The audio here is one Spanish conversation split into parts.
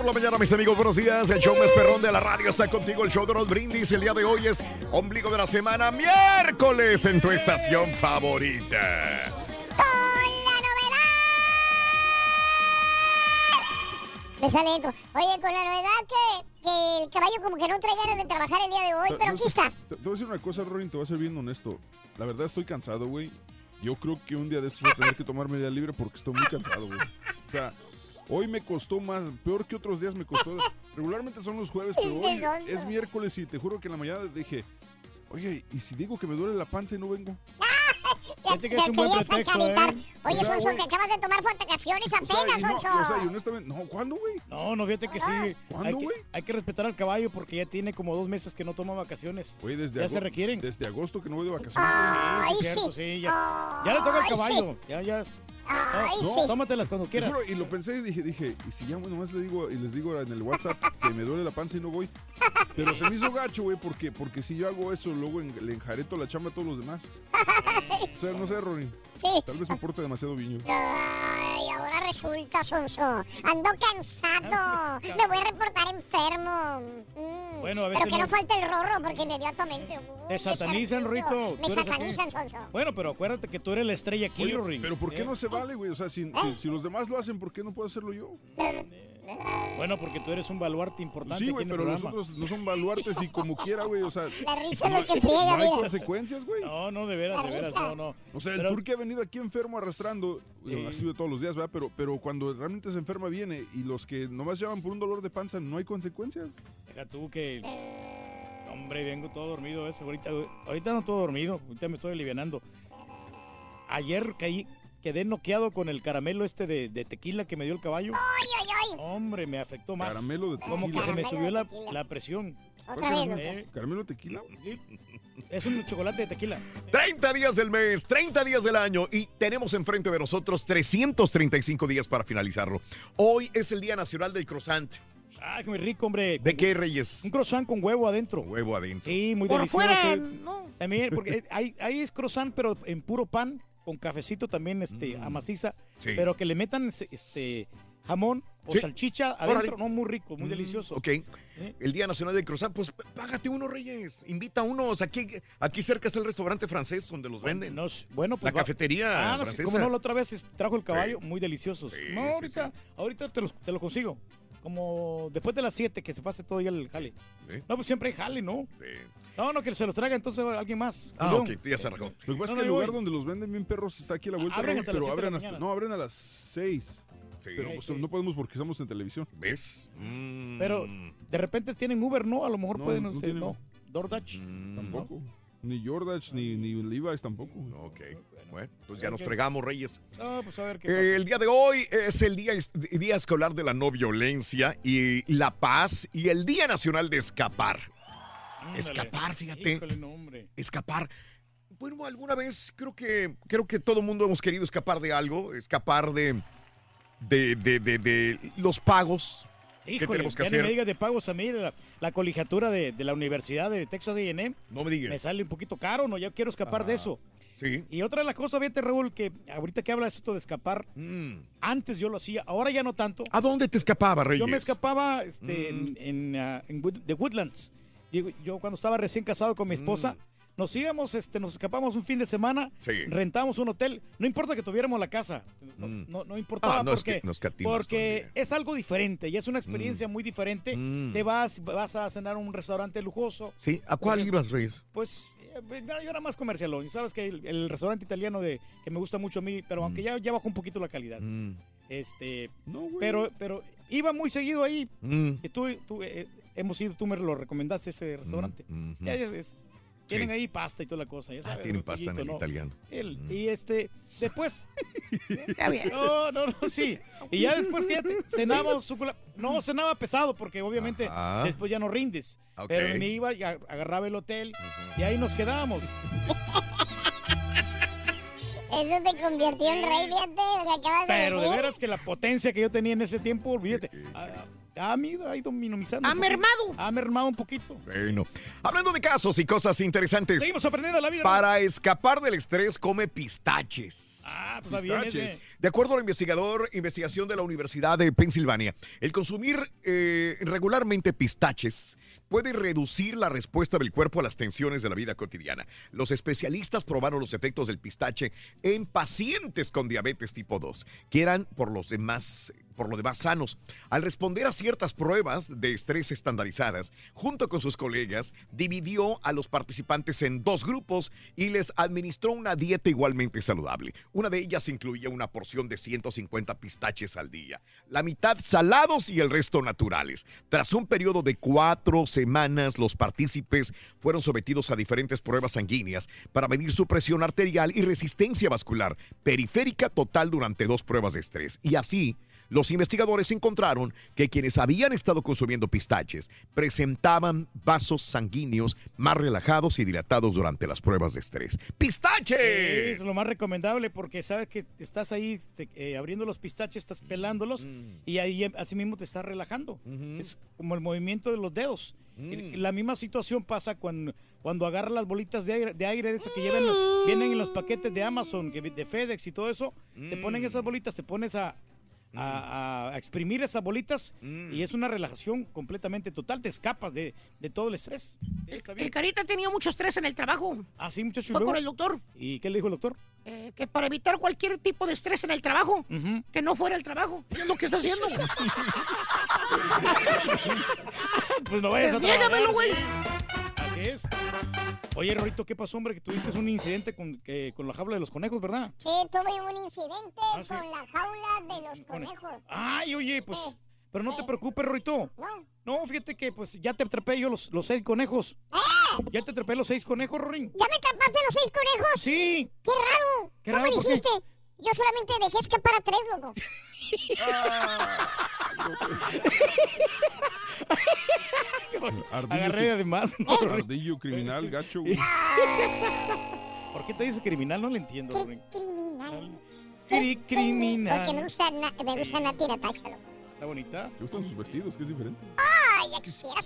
Por la mañana, mis amigos, buenos días. El show más perrón de la radio está contigo. El show de los brindis. El día de hoy es ombligo de la semana, miércoles en tu estación favorita. Me sale eco. Oye, con la novedad que, que el caballo como que no trae ganas de trabajar el día de hoy, pero aquí está. Te, te voy a decir una cosa, Rorin, te voy a ser bien honesto. La verdad estoy cansado, güey. Yo creo que un día de estos voy a tener que tomar media libre porque estoy muy cansado, güey. O sea, hoy me costó más, peor que otros días me costó. Regularmente son los jueves, pero hoy es miércoles y te juro que en la mañana dije, oye, ¿y si digo que me duele la panza y no vengo? Te, te es un buen querías pretexto, acaritar. ¿eh? Oye, O sea, Sonso, güey. que acabas de tomar vacaciones O sea, apenas, y no, Sonso. o sea, y honestamente, no, ¿cuándo, güey? No, no, fíjate que sí. ¿Cuándo, güey? hay que respetar al caballo porque ya tiene como dos meses que no toma vacaciones. Güey, desde ya se requieren. Desde agosto que no voy de vacaciones. Sí, sí, es cierto, sí, ya, ya le toca al Ay, caballo. Ya, ya. Ay, No, sí. Tómatelas cuando quieras. juro, y lo pensé y dije, dije, y si ya bueno, más le digo, y les digo en el WhatsApp que me duele la panza y no voy. Pero se me hizo gacho, güey, porque, porque si yo hago eso, luego en- le enjareto la chamba a todos los demás. O sea, no sé, Tal vez me porte demasiado viño. Ay, ahora resulta, Sonso. Ando cansado. Me voy a reportar enfermo. Mm, Bueno, a veces Pero que no, no- falte el rorro, porque inmediatamente. uy, Te me satanizan. Rito. Me satanizan. Sonso. Bueno, pero acuérdate que tú eres la estrella aquí, Oye, pero ¿por qué ¿Eh? no se vale, güey? O sea, si, si, si los demás lo hacen, ¿por qué no puedo hacerlo yo? Bueno, porque tú eres un baluarte importante Sí, güey, pero los programa. otros no son baluartes y como quiera, güey, o sea... La risa es no, lo que friega, no hay mira. consecuencias, güey. No, no, de veras, de veras, no, no. O sea, el Pero- tour que ha venido aquí enfermo arrastrando, ha sido todos los días, ¿verdad? Pero, pero cuando realmente se enferma viene y los que nomás llaman por un dolor de panza, no hay consecuencias. Deja tú que... Hombre, vengo todo dormido eso. Ahorita, ahorita no todo dormido, ahorita me estoy alivianando. Ayer caí, quedé noqueado con el caramelo este de, de tequila que me dio el caballo. Ay, ay, ay. Hombre, me afectó más. Caramelo de Como que tequila. se me subió de la, tequila. la presión. Otra vez, Eh, ¿Caramelo tequila? sí. Es un chocolate de tequila. 30 días del mes, 30 días del año y tenemos enfrente de nosotros 335 días para finalizarlo. Hoy es el Día Nacional del Croissant. Ay, muy rico, hombre. ¿De qué, Reyes? Un croissant con huevo adentro. Huevo adentro. Sí, muy Por delicioso. fuera, no. También, porque hay, ahí es croissant, pero en puro pan, con cafecito también, este, Mm. amaciza. Sí. Pero que le metan este jamón o Sí. salchicha Órale. adentro. No, muy rico, muy Mm, delicioso. Ok. ¿Eh? El Día Nacional del Croissant, pues págate uno, Reyes. Invita a unos. Aquí, aquí cerca está el restaurante francés donde los venden. No, bueno, pues La va- cafetería Ah, no, francesa. como no, la otra vez trajo el caballo, Sí. muy deliciosos. No, ahorita, ahorita te, los- te lo consigo. Como después de las 7 que se pase todo ya el jale. No, pues siempre hay jale, ¿no? Sí. No, no, que se los traiga entonces alguien más. Ah, ok, ya se arrancó. Lo que pasa No, es no, que el lugar voy. donde los venden bien perros está aquí a la vuelta, Abren hasta pero abren hasta, no, abren a las 6. Sí. Pero Sí, pues, sí. no podemos porque estamos en televisión. ¿Ves? Mm. Pero de repente tienen Uber, ¿no? A lo mejor No, pueden. no tienen. no. DoorDash. Tampoco. Ni Jordash ni, ni Levi's tampoco. Ok. Bueno, pues ya nos fregamos, Reyes. No, pues a ver qué Eh, pasa. el día de hoy es el día, día escolar de la no violencia y la paz y el Día Nacional de Escapar. Ándale. Escapar, fíjate. Híjole, no, hombre. Escapar. Bueno, alguna vez creo que creo que todo el mundo hemos querido escapar de algo, escapar de de, de, de- de los pagos Híjole, tenemos que ya ni me hacer. digas de pagos a mí, la, la colegiatura de, de la Universidad de Texas A&M. No me digas. Me sale un poquito caro, ¿no? Ya quiero escapar de Ajá. eso. Sí. Y otra de las cosas, fíjate, Raúl, que ahorita que hablas esto de escapar, antes yo lo hacía, ahora ya no tanto. ¿A dónde te escapaba, Reyes? Yo me escapaba este, en, en, ah, en Wood- The Woodlands. Yo cuando estaba recién casado con mi esposa, nos íbamos, este, nos escapamos un fin de semana, Sí. rentábamos un hotel. No importa que tuviéramos la casa, no, Mm. no, no importaba Ah, no, es porque, que nos porque es algo diferente y es una experiencia muy diferente. Mm. Te vas, vas a cenar a un restaurante lujoso. Sí, ¿a cuál Porque- ibas, Reyes? Pues eh, mira, yo era más comercialón. Y sabes que el, el restaurante italiano de que me gusta mucho a mí, pero aunque ya, ya bajó un poquito la calidad. Mm. Este, pero, pero iba muy seguido ahí. Mm. Y tú, tú, eh, hemos ido, tú me lo recomendaste ese restaurante. Mm, ya es- tienen ahí pasta y toda la cosa, ya Ah, sabes. tienen pasta en el ¿no? italiano. El- Mm. Y este, después. no, no, no, sí. Y ya después que ya te- cenaba sucula- No, cenaba pesado porque obviamente Ajá. después ya no rindes. Pero me iba y agarraba el hotel y ahí nos quedábamos. Eso te convirtió en rey, fíjate, lo que acabas de Pero de veras que la potencia que yo tenía en ese tiempo, olvídate. Ha, ha, ido- ha ido minimizando. Ha mermado. Ha mermado un poquito. Bueno, hablando de casos y cosas interesantes. Seguimos aprendiendo la vida. Para escapar del estrés, come pistaches. Ah, pues bien ese. De acuerdo al investigador, investigación de la Universidad de Pensilvania, el consumir eh, regularmente pistaches puede reducir la respuesta del cuerpo a las tensiones de la vida cotidiana. Los especialistas probaron los efectos del pistache en pacientes con diabetes tipo 2, que eran por los demás por lo demás sanos. Al responder a ciertas pruebas de estrés estandarizadas, junto con sus colegas, dividió a los participantes en dos grupos y les administró una dieta igualmente saludable. Una de ellas incluía una porción de 150 pistaches al día, la mitad salados y el resto naturales. Tras un periodo de cuatro semanas, los partícipes fueron sometidos a diferentes pruebas sanguíneas para medir su presión arterial y resistencia vascular periférica total durante dos pruebas de estrés. Y así, los investigadores encontraron que quienes habían estado consumiendo pistaches presentaban vasos sanguíneos más relajados y dilatados durante las pruebas de estrés. ¡Pistache! Es lo más recomendable porque sabes que estás ahí te- eh, abriendo los pistaches, estás pelándolos y ahí em- así mismo te estás relajando. Es como el movimiento de los dedos. Y La misma situación pasa cuando, cuando agarras las bolitas de aire, de aire de esas que llevan, los- vienen en los paquetes de Amazon, que- de FedEx y todo eso. Te ponen esas bolitas, te pones a, a- a exprimir esas bolitas y es una relajación completamente total. Te escapas de, de todo el estrés. El Carita tenía mucho estrés en el trabajo. Ah, sí, muchacho. ¿y Fue con el doctor. ¿Y qué le dijo el doctor? eh, que para evitar cualquier tipo de estrés en el trabajo, que no fuera el trabajo. Es lo que está haciendo. Pues no vayas a güey. Es. Oye, Rorito, ¿qué pasó, hombre? Que tuviste un incidente con, con la jaula de los conejos, ¿verdad? Sí, tuve un incidente Ah, sí. con la jaula de los conejos. Ay, oye, pues... Pero no te preocupes, Rorito. No, fíjate que pues ya te atrapé yo los, los seis conejos. Ya te atrapé los seis conejos, Rorín. ¿Ya me atrapaste los seis conejos? Sí. ¡Qué raro! Qué ¿Cómo raro, ¿por qué? Yo solamente dejé escapar a tres, loco. Ardillo, Agarré su- además. Ardillo criminal, gacho, güey. ¿Por qué te dices criminal? No le entiendo, Rorín. Criminal. Cri- criminal. Porque me gusta, na- me gusta Nati Natasha, loco. ¿Está bonita? ¿Te gustan sus vestidos? Que es diferente. Ay, ya quisiera.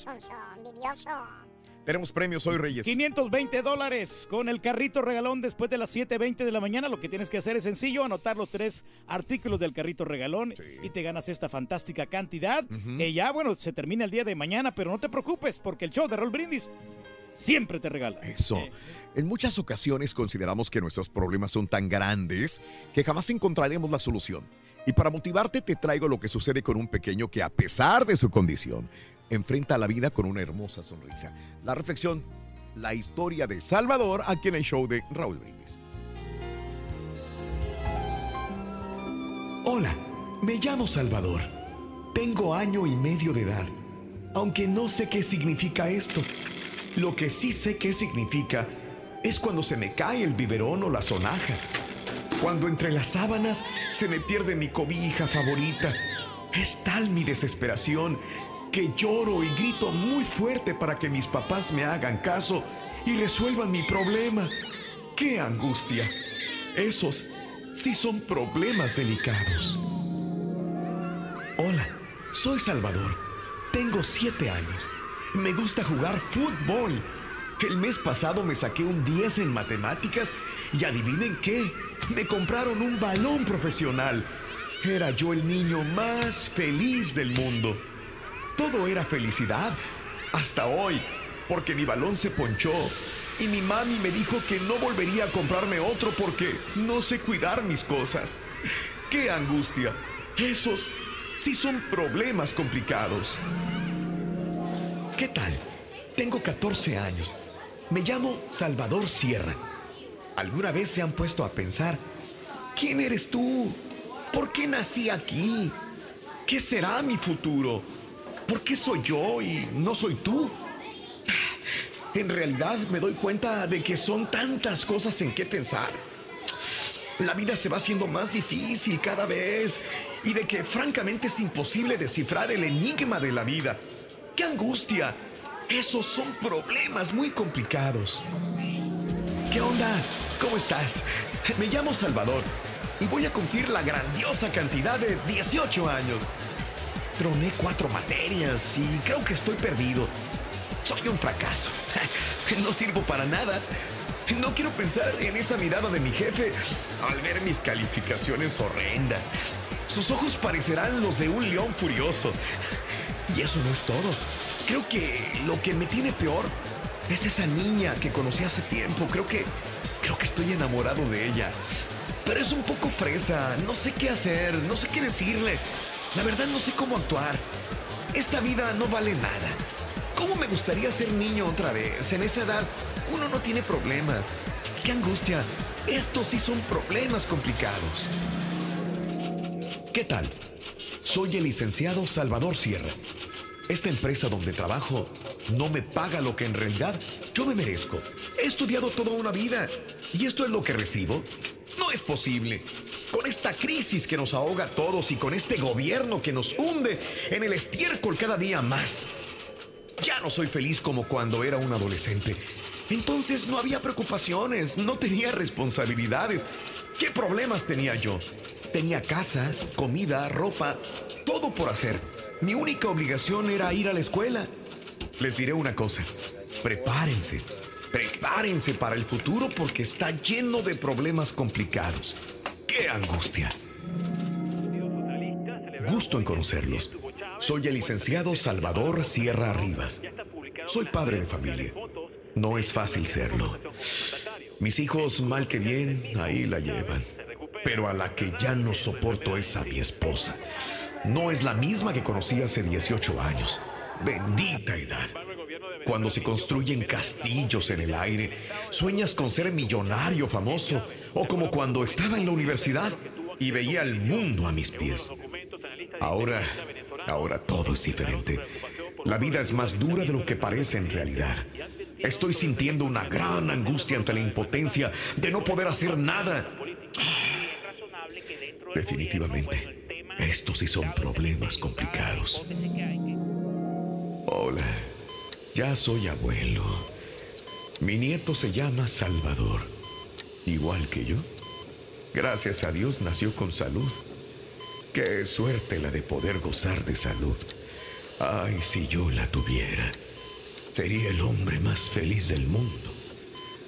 Tenemos premios hoy, Reyes. 520 dólares con el carrito regalón después de las 7.20 de la mañana. Lo que tienes que hacer es sencillo, anotar los tres artículos del carrito regalón y te ganas esta fantástica cantidad. Que ya, bueno, se termina el día de mañana, pero no te preocupes porque el show de Roll Brindis siempre te regala. Eso. En muchas ocasiones consideramos que nuestros problemas son tan grandes que jamás encontraremos la solución. Y para motivarte te traigo lo que sucede con un pequeño que a pesar de su condición, enfrenta la vida con una hermosa sonrisa. La reflexión, la historia de Salvador aquí en el show de Raúl Brindis. Hola, me llamo Salvador. Tengo año y medio de edad, aunque no sé qué significa esto. Lo que sí sé qué significa es cuando se me cae el biberón o la sonaja. Cuando entre las sábanas se me pierde mi cobija favorita. Es tal mi desesperación que lloro y grito muy fuerte para que mis papás me hagan caso y resuelvan mi problema. ¡Qué angustia! Esos sí son problemas delicados. Hola, soy Salvador. Tengo siete años. Me gusta jugar fútbol. El mes pasado me saqué un 10 en matemáticas y adivinen qué, me compraron un balón profesional. Era yo el niño más feliz del mundo. Todo era felicidad hasta hoy, porque mi balón se ponchó y mi mami me dijo que no volvería a comprarme otro porque no sé cuidar mis cosas. ¡Qué angustia! Esos sí son problemas complicados. ¿Qué tal? Tengo 14 años. Me llamo Salvador Sierra. ¿Alguna vez se han puesto a pensar, ¿quién eres tú? ¿Por qué nací aquí? ¿Qué será mi futuro? ¿Por qué soy yo y no soy tú? En realidad me doy cuenta de que son tantas cosas en qué pensar. La vida se va haciendo más difícil cada vez y de que francamente es imposible descifrar el enigma de la vida. ¡Qué angustia! Esos son problemas muy complicados. ¿Qué onda? ¿Cómo estás? Me llamo Salvador y voy a cumplir la grandiosa cantidad de 18 años. Troné cuatro materias y creo que estoy perdido. Soy un fracaso. No sirvo para nada. No quiero pensar en esa mirada de mi jefe al ver mis calificaciones horrendas. Sus ojos parecerán los de un león furioso. Y eso no es todo. Creo que lo que me tiene peor es esa niña que conocí hace tiempo. Creo que creo que estoy enamorado de ella. Pero es un poco fresa, no sé qué hacer, no sé qué decirle. La verdad no sé cómo actuar. Esta vida no vale nada. ¿Cómo me gustaría ser niño otra vez? En esa edad uno no tiene problemas. ¡Qué angustia! Estos sí son problemas complicados. ¿Qué tal? Soy el licenciado Salvador Sierra. Esta empresa donde trabajo no me paga lo que en realidad yo me merezco. He estudiado toda una vida y esto es lo que recibo. No es posible. Con esta crisis que nos ahoga a todos y con este gobierno que nos hunde en el estiércol cada día más. Ya no soy feliz como cuando era un adolescente. Entonces no había preocupaciones, no tenía responsabilidades. ¿Qué problemas tenía yo? Tenía casa, comida, ropa, todo por hacer. Mi única obligación era ir a la escuela. Les diré una cosa, prepárense, prepárense para el futuro porque está lleno de problemas complicados. ¡Qué angustia! Gusto en conocerlos. Soy el licenciado Salvador Sierra Rivas. Soy padre de familia. No es fácil serlo. Mis hijos, mal que bien, ahí la llevan. Pero a la que ya no soporto es a mi esposa. No es la misma que conocí hace 18 años. Bendita edad. Cuando se construyen castillos en el aire, sueñas con ser millonario famoso, o como cuando estaba en la universidad y veía el mundo a mis pies. Ahora, ahora todo es diferente. La vida es más dura de lo que parece en realidad. Estoy sintiendo una gran angustia ante la impotencia de no poder hacer nada. Definitivamente, estos sí son problemas complicados. Hola, ya soy abuelo. Mi nieto se llama Salvador, igual que yo. Gracias a Dios nació con salud. Qué suerte la de poder gozar de salud. Ay, si yo la tuviera, sería el hombre más feliz del mundo.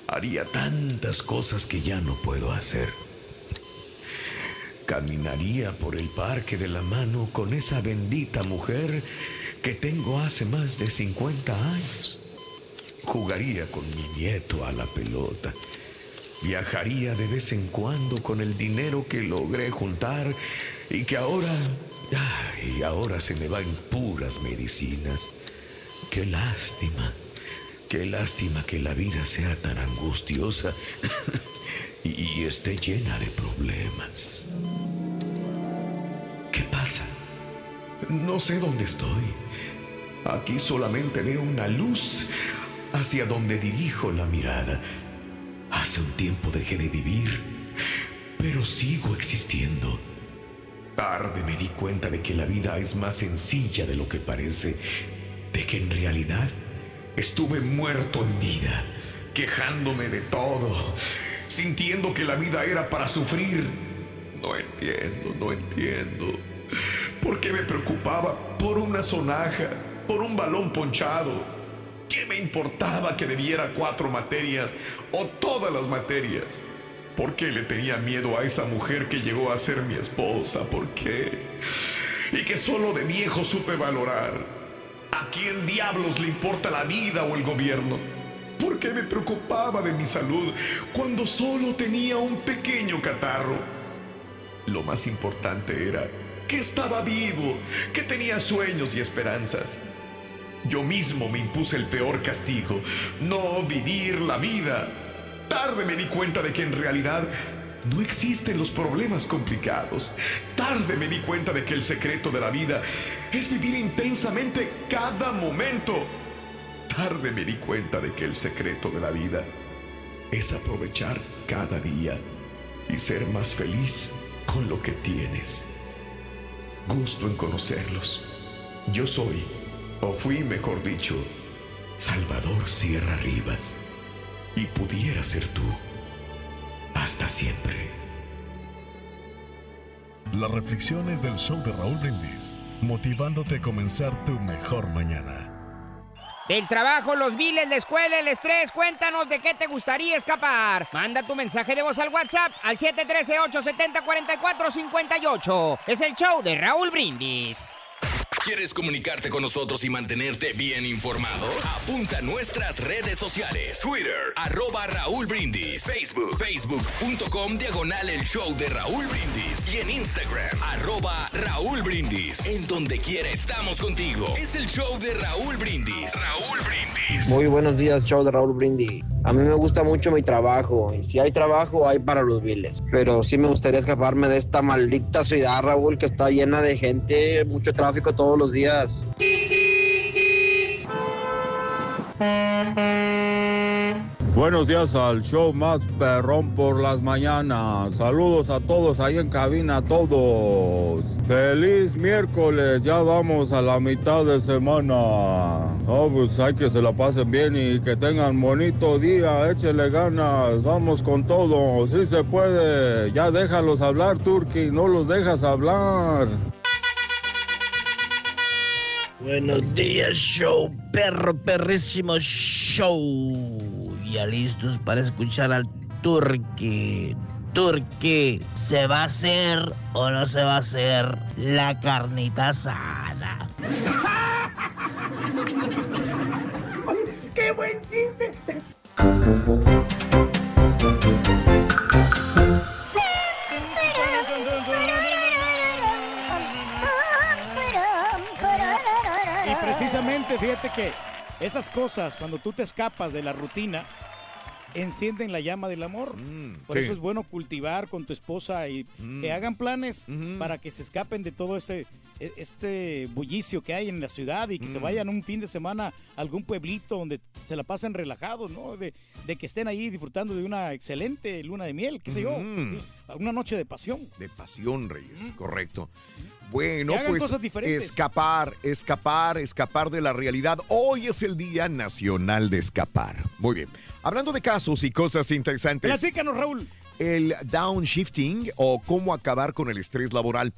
Haría tantas cosas que ya no puedo hacer. Caminaría por el parque de la mano con esa bendita mujer que tengo hace más de 50 años. Jugaría con mi nieto a la pelota. Viajaría de vez en cuando con el dinero que logré juntar y que ahora, ay, ahora se me va en puras medicinas. Qué lástima, qué lástima que la vida sea tan angustiosa y, y esté llena de problemas. ¿Qué pasa? No sé dónde estoy. Aquí solamente veo una luz hacia donde dirijo la mirada. Hace un tiempo dejé de vivir, pero sigo existiendo. Tarde me di cuenta de que la vida es más sencilla de lo que parece, de que en realidad estuve muerto en vida, quejándome de todo, sintiendo que la vida era para sufrir. No entiendo, no entiendo. ¿Por qué me preocupaba por una sonaja, por un balón ponchado? ¿Qué me importaba que debiera cuatro materias o todas las materias? ¿Por qué le tenía miedo a esa mujer que llegó a ser mi esposa? ¿Por qué? Y que solo de viejo supe valorar. ¿A quién diablos le importa la vida o el gobierno? ¿Por qué me preocupaba de mi salud cuando solo tenía un pequeño catarro? Lo más importante era que estaba vivo, que tenía sueños y esperanzas. Yo mismo me impuse el peor castigo, no vivir la vida. Tarde me di cuenta de que en realidad no existen los problemas complicados. Tarde me di cuenta de que el secreto de la vida es vivir intensamente cada momento. Tarde me di cuenta de que el secreto de la vida es aprovechar cada día y ser más feliz con lo que tienes. Gusto en conocerlos. Yo soy, o fui mejor dicho, Salvador Sierra Rivas. Y pudiera ser tú. Hasta siempre. Las reflexiones del show de Raúl Brindis, motivándote a comenzar tu mejor mañana. Del trabajo, los biles, la escuela, el estrés, cuéntanos de qué te gustaría escapar. Manda tu mensaje de voz al WhatsApp al 713-870-4458. Es el show de Raúl Brindis. ¿Quieres comunicarte con nosotros y mantenerte bien informado? Apunta a nuestras redes sociales. Twitter, arroba Raúl Brindis. Facebook, facebook.com, diagonal el show de Raúl Brindis. Y en Instagram, arroba Raúl Brindis. En donde quiera estamos contigo. Es el show de Raúl Brindis. Raúl Brindis. Muy buenos días, show de Raúl Brindis. A mí me gusta mucho mi trabajo. Y si hay trabajo, hay para los biles. Pero sí me gustaría escaparme de esta maldita ciudad, Raúl, que está llena de gente, mucho tráfico todos los días. Buenos días al show más perrón por las mañanas. Saludos a todos ahí en cabina, a todos. Feliz miércoles, ya vamos a la mitad de semana. No, pues hay que se la pasen bien y que tengan bonito día, échele ganas, vamos con todo, sí se puede. Ya déjalos hablar, Turki, no los dejas hablar. Buenos días, show, perro, perrísimo show. Ya listos para escuchar al Turqui. Turqui, ¿se va a hacer o no se va a hacer la carnita asada? ¡Qué buen chiste! Precisamente, fíjate que esas cosas, cuando tú te escapas de la rutina, encienden la llama del amor. Por sí. eso es bueno cultivar con tu esposa y que hagan planes para que se escapen de todo este, e- este bullicio que hay en la ciudad y que se Mm. vayan un fin de semana a algún pueblito donde se la pasen relajados, ¿no? De, de que estén ahí disfrutando de una excelente luna de miel, qué sé yo. Mm. Una noche de pasión. De pasión, Reyes, correcto. Bueno, pues escapar, escapar, escapar de la realidad. Hoy es el Día Nacional de Escapar. Muy bien. Hablando de casos y cosas interesantes. Platícanos, Raúl. El downshifting o cómo acabar con el estrés laboral.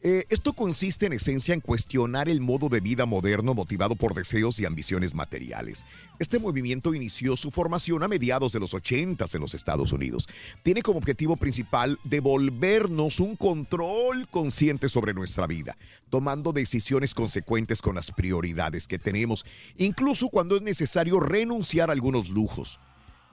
Eh, esto consiste en esencia en cuestionar el modo de vida moderno motivado por deseos y ambiciones materiales. Este movimiento inició su formación a mediados de los 80 en los Estados Unidos. Tiene como objetivo principal devolvernos un control consciente sobre nuestra vida, tomando decisiones consecuentes con las prioridades que tenemos, incluso cuando es necesario renunciar a algunos lujos.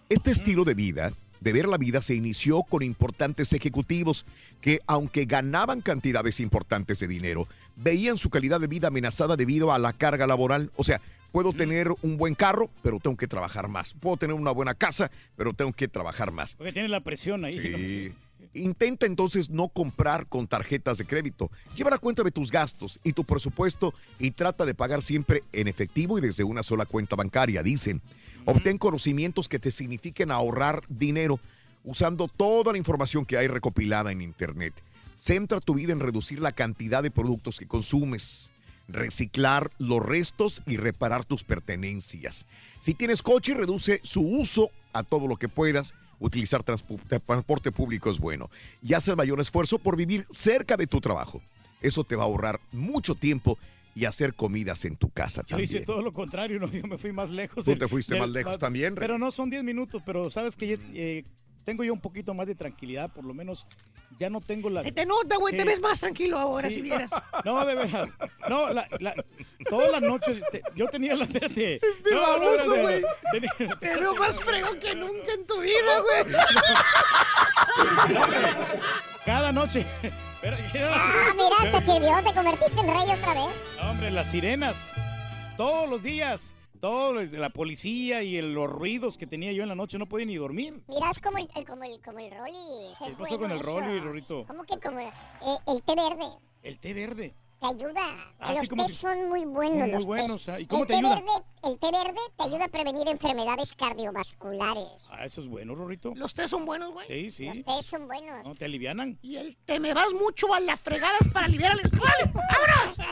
Este estilo de vida, de ver la vida, se inició con importantes ejecutivos que, aunque ganaban cantidades importantes de dinero, veían su calidad de vida amenazada debido a la carga laboral. O sea, puedo tener un buen carro, pero tengo que trabajar más. Puedo tener una buena casa, pero tengo que trabajar más. Porque tiene la presión ahí. Sí. Intenta entonces no comprar con tarjetas de crédito. Lleva la cuenta de tus gastos y tu presupuesto y trata de pagar siempre en efectivo y desde una sola cuenta bancaria, dicen. Obtén conocimientos que te signifiquen ahorrar dinero usando toda la información que hay recopilada en Internet. Centra tu vida en reducir la cantidad de productos que consumes, reciclar los restos y reparar tus pertenencias. Si tienes coche, reduce su uso a todo lo que puedas. Utilizar transporte público es bueno. Y haz el mayor esfuerzo por vivir cerca de tu trabajo. Eso te va a ahorrar mucho tiempo y hacer comidas en tu casa Yo hice también. todo lo contrario, no, yo me fui más lejos. ¿Tú del- te fuiste del- más lejos también, Pero no son 10 minutos, pero sabes que eh, tengo yo un poquito más de tranquilidad, por lo menos ya no tengo las... Se te nota, güey, te ves más tranquilo ahora, Sí. si vieras. No, de veras. No, la, la- todas las noches este, yo tenía la... Espérate. Este No, no, no, no, güey. tenía- Te veo más fregón que nunca en tu vida, güey. Cada noche. Pero- Ah, mira, te sirvió, te convertiste en rey otra vez. No, hombre, las sirenas. Todos los días. Todo la policía y el- los ruidos que tenía yo en la noche no podía ni dormir. Mirás como el, el- como el, como el Rolly. ¿Qué pasó bueno con el. Rolly, Rorrito? ¿Cómo que como el, el té verde? El té verde. Te ayuda. Ah, los tés que- son muy buenos. Muy los buenos, tés. ah, ¿y cómo el te té ayuda? Verde, el té verde te ayuda a prevenir enfermedades cardiovasculares. Ah, eso es bueno, Rorrito. Los tés son buenos, güey. Sí, sí. Los tés son buenos. ¿No te alivianan? Y el te me vas mucho a las fregadas para aliviar al ¡Vale! ¡Vámonos!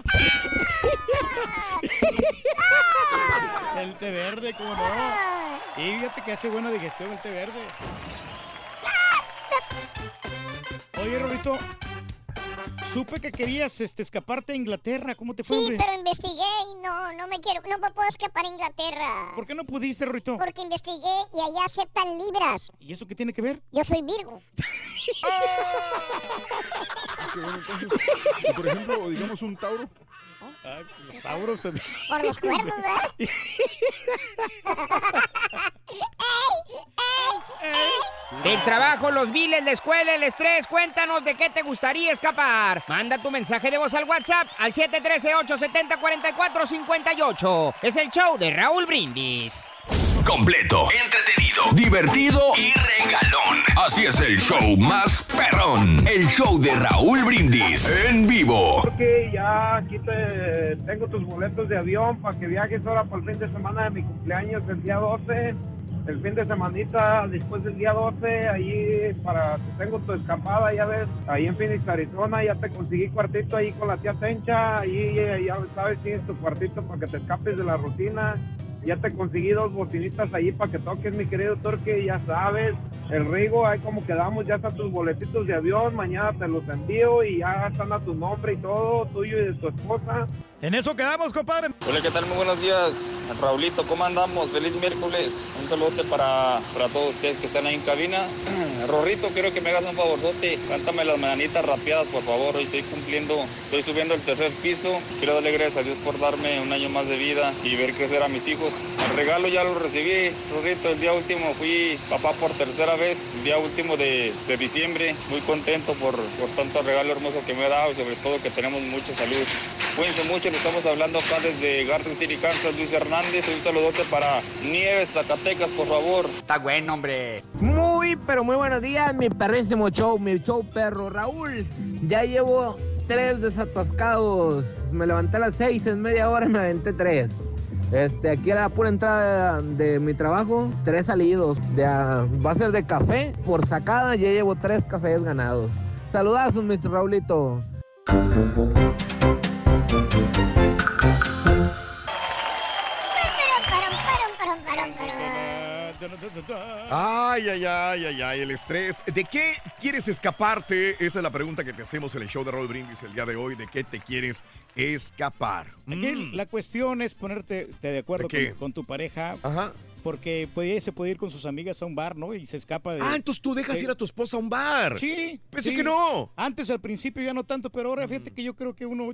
El té verde, ¿cómo no? Y fíjate que hace buena digestión el té verde. Oye, Rorrito, supe que querías este, escaparte a Inglaterra. ¿Cómo te fue, Sí, hombre? pero investigué y no, no me quiero, no me puedo escapar a Inglaterra. ¿Por qué no pudiste, Rorrito? Porque investigué y allá aceptan libras. ¿Y eso qué tiene que ver? Yo soy Virgo. Qué bueno, entonces, por ejemplo, digamos un Tauro. Ah, los tauros. se- Por los cuernos, ¿verdad? El trabajo, los biles, la escuela, el estrés, cuéntanos de qué te gustaría escapar. Manda tu mensaje de voz al WhatsApp al 713-870-4458. Es el show de Raúl Brindis. Completo, entretenido, divertido y regalón. Así es el show más perrón. El show de Raúl Brindis en vivo. Porque ya aquí te tengo tus boletos de avión para que viajes ahora por el fin de semana de mi cumpleaños el día 12. El fin de semanita después del día 12, ahí para tengo tu escapada, ya ves, ahí en Phoenix, Arizona, ya te conseguí cuartito ahí con la tía Tencha, ahí eh, ya sabes, tienes tu cuartito para que te escapes de la rutina. Ya te conseguí dos bocinitas ahí para que toques, mi querido Torque, ya sabes. El Rigo, ahí como quedamos, ya están tus boletitos de avión, mañana te los envío y ya están a tu nombre y todo, tuyo y de tu esposa. En eso quedamos, compadre. Hola, ¿qué tal? Muy buenos días. Raulito, ¿cómo andamos? Feliz miércoles. Un saludote para, para todos ustedes que están ahí en cabina. Rorrito, quiero que me hagas un favorzote. Cántame las mañanitas rapeadas, por favor. Hoy estoy cumpliendo, estoy subiendo el tercer piso. Quiero darle gracias a Dios por darme un año más de vida y ver crecer a mis hijos. El regalo ya lo recibí, Rorrito. El día último fui papá por tercera vez, el día último de, de diciembre. Muy contento por, por tanto regalo hermoso que me ha dado y sobre todo que tenemos mucha salud. Cuídense mucho, le estamos hablando acá desde Garden City, Kansas, Luis Hernández. Un saludote para Nieves, Zacatecas, por favor. Está bueno, hombre. Muy, pero muy buenos días, mi perrísimo show, mi show perro. Raúl, ya llevo tres desatascados. Me levanté a las seis, en media hora me aventé tres. Este, aquí a la pura entrada de mi trabajo, tres salidos. De, a- va a ser de café. Por sacada ya llevo tres cafés ganados. Saludazos, Mr. Raulito. Ay, ay, ay, ay, ay, el estrés. ¿De qué quieres escaparte? Esa es la pregunta que te hacemos en el show de Raúl Brindis el día de hoy. ¿De qué te quieres escapar? Aquí la cuestión es ponerte te de acuerdo Mm. Con, con tu pareja. Porque puede, se puede ir con sus amigas a un bar, ¿no? Y se escapa de. Ah, entonces tú dejas ir a tu esposa a un bar. Sí. Pensé sí. que no. Antes al principio ya no tanto, pero ahora fíjate que yo creo que uno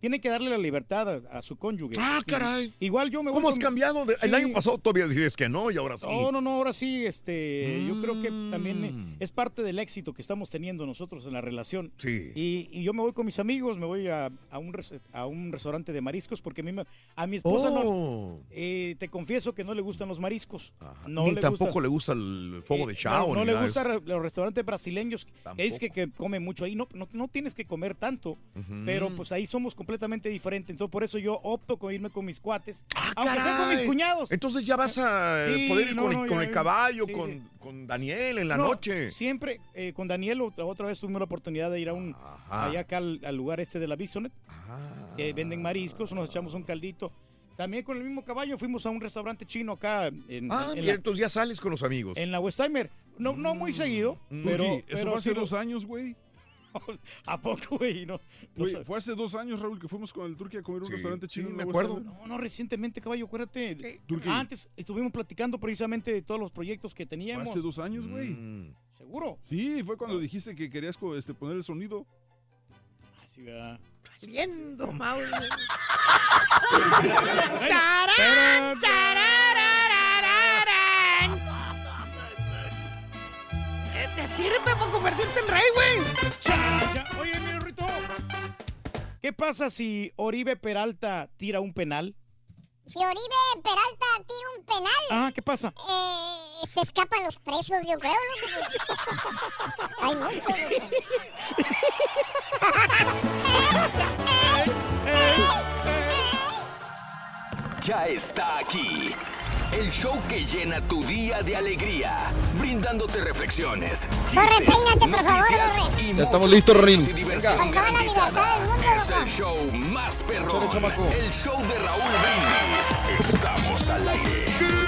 tiene que darle la libertad a, a su cónyuge. Ah, Y- caray. igual yo me voy ¿Cómo has con- cambiado? De- El año pasado todavía dices que no y ahora sí. No, no, no, ahora sí, este, yo creo que Mm. también es parte del éxito que estamos teniendo nosotros en la relación. Sí. Y, y yo me voy con mis amigos, me voy a, a un, res- a un restaurante de mariscos porque a, mí me- a mi esposa Oh. no, eh, te confieso que no le gustan los mariscos. No Ni le tampoco gusta- le gusta el fuego de eh, chao. No, no le de gustan los restaurantes brasileños. Es que, que come mucho ahí. No, no, no tienes que comer tanto. Pero pues ahí somos completamente diferentes. Entonces por eso yo opto con irme con mis cuates. aunque sea con Ah, Caray. mis cuñados. Entonces ya vas a Sí, poder ir no, con, el, no, con ya, el caballo, Sí, con, sí. con Daniel en la No, noche. Siempre eh, con Daniel, otra, otra vez tuvimos la oportunidad de ir a un, allá acá al, al lugar este de la Bisonet, que venden mariscos, nos echamos un caldito. También con el mismo caballo fuimos a un restaurante chino acá en, Ah, en entonces ya sales con los amigos. en la Westheimer. No, no muy seguido, pero... Turki, eso pero fue hace dos años, güey. ¿A poco, güey? No, no Güey, sé. fue hace dos años, Raúl, que fuimos con el Turki a comer un restaurante chino. sí, me acuerdo. No, no, recientemente, caballo, acuérdate. Antes estuvimos platicando precisamente de todos los proyectos que Fue teníamos. hace dos años, güey. Mm. ¿Seguro? Sí, fue cuando dijiste que querías este, poner el sonido. Así, ¿verdad? Saliendo, Mauro. Tarán, Eh, ¿Te sirve para convertirte en rey, güey? Oye, mi Rito. ¿Qué pasa si Oribe Peralta tira un penal? Si Oribe Peralta tira un penal, Ah, ¿qué pasa? eh, se escapan los presos, yo creo, ¿no? Hay muchos. Ya está aquí. El show que llena tu día de alegría, brindándote reflexiones, chistes, noticias y Ya estamos listos, Rin. y diversión garantizada. Es el show más perrón. Chamaco. El show de Raúl Brindis. Estamos al aire.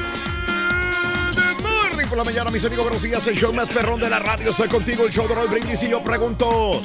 Por la mañana, mis amigos. Buenos días. El show más perrón de la radio. Soy contigo, el show de Roy Brindis. Y yo pregunto: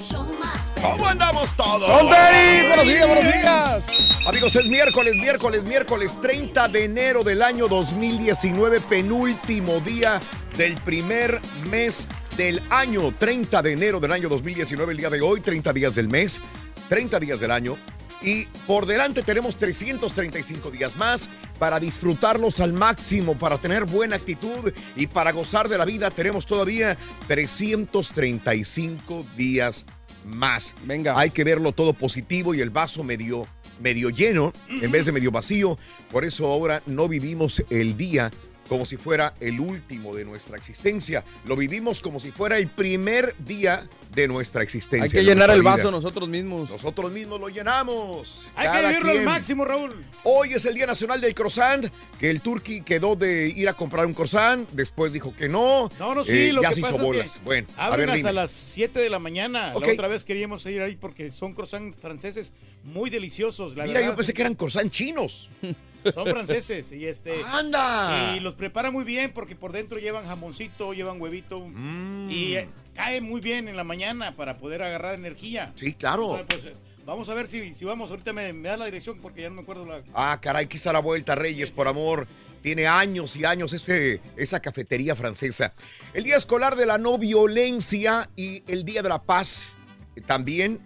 ¿Cómo andamos todos? ¡Buenos días, buenos días! Amigos, es miércoles, miércoles, miércoles 30 de enero del año 2019, penúltimo día del primer mes del año. 30 de enero del año 2019, el día de hoy, 30 días del mes, 30 días del año. Y por delante tenemos 335 días más para disfrutarlos al máximo, para tener buena actitud y para gozar de la vida. Tenemos todavía 335 días más. Venga. Hay que verlo todo positivo y el vaso medio, medio lleno en vez de medio vacío. Por eso ahora no vivimos el día como si fuera el último de nuestra existencia. Lo vivimos como si fuera el primer día de nuestra existencia. Hay que llenar el vida. vaso nosotros mismos. Nosotros mismos lo llenamos. Hay que vivirlo al máximo, Raúl. Hoy es el Día Nacional del Croissant, que el turqui quedó de ir a comprar un croissant, después dijo que no. No, no, sí, eh, lo ya que se pasa hizo es bolas. que Bueno, a ver, hasta dime. las 7 de la mañana. La otra vez queríamos ir ahí porque son croissants franceses muy deliciosos. La Mira, yo pensé que eran croissant chinos. Son franceses y este ¡Anda! y los preparan muy bien porque por dentro llevan jamoncito, llevan huevito Mm. y eh, cae muy bien en la mañana para poder agarrar energía. Sí, claro. Entonces, pues, eh, vamos a ver si, si vamos. Ahorita me, me da la dirección porque ya no me acuerdo la. Ah, caray, está la vuelta, Reyes, por amor. Tiene años y años ese, esa cafetería francesa. El Día Escolar de la No Violencia y el Día de la Paz eh, también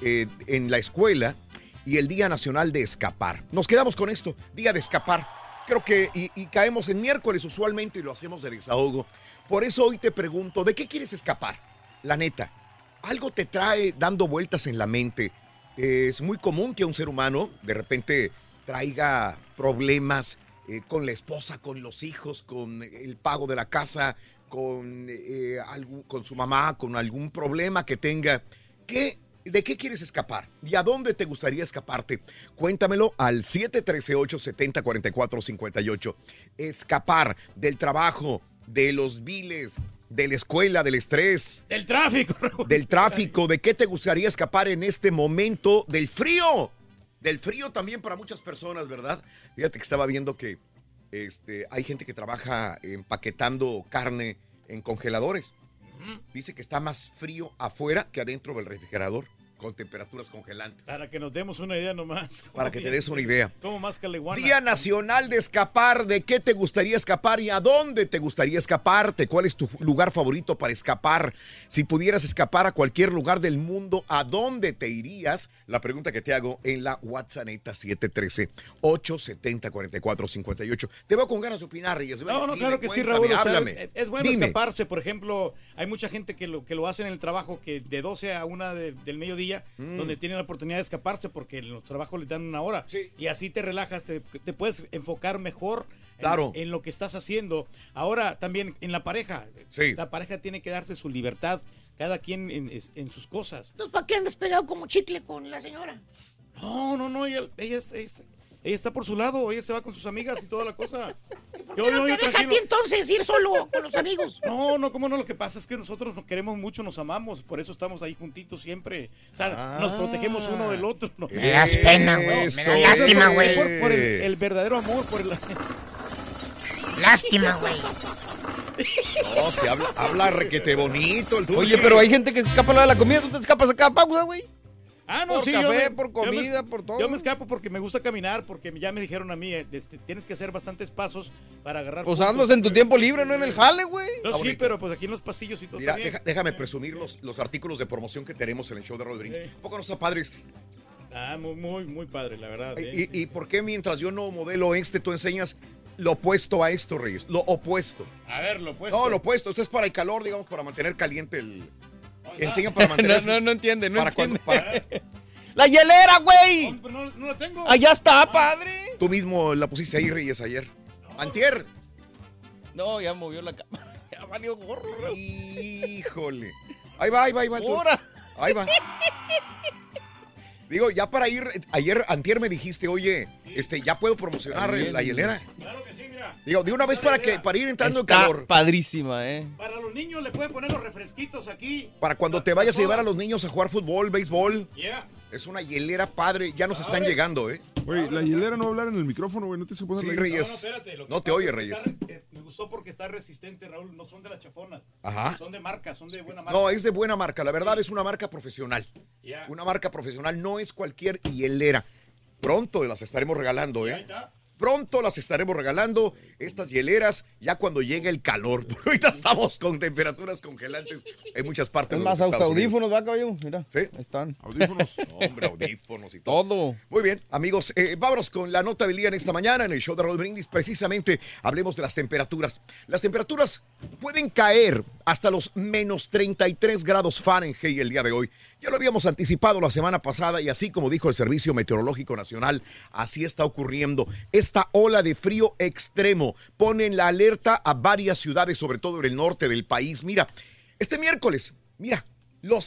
eh, en la escuela y el Día Nacional de Escapar. Nos quedamos con esto, Día de Escapar. Creo que y, caemos en miércoles usualmente y lo hacemos de desahogo. Por eso hoy te pregunto, ¿de qué quieres escapar? La neta, algo te trae dando vueltas en la mente. Es muy común que un ser humano de repente traiga problemas eh, con la esposa, con los hijos, con el pago de la casa, con, eh, con su mamá, con algún problema que tenga. ¿Qué, ¿De qué quieres escapar? ¿Y a dónde te gustaría escaparte? Cuéntamelo al 713-870-4458. Escapar del trabajo, de los viles, de la escuela, del estrés, Del tráfico, Raúl. del tráfico, ¿de qué te gustaría escapar en este momento? Del frío. Del frío también para muchas personas, ¿verdad? Fíjate que estaba viendo que este, hay gente que trabaja empaquetando carne en congeladores. Dice que está más frío afuera que adentro del refrigerador. Con temperaturas congelantes. Para que nos demos una idea nomás. Para que te des una idea. Como más caleguana. Día Nacional de Escapar. ¿De qué te gustaría escapar y a dónde te gustaría escaparte? ¿Cuál es tu lugar favorito para escapar? Si pudieras escapar a cualquier lugar del mundo, ¿a dónde te irías? La pregunta que te hago en la WhatsApp 713-870-4458. Te veo con ganas de opinar, Reyes. No, no, Dime, claro que sí, Raúl. háblame. es, es bueno Dime. escaparse. Por ejemplo, hay mucha gente que lo, que lo hace en el trabajo que de 12 a 1 de- del mediodía, Mm. donde tienen la oportunidad de escaparse porque los trabajos les dan una hora. Y así te relajas, te, te puedes enfocar mejor en, Claro. en lo que estás haciendo. Ahora también en la pareja. Sí. La pareja tiene que darse su libertad, cada quien en, sus cosas. Entonces, ¿para qué andas pegado como chicle con la señora? No, no, no, ella, ella, ella, ella está por su lado, ella se va con sus amigas y toda la cosa. ¿Por qué no te deja a ti entonces ir solo con los amigos? No, no, cómo no, lo que pasa es que nosotros nos queremos mucho, nos amamos, por eso estamos ahí juntitos siempre. O sea, nos protegemos uno del otro. ¿no? Me das pena, güey, me da lástima, güey. Por, por el, el verdadero amor, por el... Lástima, güey. No, si habla, habla requete bonito el Oye, pero hay gente que se escapa a la de la comida, tú te escapas a cada pausa, güey. Ah, no, Por sí, café, yo me- por yo me- comida, por todo. Yo me escapo porque me gusta caminar, porque ya me dijeron a mí, eh, este, tienes que hacer bastantes pasos para agarrar. Pues puntos. hazlos en tu tiempo libre, no en el jale, güey. No, sí, bonito. pero pues aquí en los pasillos y todo. Mira, deja- déjame presumir los, los artículos de promoción que tenemos en el show de Brindis. Sí. ¿Poco no está padre este? Ah, muy, muy, muy padre, la verdad. ¿eh? ¿Y, y por qué mientras yo no modelo este, tú enseñas lo opuesto a esto, Reyes? Lo opuesto. A ver, lo opuesto. No, lo opuesto. Esto es para el calor, digamos, para mantener caliente el... Enseña para mantener... no, no entiende, no para entiende. cuando- para- ¡La hielera, güey! No, no la tengo. Allá está, padre. Tú mismo la pusiste ahí, Reyes, ayer. Antier. No, ya movió la cámara. Ya valió gorro. Híjole. Ahí va, ahí va, ahí va. Ahora. Ahí va. Digo, ya para ir, ayer, antier me dijiste, oye, este, ya puedo promocionar También. la hielera. Claro que sí. Digo, de una vez para que, para ir entrando en Está calor. padrísima, eh. Para los niños le pueden poner los refresquitos aquí. Para cuando te vayas a llevar a los niños a jugar fútbol, béisbol. Yeah. Es una hielera padre, ya nos están llegando, ¿eh? Güey, la hielera no va a hablar en el micrófono, güey. No te se puede Sí. Reyes. No, no, espérate. lo que No te oye, Reyes. está- eh, me gustó porque está resistente, Raúl. No son de las chafonas. Ajá. Son de marca, son de buena marca. No, es de buena marca. La verdad es una marca profesional. Ya. Una marca profesional no es cualquier hielera. Pronto las estaremos regalando, ¿eh? Pronto las estaremos regalando, estas hieleras, ya cuando llegue el calor. Porque ahorita estamos con temperaturas congelantes en muchas partes Es de más, los Estados Unidos. audífonos, ¿va, caballo? Mira. Sí. Están. Audífonos. Hombre, audífonos y todo. Todo. Muy bien, amigos, eh, vámonos con la nota del día en esta mañana en el show de Raúl Brindis. Precisamente hablemos de las temperaturas. Las temperaturas pueden caer hasta los menos 33 grados Fahrenheit el día de hoy. Ya lo habíamos anticipado la semana pasada y así como dijo el Servicio Meteorológico Nacional, así está ocurriendo. Esta ola de frío extremo pone en la alerta a varias ciudades, sobre todo en el norte del país. Mira, este miércoles, mira,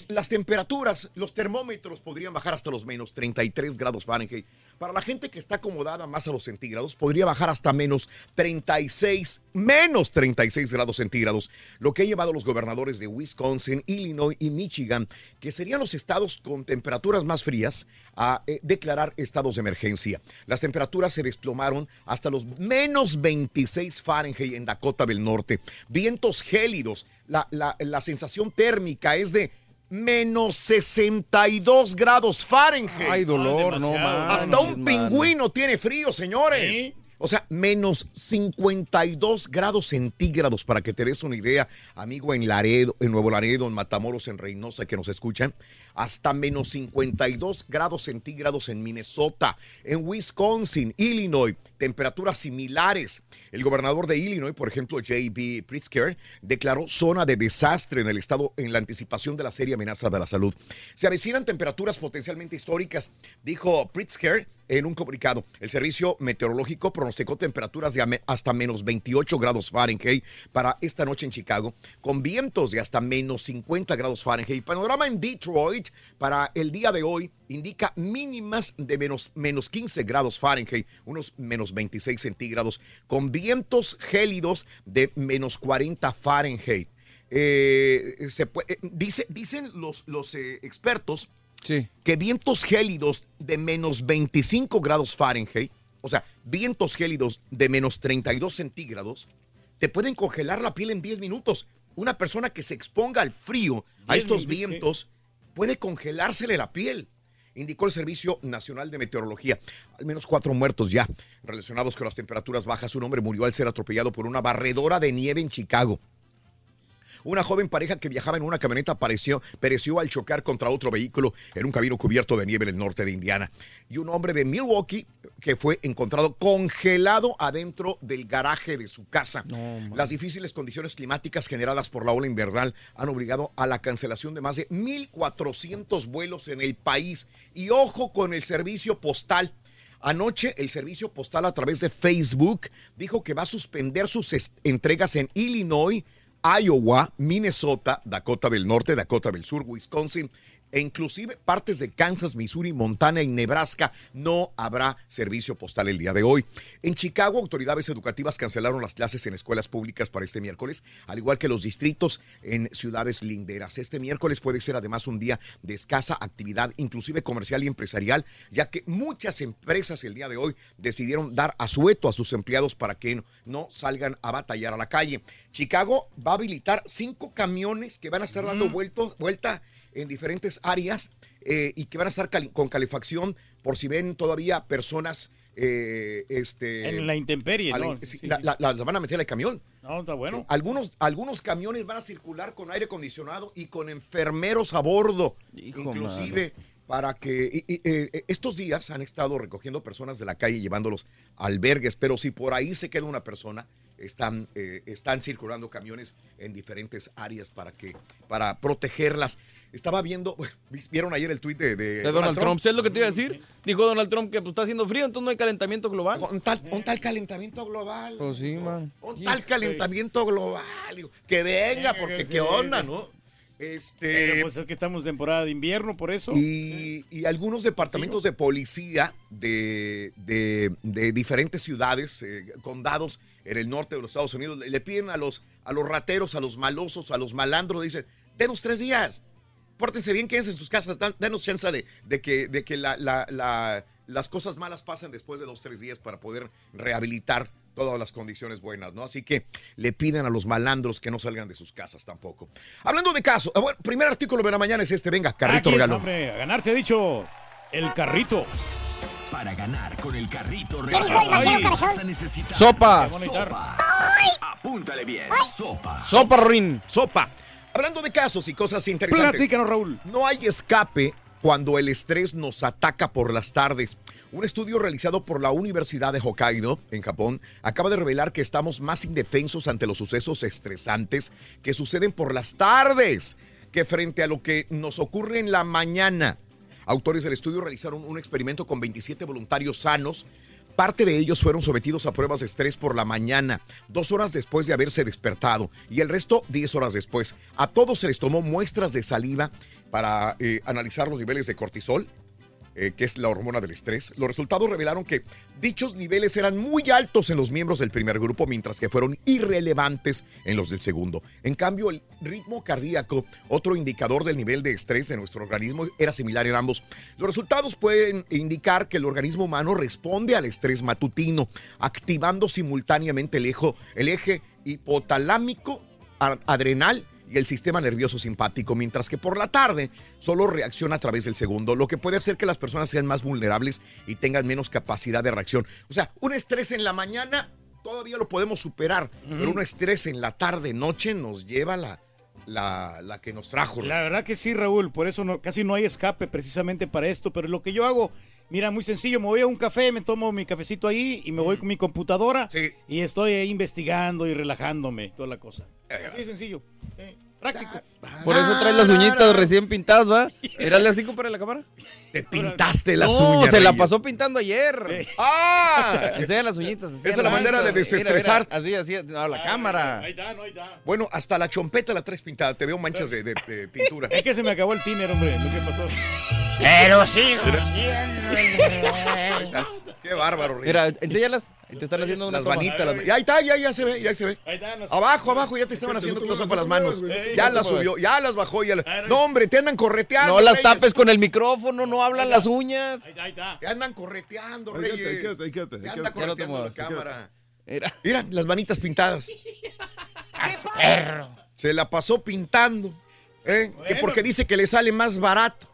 las temperaturas, los termómetros podrían bajar hasta los menos 33 grados Fahrenheit. Para la gente que está acomodada más a los centígrados, podría bajar hasta menos 36, menos 36 grados centígrados, lo que ha llevado a los gobernadores de Wisconsin, Illinois y Michigan, que serían los estados con temperaturas más frías, a eh, declarar estados de emergencia. Las temperaturas se desplomaron hasta los menos 26 Fahrenheit en Dakota del Norte. Vientos gélidos. La, la- la sensación térmica es de menos 62 grados Fahrenheit. Ay, dolor, no más. Hasta un pingüino tiene frío, señores. O sea, menos 52 grados centígrados, para que te des una idea, amigo, en Laredo, en Nuevo Laredo, en Matamoros, en Reynosa, que nos escuchan. Hasta menos 52 grados centígrados en Minnesota, en Wisconsin, Illinois, temperaturas similares. El gobernador de Illinois, por ejemplo, J.B. Pritzker, declaró zona de desastre en el estado en la anticipación de la serie amenaza de la salud. Se avecinan temperaturas potencialmente históricas, dijo Pritzker en un comunicado. El servicio meteorológico pronosticó temperaturas de hasta menos 28 grados Fahrenheit para esta noche en Chicago, con vientos de hasta menos 50 grados Fahrenheit. Panorama en Detroit para el día de hoy indica mínimas de menos, menos 15 grados Fahrenheit, unos menos 26 centígrados, con vientos gélidos de menos 40 Fahrenheit. Eh, se puede- eh, dice, dicen los, los eh, expertos que vientos gélidos de menos 25 grados Fahrenheit, o sea, vientos gélidos de menos 32 centígrados, te pueden congelar la piel en 10 minutos. Una persona que se exponga al frío, a 10 estos vientos, puede congelársele la piel indicó el Servicio Nacional de Meteorología. Al menos cuatro muertos ya relacionados con las temperaturas bajas. Un hombre murió al ser atropellado por una barredora de nieve en Chicago. Una joven pareja que viajaba en una camioneta pereció, pereció al chocar contra otro vehículo en un camino cubierto de nieve en el norte de Indiana. Y un hombre de Milwaukee que fue encontrado congelado adentro del garaje de su casa. Las difíciles condiciones climáticas generadas por la ola invernal han obligado a la cancelación de más de 1.400 vuelos en el país. Y ojo con el servicio postal. Anoche el servicio postal a través de Facebook dijo que va a suspender sus entregas en Illinois, Iowa, Minnesota, Dakota del Norte, Dakota del Sur, Wisconsin e inclusive partes de Kansas, Missouri, Montana y Nebraska no habrá servicio postal el día de hoy. En Chicago, autoridades educativas cancelaron las clases en escuelas públicas para este miércoles, al igual que los distritos en ciudades linderas. Este miércoles puede ser además un día de escasa actividad, inclusive comercial y empresarial, ya que muchas empresas el día de hoy decidieron dar asueto a sus empleados para que no, salgan a batallar a la calle. Chicago va a habilitar cinco camiones que van a estar dando vuelto- vuelta en diferentes áreas eh, y que van a estar cali- con calefacción por si ven todavía personas eh, este, En la intemperie, la- ¿no? sí, Sí, la- sí. la- las van a meter al camión. No, está bueno. Algunos, algunos camiones van a circular con aire acondicionado y con enfermeros a bordo, Hijo, inclusive para que y- y, eh, estos días han estado recogiendo personas de la calle y llevándolos a albergues, pero si por ahí se queda una persona, están, eh, están circulando camiones en diferentes áreas para que para protegerlas. Estaba viendo, vieron ayer el tuit de, de De Donald Trump, ¿sabes lo que te iba a decir? Dijo Donald Trump que pues, está haciendo frío, entonces no hay calentamiento global. Un tal, un tal calentamiento global. Pues sí, man. Un tal calentamiento global. digo, Que venga, porque qué onda, ¿no? Este. Pero pues es que estamos en temporada de invierno, por eso. Y, y algunos departamentos de policía de, de- de diferentes ciudades, eh, condados en el norte de los Estados Unidos, le, le piden a los, a los rateros, a los malosos, a los malandros, dicen, denos tres días, pórtense bien, quédense en sus casas, dan- denos chance de, de que, de que la- la- la- las cosas malas pasen después de dos, tres días para poder rehabilitar todas las condiciones buenas, ¿no? Así que le piden a los malandros que no salgan de sus casas tampoco. Hablando de caso, ah, bueno, primer artículo de la mañana es este, venga, carrito Aquí es, regalo. hombre, a ganar se ha dicho el carrito. Para ganar con el carrito regalo, vas a necesitar Sopa. Sopa. Apúntale bien. Sopa. Sopa, Ruin. Sopa. Hablando de casos y cosas interesantes. Platícanos, Raúl. No hay escape cuando el estrés nos ataca por las tardes. Un estudio realizado por la Universidad de Hokkaido, en Japón, acaba de revelar que estamos más indefensos ante los sucesos estresantes que suceden por las tardes que frente a lo que nos ocurre en la mañana. Autores del estudio realizaron un experimento con 27 voluntarios sanos. Parte de ellos fueron sometidos a pruebas de estrés por la mañana, dos horas después de haberse despertado, y el resto 10 horas después. A todos se les tomó muestras de saliva para eh, analizar los niveles de cortisol, eh, que es la hormona del estrés. Los resultados revelaron que dichos niveles eran muy altos en los miembros del primer grupo, mientras que fueron irrelevantes en los del segundo. En cambio, el ritmo cardíaco, otro indicador del nivel de estrés de nuestro organismo, era similar en ambos. Los resultados pueden indicar que el organismo humano responde al estrés matutino, activando simultáneamente el, ejo- el eje hipotalámico, adrenal y el sistema nervioso simpático, mientras que por la tarde solo reacciona a través del segundo, lo que puede hacer que las personas sean más vulnerables y tengan menos capacidad de reacción. O sea, un estrés en la mañana todavía lo podemos superar, pero un estrés en la tarde, noche nos lleva la, la, la que nos trajo. La verdad que sí, Raúl, por eso no, casi no hay escape precisamente para esto, pero lo que yo hago, mira, muy sencillo, me voy a un café, me tomo mi cafecito ahí y me voy con mi computadora y estoy ahí investigando y relajándome, toda la cosa. Así de sencillo, eh, práctico. Por eso traes las uñitas recién pintadas, ¿va? Mírale así para la cámara. Te pintaste las no, uñas. se la pasó pintando ayer. ¡Ah! Enseña las uñitas. Esa es la manera de desestresar. así, así, a la cámara. Ahí está, no, ahí está. Bueno, hasta la chompeta la traes pintada, te veo manchas de, de- de pintura. Es que se me acabó el tiner, hombre, lo que pasó. Pero sigo estás. Qué bárbaro, Reyes. Mira, enséñalas. Te están haciendo una Las toma. vanitas. las- Ya ahí está, ya, ya se ve, ya se ve. Abajo, abajo, ya te estaban haciendo cosas para las manos. Ya las subió, ya las bajó. Ya la- No, hombre, te andan correteando. No las Reyes. tapes con el micrófono, no hablan las uñas. Ahí está. Te andan correteando, Ahí quédate, ahí Reyes. quédate, ahí quédate, Te ahí anda quédate. Ya no te correteando la cámara. Mira. Mira, las manitas pintadas. perro. Se la pasó pintando. ¿eh? Que porque dice que le sale más barato.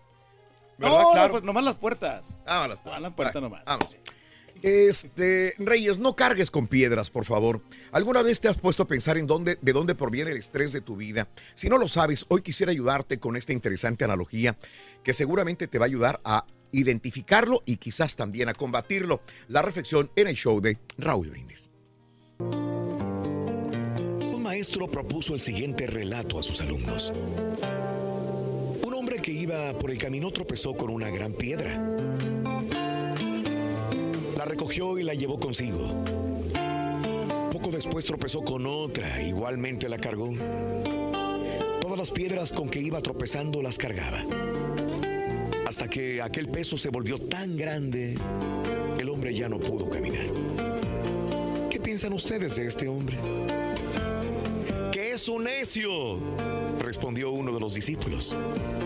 ¿Verdad? No, claro. no, pues nomás las puertas. Ah, las Ah, las puertas nomás. Vamos. Este, Reyes, no cargues con piedras, por favor. ¿Alguna vez te has puesto a pensar en dónde, de dónde proviene el estrés de tu vida? Si no lo sabes, hoy quisiera ayudarte con esta interesante analogía que seguramente te va a ayudar a identificarlo y quizás también a combatirlo. La reflexión en el show de Raúl Brindis. Un maestro propuso el siguiente relato a sus alumnos. Que iba por el camino tropezó con una gran piedra. La recogió y la llevó consigo. Poco después tropezó con otra, igualmente la cargó. Todas las piedras con que iba tropezando las cargaba. Hasta que aquel peso se volvió tan grande, el hombre ya no pudo caminar. ¿Qué piensan ustedes de este hombre? ¡Que es un necio! Respondió uno de los discípulos.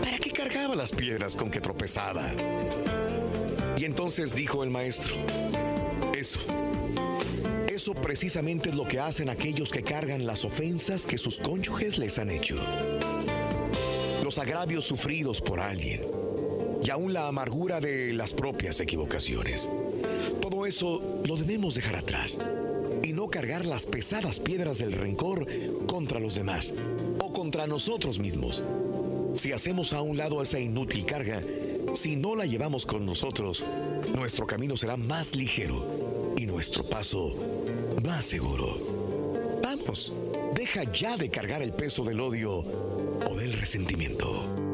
¿Para qué cargaba las piedras con que tropezaba? Y entonces dijo el maestro, eso, eso precisamente es lo que hacen aquellos que cargan las ofensas que sus cónyuges les han hecho. Los agravios sufridos por alguien y aún la amargura de las propias equivocaciones. Todo eso lo debemos dejar atrás cargar las pesadas piedras del rencor contra los demás o contra nosotros mismos. Si hacemos a un lado esa inútil carga, si no la llevamos con nosotros, nuestro camino será más ligero y nuestro paso más seguro. Vamos, deja ya de cargar el peso del odio o del resentimiento.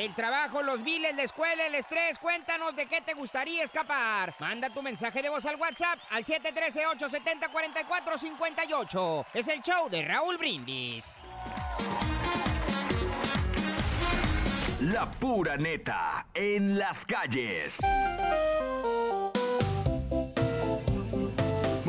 Del trabajo, los biles, la escuela, el estrés, cuéntanos de qué te gustaría escapar. Manda tu mensaje de voz al WhatsApp al 713-870-4458. Es el show de Raúl Brindis. La pura neta en las calles.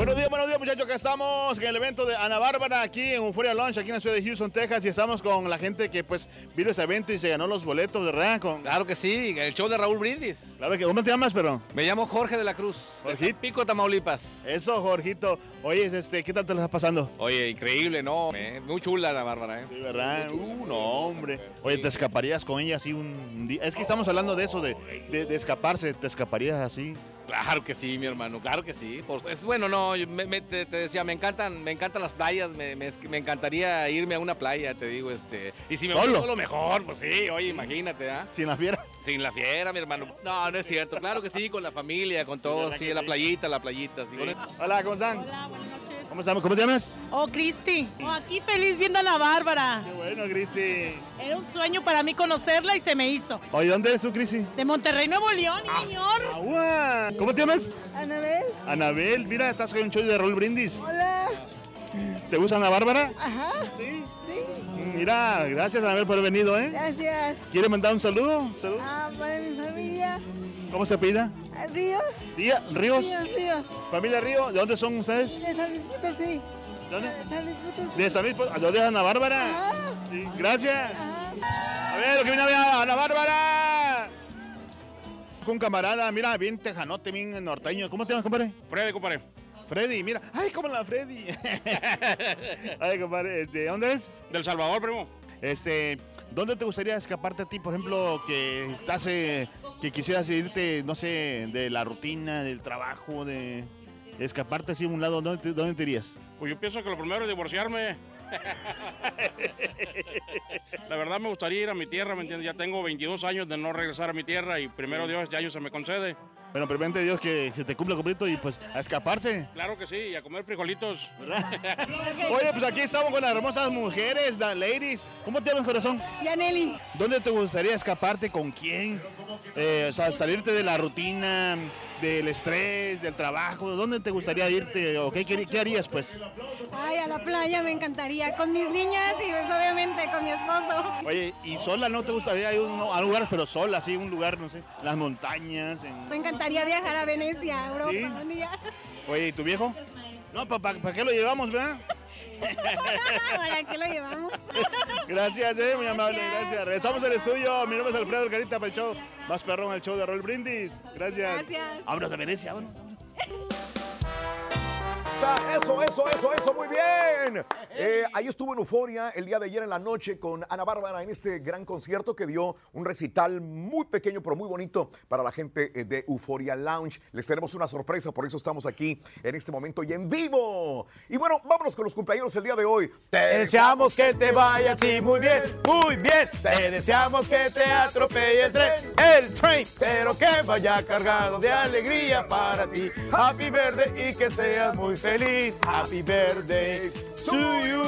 Buenos días, buenos días muchachos, acá estamos en el evento de Ana Bárbara aquí en Euphoria Lounge, aquí en la ciudad de Houston, Texas y estamos con la gente que pues vino ese evento y se ganó los boletos, ¿verdad? Con... Claro que sí, el show de Raúl Brindis. Claro que, ¿cómo te llamas, pero? Me llamo Jorge de la Cruz, de Pico, Tamaulipas. Eso, Jorgito. Oye, este, ¿qué tal te lo estás pasando? Oye, increíble, ¿no? Eh, Muy chula Ana Bárbara, ¿eh? Sí, ¿verdad? Uh, no, hombre. Oye, ¿te escaparías con ella así un día? Es que estamos hablando de eso, de, de, de escaparse, ¿te escaparías así? Claro que sí, mi hermano, claro que sí. Por- es bueno, no, yo me- me- te, te decía, me encantan, me encantan las playas, me, me- me encantaría irme a una playa, te digo, este. Y si me voy ¿Solo? solo mejor, pues sí, oye, imagínate, ¿ah? Sin la fiera. Sin la fiera, mi hermano. No, no es cierto, claro que sí, con la familia, con todo, ¿Verdad sí, la sí? playita, la playita, sí. Hola, ¿cómo están? ¿Cómo estamos? ¿Cómo te llamas? Oh, Cristi. Oh, aquí feliz viendo a la Bárbara. Qué bueno, Cristi. Era un sueño para mí conocerla y se me hizo. Oye, ¿dónde eres tú, Cristi? De Monterrey, Nuevo León, Ah. señor. Agua. ¿Cómo te llamas? Anabel. Anabel, mira, estás con un show de Raúl Brindis. Hola. ¿Te gusta Ana Bárbara? Ajá. Sí. Sí. Mira, gracias Anabel por haber venido, ¿eh? Gracias. ¿Quiere mandar un saludo? ¿Salud? Ah, para mi familia. ¿Cómo se pida? Ah, Ríos. Día, Ríos. Ríos, Ríos. Familia Río, ¿de dónde son ustedes? De San Luis Potosí. ¿Dónde? De San Luis Potosí. De San Luis, Pot- ¿de dónde es Ana Bárbara? Ajá. Sí, gracias. A ver, lo que viene a ver, Ana Bárbara. Con camarada, mira, bien tejanote, bien norteño. ¿Cómo te llamas, compadre? Freddy, compadre. Freddy, mira. Ay, como la Freddy. Ay, compadre, ¿de dónde es? Del Salvador, primo. Este, ¿dónde te gustaría escaparte a ti, por ejemplo, que te hace, que quisieras irte, no sé, de la rutina, del trabajo, de escaparte así a un lado, ¿dónde te, dónde te irías? Pues yo pienso que lo primero es divorciarme. La verdad me gustaría ir a mi tierra, ¿me entiendes? Ya tengo 22 años de no regresar a mi tierra y primero Dios, ya año se me concede. Bueno, permite Dios que se te cumpla completo y pues a escaparse. Claro que sí, y a comer frijolitos. Oye, pues aquí estamos con las hermosas mujeres, the ladies. ¿Cómo te llamas, corazón? Yaneli. ¿Dónde te gustaría escaparte? ¿Con quién? Eh, o sea, salirte de la rutina, del estrés, del trabajo. ¿Dónde te gustaría irte? ¿O qué, qué- qué harías, pues? Ay, a la playa me encantaría. Con mis niñas y pues obviamente con mi esposo. Oye, ¿y sola no te gustaría ir a un, a un lugar, pero sola, así, un lugar, no sé, las montañas? en- Me encantaría viajar a Venecia, Europa, ¿Sí? un día. Oye, ¿y tu viejo? No, ¿para qué lo llevamos, verdad? ¿Para qué lo llevamos? Gracias, eh, muy amable, gracias. Regresamos al estudio. Mi nombre es Alfredo Algarita para el show más perrón, el show de Roll Brindis. Gracias. Gracias. Vámonos a Venecia, vámonos. Eso, eso, eso, eso, muy bien. Eh, ahí estuvo en Euforia el día de ayer en la noche con Ana Bárbara en este gran concierto que dio un recital muy pequeño pero muy bonito para la gente eh, de Euforia Lounge. Les tenemos una sorpresa, por eso estamos aquí en este momento y en vivo. Y bueno, vámonos con los cumpleaños del día de hoy. Te deseamos que te vaya a ti muy bien, muy bien. Te deseamos que te atropelle el tren, el tren, pero que vaya cargado de alegría para ti. Happy birthday y que seas muy feliz. Happy birthday to you.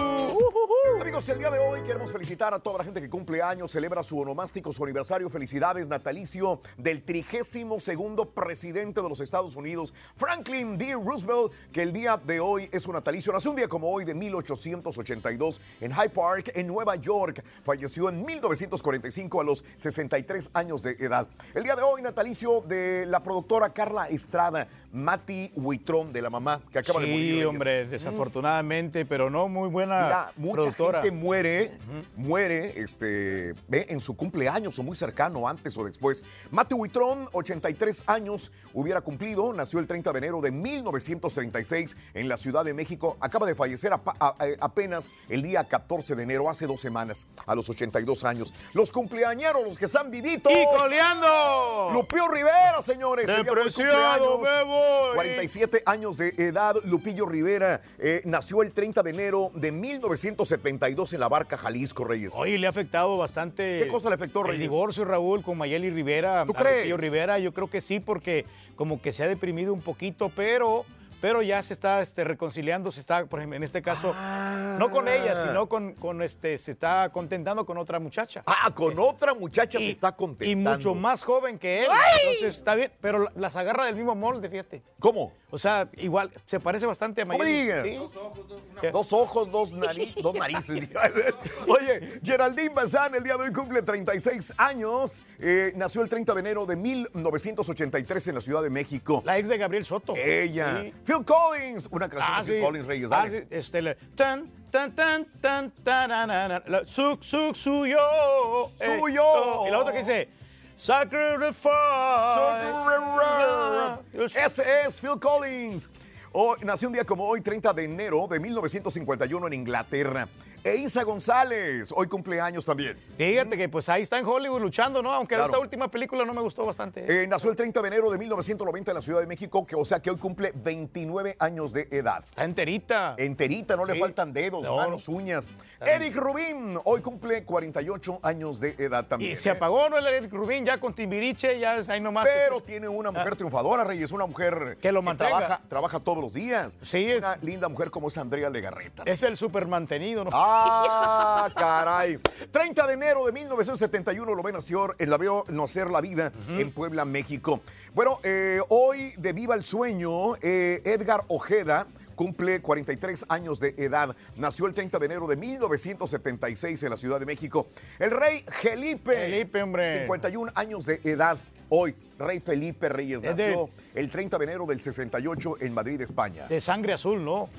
Amigos, el día de hoy queremos felicitar a toda la gente que cumple años, celebra su onomástico, su aniversario. Felicidades, natalicio del trigésimo segundo presidente de los Estados Unidos, Franklin D. Roosevelt, que el día de hoy es un natalicio. Nació un día como hoy de 1882 en Hyde Park, en Nueva York. Falleció en 1945 a los 63 años de edad. El día de hoy, natalicio de la productora Carla Estrada, Mati Huitrón, de la mamá, que acaba de morir. Sí, hombre, desafortunadamente, pero no muy buena Mira, mucha productora. gente muere, muere este, ve, en su cumpleaños o muy cercano, antes o después. Mate Huitrón, 83 años, hubiera cumplido, nació el 30 de enero de 1936 en la Ciudad de México. Acaba de fallecer a- a- apenas el día 14 de enero, hace dos semanas, a los 82 años. Los cumpleañeros, los que están vivitos. ¡Y coleando! Lupillo Rivera, señores. De el día de hoy preciado cumpleaños. me voy. 47 años de edad, Lupillo Rivera eh, nació el 30 de enero de 1972 en la Barca, Jalisco, Reyes. Oye, le ha afectado bastante. ¿Qué cosa le afectó, El Reyes? divorcio, Raúl, con Mayeli Rivera. ¿Tú crees? Rivera, yo creo que sí, porque como que se ha deprimido un poquito, pero. Pero ya se está este, reconciliando, se está, por ejemplo, en este caso, no con ella, sino con, con este, se está contentando con otra muchacha. Ah, con otra muchacha se está Y contentando. mucho más joven que él. ¡Ay! Entonces está bien, pero la- las agarra del mismo molde, fíjate. ¿Cómo? O sea, igual, se parece bastante a ¿Cómo Mayeli. digas? Sí. Dos ojos, dos, nari- dos narices. Oye, Geraldine Bazán el día de hoy cumple 36 años. Eh, nació el 30 de enero de 1983 en la Ciudad de México. La ex de Gabriel Soto. Ella. Sí. Phil Collins. Una canción Ah, de Phil. Collins, Reyes. Ah, sí, este, le- tan, tan, tan, tan, Suk, suk, suyo. eh, Suyo. oh, y la otra que dice, Sacrifice. Ese es Phil Collins. Oh, nació un día como hoy, 30 de enero de 1951 en Inglaterra. E Isa González, hoy cumpleaños también. Fíjate que pues ahí está en Hollywood luchando, ¿no? Aunque Claro. esta última película no me gustó bastante. Eh, nació el 30 de enero de 1990 en la Ciudad de México, que, o sea que hoy cumple 29 años de edad. Está enterita. Enterita, no le faltan dedos, No, manos, uñas. Eric Rubín, hoy cumple 48 años de edad también. Y se ¿eh? apagó, ¿no? El Eric Rubín ya con Timbiriche, ya es ahí nomás. Pero tiene una mujer triunfadora, Reyes, una mujer Que lo mantenga. trabaja, trabaja todos los días. Sí, es- Una linda mujer como es Andrea Legarreta. Es el super mantenido, ¿no? Ah, caray. 30 de enero de 1971 lo eh, la veo nacer la vida en Puebla, México. Bueno, eh, hoy de Viva el Sueño, eh, Edgar Ojeda cumple 43 años de edad. Nació el 30 de enero de 1976 en la Ciudad de México. El rey Felipe. Felipe, hombre. 51 años de edad. Hoy, Rey Felipe Reyes nació el 30 de enero del 68 en Madrid, España. De sangre azul, ¿no?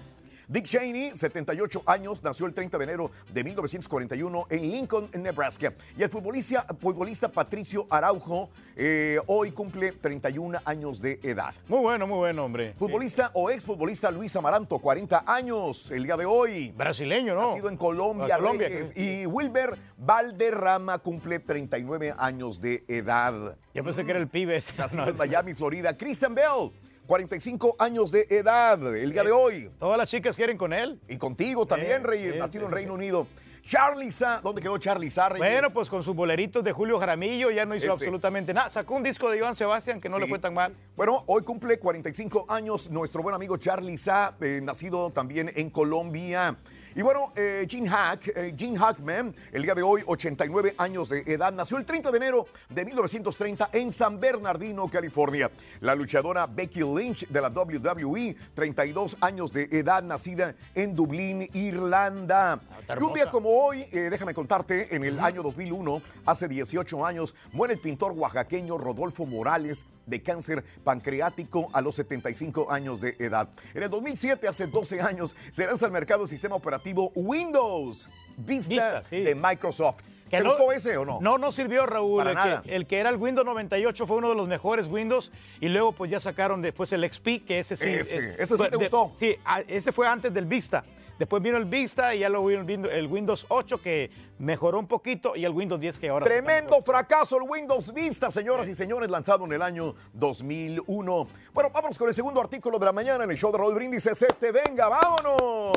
Dick Cheney, 78 años, nació el 30 de enero de 1941 en Lincoln, en Nebraska. Y el futbolista, futbolista Patricio Araujo eh, hoy cumple 31 años de edad. Muy bueno, muy bueno, hombre. Futbolista o exfutbolista Luis Amaranto, 40 años el día de hoy. Brasileño, ¿no? Nacido en Colombia, Ah, Colombia, Reyes. que- Y Wilber Valderrama cumple 39 años de edad. Yo pensé que era el pibe. Nacido No, en Miami, Florida. Christian Bell, 45 años de edad el día de hoy. Todas las chicas quieren con él. Y contigo también, Sí, Reyes, nacido en Reino. Unido. Charlie Sa, ¿dónde quedó Charlie Sa, Reyes? Bueno, pues con sus boleritos de Julio Jaramillo ya no hizo Ese. absolutamente nada. Sacó un disco de Joan Sebastián que no le fue tan mal. Bueno, hoy cumple 45 años nuestro buen amigo Charlie Sa, eh, nacido también en Colombia. Y bueno, eh, Gene Hack, eh, Gene Hackman, el día de hoy, 89 años de edad, nació el 30 de enero de 1930 en San Bernardino, California. La luchadora Becky Lynch de la WWE, 32 años de edad, nacida en Dublín, Irlanda. está y un día como hoy, eh, déjame contarte, en el año 2001, hace 18 años, muere el pintor oaxaqueño Rodolfo Morales de cáncer pancreático a los 75 años de edad. En el 2007, hace 12 años, se lanza al mercado el sistema operativo Windows Vista, Vista, sí. de Microsoft. ¿Te no- gustó ese o no? No, no sirvió, Raúl. Para el, nada. Que, el que era el Windows 98 fue uno de los mejores Windows. Y luego, pues ya sacaron después el XP, que ese sí. Ese, eh, ese sí te de- gustó. Sí, a- este fue antes del Vista. Después vino el Vista y ya luego vino el Windows, el Windows 8 que mejoró un poquito y el Windows 10 que ahora... Tremendo fracaso el Windows Vista, señoras y señores, lanzado en el año 2001. Bueno, vámonos con el segundo artículo de la mañana en el show de Raúl Brindis. Es este, venga, vámonos.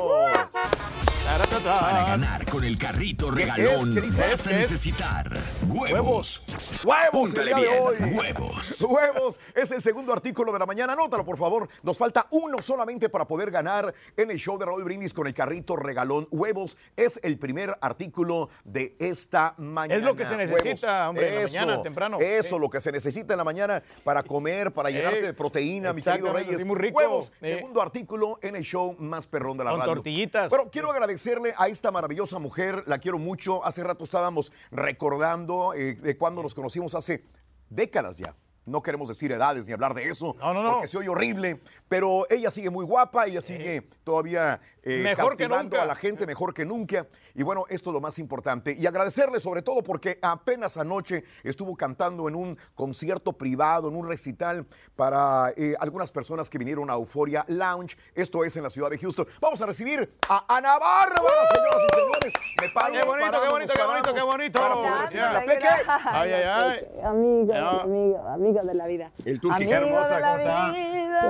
Para ganar con el carrito ¿Qué es? regalón ¿Qué dice? vas a ¿Qué es? necesitar huevos. Huevos el Apúntale día de bien, hoy. huevos. Huevos es el segundo artículo de la mañana. Anótalo, por favor. Nos falta uno solamente para poder ganar en el show de Raúl Brindis con el carrito regalón. Huevos es el primer artículo de esta mañana. Es lo que se necesita, Huevos. hombre, en la Eso, mañana, temprano. Eso, Sí. lo que se necesita en la mañana para comer, para llenarte Eh, de proteína, mi querido Reyes. muy rico. Huevos, Eh. segundo artículo en el show más perrón de la Con radio. tortillitas. Bueno, quiero agradecerle a esta maravillosa mujer, la quiero mucho. Hace rato estábamos recordando eh, de cuando nos conocimos hace décadas ya. No queremos decir edades ni hablar de eso, No, no, no. porque se oye horrible, pero ella sigue muy guapa, ella sigue todavía eh, Mejor que nunca. a la gente mejor que nunca. Y bueno, esto es lo más importante. Y agradecerle sobre todo porque apenas anoche estuvo cantando en un concierto privado, en un recital para eh, algunas personas que vinieron a Euphoria Lounge. Esto es en la ciudad de Houston. Vamos a recibir a Ana Bárbara, señoras y señores. Me paro, Qué bonito, qué bonito, qué paramos, bonito, qué bonito. para Peque. Ay, ay, ay. Amiga, Ya. amigo, amigo de la vida. El Tuki, qué Amigo hermosa, vida,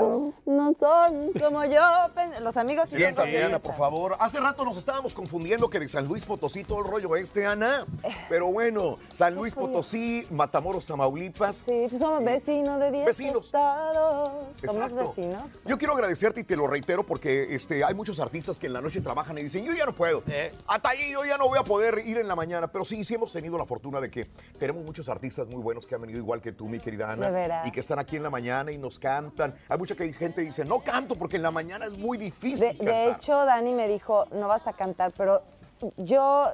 no son como yo. Los amigos sí son Ana, por favor. Hace rato nos estábamos confundiendo que de San Luis Potosí todo el rollo este, Ana. Pero bueno, San Luis Potosí, Matamoros, Tamaulipas. Sí, pues somos vecinos de 10 Vecinos. estados. Somos Exacto. vecinos. Yo quiero agradecerte y te lo reitero porque este, hay muchos artistas que en la noche trabajan y dicen, yo ya no puedo. Eh. Hasta ahí yo ya no voy a poder ir en la mañana. Pero sí, sí hemos tenido la fortuna de que tenemos muchos artistas muy buenos que han venido igual que tú, mi querida Ana. De veras. Y que están aquí en la mañana y nos cantan. Hay mucha que- gente que dice, no canto porque en la mañana es muy difícil De, de cantar. Dani me dijo, no vas a cantar, pero yo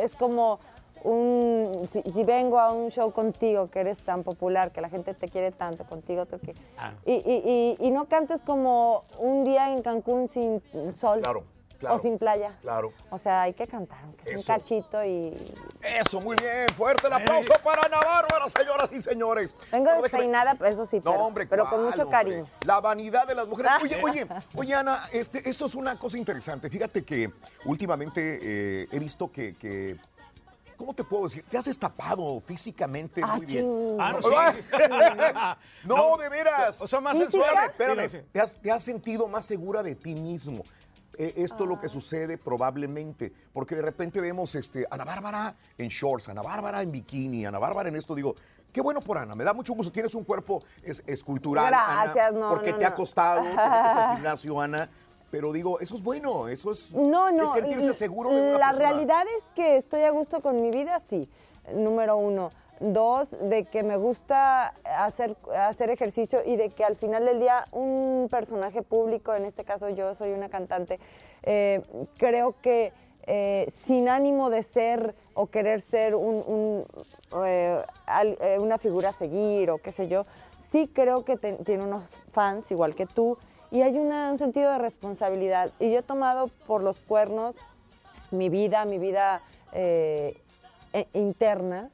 es como un... Si, si vengo a un show contigo, que eres tan popular, que la gente te quiere tanto contigo, tú que... Ah. Y, y- y- y no canto es como un día en Cancún sin sol. Claro, claro. O sin playa. Claro. O sea, hay que cantar, aunque sea un cachito y... Eso, muy bien. Fuerte el aplauso para Ana Bárbara, señoras y señores. Vengo Pero déjame- despeinada, eso sí, No, pero, hombre, pero con ¿cuál, mucho hombre? cariño. La vanidad de las mujeres. Oye, Ah. oye, oye, Ana, este, esto es una cosa interesante. Fíjate que últimamente eh, he visto que, que- ¿Cómo te puedo decir? Te has destapado físicamente muy bien. Ah, no, sí. no, No, de veras. o sea, más sensual. Espérame, has, te has sentido más segura de ti mismo. Eh, esto es lo que Ah. sucede probablemente, porque de repente vemos este, Ana Bárbara en shorts, Ana Bárbara en bikini, Ana Bárbara en esto, digo, qué bueno por Ana, me da mucho gusto, tienes un cuerpo es, escultural, Gracias, Ana, no, porque no, te ha costado, te metes al gimnasio, Ana, pero digo, eso es bueno, eso es, No, no. es sentirse seguro de una La persona. realidad es que estoy a gusto con mi vida, sí. Número uno. Dos, de que me gusta hacer, hacer ejercicio y de que al final del día un personaje público, en este caso yo soy una cantante, eh, creo que eh, sin ánimo de ser o querer ser un- eh, una figura a seguir o qué sé yo, sí creo que tiene unos fans igual que tú y hay un sentido de responsabilidad. Y yo he tomado por los cuernos mi vida, mi vida e- interna.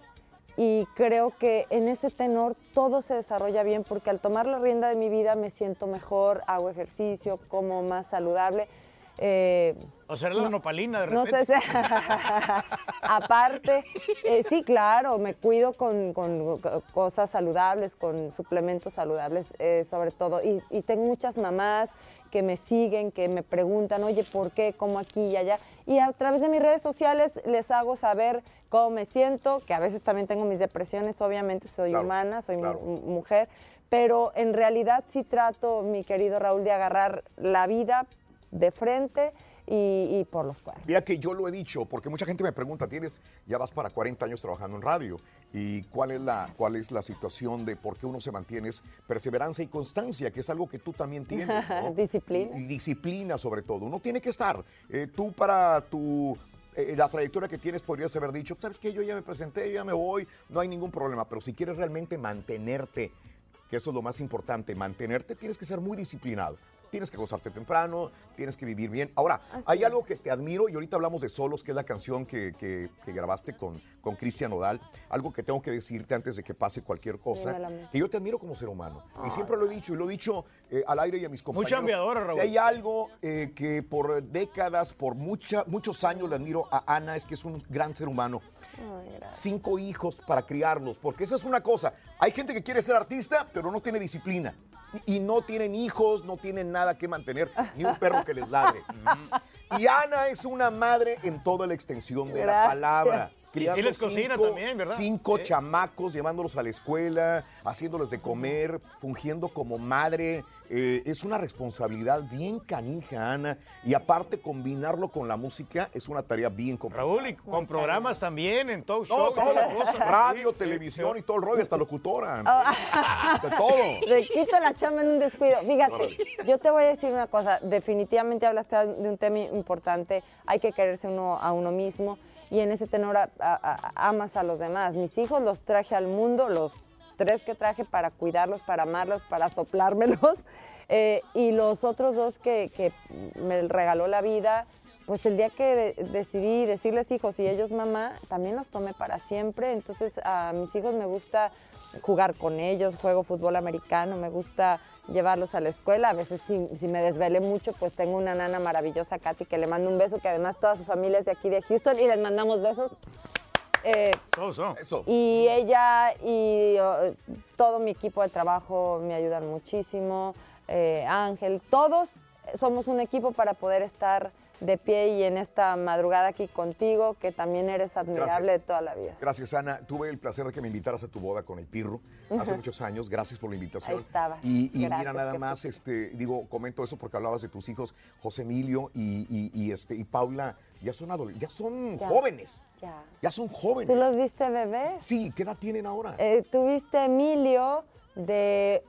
Y creo que en ese tenor todo se desarrolla bien porque al tomar la rienda de mi vida me siento mejor, hago ejercicio, como más saludable. eh, O sea, la nopalina de no repente. sé si... Aparte, eh, sí, claro, me cuido con, con co- cosas saludables, con suplementos saludables, eh, sobre todo. Y, y tengo muchas mamás que me siguen, que me preguntan, oye, ¿por qué? ¿Cómo aquí y allá? Y a través de mis redes sociales les hago saber cómo me siento, que a veces también tengo mis depresiones, obviamente soy Claro, humana, soy claro. mujer, pero en realidad sí trato, mi querido Raúl, de agarrar la vida de frente y, y por los cuernos. Mira que yo lo he dicho, porque mucha gente me pregunta, tienes, ya vas para 40 años trabajando en radio, y cuál es la, cuál es la situación de por qué uno se mantiene es perseverancia y constancia, que es algo que tú también tienes, ¿no? Disciplina. Y, y disciplina sobre todo. Uno tiene que estar. Eh, tú para tu eh, la trayectoria que tienes podrías haber dicho, sabes que yo ya me presenté, yo ya me voy, no hay ningún problema. Pero si quieres realmente mantenerte, que eso es lo más importante, mantenerte, tienes que ser muy disciplinado. Tienes que acostarte temprano, tienes que vivir bien. Ahora, hay algo que te admiro y ahorita hablamos de Solos, que es la canción que, que- que grabaste con, con Cristian Nodal. Algo que tengo que decirte antes de que pase cualquier cosa, Dímelo. que yo te admiro como ser humano. Y siempre lo he dicho, y lo he dicho eh, al aire y a mis compañeros. chambeadora, Raúl. Si hay algo eh, que por décadas, por mucha, muchos años le admiro a Ana, es que es un gran ser humano. Cinco hijos para criarlos, porque esa es una cosa. Hay gente que quiere ser artista, pero no tiene disciplina. Y no tienen hijos, no tienen nada que mantener, ni un perro que les ladre. Y Ana es una madre en toda la extensión de la Gracias. Palabra. Y sí les cocina también, ¿verdad? Cinco chamacos, llevándolos a la escuela, haciéndoles de comer, fungiendo como madre. Eh, es una responsabilidad bien canija, Ana. Y aparte, combinarlo con la música es una tarea bien complicada. Raúl, y con programas también, en talk No, show. todo, toda la cosa. radio, Sí, televisión y todo el rollo, hasta locutora. Oh. De todo. Le quita la chamba en un descuido. Fíjate, yo te voy a decir una cosa. Definitivamente hablaste de un tema importante. Hay que quererse uno a uno mismo. Y en ese tenor a- amas a los demás. Mis hijos los traje al mundo, los tres que traje para cuidarlos, para amarlos, para soplármelos. Eh, y los otros dos que, me regaló la vida, pues el día que de- decidí decirles hijos y ellos mamá, también los tomé para siempre. Entonces a mis hijos me gusta jugar con ellos, juego fútbol americano, me gusta llevarlos a la escuela. A veces si, si me desvelé mucho, pues tengo una nana maravillosa, Katy, que le mando un beso, que además toda su familia es de aquí de Houston y les mandamos besos. Eh, y ella y todo mi equipo de trabajo me ayudan muchísimo. eh, Ángel, todos somos un equipo para poder estar de pie y en esta madrugada aquí contigo, que también eres admirable Gracias. de toda la vida. Gracias, Ana. Tuve el placer de que me invitaras a tu boda con el Pirro hace muchos años. Gracias por la invitación. Ahí estabas. Y, y mira, nada más, este, digo, comento eso porque hablabas de tus hijos, José Emilio y, y- y, este, y Paula, ya son adolescentes, ya son Ya. jóvenes. Ya. Ya son jóvenes. ¿Tú los viste bebés? Sí, ¿qué edad tienen ahora? Eh, tuviste Emilio de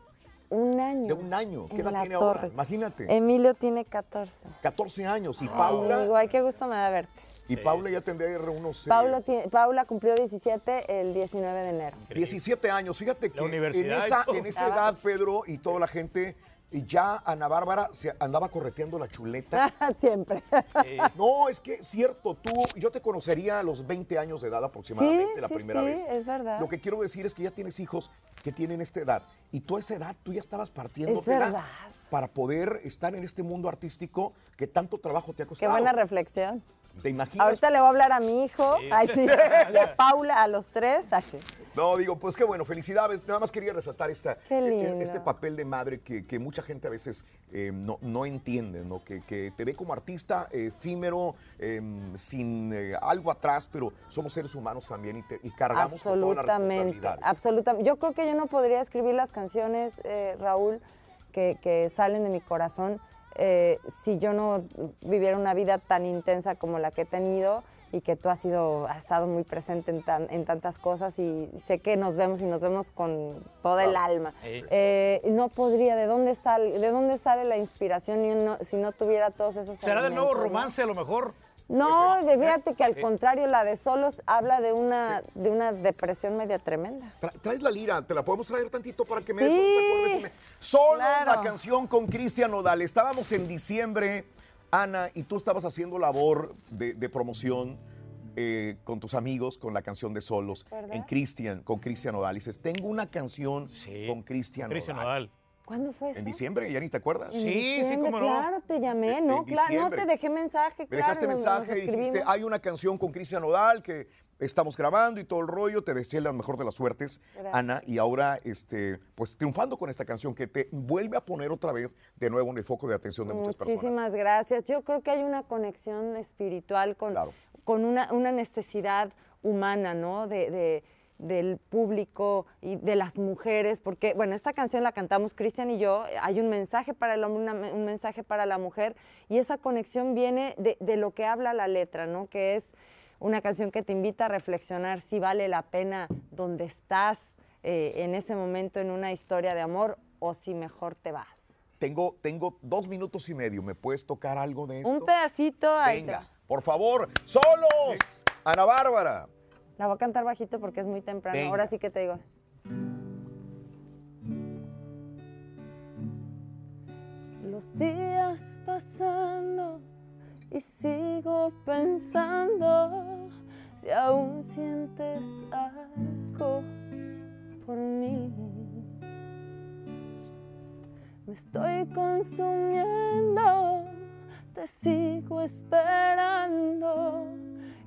un año. de un año. ¿Qué en edad la tiene ahora? torre. Imagínate. Emilio tiene 14. 14 años. Y Amigo, Paula, ay, qué gusto me da verte. y Paula ya tendría unos eh, Paula, tiene- Paula cumplió 17 el 19 de enero. 17 años. Fíjate que en esa, en esa edad, Pedro, y toda la gente, y ya Ana Bárbara se andaba correteando la chuleta. Siempre. No, es que es cierto, tú, yo te conocería a los 20 años de edad aproximadamente Sí, la sí, primera sí, vez. es verdad. Lo que quiero decir es que ya tienes hijos que tienen esta edad. Y tú a esa edad, tú ya estabas partiendo Es verdad. para poder estar en este mundo artístico que tanto trabajo te ha Qué costado. buena reflexión. ¿Te imaginas? Ahorita le voy a hablar a mi hijo, Sí. ay, sí, y a Paula, a los tres. ay, sí. No, digo, pues qué bueno, felicidades. Nada más quería resaltar esta, Qué e- lindo. este papel de madre que, que mucha gente a veces eh, no, no entiende, ¿no? Que, que te ve como artista eh, efímero, eh, sin eh, algo atrás, pero somos seres humanos también y, te- y cargamos con toda la responsabilidad. absolutamente. Yo creo que yo no podría escribir las canciones, eh, Raúl, que, que salen de mi corazón eh, si yo no viviera una vida tan intensa como la que he tenido y que tú has sido, has estado muy presente en, tan- en tantas cosas y sé que nos vemos y nos vemos con todo el alma. Eh, no podría, ¿de dónde sale, de dónde sale la inspiración y no- si no tuviera todos esos ¿Será del nuevo romance a lo mejor? No, fíjate que al contrario, la de Solos habla de una, de una depresión media tremenda. Tra- traes la lira, te la podemos traer tantito para que me Sí, des unos acordes y me- Solo claro. la canción con Cristian Nodal. Estábamos en diciembre, Ana, y tú estabas haciendo labor de, de promoción eh, con tus amigos con la canción de Solos ¿Verdad? en Cristian, con Cristian Nodal. Y dices, tengo una canción con Cristian Cristian Nodal. Nodal. ¿Cuándo fue eso? En diciembre, ya ni te acuerdas. En diciembre, Claro, te llamé, ¿no? Claro, no te dejé mensaje, Me claro. dejaste nos- mensaje nos y dijiste, hay una canción con Cristian Nodal que estamos grabando y todo el rollo. Te deseé la mejor de las suertes, Gracias. Ana. Y ahora, este, pues triunfando con esta canción que te vuelve a poner otra vez de nuevo en el foco de atención de muchas personas. Muchísimas gracias. Yo creo que hay una conexión espiritual con, con una, una necesidad humana, ¿no? De, de- del público y de las mujeres, porque, bueno, esta canción la cantamos Cristian y yo, hay un mensaje para el hombre, una- un mensaje para la mujer, y esa conexión viene de, de lo que habla la letra, ¿no? Que es una canción que te invita a reflexionar si vale la pena donde estás eh, en ese momento en una historia de amor o si mejor te vas. Tengo, tengo dos minutos y medio. ¿Me puedes tocar algo de esto? Un pedacito, ahí te Venga, por favor. ¡Solos! Ana Bárbara. La voy a cantar bajito porque es muy temprano. Venga. Ahora sí que te digo. Los días pasando y sigo pensando si aún sientes algo por mí. Me estoy consumiendo, te sigo esperando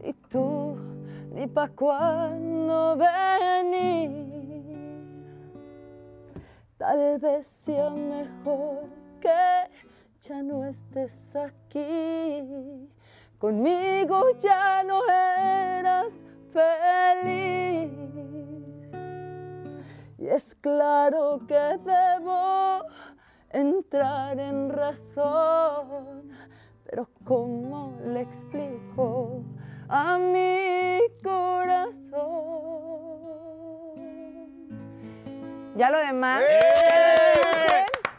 y tú ni pa' cuándo venir. Tal vez sea mejor que ya no estés aquí. Conmigo ya no eras feliz. Y es claro que debo entrar en razón, pero ¿cómo le explico a mi corazón? Ya lo demás. ¡Eh!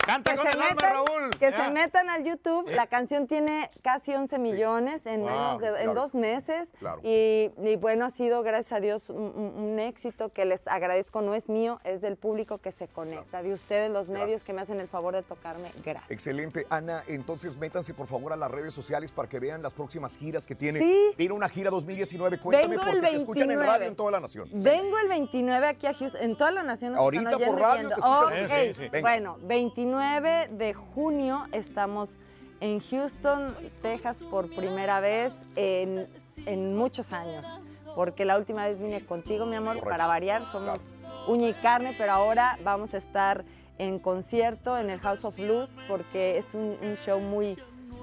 Canta que con se el alma, metan- Raúl. Que se metan al YouTube. La canción tiene casi 11 millones en, Wow, menos de- en claro. dos meses. Claro. Y, y bueno, ha sido, gracias a Dios, un, éxito que les agradezco. No es mío, es del público que se conecta. De ustedes, los medios que me hacen el favor de tocarme. Gracias. Excelente, Ana. Entonces métanse por favor a las redes sociales para que vean las próximas giras que tiene. Sí. Viene una gira 2019. Cuéntame Vengo porque el te escuchan en 29. radio en toda la nación. Vengo el 29 aquí a Houston, en toda la nación. Ahorita por radio te escuchan. Sí, sí. Bueno, 29 de junio estamos en Houston, Texas por primera vez en, en muchos años. Porque la última vez vine contigo, mi amor, Correcto. para variar. Somos uña y carne, pero ahora vamos a estar en concierto en el House of Blues porque es un, un show muy,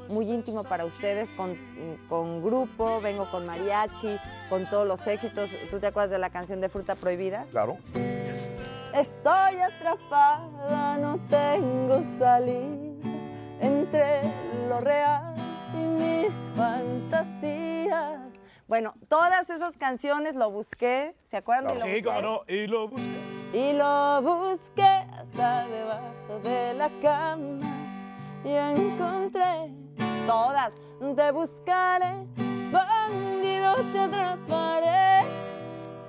muy íntimo para ustedes, con, con grupo, vengo con mariachi, con todos los éxitos. ¿Tú te acuerdas de la canción de Fruta Prohibida? Claro. Estoy atrapada, no tengo salida entre lo real y mis fantasías. Bueno, todas esas canciones lo busqué, ¿se acuerdan? de lo Sí, busqué? cómo no. Y lo busqué. Y lo busqué hasta debajo de la cama y encontré todas. Te buscaré, bandido, te atraparé.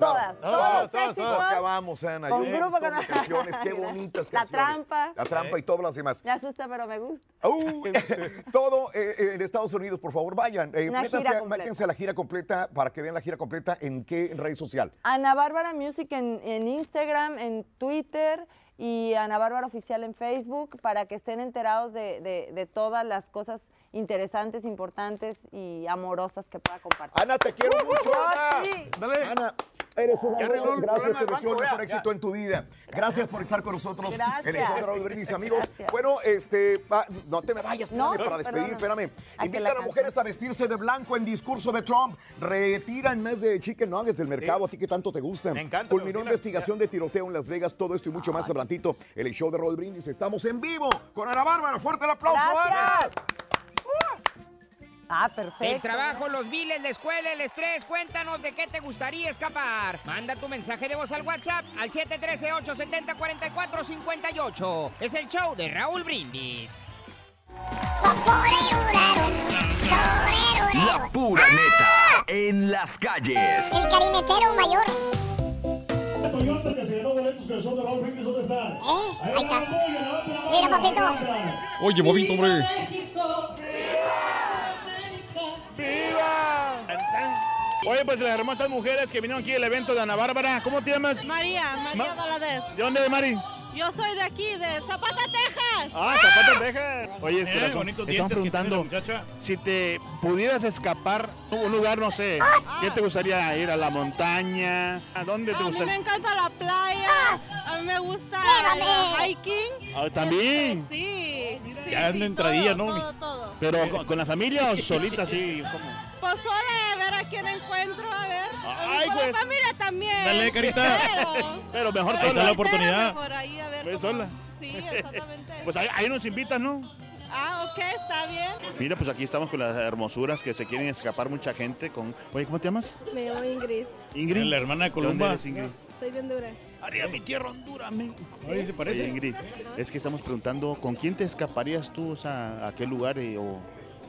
Todas, todas, éxitos. todas. Acabamos, Ana. Con Yo- grupo, todas con- las canciones, qué bonitas La canciones. trampa. La trampa y todas las demás. Me asusta, pero me gusta. Uh, todo eh, eh, en Estados Unidos, por favor, vayan. Eh, Una métanse, gira a- completa. métanse a la gira completa para que vean la gira completa en qué red social. Ana Bárbara Music en, en Instagram, en Twitter y Ana Bárbara Oficial en Facebook para que estén enterados de, de- de todas las cosas interesantes, importantes y amorosas que pueda compartir. Ana, te quiero mucho, Ana. sí. Ana, eres una Ya arregló el Gracias, te deseo mejor ya, éxito en tu vida. Gracias por estar con nosotros Gracias. en el show de Raúl Brindis, amigos. Gracias. Bueno, este, va- no te me vayas, No, espérame, para despedir, perdóname. espérame. A Invitan la a mujeres a vestirse de blanco en discurso de Trump. Retiran más de chicken nuggets del mercado, a ti que tanto te gustan. Me encanta, Culminó me investigación de tiroteo en Las Vegas, todo esto y mucho más adelantito. En el show de Raúl Brindis estamos en vivo con Ana Bárbara. Fuerte el aplauso, Ana. Ah, perfecto. El trabajo, los biles, la escuela, el estrés, cuéntanos de qué te gustaría escapar. Manda tu mensaje de voz al WhatsApp al 713-870-4458. Es el show de Raúl Brindis. La pura neta en las calles. El carinetero mayor. Eh, ahí está. Mira, papito. Oye, bobito, hombre. ¡Viva! Oye, pues las hermosas mujeres que vinieron aquí al evento de Ana Bárbara, ¿cómo te llamas? María, María Ma- Valadez. ¿De dónde, Mari? Yo soy de aquí, de Zapata, Texas. Ah, Zapata, Texas. Oye, Eh, corazón, tiene preguntando si te pudieras escapar a un lugar, no sé, ¿qué te gustaría ir a la montaña? ¿A dónde te A mí me gustaría? encanta la playa, a mí me gusta el hiking. Ah, ¿también? Sí, sí, Ya sí, entradilla, todo, ¿no? Todo, todo. ¿Pero con, con la familia o solita así? ¿Cómo? Pues sola, a ver a quién encuentro, a ver. Ay, Con pues. la familia también. Dale, carita. Pero, Pero mejor pero Ahí está la sola. oportunidad. Mejor ahí, a ver Pues cómo- sola. Sí, exactamente. Pues ahí, ahí nos invitan, ¿no? Ah, ok, está bien. Mira, pues aquí estamos con las hermosuras que se quieren escapar mucha gente con... Oye, ¿cómo te llamas? Me llamo Ingrid. Ingrid. La hermana de ¿De dónde Columba. eres, Ingrid? Soy de Honduras. Haría mi tierra Honduras, me. Oye, ¿se parece? Oye, Ingrid, es que estamos preguntando, ¿con quién te escaparías tú? O sea, ¿a qué lugar? eh, o,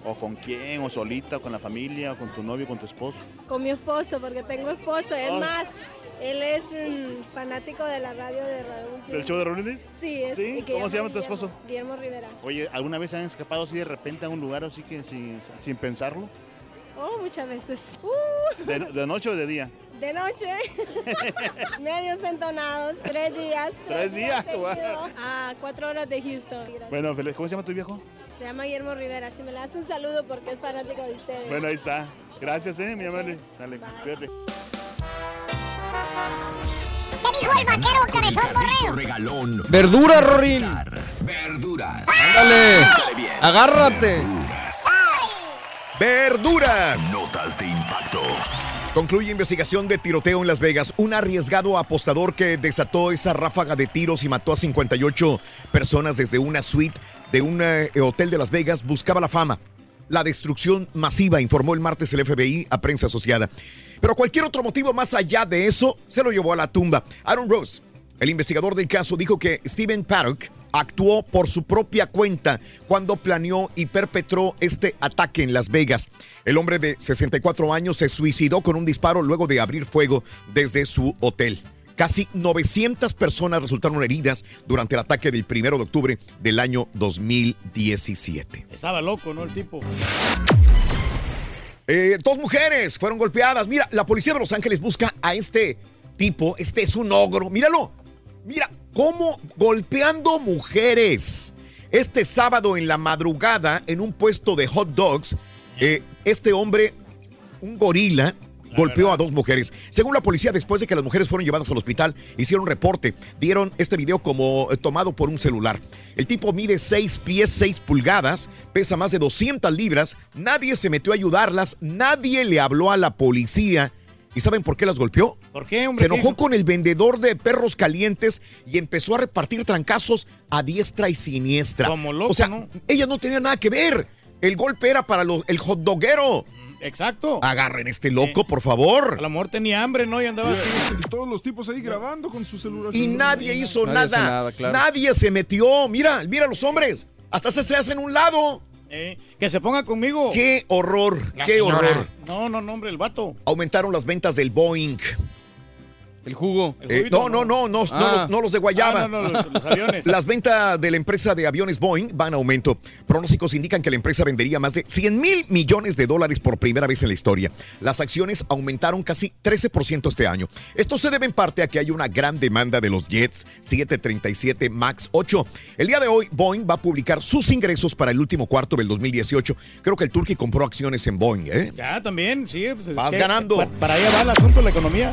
o con quién? ¿O solita? ¿O con la familia? ¿O con tu novio? ¿Con tu esposo? Con mi esposo, porque tengo esposo. Es Ay. más, Él es un fanático de la radio de Raúl. ¿Del show de Raúl? Sí, es. ¿Cómo se llama tu esposo? Guillermo Rivera. Oye, ¿alguna vez han escapado así de repente a un lugar así que sin, sin pensarlo? Oh, muchas veces. Uh, ¿De, de noche o de día? de noche. Medios entonados. Tres días. Tres días, guau. A cuatro horas de Houston. Bueno, feliz- ¿cómo se llama tu viejo? Se llama Guillermo Rivera. Si me le das un saludo porque es fanático de ustedes. Bueno, ahí está. Gracias, eh, mi amable. Dale, cuídate. ¿Qué dijo el vaquero cabezón borrego? Regalón. Verdura, Rorín. Verduras. Ándale. Agárrate. Verduras. Notas de impacto. Concluye investigación de tiroteo en Las Vegas. Un arriesgado apostador que desató esa ráfaga de tiros y mató a 58 personas desde una suite de un eh, hotel de Las Vegas buscaba la fama. La destrucción masiva, informó el martes el FBI a prensa asociada. Pero cualquier otro motivo más allá de eso se lo llevó a la tumba. Aaron Rose, el investigador del caso, dijo que Steven Paddock actuó por su propia cuenta cuando planeó y perpetró este ataque en Las Vegas. El hombre de 64 años se suicidó con un disparo luego de abrir fuego desde su hotel. Casi 900 personas resultaron heridas durante el ataque del 1 de octubre del año 2017. Estaba loco, ¿no? El tipo. Eh, dos mujeres fueron golpeadas. Mira, la policía de Los Ángeles busca a este tipo. Este es un ogro. Míralo. Mira cómo golpeando mujeres. Este sábado en la madrugada, en un puesto de hot dogs, eh, este hombre, un gorila, golpeó a dos mujeres. Según la policía, después de que las mujeres fueron llevadas al hospital, hicieron reporte. Dieron este video como eh, tomado por un celular. El tipo mide 6 pies 6 pulgadas, pesa más de 200 libras. Nadie se metió a ayudarlas, nadie le habló a la policía. ¿Y saben por qué las golpeó? ¿Por qué, hombre? Se ¿Qué enojó con el vendedor de perros calientes y empezó a repartir trancazos a diestra y siniestra. Como loco, o sea, ¿no? ella no tenía nada que ver. El golpe era para los- el hot doguero. Exacto. Agarren este loco, por favor. A lo mejor tenía hambre, ¿no? Y andaba así. Y todos los tipos ahí grabando con su celular. Y nadie hizo Nadie nada. nada, claro. Nadie se metió. Mira, mira los hombres. Hasta se, se hacen un lado. Eh, que se ponga conmigo. Qué horror, La qué señora. horror. No, no, no, hombre, el vato. Aumentaron las ventas del Boeing. El jugo. Eh, no, no, no, no, no, Ah. los- no los de Guayaba. Ah, no, no, los- los aviones. Las ventas de la empresa de aviones Boeing van a aumento. Pronósticos indican que la empresa vendería más de 100 mil millones de dólares por primera vez en la historia. Las acciones aumentaron casi 13% este año. Esto se debe en parte a que hay una gran demanda de los jets 737 MAX 8. El día de hoy, Boeing va a publicar sus ingresos para el último cuarto del 2018. Creo que el Turkey compró acciones en Boeing, ¿eh? Ya, también, sí. Pues, es Vas que ganando. pa- Para allá va el asunto de la economía.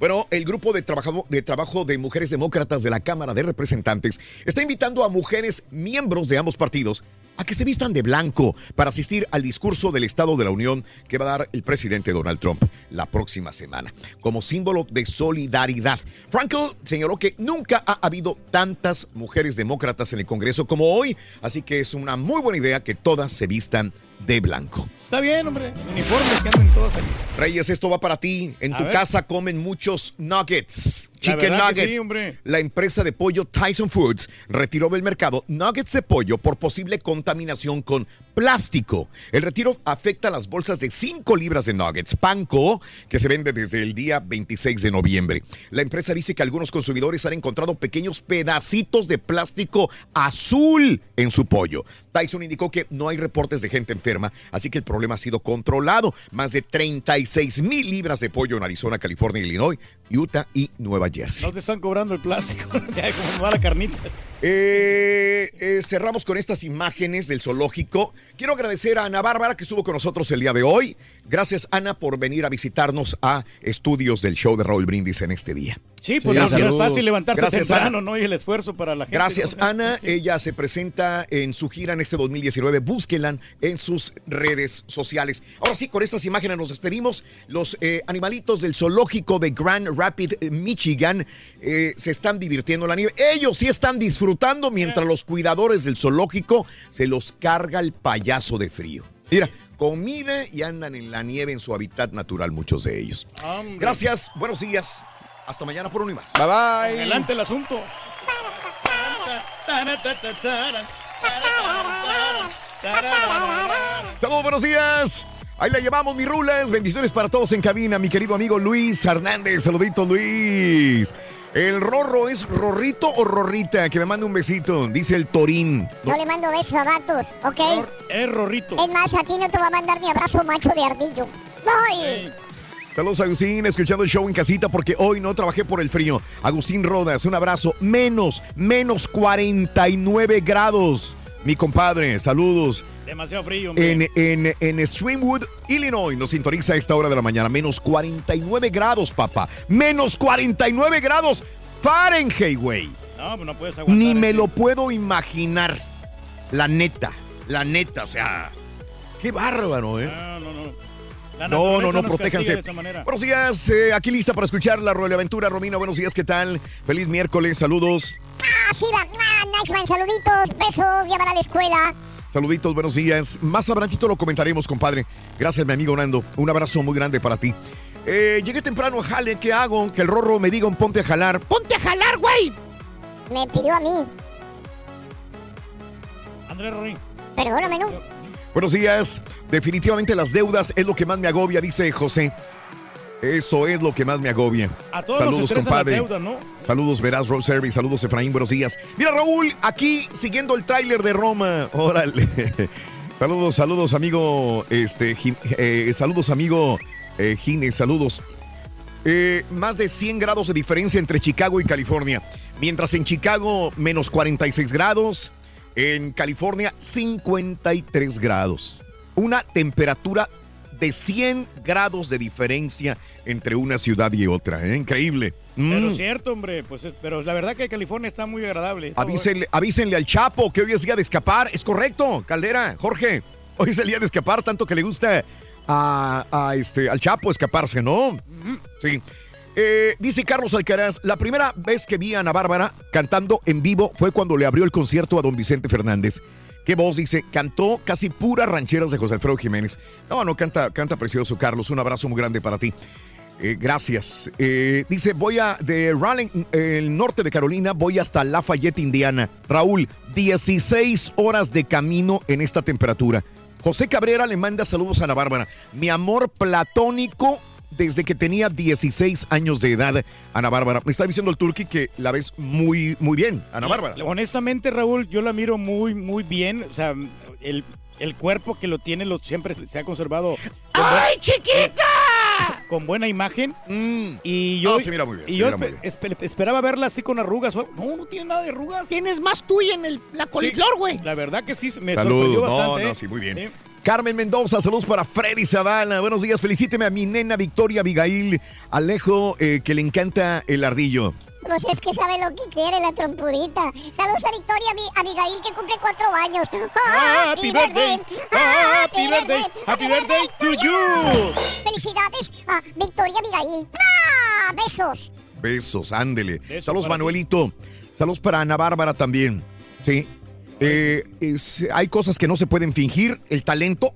Bueno, el grupo de trabajo, de trabajo de mujeres demócratas de la Cámara de Representantes está invitando a mujeres miembros de ambos partidos a que se vistan de blanco para asistir al discurso del Estado de la Unión que va a dar el presidente Donald Trump la próxima semana, como símbolo de solidaridad. Frankel señaló que nunca ha habido tantas mujeres demócratas en el Congreso como hoy, así que es una muy buena idea que todas se vistan de blanco. Está bien, hombre. Uniformes que anden todos ahí. Reyes, esto va para ti. En A tu ver. casa comen muchos nuggets. Chicken nuggets. sí. La empresa de pollo Tyson Foods retiró del mercado nuggets de pollo por posible contaminación con plástico. El retiro afecta a las bolsas de 5 libras de nuggets, panko, que se vende desde el día 26 de noviembre. La empresa dice que algunos consumidores han encontrado pequeños pedacitos de plástico azul en su pollo. Tyson indicó que no hay reportes de gente enferma, así que el problema ha sido controlado. Más de 36 mil libras de pollo en Arizona, California, Illinois, Utah y Nueva Jersey. No te están cobrando el plástico. ya como va la carnita. Eh, eh, cerramos con estas imágenes del zoológico. Quiero agradecer a Ana Bárbara que estuvo con nosotros el día de hoy. Gracias, Ana, por venir a visitarnos a estudios del show de Raúl Brindis en este día. Sí, pues sí, no es fácil levantarse Gracias, temprano, Ana. ¿no? Y el esfuerzo para la gente. Gracias, ¿no? Ana. Ella se presenta en su gira en este 2019. Búsquenla en sus redes sociales. Ahora sí, con estas imágenes nos despedimos. Los eh, animalitos del zoológico de Grand Rapids, Michigan, eh, se están divirtiendo en la nieve. Ellos sí están disfrutando mientras los cuidadores del zoológico se los carga el payaso de frío. Mira, comida y andan en la nieve en su hábitat natural, muchos de ellos. Hombre. Gracias, buenos días. Hasta mañana por un y más. Bye bye. Adelante el asunto. Saludos, buenos días. Ahí la llevamos, mi rulas. Bendiciones para todos en cabina. Mi querido amigo Luis Hernández. Saludito, Luis. ¿El rorro es rorrito o rorrita? Que me mande un besito. Dice el Torín. Yo le mando besos a vatos, ¿ok? Es rorrito. Es más, a ti no te va a mandar ni abrazo macho de ardillo. ¡Ay! Saludos, Agustín, escuchando el show en casita porque hoy no trabajé por el frío. Agustín Rodas, un abrazo. Menos, menos 49 grados. Mi compadre, saludos. Demasiado frío, hombre. En, en, en Streamwood, Illinois, nos sintoniza a esta hora de la mañana. Menos 49 grados, papá. Menos 49 grados Fahrenheit, güey. No, pues no puedes aguantar. Ni me lo puedo imaginar. La neta, la neta, o sea, qué bárbaro, ¿eh? No, no, no. La No, no, no, protéjanse. Buenos días, eh, aquí lista para escuchar la Aventura. Romina, buenos días, ¿qué tal? Feliz miércoles, saludos. Ah, sí, va. Ah, nice man. Saluditos, besos, llevar a la escuela. Saluditos, buenos días. Más adelantito lo comentaremos, compadre. Gracias, mi amigo Nando. Un abrazo muy grande para ti. Eh, llegué temprano a jale, ¿qué hago? Que el rorro me diga un ponte a jalar. ¡Ponte a jalar, güey! Me pidió a mí. Andrés Rorín. Perdóname, ¿no? Buenos días. Definitivamente las deudas es lo que más me agobia, dice José. Eso es lo que más me agobia. A todos Saludos, compadre. las deudas, ¿no? Saludos, Verás Road Service. Saludos, Efraín. Buenos días. Mira, Raúl, aquí siguiendo el tráiler de Roma. Órale. saludos, saludos, amigo. Este, eh, saludos, amigo eh, Gines. Saludos. Eh, más de 100 grados de diferencia entre Chicago y California. Mientras en Chicago, menos 46 grados. En California, 53 grados. Una temperatura de 100 grados de diferencia entre una ciudad y otra. ¿eh? Increíble. Pero Mm. cierto, hombre, pues es- pero la verdad que California está muy agradable. Avísenle, avísenle al Chapo que hoy es día de escapar. Es correcto, Caldera, Jorge. Hoy es el día de escapar, tanto que le gusta a, a este, al Chapo escaparse, ¿no? Sí. Eh, dice Carlos Alcaraz, la primera vez que vi a Ana Bárbara cantando en vivo fue cuando le abrió el concierto a don Vicente Fernández. ¿Qué voz? Dice, cantó casi puras rancheras de José Alfredo Jiménez. No, no, canta, canta precioso, Carlos. Un abrazo muy grande para ti. Eh, gracias. Eh, dice, voy a de Raleigh, el norte de Carolina, voy hasta Lafayette, Indiana. Raúl, 16 horas de camino en esta temperatura. José Cabrera le manda saludos a Ana Bárbara. Mi amor platónico desde que tenía 16 años de edad, Ana Bárbara. Me está diciendo el turqui que la ves muy, muy bien, Ana Bárbara. Honestamente, Raúl, yo la miro muy, muy bien. O sea, el, el cuerpo que lo tiene lo, siempre se ha conservado. ¡Ay, chiquita! Con buena imagen. Y yo, No, se mira muy bien, y se yo mira muy espe- esperaba verla así con arrugas. No, no tiene nada de arrugas. Tienes más tuya en el, la coliflor, güey. La verdad que sí, me Saludos. sorprendió No, bastante. no, sí, muy bien. Carmen Mendoza, saludos para Freddy Zavala. Buenos días, felicíteme a mi nena Victoria Abigail Alejo, eh, que le encanta el ardillo. Pues es que sabe lo que quiere la trompudita. Saludos a Victoria Abi- Abigail, que cumple cuatro años. Happy birthday, happy birthday, happy birthday to you. Felicidades a Victoria Abigail. ¡Ah! Besos. Besos, ándele. Besos Saludos, ti. Manuelito. Saludos para Ana Bárbara también. Sí. Eh, es- hay cosas que no se pueden fingir, el talento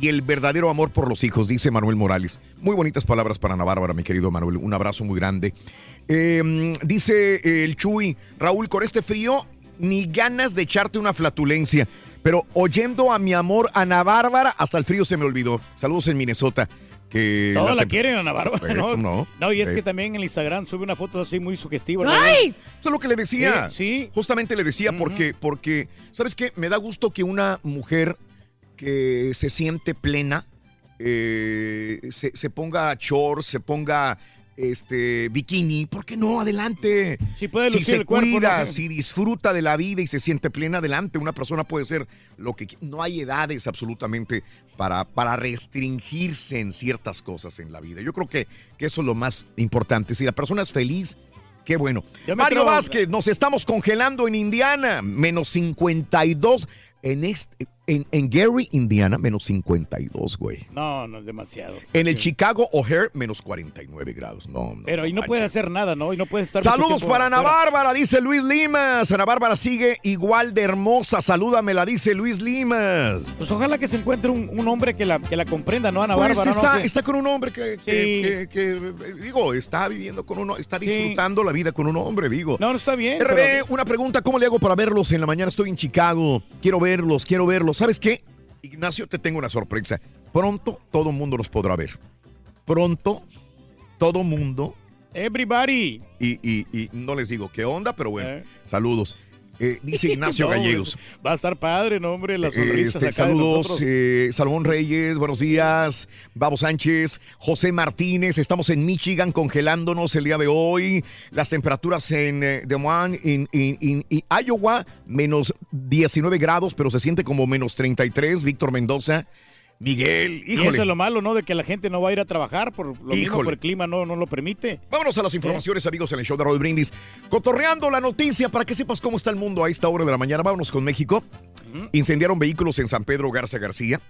y el verdadero amor por los hijos, dice Manuel Morales. Muy bonitas palabras para Ana Bárbara, mi querido Manuel. Un abrazo muy grande. Eh, dice eh, el Chuy, Raúl, con este frío, ni ganas de echarte una flatulencia. Pero oyendo a mi amor Ana Bárbara, hasta el frío se me olvidó. Saludos en Minnesota. Que Todos la tem- quieren, Ana Bárbara, ¿no? no, No, y es eh. que también en el Instagram sube una foto así muy sugestiva. ¿no? ¡Ay! Eso es lo que le decía. Sí, Justamente le decía porque, porque, ¿sabes qué? Me da gusto que una mujer que se siente plena eh, se, se ponga shorts, se ponga este bikini. ¿Por qué no? Adelante. Sí puede si lucir se el cuerpo, cuida, no sé. si disfruta de la vida y se siente plena, adelante. Una persona puede ser lo que no hay edades absolutamente para, para restringirse en ciertas cosas en la vida. Yo creo que, que eso es lo más importante. Si la persona es feliz, qué bueno. Mario Vázquez, nos estamos congelando en Indiana, menos 52. En, este, en, en Gary, Indiana, menos 52, güey. No, no es demasiado. En el Chicago O'Hare, menos 49 grados. No, no. Pero ahí no puedes hacer nada, ¿no? Y no puedes estar. Saludos para Ana fuera. Bárbara, dice Luis Limas. Ana Bárbara sigue igual de hermosa. Salúdamela, dice Luis Limas. Pues ojalá que se encuentre un, un hombre que la, que la comprenda, ¿no, Ana Pues Bárbara? está, no sé. está con un hombre que, que- Sí. que- que, eh, digo, está viviendo con uno, está disfrutando la vida con un hombre, digo. No, no está bien. RB, pero- una pregunta, ¿cómo le hago para verlos en la mañana? Estoy en Chicago, quiero verlos, quiero verlos. ¿Sabes qué? Ignacio, te tengo una sorpresa. pronto todo mundo los podrá ver. Pronto todo mundo. Everybody. Y, y- y no les digo qué onda, pero bueno, Eh. saludos. Eh, dice Ignacio No, Gallegos. Va a estar padre, no, hombre, las sonrisas Este, acá de saludos, eh, Salomón Reyes, buenos días. Babo Sánchez, José Martínez, estamos en Michigan congelándonos el día de hoy. Las temperaturas en eh, Des Moines, en Iowa, menos 19 grados, pero se siente como menos 33. Víctor Mendoza, Miguel, Y eso híjole. es lo malo, ¿no? De que la gente no va a ir a trabajar por lo mismo, Híjole. por el clima no, no lo permite. Vámonos a las informaciones, amigos, en el show de Raúl Brindis. Cotorreando la noticia para que sepas cómo está el mundo a esta hora de la mañana. Vámonos con México. Incendiaron vehículos en San Pedro Garza García.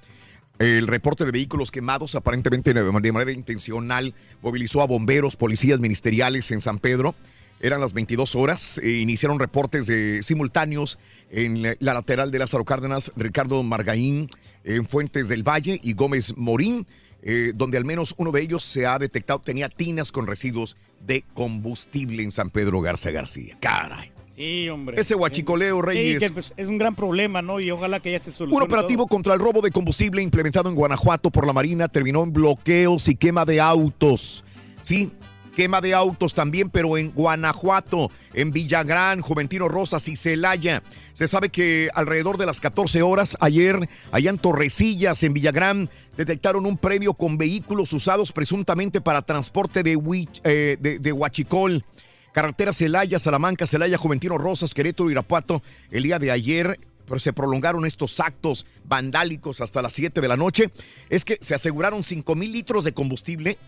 El reporte de vehículos quemados, aparentemente de manera intencional, movilizó a bomberos, policías ministeriales en San Pedro. Eran las 22 horas. e iniciaron reportes de simultáneos en la, la lateral de Lázaro Cárdenas, Ricardo Margaín, en Fuentes del Valle y Gómez Morín, eh, donde al menos uno de ellos se ha detectado, tenía tinas con residuos de combustible en San Pedro Garza García. Caray. Sí, hombre. Ese huachicoleo, Reyes. Sí, que, pues, es un gran problema, ¿no? Y ojalá que ya se solucione. Un operativo contra el robo de combustible implementado en Guanajuato por la Marina terminó en bloqueos y quema de autos. Sí, quema de autos también, pero en Guanajuato, en Villagrán, Juventino Rosas y Celaya. Se sabe que alrededor de las 14 horas ayer, allá en Torrecillas, en Villagrán, detectaron un predio con vehículos usados presuntamente para transporte de, eh, huachicol. Carretera Celaya, Salamanca, Celaya, Juventino Rosas, Querétaro, Irapuato. El día de ayer pero se prolongaron estos actos vandálicos hasta las 7 de la noche. Es que se aseguraron 5 mil litros de combustible,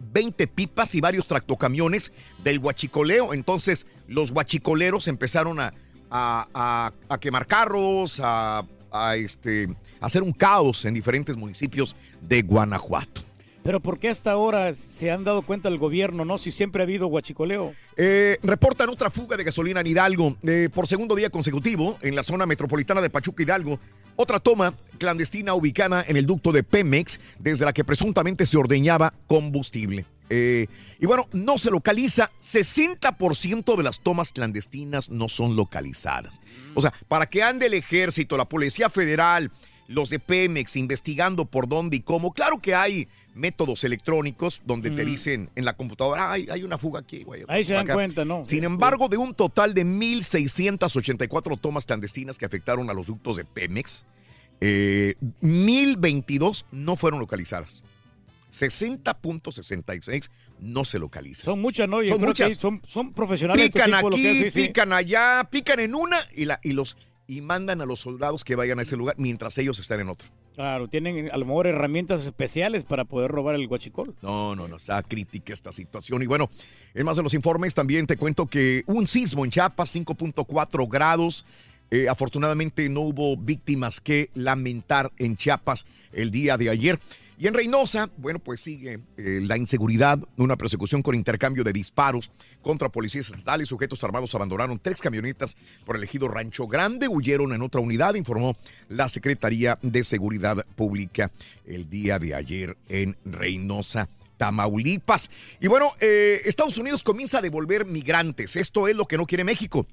20 pipas y varios tractocamiones del huachicoleo. Entonces, los huachicoleros empezaron a, a- quemar carros, a, este, a hacer un caos en diferentes municipios de Guanajuato. Pero ¿por qué hasta ahora se han dado cuenta el gobierno, no? Si siempre ha habido huachicoleo. Eh, reportan otra fuga de gasolina en Hidalgo eh, por segundo día consecutivo en la zona metropolitana de Pachuca Hidalgo. Otra toma clandestina ubicada en el ducto de Pemex, desde la que presuntamente se ordeñaba combustible. Eh, y bueno, no se localiza. 60% de las tomas clandestinas no son localizadas. O sea, para que ande el ejército, la Policía Federal, los de Pemex investigando por dónde y cómo. Claro que hay métodos electrónicos donde te Mm. dicen en la computadora, "Ay, hay una fuga aquí, güey. Ahí se dan acá". cuenta, ¿no? Sin embargo, de un total de 1.684 tomas clandestinas que afectaron a los ductos de Pemex, eh, 1.022 no fueron localizadas. 60.66 no se localizan. Son muchas, ¿no? Yo Son creo muchas. que son, son profesionales. este Pican aquí, sí. pican allá, pican en una y, la, y, los, y mandan a los soldados que vayan a ese lugar mientras ellos están en otro. Claro, tienen a lo mejor herramientas especiales para poder robar el huachicol. No, no, no, está crítica esta situación. Y bueno, en más de los informes también te cuento que un sismo en Chiapas, 5.4 grados. Eh, afortunadamente no hubo víctimas que lamentar en Chiapas el día de ayer. Y en Reynosa, bueno, pues sigue eh, la inseguridad, una persecución con intercambio de disparos contra policías estatales. Sujetos armados abandonaron tres camionetas por el ejido Rancho Grande, huyeron en otra unidad, informó la Secretaría de Seguridad Pública el día de ayer en Reynosa. Tamaulipas. Y bueno, eh, Estados Unidos comienza a devolver migrantes. Esto es lo que no quiere México.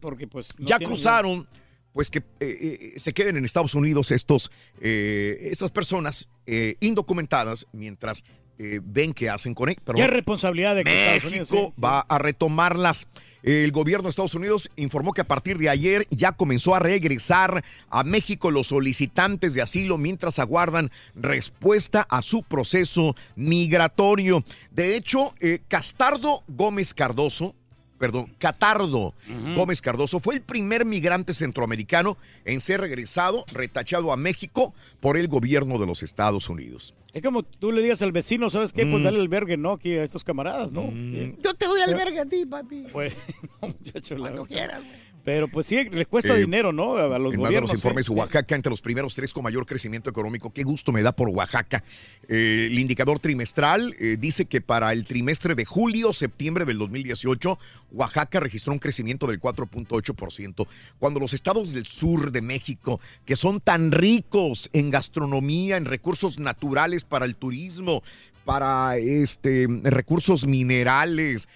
Porque pues... no ya cruzaron, pues que eh, eh, se queden en Estados Unidos estos, eh, estas personas eh, indocumentadas mientras ven qué hacen con ellos. Es responsabilidad de que Estados Unidos, México sí. va a retomarlas. El gobierno de Estados Unidos informó que a partir de ayer ya comenzó a regresar a México los solicitantes de asilo mientras aguardan respuesta a su proceso migratorio. De hecho, Castardo Gómez Cardoso, perdón, Catardo Gómez Cardoso fue el primer migrante centroamericano en ser regresado, retachado a México por el gobierno de los Estados Unidos. Es como tú le digas al vecino, ¿sabes qué? Pues Mm. dale albergue, ¿no? Aquí a estos camaradas, ¿no? Sí. Yo te doy albergue a ti, papi. Pues, no, muchacho. la- Cuando quieras, güey. Pero pues sí, les cuesta Eh, dinero, ¿no? A los en más de los gobiernos. informes, ¿eh? Oaxaca entre los primeros tres con mayor crecimiento económico. Qué gusto me da por Oaxaca. Eh, el indicador trimestral eh, dice que para el trimestre de julio-septiembre del 2018, Oaxaca registró un crecimiento del 4.8%. Cuando los estados del sur de México, que son tan ricos en gastronomía, en recursos naturales para el turismo, para este recursos minerales,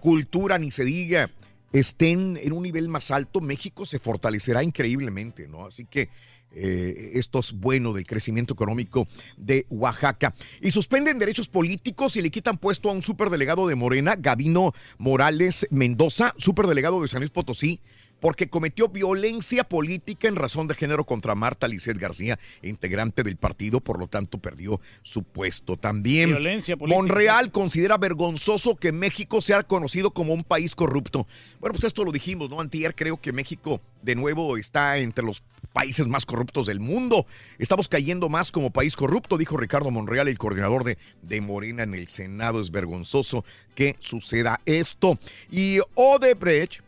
cultura, ni se diga estén en un nivel más alto, México se fortalecerá increíblemente, ¿no? Así que eh, esto es bueno del crecimiento económico de Oaxaca. Y suspenden derechos políticos y le quitan puesto a un superdelegado de Morena, Gavino Morales Mendoza, superdelegado de San Luis Potosí, porque cometió violencia política en razón de género contra Marta Lisset García, integrante del partido, por lo tanto perdió su puesto también. Violencia política. Monreal considera vergonzoso que México sea conocido como un país corrupto. Bueno, pues esto lo dijimos, ¿no? Antier creo que México de nuevo está entre los países más corruptos del mundo. Estamos cayendo más como país corrupto, dijo Ricardo Monreal, el coordinador de, de Morena en el Senado. Es vergonzoso que suceda esto. Y Odebrecht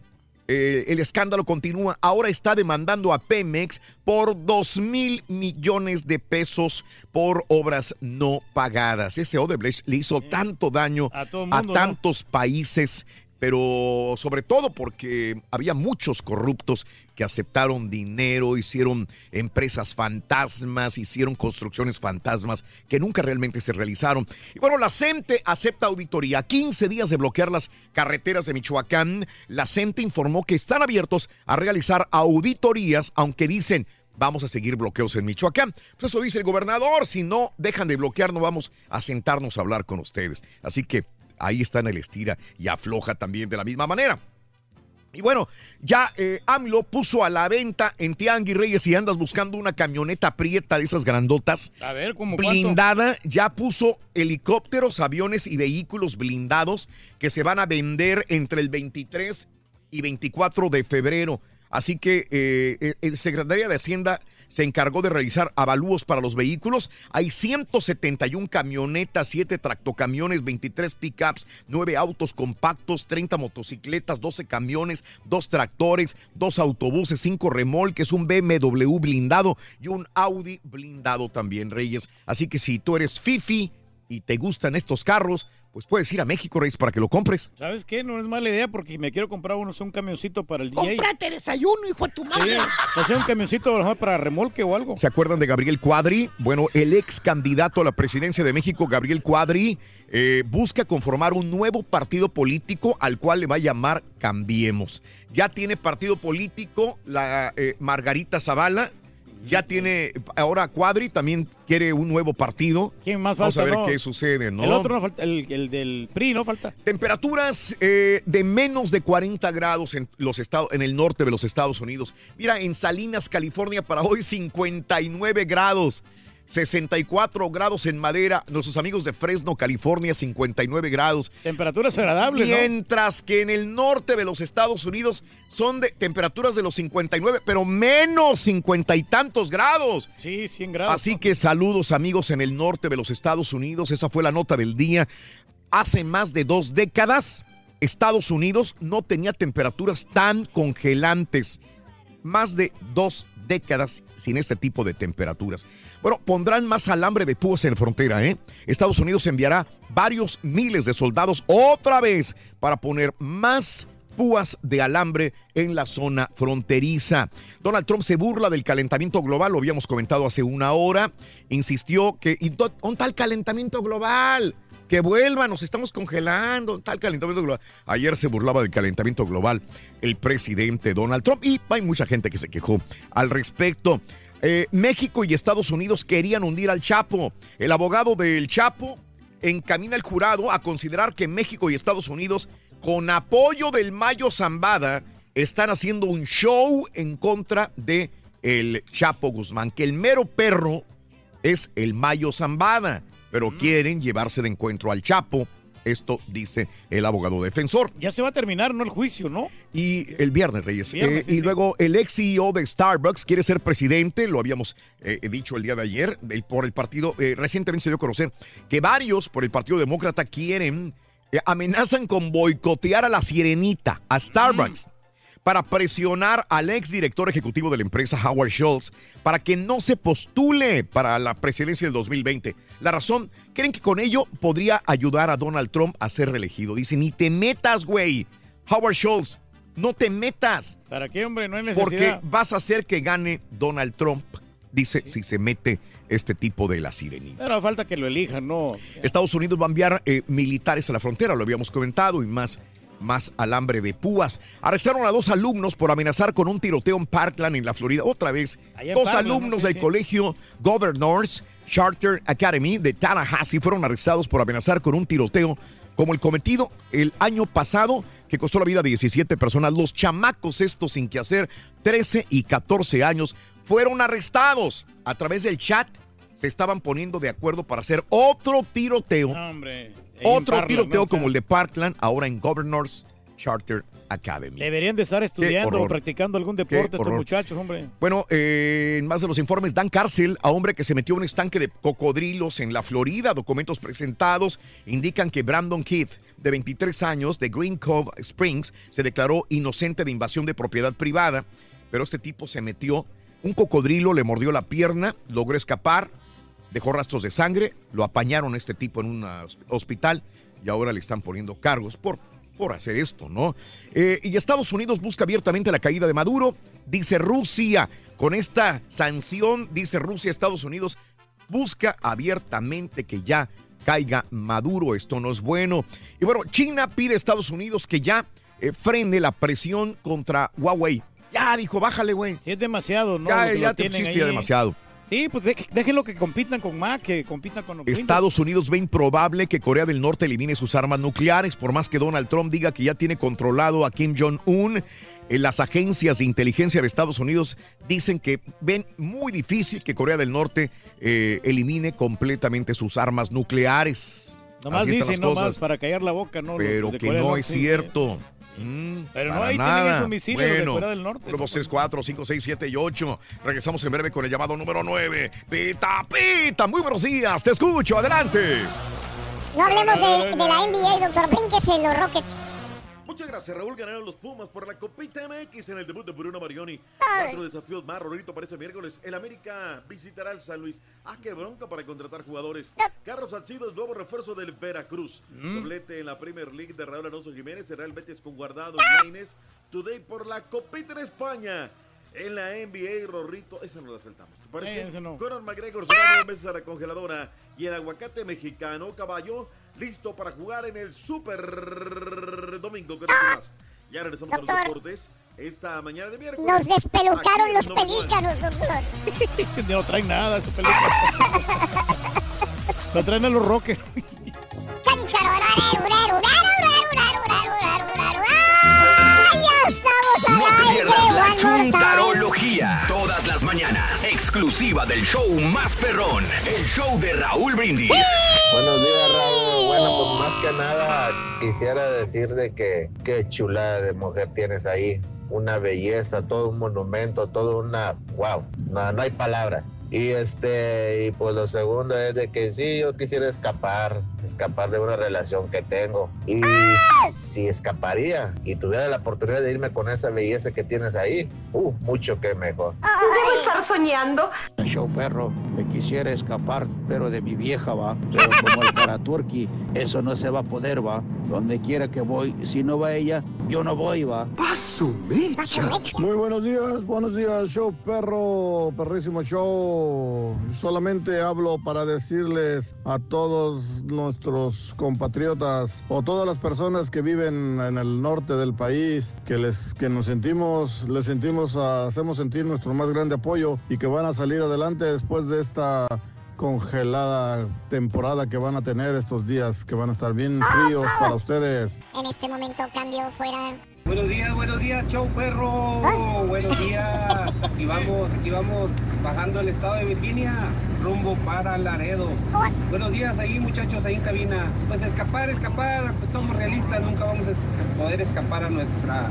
eh, el escándalo continúa. Ahora está demandando a Pemex por 2 mil millones de pesos por obras no pagadas. Ese Odebrecht le hizo tanto daño A tantos países, pero sobre todo porque había muchos corruptos que aceptaron dinero, hicieron empresas fantasmas, hicieron construcciones fantasmas que nunca realmente se realizaron. Y bueno, la CENTE acepta auditoría. 15 días de bloquear las carreteras de Michoacán. La CENTE informó que están abiertos a realizar auditorías, aunque dicen vamos a seguir bloqueos en Michoacán. Pues eso dice el gobernador, si no dejan de bloquear no vamos a sentarnos a hablar con ustedes. Así que ahí está en el estira y afloja también de la misma manera. Y bueno, ya eh, AMLO puso a la venta en Tianguis Reyes si andas buscando una camioneta prieta de esas grandotas. A ver, ¿cómo cuánto? blindada, ya puso helicópteros, aviones y vehículos blindados que se van a vender entre el 23 y 24 de febrero. Así que eh, eh, el Secretaría de Hacienda se encargó de realizar avalúos para los vehículos. Hay 171 camionetas, 7 tractocamiones, 23 pickups, 9 autos compactos, 30 motocicletas, 12 camiones, 2 tractores, 2 autobuses, 5 remolques, un BMW blindado y un Audi blindado también, Reyes. Así que si tú eres Fifi y te gustan estos carros, pues puedes ir a México, Reyes, para que lo compres. ¿Sabes qué? No es mala idea porque me quiero comprar uno, un camioncito para el DJ. Cómprate desayuno, hijo de tu Sí, madre. o sea, un camioncito para remolque o algo. ¿Se acuerdan de Gabriel Cuadri? Bueno, el ex candidato a la presidencia de México, Gabriel Cuadri, eh, busca conformar un nuevo partido político al cual le va a llamar Cambiemos. Ya tiene partido político la eh, Margarita Zavala. Ya tiene, ahora Cuadri también quiere un nuevo partido. ¿Quién más Vamos falta? a ver no? qué sucede, ¿no? El otro no falta, el, el del PRI no falta. Temperaturas eh, de menos de 40 grados en, los estados, en el norte de los Estados Unidos. Mira, en Salinas, California, para hoy 59 grados. 64 grados en Madera. Nuestros amigos de Fresno, California, 59 grados. Temperaturas agradables, ¿no? Mientras que en el norte de los Estados Unidos son de temperaturas de los 59, pero menos 50 y tantos grados. Sí, 100 grados. Así que saludos amigos en el norte de los Estados Unidos. Esa fue la nota del día. Hace más de dos décadas, Estados Unidos no tenía temperaturas tan congelantes. Más de dos décadas sin este tipo de temperaturas. Bueno, pondrán más alambre de púas en la frontera, ¿eh? Estados Unidos enviará varios miles de soldados otra vez para poner más púas de alambre en la zona fronteriza. Donald Trump se burla del calentamiento global, lo habíamos comentado hace una hora, insistió que ¿y dó- ¿dónde está el calentamiento global? Que vuelva, nos estamos congelando, ¿dónde está el calentamiento global. Ayer se burlaba del calentamiento global el presidente Donald Trump y hay mucha gente que se quejó al respecto. Eh, México y Estados Unidos querían hundir al Chapo. El abogado del Chapo encamina al jurado a considerar que México y Estados Unidos, con apoyo del Mayo Zambada, están haciendo un show en contra de el Chapo Guzmán, que el mero perro es el Mayo Zambada, pero quieren llevarse de encuentro al Chapo. Esto dice el abogado defensor. Ya se va a terminar, ¿no? El juicio, ¿no? Y el viernes, Reyes. Viernes, Eh, sí, y sí. luego el ex CEO de Starbucks quiere ser presidente, lo habíamos eh, dicho el día de ayer, el- por el partido, eh, recientemente se dio a conocer que varios por el Partido Demócrata quieren, eh, amenazan con boicotear a la sirenita, a Starbucks. Para presionar al ex director ejecutivo de la empresa, Howard Schultz, para que no se postule para la presidencia del 2020. La razón, creen que con ello podría ayudar a Donald Trump a ser reelegido. Dicen, ni te metas, güey. Howard Schultz, no te metas. ¿Para qué, hombre? No hay Porque necesidad. vas a hacer que gane Donald Trump, dice, si se mete este tipo de la sirenita. Pero falta que lo elijan, ¿no? Estados Unidos va a enviar eh, militares a la frontera, lo habíamos comentado, y más más alambre de púas. Arrestaron a dos alumnos por amenazar con un tiroteo en Parkland, en la Florida. Otra vez, Allá dos Parkland, alumnos del sí. colegio Governors Charter Academy de Tallahassee fueron arrestados por amenazar con un tiroteo como el cometido el año pasado que costó la vida de 17 personas. Los chamacos estos sin que hacer, 13 y 14 años, fueron arrestados a través del chat. Se estaban poniendo de acuerdo para hacer otro tiroteo. Hombre. Otro Parkland, tiroteo ¿no? O sea, como el de Parkland, ahora en Governors Charter Academy. Deberían de estar estudiando o practicando algún deporte estos muchachos, hombre. Bueno, eh, en más de los informes, dan cárcel a hombre que se metió en un estanque de cocodrilos en la Florida. Documentos presentados indican que Brandon Keith, de 23 años, de Green Cove Springs, se declaró inocente de invasión de propiedad privada, pero este tipo se metió, un cocodrilo le mordió la pierna, logró escapar, dejó rastros de sangre, lo apañaron a este tipo en un hospital y ahora le están poniendo cargos por, por hacer esto, ¿no? Eh, y Estados Unidos busca abiertamente la caída de Maduro, dice Rusia. Con esta sanción, dice Rusia, Estados Unidos busca abiertamente que ya caiga Maduro. Esto no es bueno. Y bueno, China pide a Estados Unidos que ya eh, frene la presión contra Huawei. Ya, dijo, bájale, güey. Es demasiado, ¿no? Ya, ya te pusiste demasiado. Sí, pues dej- déjenlo que compitan con Mac, que compitan con los Estados Unidos ve improbable que Corea del Norte elimine sus armas nucleares, por más que Donald Trump diga que ya tiene controlado a Kim Jong-un. eh, Las agencias de inteligencia de Estados Unidos dicen que ven muy difícil que Corea del Norte eh, elimine completamente sus armas nucleares. Nomás dicen, nomás para callar la boca, ¿no? Pero de que no es cierto. Mm, Pero no, ahí tienen nada. esos misiles de bueno, Corea del Norte. 1, 2, 3, 4, 5, 6, 7 y 8. Regresamos en breve con el llamado número 9. Pita, pita, muy buenos días. Te escucho, adelante. No hablemos de, de la NBA, doctor. Brínquese los Rockets. Muchas gracias, Raúl. Ganaron los Pumas por la Copita MX en el debut de Bruno Marioni. Cuatro desafíos más, Rorito, para este miércoles. El América visitará al San Luis. Ah, qué bronca para contratar jugadores. Carlos Salcido es nuevo refuerzo del Veracruz. Mm. Doblete en la Premier League de Raúl Alonso Jiménez. Será el Betis con Guardado Lainez. Today por la Copita en España. En la NBA, Rorrito, esa no la saltamos. ¿Te parece? Eh, no. Conor McGregor se va a la congeladora. Y el aguacate mexicano, caballo, listo para jugar en el Super Domingo. ¿Qué más? Ya regresamos a los deportes. Esta mañana de miércoles. Nos despelucaron los One. pelícanos, doctor. No traen nada, tu película. Lo traen a los Rockets. ¡Ay, ya estamos No al te aire! pierdas la chuntarología. Todas las mañanas. Exclusiva del show más perrón. El show de Raúl Brindis. Buenos días, Raúl. Bueno, pues más que nada quisiera decir de que qué chulada de mujer tienes ahí. Una belleza, todo un monumento, todo una... ¡Wow! No, no hay palabras. Y este, y pues lo segundo es de que sí, yo quisiera escapar, escapar de una relación que tengo. Y si escaparía y tuviera la oportunidad de irme con esa belleza que tienes ahí, uh, mucho que mejor. Debo estar soñando. Show perro, me quisiera escapar, pero de mi vieja va. Pero como el Karaturki, eso no se va a poder, va. Donde quiera que voy, si no va ella, yo no voy, va. Paso Muy buenos días, buenos días, show perro, perrísimo show. Solamente hablo para decirles a todos nuestros compatriotas o todas las personas que viven en el norte del país que les que nos sentimos, les sentimos, hacemos sentir nuestro más grande apoyo y que van a salir adelante después de esta congelada temporada que van a tener estos días que van a estar bien fríos para ustedes. En este momento cambio fuera. Buenos días, buenos días, show perro. Buenos días. Aquí vamos, aquí vamos bajando el estado de Virginia, rumbo para Laredo. Buenos días ahí muchachos, ahí en cabina. Pues escapar, escapar, pues somos realistas, nunca vamos a poder escapar a nuestra,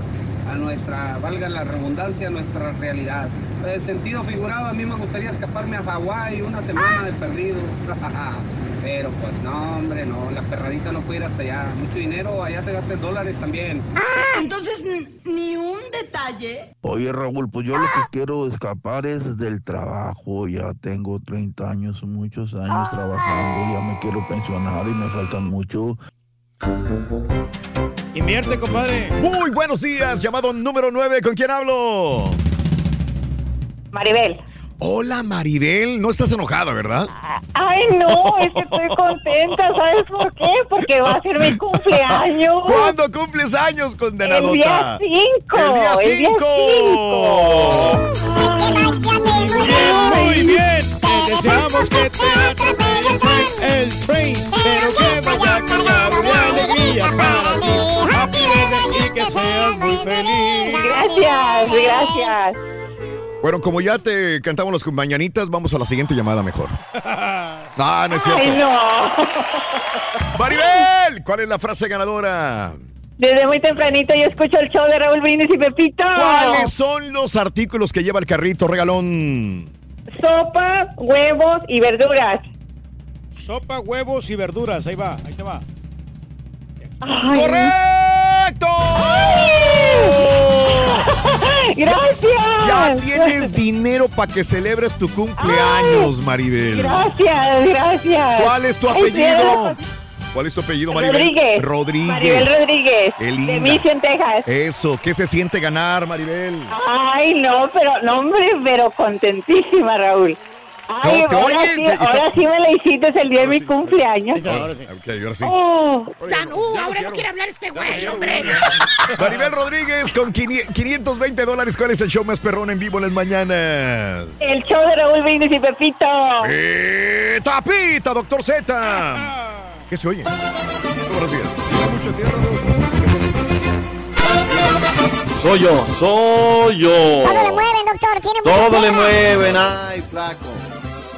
a nuestra, valga la redundancia, a nuestra realidad. En sentido figurado, a mí me gustaría escaparme a Hawái una semana de perdido. Pero pues no, hombre, no, la perradita no puede ir hasta allá. Mucho dinero, allá se gasta en dólares también. Entonces, ni un detalle. Oye, Raúl, pues yo lo que quiero escapar es del trabajo. Ya tengo 30 años, muchos años trabajando. Ya me quiero pensionar y me faltan mucho. Invierte, compadre. Muy buenos días, llamado número 9. ¿Con quién hablo? Maribel. Hola Maribel, no estás enojada, ¿verdad? Ay, no, es que estoy contenta. ¿Sabes por qué? Porque va a ser mi cumpleaños. ¿Cuándo cumples años, condenadota? El día 5. El día El día 5. Muy bien, deseamos que te atropelle el tren, el train, pero que vaya cargado de alegría para ti. Happy birthday y que seas muy feliz. Gracias, gracias. Bueno, como ya te cantamos las mañanitas, vamos a la siguiente llamada mejor. Ah, no es cierto. Ay, no. Maribel, ¿cuál es la frase ganadora? Desde muy tempranito yo escucho el show de Raúl Brindis y Pepito. ¿Cuáles son los artículos que lleva el carrito regalón? Sopa, huevos y verduras. Sopa, huevos y verduras. Ahí va, ahí te va. ¡Correcto! ¡Gracias! Ya tienes dinero para que celebres tu cumpleaños, Maribel. Gracias, gracias. ¿Cuál es tu Ay, apellido? ¿Cuál es tu apellido, Maribel? Rodríguez. Rodríguez. Maribel Rodríguez. Qué De. Mission, Texas. Eso, ¿qué se siente ganar, Maribel? Ay, no, pero, no, hombre, pero contentísima, Raúl. Ay, No, ahora, oye, sí, ahora sí me la hiciste el día de mi cumpleaños. Ok, ahora sí. Oh. Ya no, ahora no quiere hablar este güey, hombre. Maribel Rodríguez con 500 520 dólares. ¿Cuál es el show más perrón en vivo en las mañanas? El show de Raúl Brindis y Pepito. Eh, tapita, doctor Z. ¿Qué se oye? Buenos días. Soy yo, soy yo. Todo le mueven, doctor. Tiene Todo le mueven, ay, flaco.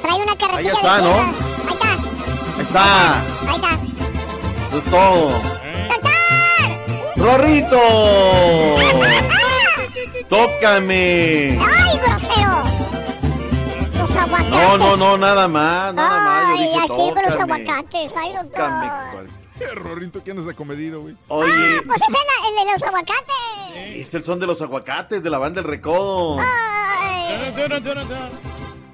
Trae una carretilla Ahí de está, ¿no? Ahí está, Ahí está, ahí está. es todo. ¡Rorrito! ¡Tócame! ¡Ay, grosero! Aguacates. No, no, no, nada más, nada más. Yo Ay, dije, aquí con los aguacates. Ay, doctor. Tócame. ¿Qué, Rorrito? ¿Quién es acomedido, güey? Oye, Ah, pues es el, el de los aguacates. es el son de los aguacates de la banda El Recodo.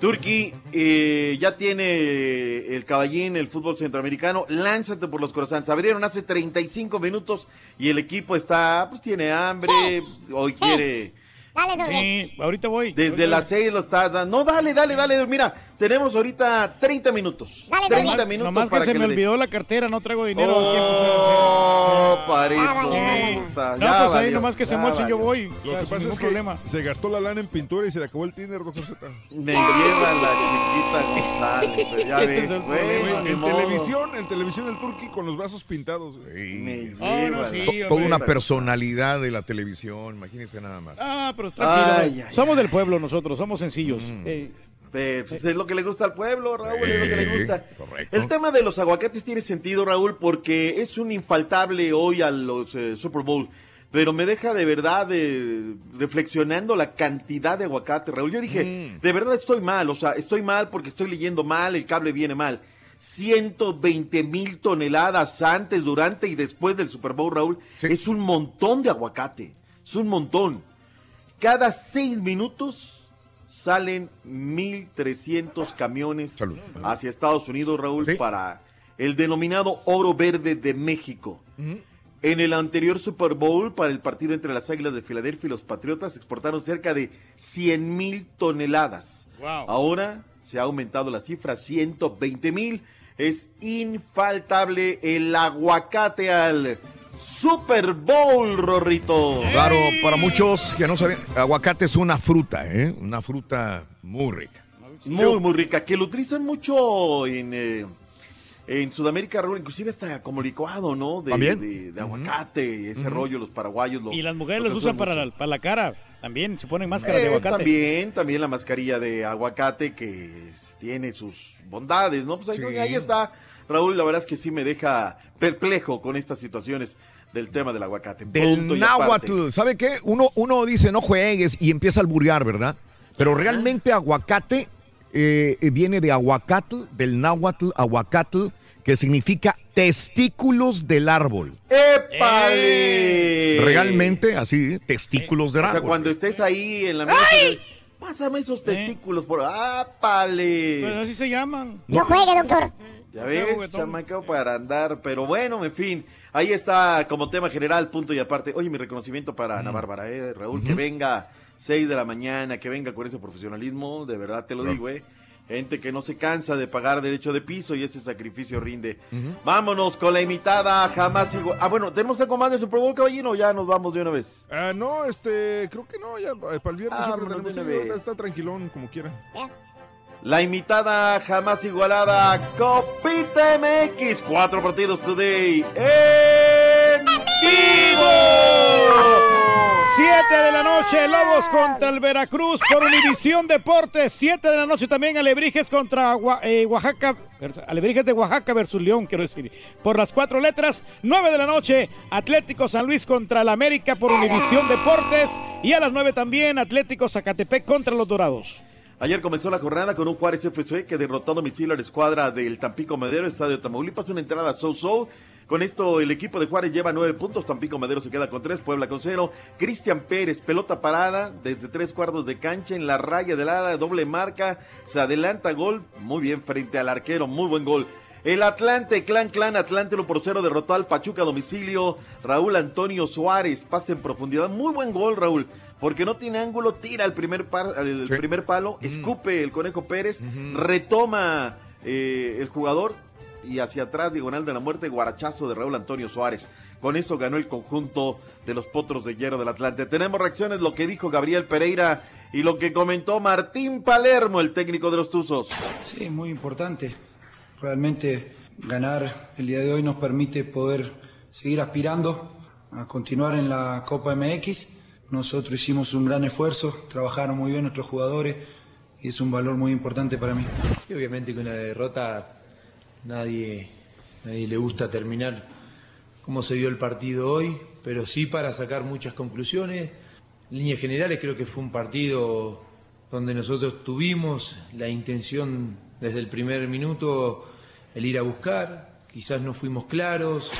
Turki, eh, ya tiene el caballín, el fútbol centroamericano. Lánzate por los croissants. Abrieron hace 35 minutos y el equipo está, pues tiene hambre. Hoy quiere. Dale, doctor. Sí, ahorita voy. Desde las 6 lo está dando. No, dale, dale, dale. Mira, tenemos ahorita 30 minutos. Dale, 30 Nomás, minutos nomás que para se que me le des. olvidó la cartera, no traigo dinero. Oh, para Ah, vale, gusta. No, Ya pues ahí valió, nomás que se mochen yo valió. voy. Lo Ya, que pasa es que problema. se gastó la lana en pintura y se le acabó el tiner, doctor Z. Me lleva la chiquita González. pero Ya Este ves, es el bueno, En modo. televisión, en televisión el turqui con los brazos pintados. Me Oh, no, sí, hombre. Toda una personalidad de la televisión, imagínense nada más. Ah, pero tranquilo. Somos del pueblo nosotros, somos sencillos. Mm. Eh, Eh, pues es lo que le gusta al pueblo, Raúl, es lo que le gusta. correcto. El tema de los aguacates tiene sentido, Raúl, porque es un infaltable hoy a los eh, Super Bowl. Pero me deja de verdad eh, reflexionando la cantidad de aguacate, Raúl. Yo dije, Mm. de verdad estoy mal, o sea, estoy mal porque estoy leyendo mal, el cable viene mal. 120 mil toneladas antes, durante y después del Super Bowl, Raúl. Sí. Es un montón de aguacate, es un montón. Cada seis minutos salen 1.300 camiones Salud. hacia Estados Unidos, Raúl, Sí. para el denominado oro verde de México. En el anterior Super Bowl, para el partido entre las Águilas de Filadelfia y los Patriotas, exportaron cerca de 100 mil toneladas. Wow. Ahora se ha aumentado la cifra, 120 mil. Es infaltable el aguacate al Super Bowl, Rorrito. Claro, para muchos que no saben, aguacate es una fruta, ¿eh? Una fruta muy rica. Muy, muy rica, que lo utilizan mucho en, eh, en Sudamérica, Raúl, inclusive hasta como licuado, ¿no? De, ¿También? de, de aguacate, ese rollo, los paraguayos. Lo, y las mujeres lo los usan para la, para la cara. También se ponen máscara de Eh, aguacate. También, también la mascarilla de aguacate que es- tiene sus bondades, ¿no? Pues ahí, Sí. ahí está, Raúl, la verdad es que sí me deja perplejo con estas situaciones del tema del aguacate. Del náhuatl, ¿sabe qué? Uno, uno dice no juegues y empieza a alburear, ¿verdad? Pero realmente aguacate eh, eh, viene de aguacatl, del náhuatl, aguacatl, que significa testículos del árbol. ¡Épale! Realmente así, testículos del O sea, árbol. cuando estés ahí en la mesa, pásame esos testículos por... ¡Ápale! Pues así se llaman. No juegue, doctor. Ya ves, chamaco para andar, pero bueno, en fin, ahí está como tema general, punto y aparte. Oye, mi reconocimiento para Ana Bárbara, eh, Raúl, que venga 6 de la mañana, que venga con ese profesionalismo, de verdad te lo digo, ¿eh? Gente que no se cansa de pagar derecho de piso y ese sacrificio rinde. Vámonos con la imitada jamás igual. Ah, bueno, ¿tenemos algo más de Super Bowl, caballero? o Ya nos vamos de una vez. Ah, no, este, creo que no, ya eh, para el viernes Ah, siempre tenemos, sí, está tranquilón como quiera. La imitada jamás igualada Copita MX. Cuatro partidos today en vivo. 7 de la noche, Lobos contra el Veracruz por Univisión Deportes. 7 de la noche también Alebrijes contra eh, Oaxaca. Alebrijes de Oaxaca versus León, quiero decir. Por las cuatro letras. 9 de la noche, Atlético San Luis contra el América por Univisión Deportes. Y a las 9 también, Atlético Zacatepec contra los Dorados. Ayer comenzó la jornada con un Juárez FC que derrotó a domicilio a la escuadra del Tampico Madero, Estadio Tamaulipas, una entrada so-so. Con esto el equipo de Juárez lleva nueve puntos, Tampico Madero se queda con tres, Puebla con cero. Cristian Pérez, pelota parada desde tres cuartos de cancha en la raya del área, doble marca, se adelanta gol, muy bien frente al arquero, muy buen gol. El Atlante, Clan Clan, Atlante 1 por 0 derrotó al Pachuca a domicilio. Raúl Antonio Suárez, pase en profundidad, muy buen gol Raúl, porque no tiene ángulo, tira el primer, par- el primer palo, escupe el Conejo Pérez, retoma eh, el jugador y hacia atrás, diagonal de la muerte, guarachazo de Raúl Antonio Suárez. Con eso ganó el conjunto de los Potros de Hierro del Atlante. Tenemos reacciones, lo que dijo Gabriel Pereira y lo que comentó Martín Palermo, el técnico de los Tuzos. Sí, muy importante. Realmente ganar el día de hoy nos permite poder seguir aspirando a continuar en la Copa MX. Nosotros hicimos un gran esfuerzo, trabajaron muy bien nuestros jugadores y es un valor muy importante para mí. Y obviamente que una derrota nadie, nadie le gusta terminar como se dio el partido hoy, pero sí para sacar muchas conclusiones. En líneas generales creo que fue un partido donde nosotros tuvimos la intención desde el primer minuto el ir a buscar, quizás no fuimos claros.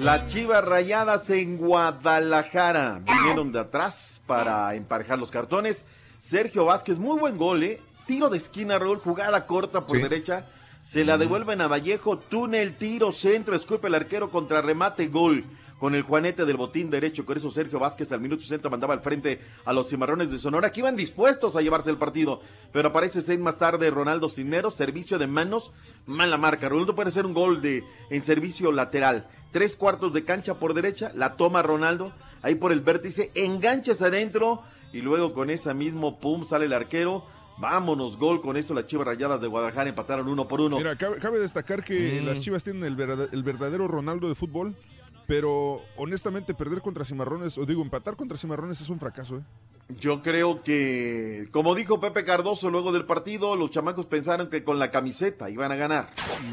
Las Chivas Rayadas en Guadalajara vinieron de atrás para emparejar los cartones. Sergio Vázquez, muy buen gol, ¿eh? Tiro de esquina, Raúl, jugada corta por Sí. derecha. Se la devuelven a Vallejo, túnel, tiro, centro, escupe el arquero contra remate, gol. Con el juanete del botín derecho, con eso Sergio Vázquez al minuto 60 mandaba al frente a los cimarrones de Sonora, que iban dispuestos a llevarse el partido. Pero aparece seis más tarde Ronaldo Cisneros, servicio de manos, mala marca. Ronaldo puede hacer un gol de en servicio lateral. Tres cuartos de cancha por derecha, la toma Ronaldo, ahí por el vértice, enganchas adentro y luego con esa mismo pum sale el arquero. Vámonos, gol con eso las Chivas Rayadas de Guadalajara empataron uno por uno. Mira, cabe, cabe destacar que Mm. las Chivas tienen el verdadero Ronaldo de fútbol, pero honestamente perder contra Cimarrones, o digo, empatar contra Cimarrones es un fracaso, ¿eh? Yo creo que, como dijo Pepe Cardoso luego del partido, los chamacos pensaron que con la camiseta iban a ganar.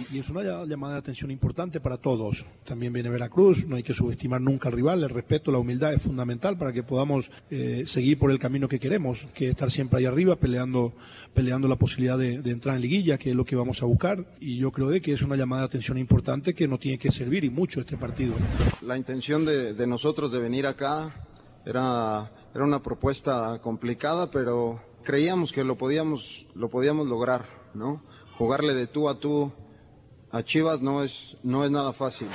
Y, y es una ll- llamada de atención importante para todos. También viene Veracruz, no hay que subestimar nunca al rival, el respeto, la humildad es fundamental para que podamos eh, seguir por el camino que queremos, que es estar siempre ahí arriba peleando, peleando la posibilidad de, de entrar en liguilla, que es lo que vamos a buscar. Y yo creo de que es una llamada de atención importante que nos tiene que servir y mucho este partido. La intención de, de nosotros de venir acá era, era una propuesta complicada, pero creíamos que lo podíamos, lo podíamos lograr, ¿no? Jugarle de tú a tú a Chivas no es, no es nada fácil.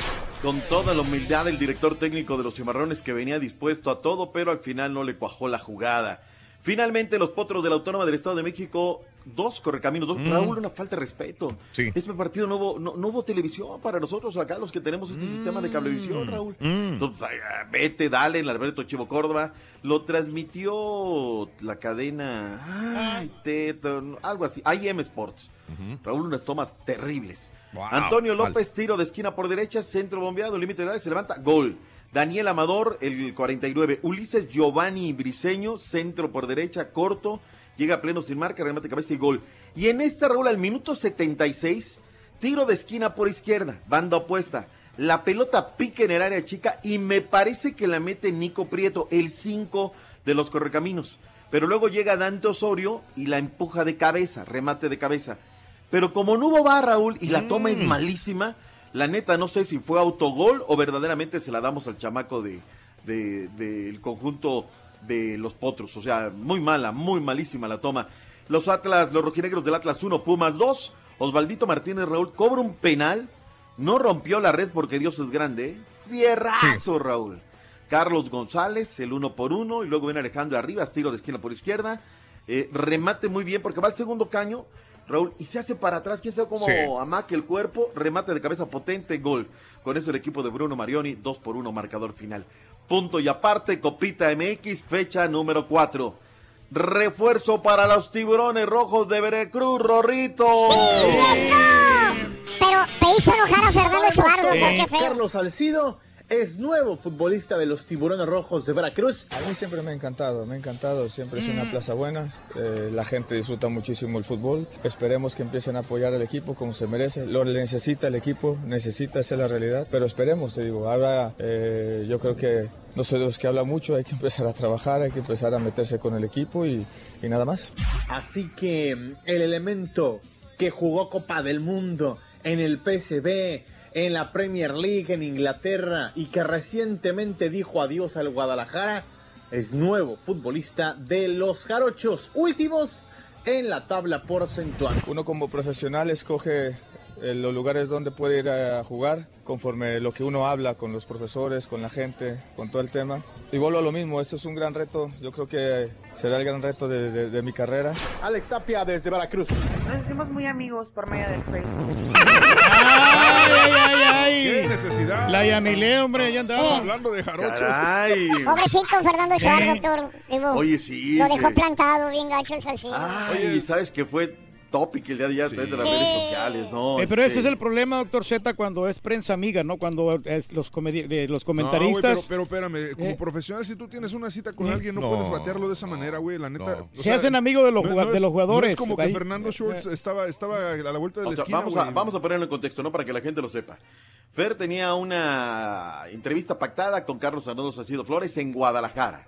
Con toda la humildad del director técnico de los Cimarrones que venía dispuesto a todo, pero al final no le cuajó la jugada. Finalmente, los potros de la Autónoma del Estado de México, dos correcaminos, dos. Mm. Raúl, una falta de respeto. Sí. Este partido no hubo, no, no hubo televisión para nosotros acá, los que tenemos este sistema de cablevisión, Raúl. Mm. Entonces, ah, vete, dale, el Alberto Chivo Córdoba. Lo transmitió la cadena, ay, Teto, algo así, IM Sports. Raúl, unas tomas terribles. Wow, Antonio. López, tiro de esquina por derecha, centro bombeado, límite de área, se levanta, gol. Daniel Amador, el 49. Ulises Giovanni Briseño, centro por derecha, corto, llega a pleno sin marca, remate de cabeza y gol. Y en esta, Raúl, al minuto 76, tiro de esquina por izquierda, banda opuesta. La pelota pica en el área chica y me parece que la mete Nico Prieto, el 5 de los correcaminos. Pero luego llega Dante Osorio y la empuja de cabeza, remate de cabeza. Pero como no hubo va Raúl y la toma es Mm. malísima, la neta no sé si fue autogol o verdaderamente se la damos al chamaco de de- del conjunto de los potros. O sea, muy mala, muy malísima la toma. Los Atlas, los rojinegros del Atlas 1, Pumas 2. Osvaldito Martínez Raúl cobra un penal. No rompió la red porque Dios es grande. ¿eh? Fierrazo, Raúl. Carlos González, el uno por uno, y luego viene Alejandro Arribas, tiro de esquina por izquierda. Eh, remate muy bien porque va al segundo caño, Raúl, y se hace para atrás, quién sabe cómo Sí. amaque el cuerpo, remate de cabeza potente, gol. Con eso el equipo de Bruno Marioni, 2 por 1, marcador final. Punto y aparte, Copita MX, fecha número 4. Refuerzo para los tiburones rojos de Veracruz, Rorrito. Pero me hizo enojar a Fernando feo. Carlos Salcido es nuevo futbolista de los Tiburones Rojos de Veracruz. A mí siempre me ha encantado, me ha encantado, siempre es una plaza buena, eh, la gente disfruta muchísimo el fútbol, esperemos que empiecen a apoyar al equipo como se merece, lo necesita el equipo, necesita es la realidad, pero esperemos, te digo, ahora eh, yo creo que no soy de los que habla mucho, hay que empezar a trabajar, hay que empezar a meterse con el equipo y, y nada más. Así que mm, el elemento que jugó Copa del Mundo en el PSV, en la Premier League en Inglaterra y que recientemente dijo adiós al Guadalajara, es nuevo futbolista de los Jarochos, últimos en la tabla porcentual. Uno como profesional escoge eh, los lugares donde puede ir a jugar conforme lo que uno habla con los profesores, con la gente, con todo el tema. Y vuelvo a lo mismo, esto es un gran reto, yo creo que será el gran reto de, de- de mi carrera. Alex Tapia desde Veracruz. Nos hicimos muy amigos por medio del Facebook. ¡Ay, ay, ay! ¿Qué necesidad? La Yamilé, hombre, ya andaba. Hablando de jarochos. Caray. Pobrecito Fernando Eh. doctor. Digo, Oye, sí, Lo dejó plantado, bien gacho el salsito. Ay, ¿sabes que fue topic el día de ayer a través de las Sí. redes sociales, no? Eh, pero Este, ese es el problema, doctor Z, cuando es prensa amiga, ¿no? Cuando es los, eh, los No, comentaristas... pero, pero espérame, como Eh. profesional, si tú tienes una cita con Eh. alguien, no, No. puedes batearlo de esa manera, güey, la neta. o Se hacen amigos de los es- de los jugadores, No es como que ahí. Fernando Schwartz estaba, estaba a la vuelta de la o sea, esquina, vamos, a, vamos a ponerlo en contexto, ¿no? Para que la gente lo sepa. Fer tenía una entrevista pactada con Carlos Arnoldo Sacido Flores en Guadalajara.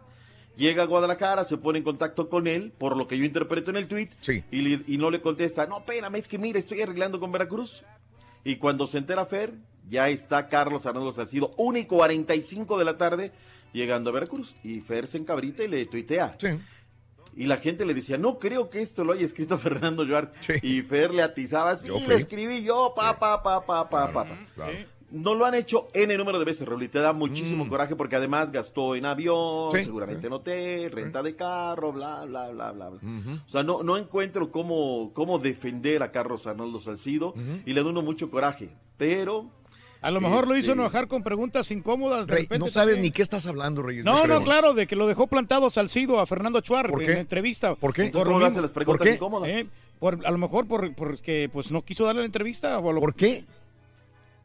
Llega a Guadalajara, se pone en contacto con él, por lo que yo interpreto en el tweet, y, le- y no le contesta, no, espérame, es que mira, estoy arreglando con Veracruz. Y cuando se entera Fer, ya está Carlos Arnoldo Salcido, 1 y 45 de la tarde, llegando a Veracruz. Y Fer se encabrita y le tuitea. Y la gente le decía, no creo que esto lo haya escrito Fernando Duarte. Y Fer le atizaba, sí, lo escribí yo, pa, pa, pa, pa, pa, pa. pa". No lo han hecho N número de veces, Raúl, y te da muchísimo coraje porque además gastó en avión, Mm. Sí, seguramente sí. en hotel, renta de carro, bla, bla, bla, bla. bla. O sea, no, no encuentro cómo, cómo defender a Carlos Arnoldo Salcido y le da uno mucho coraje, pero... A lo mejor lo hizo este, enojar con preguntas incómodas. De Rey, repente no sabes también. ni qué estás hablando, Reyes. No, no, claro, de que lo dejó plantado Salcido a Fernando Chuar ¿Por en qué? la entrevista. ¿Por qué? Por ¿Cómo lo le mismo. hace las preguntas ¿Por qué? incómodas? Eh, por- a lo mejor por, porque pues no quiso darle la entrevista. O a lo- ¿Por qué?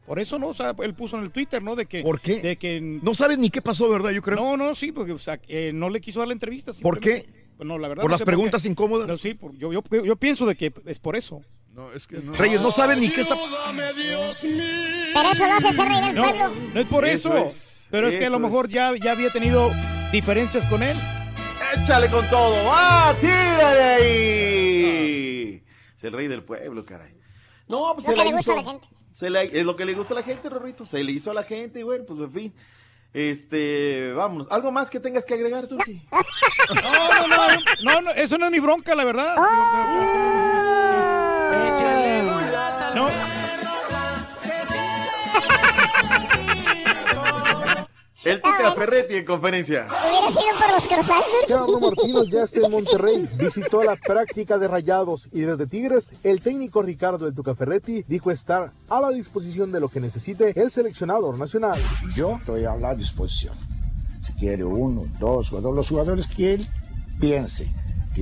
Por eso no, o sea, él puso en el Twitter, ¿no? De que, ¿Por qué? De que No sabes ni qué pasó, ¿verdad? Yo creo. no, no, sí, porque o sea, eh, no le quiso dar la entrevista. ¿Por qué? no, la verdad. ¿Por no las preguntas incómodas? No, sí, por- yo, yo, yo pienso de que es por eso. No, es que no. Reyes, no sabes ni qué está. Pero eso lo hace ser rey del No, pueblo. no es por Eso eso. es, pero es que a lo mejor es. ya, ya había tenido diferencias con él. ¡Échale con todo! ¡Ah, tírale ahí! Es el rey del pueblo, caray. No, pues Lo se que la le gusta hizo. Se es lo que le gusta a la gente, Rorrito. Se le hizo a la gente y bueno, pues en fin. Este, vámonos. ¿Algo más que tengas que agregar, Turki? No, no, no, no, no, eso no es mi bronca, la verdad. No, El Tuca Ferretti en conferencia. Hubiera sido por los croissants. Gerardo Martínez ya está en Monterrey, visitó la práctica de rayados y desde Tigres, el técnico Ricardo El Tuca Ferretti dijo estar a la disposición de lo que necesite el seleccionador nacional. Yo estoy a la disposición. Si quiere uno, dos jugadores, los jugadores que él piense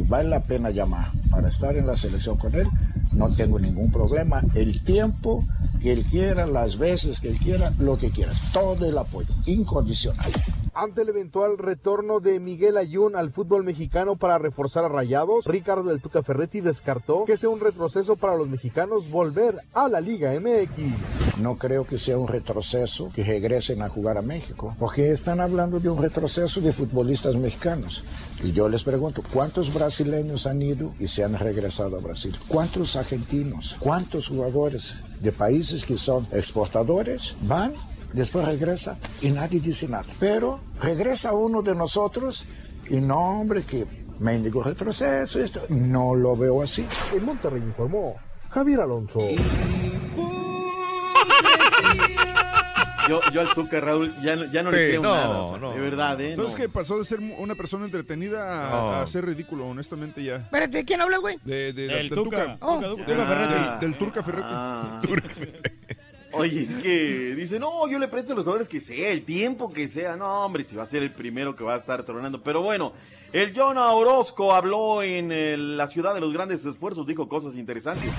vale la pena llamar para estar en la selección con él, no tengo ningún problema. El tiempo que él quiera, las veces que él quiera, lo que quiera. Todo el apoyo, incondicional. Ante el eventual retorno de Miguel Ayun al fútbol mexicano para reforzar a Rayados, Ricardo El Tuca Ferretti descartó que sea un retroceso para los mexicanos volver a la Liga MX. No creo que sea un retroceso que regresen a jugar a México, porque están hablando de un retroceso de futbolistas mexicanos. Y yo les pregunto, ¿cuántos brasileños han ido y se han regresado a Brasil? ¿Cuántos argentinos? ¿Cuántos jugadores de países que son exportadores van? Después regresa y nadie dice nada. Pero regresa uno de nosotros y no, hombre, que mendigo retroceso, esto. No lo veo así. En Monterrey informó Javier Alonso. Yo, yo al Tuca, Raúl, ya, no- ya no Sí, le creo no, nada. o sea, no. De verdad, ¿eh? ¿Sabes No. qué? Pasó de ser una persona entretenida a, No. a ser ridículo, honestamente ya. Espérate, ¿quién habla, güey? De, de- Del del Tuca. Tuca. Oh. Tuca, Tuca Del- Ferretti. del- Turca Ferretti. Ah. Oye, es que dice, no, yo le presto los jugadores que sea, el tiempo que sea. No, hombre, si va a ser el primero que va a estar tronando. Pero bueno, el Jonah Orozco habló en eh, la ciudad de los grandes esfuerzos, dijo cosas interesantes.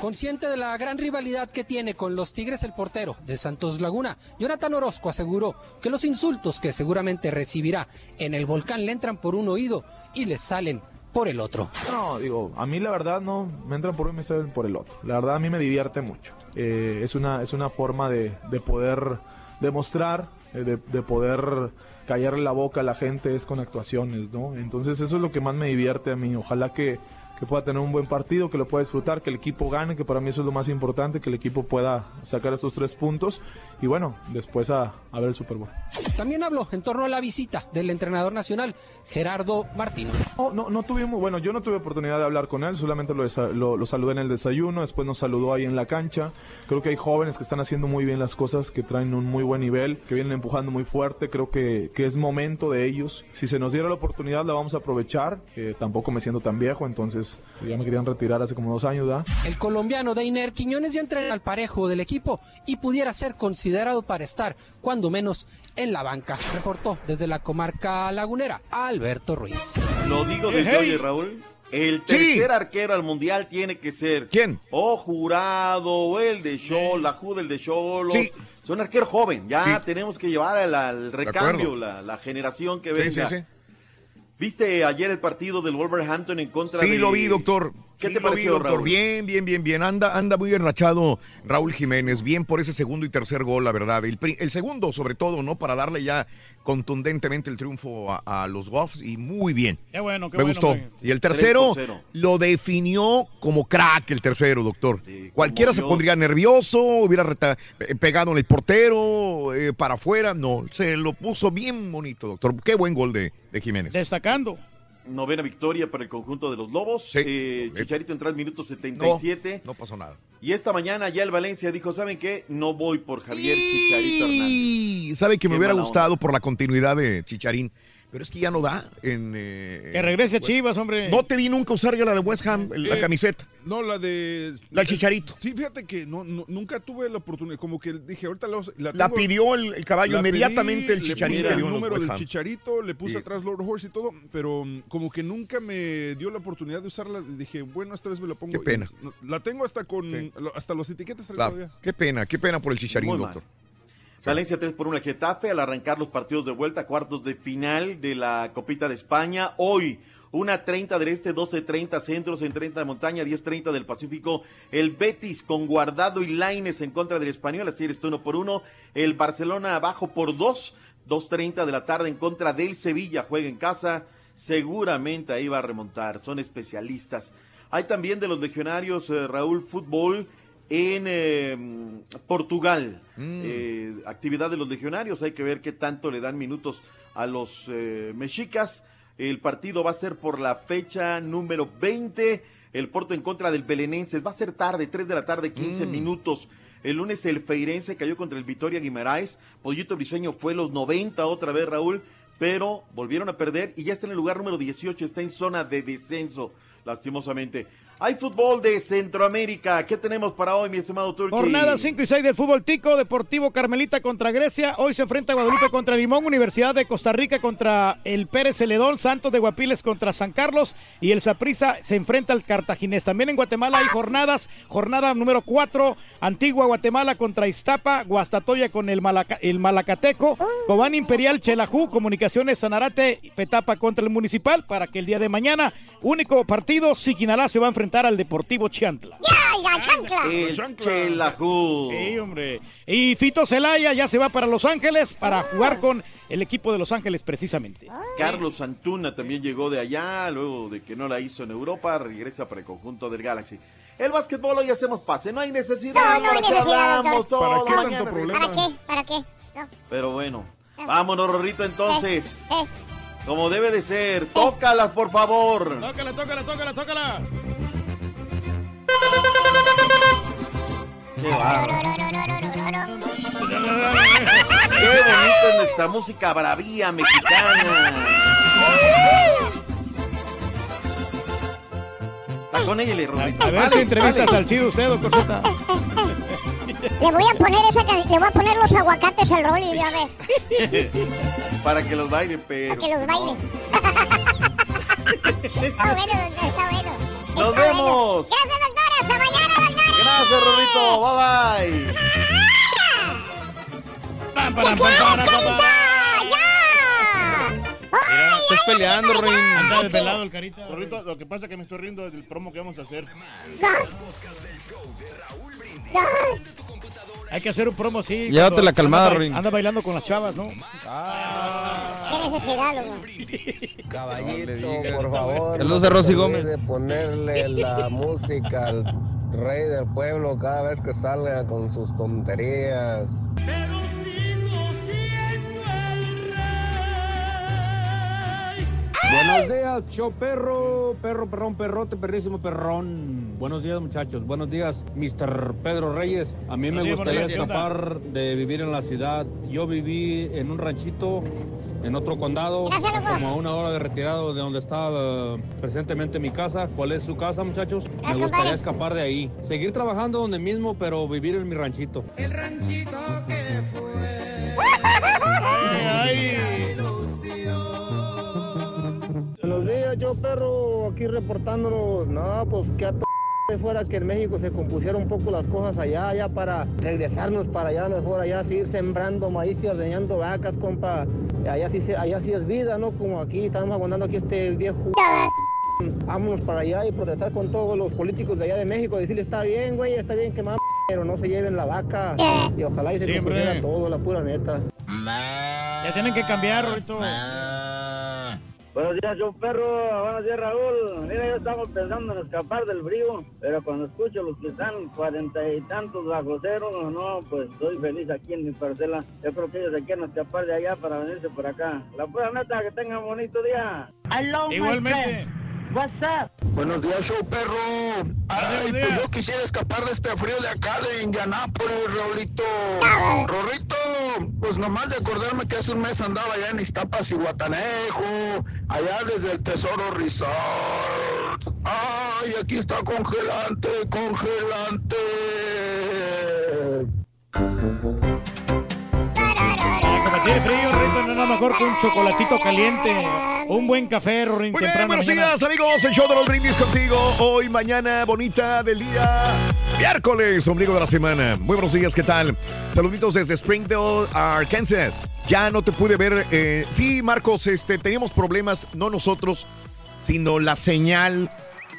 Consciente de la gran rivalidad que tiene con los Tigres el portero de Santos Laguna, Jonathan Orozco aseguró que los insultos que seguramente recibirá en el volcán le entran por un oído y le salen por el otro. No, digo, a mí la verdad no me entran por uno y me salen por el otro. La verdad a mí me divierte mucho. Eh, es, una, es una forma de, de poder demostrar, eh, de, de poder callarle la boca a la gente es con actuaciones, ¿no? Entonces eso es lo que más me divierte a mí. Ojalá que, que pueda tener un buen partido, que lo pueda disfrutar, que el equipo gane, que para mí eso es lo más importante, que el equipo pueda sacar estos tres puntos y bueno, después a, a ver el Super Bowl. También habló en torno a la visita del entrenador nacional Gerardo Martino. No, no, no tuvimos, bueno, yo no tuve oportunidad de hablar con él, solamente lo, lo saludé en el desayuno, después nos saludó ahí en la cancha. Creo que hay jóvenes que están haciendo muy bien las cosas, que traen un muy buen nivel, que vienen empujando muy fuerte. Creo que, que es momento de ellos. Si se nos diera la oportunidad, la vamos a aprovechar. Eh, tampoco me siento tan viejo, entonces ya me querían retirar hace como dos años, ¿verdad? El colombiano Deiner Quiñones ya entrena al parejo del equipo y pudiera ser considerado para estar, cuando menos, en la banca. Reportó desde la comarca lagunera Alberto Ruiz. Lo digo desde Hey. hoy, Raúl. El tercer arquero al mundial tiene que ser. ¿Quién? O jurado, o el de Chol, la Ju del de Cholo. Sí. Es un arquero joven. Ya Sí. tenemos que llevar al, al recambio, la, la generación que Sí, venga. sí, sí. ¿Viste ayer el partido del Wolverhampton en contra de. Sí, lo vi, doctor. ¿Qué Sí, te vi, pareció, doctor? Raúl? Bien, bien, bien, bien. Anda, anda muy enrachado Raúl Jiménez. Bien por ese segundo y tercer gol, la verdad. El, segundo, sobre todo, ¿no? Para darle ya contundentemente el triunfo a, a los Goffs y muy bien. Qué bueno, qué Me bueno, gustó. güey. Y el tercero lo definió como crack el tercero, doctor. Cualquiera se Dios. pondría nervioso, hubiera reta- eh, pegado en el portero, eh, para afuera. No, se lo puso bien bonito, doctor. Qué buen gol de, de Jiménez. Destacando. Novena victoria para el conjunto de los Lobos. Eh, Chicharito entró al minuto 77. No pasó nada. Y esta mañana ya el Valencia dijo, ¿saben qué? No voy por Javier Chicharito Hernández. Y sabe que me hubiera gustado por la continuidad de Chicharín, pero es que ya no da en... eh, Que regrese a West- Chivas, hombre. No te vi nunca usar ya la de West Ham, la Eh, camiseta. No, la de. La Chicharito. Sí, fíjate que no, no- nunca tuve la oportunidad. Como que dije, ahorita la, la, pidió el- el caballo la inmediatamente, el le Chicharito puse le el en los número del. Chicharito, le puse Sí. atrás Lord Horse y todo, pero mm, como que nunca me dio la oportunidad de usarla. Dije, bueno, esta vez me la pongo. Qué pena. Y no- La tengo hasta con. Hasta los etiquetas Claro. todavía. Qué pena, qué pena por el Chicharín, Muy mal. Valencia 3 por 1 al Getafe al arrancar los partidos de vuelta, cuartos de final de la Copita de España. Hoy, 1.30 del Este, 12.30 Centros, en 30 de Montaña, 10.30 del Pacífico. El Betis con Guardado y Laines en contra del Español, así está uno por uno. El Barcelona abajo por 2, 2.30 de la tarde en contra del Sevilla, juega en casa. Seguramente ahí va a remontar, son especialistas. Hay también de los legionarios, eh, Raúl, fútbol en eh, Portugal. Eh, actividad de los legionarios, hay que ver qué tanto le dan minutos a los eh, mexicas. El partido va a ser por la fecha número 20. El Porto en contra del Belenenses. Va a ser tarde, 3 de la tarde, 15 Mm. minutos. El lunes el Feirense cayó contra el Vitoria Guimaraes. Pollito Briseño fue los 90 otra vez, Raúl. Pero volvieron a perder y ya está en el lugar número 18. Está en zona de descenso, lastimosamente. Hay fútbol de Centroamérica. ¿Qué tenemos para hoy, mi estimado Turki? Jornada 5 y 6 del fútbol tico, Deportivo Carmelita contra Grecia, hoy se enfrenta Guadalupe contra Limón, Universidad de Costa Rica contra el Pérez Celedón, Santos de Guapiles contra San Carlos y el Saprissa se enfrenta al Cartaginés. También en Guatemala hay jornadas, jornada número 4, Antigua Guatemala contra Iztapa, Guastatoya con el Malacateco, Cobán Imperial, Chelajú, Comunicaciones Sanarate, Petapa contra el Municipal para que el día de mañana, único partido, Siquinalá se va a enfrentar al Deportivo Chiantla. ¡Ay, la chancla! El Chelajú. Sí, hombre. Y Fito Celaya ya se va para Los Ángeles para jugar con el equipo de Los Ángeles precisamente. Carlos Antuna también llegó de allá, luego de que no la hizo en Europa, regresa para el conjunto del Galaxy. El básquetbol hoy hacemos pase, no hay necesidad. No, no ¿para hay necesidad, doctor. ¿Para qué tanto mañana? problema? ¿Para qué? ¿Para qué? No. Pero bueno, vámonos, Rorrito, entonces. Eh, Como debe de ser, tócalas, por favor. Tócala, tócala, tócala, tócala. Qué bárbaro. Qué bonita es nuestra música bravía mexicana. Ella, Rorrito. A ver si entrevista a Salcido usted, doctor Z. Le voy a poner esa le voy a poner los aguacates al rol y ya ve, Para que los bailen, pero. para que los baile. está bueno, doctor, está bueno. ¡Nos Está bueno. vemos! Gracias, doctor. Hasta mañana, doctor. Gracias, Rorrito. Bye bye. ¡Te quieres, carita! ¡Ya! Estás peleando. Anda desvelado el carita. Lo que pasa es que me estoy riendo del promo que vamos a hacer. Hay que hacer un promo así. Llévate la calmada, Ruin. Anda bailando con las chavas, ¿no? Loco. Caballito, por favor. Saludos a Rosy Gómez. olvide ponerle la música al rey del pueblo cada vez que salga con sus tonterías. Buenos días, show perro, perro, perrón, perrote, perrísimo, perrón. Buenos días, muchachos. Buenos días, Mr. Pedro Reyes. A mí me gustaría escapar de vivir en la ciudad. Yo viví en un ranchito en otro condado, Gracias, como a una hora de retirado de donde está eh, presentemente mi casa. ¿Cuál es su casa, muchachos? me gustaría compadre. escapar de ahí. Seguir trabajando donde mismo, pero vivir en mi ranchito. El ranchito que Buenos días, yo perro, aquí reportándonos. No, pues que a to- fuera que en México se compusieran un poco las cosas allá, ya para regresarnos para allá, mejor allá seguir sembrando maíz y ordeñando vacas, compa. Allá sí, se- allá sí es vida, ¿no? Como aquí, estamos aguantando aquí este viejo. Vámonos para allá y protestar con todos los políticos de allá de México, decirle está bien, güey, está bien que mames, pero no se lleven la vaca. Y ojalá y se Siempre. compusiera todo, la pura neta. Ya tienen que cambiar, Rorrito. Buenos días, yo perro. Buenos días, Raúl. Mira, yo estamos pensando en escapar del frío, pero cuando escucho los que están cuarenta y tantos bajo cero, no, pues estoy feliz aquí en mi parcela. Yo creo que ellos se quieren escapar de allá para venirse por acá. La pura neta, que tengan bonito día. Igualmente. What's up? Buenos días, show perro. Ay, pues yo quisiera escapar de este frío de acá de Indianápolis, Raulito. Rorrito, pues nomás de acordarme que hace un mes andaba allá en Iztapas y Guatanejo, allá desde el Tesoro Resort. Ay, aquí está congelante, congelante. Tiene frío, Rorrito, no es nada mejor que un chocolatito caliente. Un buen café, Rorrito, Muy bien, buenos días, amigos. El show de los brindis contigo. Hoy, mañana, bonita del día. Miércoles, ombligo de la semana. Muy buenos días, ¿qué tal? Saluditos desde Springdale, Arkansas. Ya no te pude ver. eh, sí, Marcos, este, teníamos problemas, no nosotros, sino la señal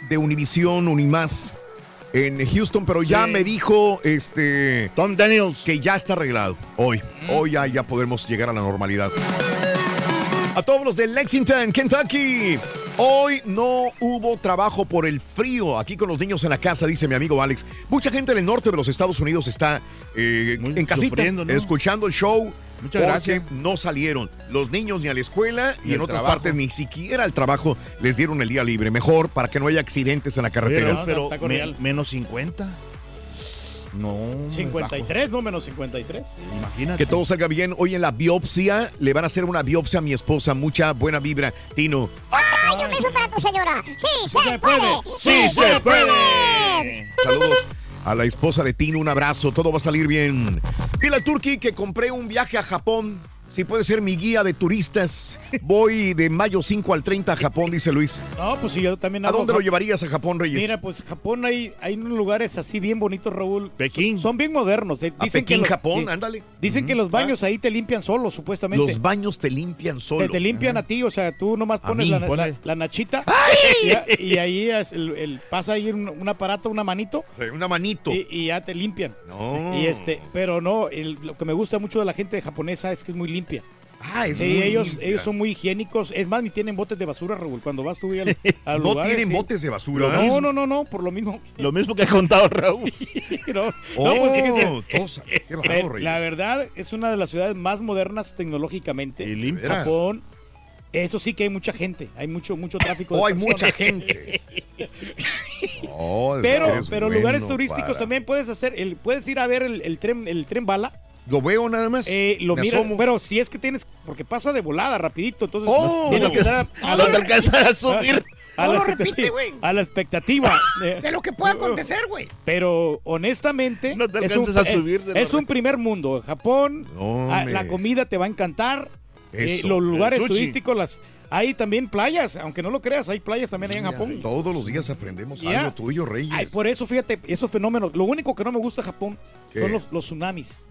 de Univisión, Unimás en Houston, pero ya Sí. me dijo este Tom Daniels. que ya está arreglado. Hoy, hoy ya, ya podremos llegar a la normalidad. A todos los de Lexington, Kentucky. Hoy no hubo trabajo por el frío aquí con los niños en la casa, dice mi amigo Alex. Mucha gente del norte de los Estados Unidos está eh, en casita, ¿no? escuchando el show. Muchas porque gracias. no salieron los niños ni a la escuela y en otras trabajo. partes ni siquiera al trabajo les dieron el día libre. Mejor para que no haya accidentes en la carretera. No, pero me- menos 50. No. 53, no menos 53. Imagínate. Que todo salga bien. Hoy en la biopsia le van a hacer una biopsia a mi esposa. Mucha buena vibra. Tino. ¡Ay, un beso para tu señora! ¡Sí se, se puede! puede! ¡Sí se puede! Saludos a la esposa de Tino. Un abrazo. Todo va a salir bien. Dile al Turki que compré un viaje a Japón. Si puede ser mi guía de turistas. Voy de mayo 5 al 30 a Japón, dice Luis. No, pues sí, yo también ¿A hago dónde lo llevarías a Japón, Reyes? Mira, pues Japón hay, hay unos lugares así bien bonitos, Raúl. Pekín. Son bien modernos. eh. a Dicen que Pekín, los- Japón, ándale. Dicen que los baños ahí te limpian solos, supuestamente. Los baños te limpian solo. Te, te limpian a ti, o sea, tú nomás A pones mí, la, la- nachita y, y ahí es el, el- pasa ahí un, un aparato, una manito. Sí, una manito. Y, y ya te limpian. No. Y este, pero no, el- lo que me gusta mucho de la gente japonesa es que es muy limpia. Ah, es sí, muy ellos, limpia. ellos son muy higiénicos. Es más, ni tienen botes de basura, Raúl. Cuando vas tú al, al ¿No tienen sí. botes de basura? No, no, no, no, por lo mismo. Lo mismo que ha contado Raúl. no, Oh, no, pues, tosa, qué Reyes. La verdad, es una de las ciudades más modernas tecnológicamente. Y limpias. Japón. Eso sí que hay mucha gente, hay mucho mucho tráfico. de Oh, hay mucha gente. Oh, pero pero bueno lugares turísticos para- también puedes hacer, el, puedes ir a ver el, el tren el tren bala. Lo veo nada más. Eh, lo me mira, asomo. pero si es que tienes, porque pasa de volada rapidito, entonces Oh, tienes no que estar te- no te alcanzas a subir. A, No la lo expectativa- repite, güey. a la expectativa. eh, De lo que pueda acontecer, güey. Pero honestamente, No te es, un, a eh, subir de es lo un primer mundo. Japón, ah, la comida te va a encantar. eh, los lugares turísticos, las hay también playas, aunque no lo creas, hay playas también allá en Japón. Todos los días aprendemos Ya. algo tuyo, Reyes. Ay, por eso, fíjate, esos fenómenos. Lo único que no me gusta de Japón ¿Qué? son los, los tsunamis.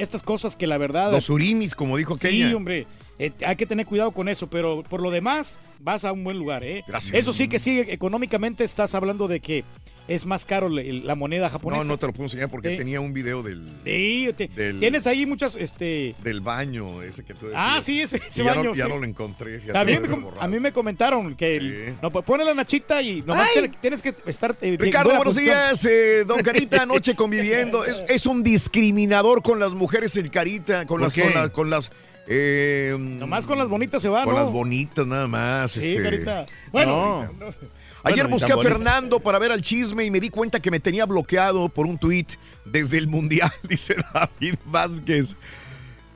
Estas cosas que la verdad. Los urimis, como dijo Sí, Kenia. hombre. eh, hay que tener cuidado con eso, pero por lo demás, vas a un buen lugar, ¿eh? Gracias. Eso sí que sí, económicamente estás hablando de que es más caro el- la moneda japonesa. No, no te lo puedo enseñar porque Sí. tenía un video del, Sí, te- del- tienes ahí muchas, este... del baño, ese que tú decías. Ah, sí, ese, ese Y ya, baño. no, ya sí. no lo encontré. También a mí me comentaron que el- no, pues, pone la nachita y nomás Ay. tienes que estar eh, Ricardo, buenos posición. días. eh, don Carita, anoche conviviendo. Es, es un discriminador con las mujeres, el Carita, con ¿Por las, con, las- con las. eh, Nomás con las bonitas se va, Con ¿no? las bonitas, nada más. Sí, este. Carita. Bueno, No. Ayer Bueno, busqué a bonita. Fernando para ver al chisme y me di cuenta que me tenía bloqueado por un tuit desde el Mundial, dice David Vázquez.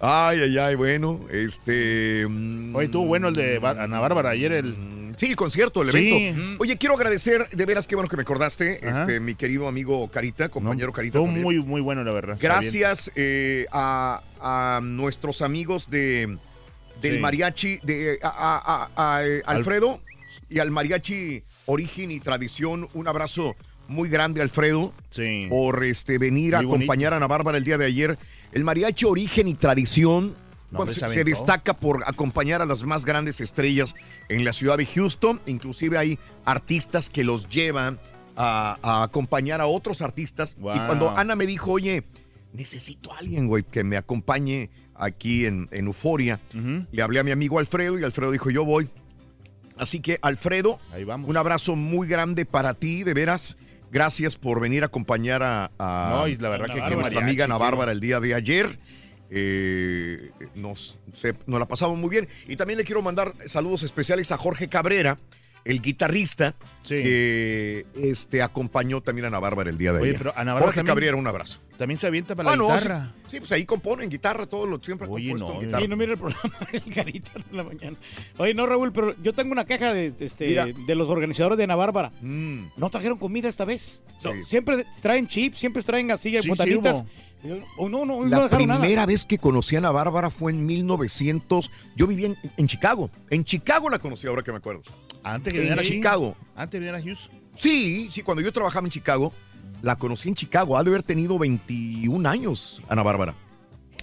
Ay, ay, ay, bueno, este... Oye, estuvo bueno el de Bar- Ana Bárbara ayer el... Sí, el concierto, el Sí. evento. Oye, quiero agradecer, de veras, qué bueno que me acordaste, este, mi querido amigo Carita, compañero Carita. Estuvo muy, muy bueno, la verdad. Gracias eh, a, a nuestros amigos de del Sí. mariachi, de a, a- a- a, eh, Alfredo y al mariachi Origen y Tradición. Un abrazo muy grande, Alfredo, Sí. por este venir a acompañar a Ana Bárbara el día de ayer. El mariachi Origen y Tradición. No, pues, se destaca por acompañar a las más grandes estrellas en la ciudad de Houston. Inclusive hay artistas que los llevan a, a acompañar a otros artistas. Y cuando Ana me dijo, oye, necesito a alguien, güey, que me acompañe aquí en, en Euforia. Le hablé a mi amigo Alfredo y Alfredo dijo, yo voy. Así que, Alfredo, un abrazo muy grande para ti, de veras. Gracias por venir a acompañar a, a- No, y la verdad a que nuestra amiga Ana Bárbara el día de ayer. Eh, nos, se- nos la pasamos muy bien. Y también le quiero mandar saludos especiales a Jorge Cabrera, el guitarrista, que este, acompañó también a Ana Bárbara el día de Oye, ayer. pero Ana Bárbara Jorge también- Cabrera, un abrazo. También se avienta para Ah, la no, guitarra. Sí, pues ahí componen guitarra, todo lo siempre ha compuesto en guitarra. Y no mira el programa el Carita de la mañana. Oye, no, Raúl, pero yo tengo una queja de, este, de los organizadores de Ana Bárbara. Mm. No trajeron comida esta vez. No, siempre traen chips, siempre traen así, Sí, botanitas. sí O no, no, no La nada. primera vez que conocí a Ana Bárbara fue en 1900. Yo vivía en, en Chicago. En Chicago la conocí, ahora que me acuerdo. Antes que en. Chicago. Antes de venir a Houston. Sí, sí, cuando yo trabajaba en Chicago, la conocí en Chicago. Ha de haber tenido 21 años, Ana Bárbara,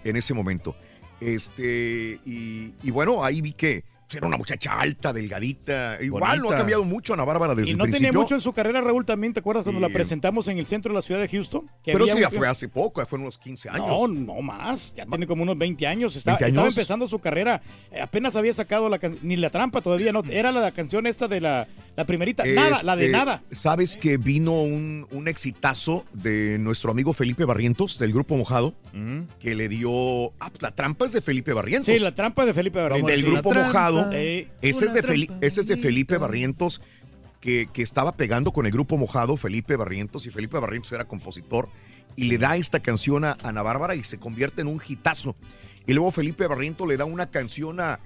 en ese momento. Este, y, y bueno, ahí vi que era una muchacha alta, delgadita. Igual no ha cambiado mucho Ana Bárbara desde Y no el tenía mucho en su carrera, Raúl, también. ¿Te acuerdas cuando la presentamos en el centro de la ciudad de Houston? Que Pero sí, ya un- fue hace poco, ya fueron unos 15 años. No, no más. Ya tiene como unos 20 años. Está- 20 Estaba empezando su carrera. Eh, apenas había sacado la can- ni la trampa todavía. No, era la canción esta de la, la primerita. Nada, la de nada. ¿Sabes que vino un, un exitazo de nuestro amigo Felipe Barrientos, del Grupo Mojado, que le dio... Ah, pues la trampa es de Felipe Barrientos. Sí, la trampa de Felipe Barrientos. Del. Grupo Mojado. Eh, ese, es de ese es de Felipe Barrientos, que, que estaba pegando con el Grupo Mojado, Felipe Barrientos, y Felipe Barrientos era compositor, y le da esta canción a Ana Bárbara y se convierte en un hitazo. Y luego Felipe Barrientos le da una canción a,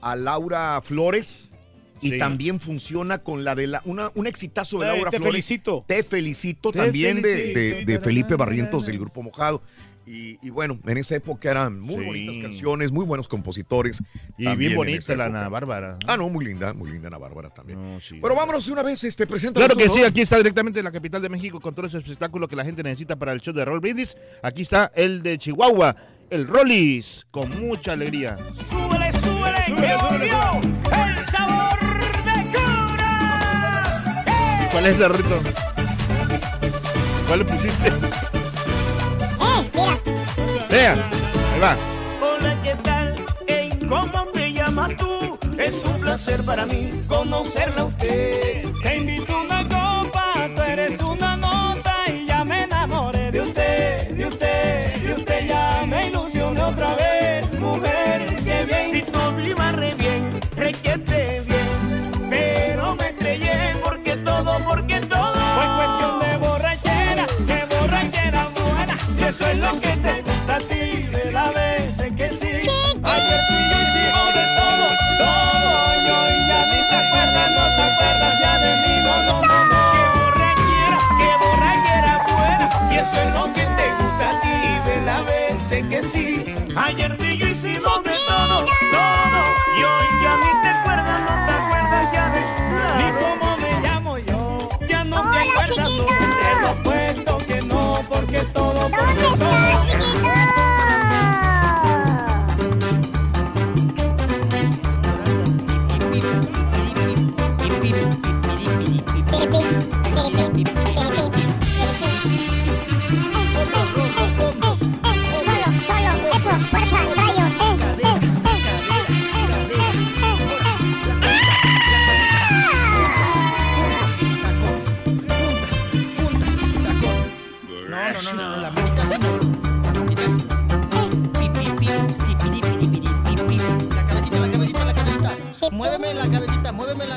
a Laura Flores, y Sí. también funciona con la de la, una, un exitazo de Eh, Laura Te Flores. felicito. Te felicito Te también de- felicito. De, de Felipe Barrientos del Grupo Mojado. Y, y bueno, en esa época eran muy Sí. bonitas canciones, muy buenos compositores. Y bien en bonita la. Ana Bárbara. Ah, no, muy linda, muy linda Ana Bárbara también. Pero vámonos de una vez, este, presenta. Claro que sí, aquí está directamente en la capital de México con todo ese espectáculo que la gente necesita para el show de Roll Brindis. Aquí está el de Chihuahua, el Rollis, con mucha alegría. Súbele, súbele, que volvió el ¿Cuál es el rito? ¿Cuál le pusiste? Vea, ahí va. Hola, ¿qué tal? Ey, ¿Cómo te llamas tú? Es un placer para mí conocerla a usted. Te invito a una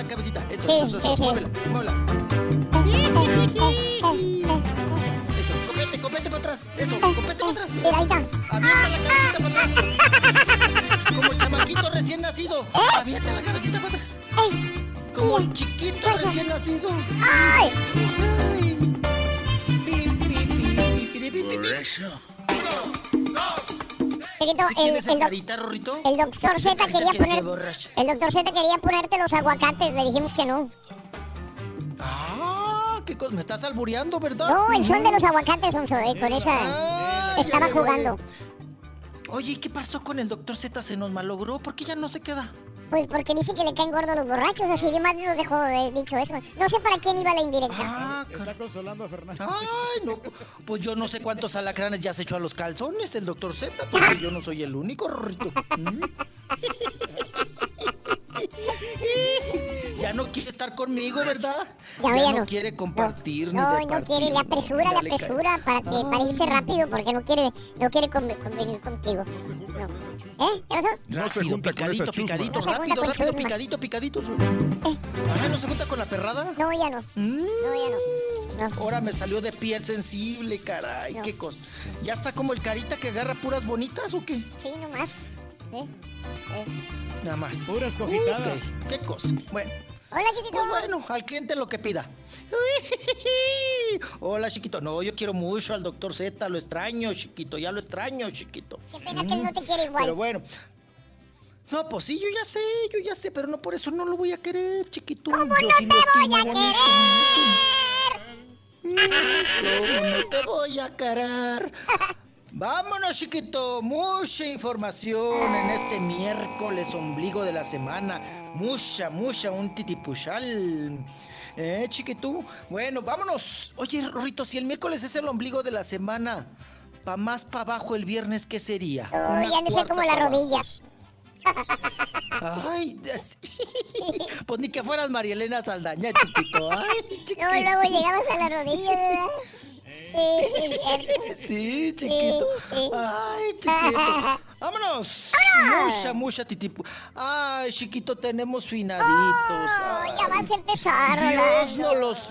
cabecita. Eso, Sí, eso, eso, sí, sí. muévela, muévela. Eso, copete, copete para atrás. Eso, copete para atrás. Mira, ahí está. Avienta la cabecita para atrás. Como chamaquito recién nacido. Avienta la cabecita para atrás. Como chiquito recién nacido. ¡Ay! Por eso. Chiquito, ¿Sí el, carita, Rorrito? el doctor Z quería que poner. El doctor Z quería ponerte los aguacates, le dijimos que no. Ah, qué cosa. Me estás albureando, ¿verdad? No, el sol de los aguacates, Sonso, eh, con esa. Estaba ya, ya, jugando. Oye, ¿y ¿qué pasó con el doctor Z? ¿Se nos malogró? ¿Por qué ya no se queda? Pues porque dice que le caen gordos los borrachos, así de más nos dejó eh, dicho eso. No sé para quién iba la indirecta. Ah, Está consolando a Fernando. Ay, no. Pues yo no sé cuántos alacranes ya se echó a los calzones el doctor Z, porque yo no soy el único, Rorrito. Mm. Ya no quiere estar conmigo, ¿verdad? Ya, Ya ya no no. quiere compartir No, ni no quiere, le apresura, le apresura para, que, para irse rápido porque no quiere, no quiere conve- convenir contigo. No. ¿Eh? ¿Qué pasó? No se junta con esa picadito, chusma. picadito, No rápido, con rápido, chusma. picadito, picadito. Ah, ¿no se junta con la perrada? No, ya no. No, ya no. Ahora me salió de piel sensible, caray, No. qué cosa. ¿Ya está como el carita que agarra puras bonitas o qué? Sí, nomás. ¿Eh? ¿Eh? Nada más. Puras cogitadas. Ok, ¿Qué cosa? Bueno. Hola, chiquito. Pues bueno, al cliente lo que pida. Hola, chiquito. No, yo quiero mucho al doctor Z, lo extraño, chiquito, ya lo extraño, chiquito. Qué pena que él no te quiere igual. Pero bueno. No, pues sí, yo ya sé, yo ya sé, pero no por eso no lo voy a querer, chiquito. ¿Cómo yo no sí te voy estimo a bonito. querer? ¿Cómo no te voy a querer? Vámonos, chiquito. Mucha información en este miércoles ombligo de la semana. Mucha, mucha, un titipuchal. ¿Eh, chiquitú? Bueno, vámonos. Oye, Rorrito, si el miércoles es el ombligo de la semana, pa' más para abajo el viernes, ¿qué sería? Una han de ser como las rodillas. Ay, sí. pues ni que fueras Marielena Saldaña, chiquito. Ay, chiquito. No, luego llegabas a las rodillas, ¿verdad? Sí, chiquito. Ay, chiquito. Vámonos. Mucha, mucha titipu. Ay, chiquito, tenemos finaditos. Ay, ya vas a empezar, Dios nos los.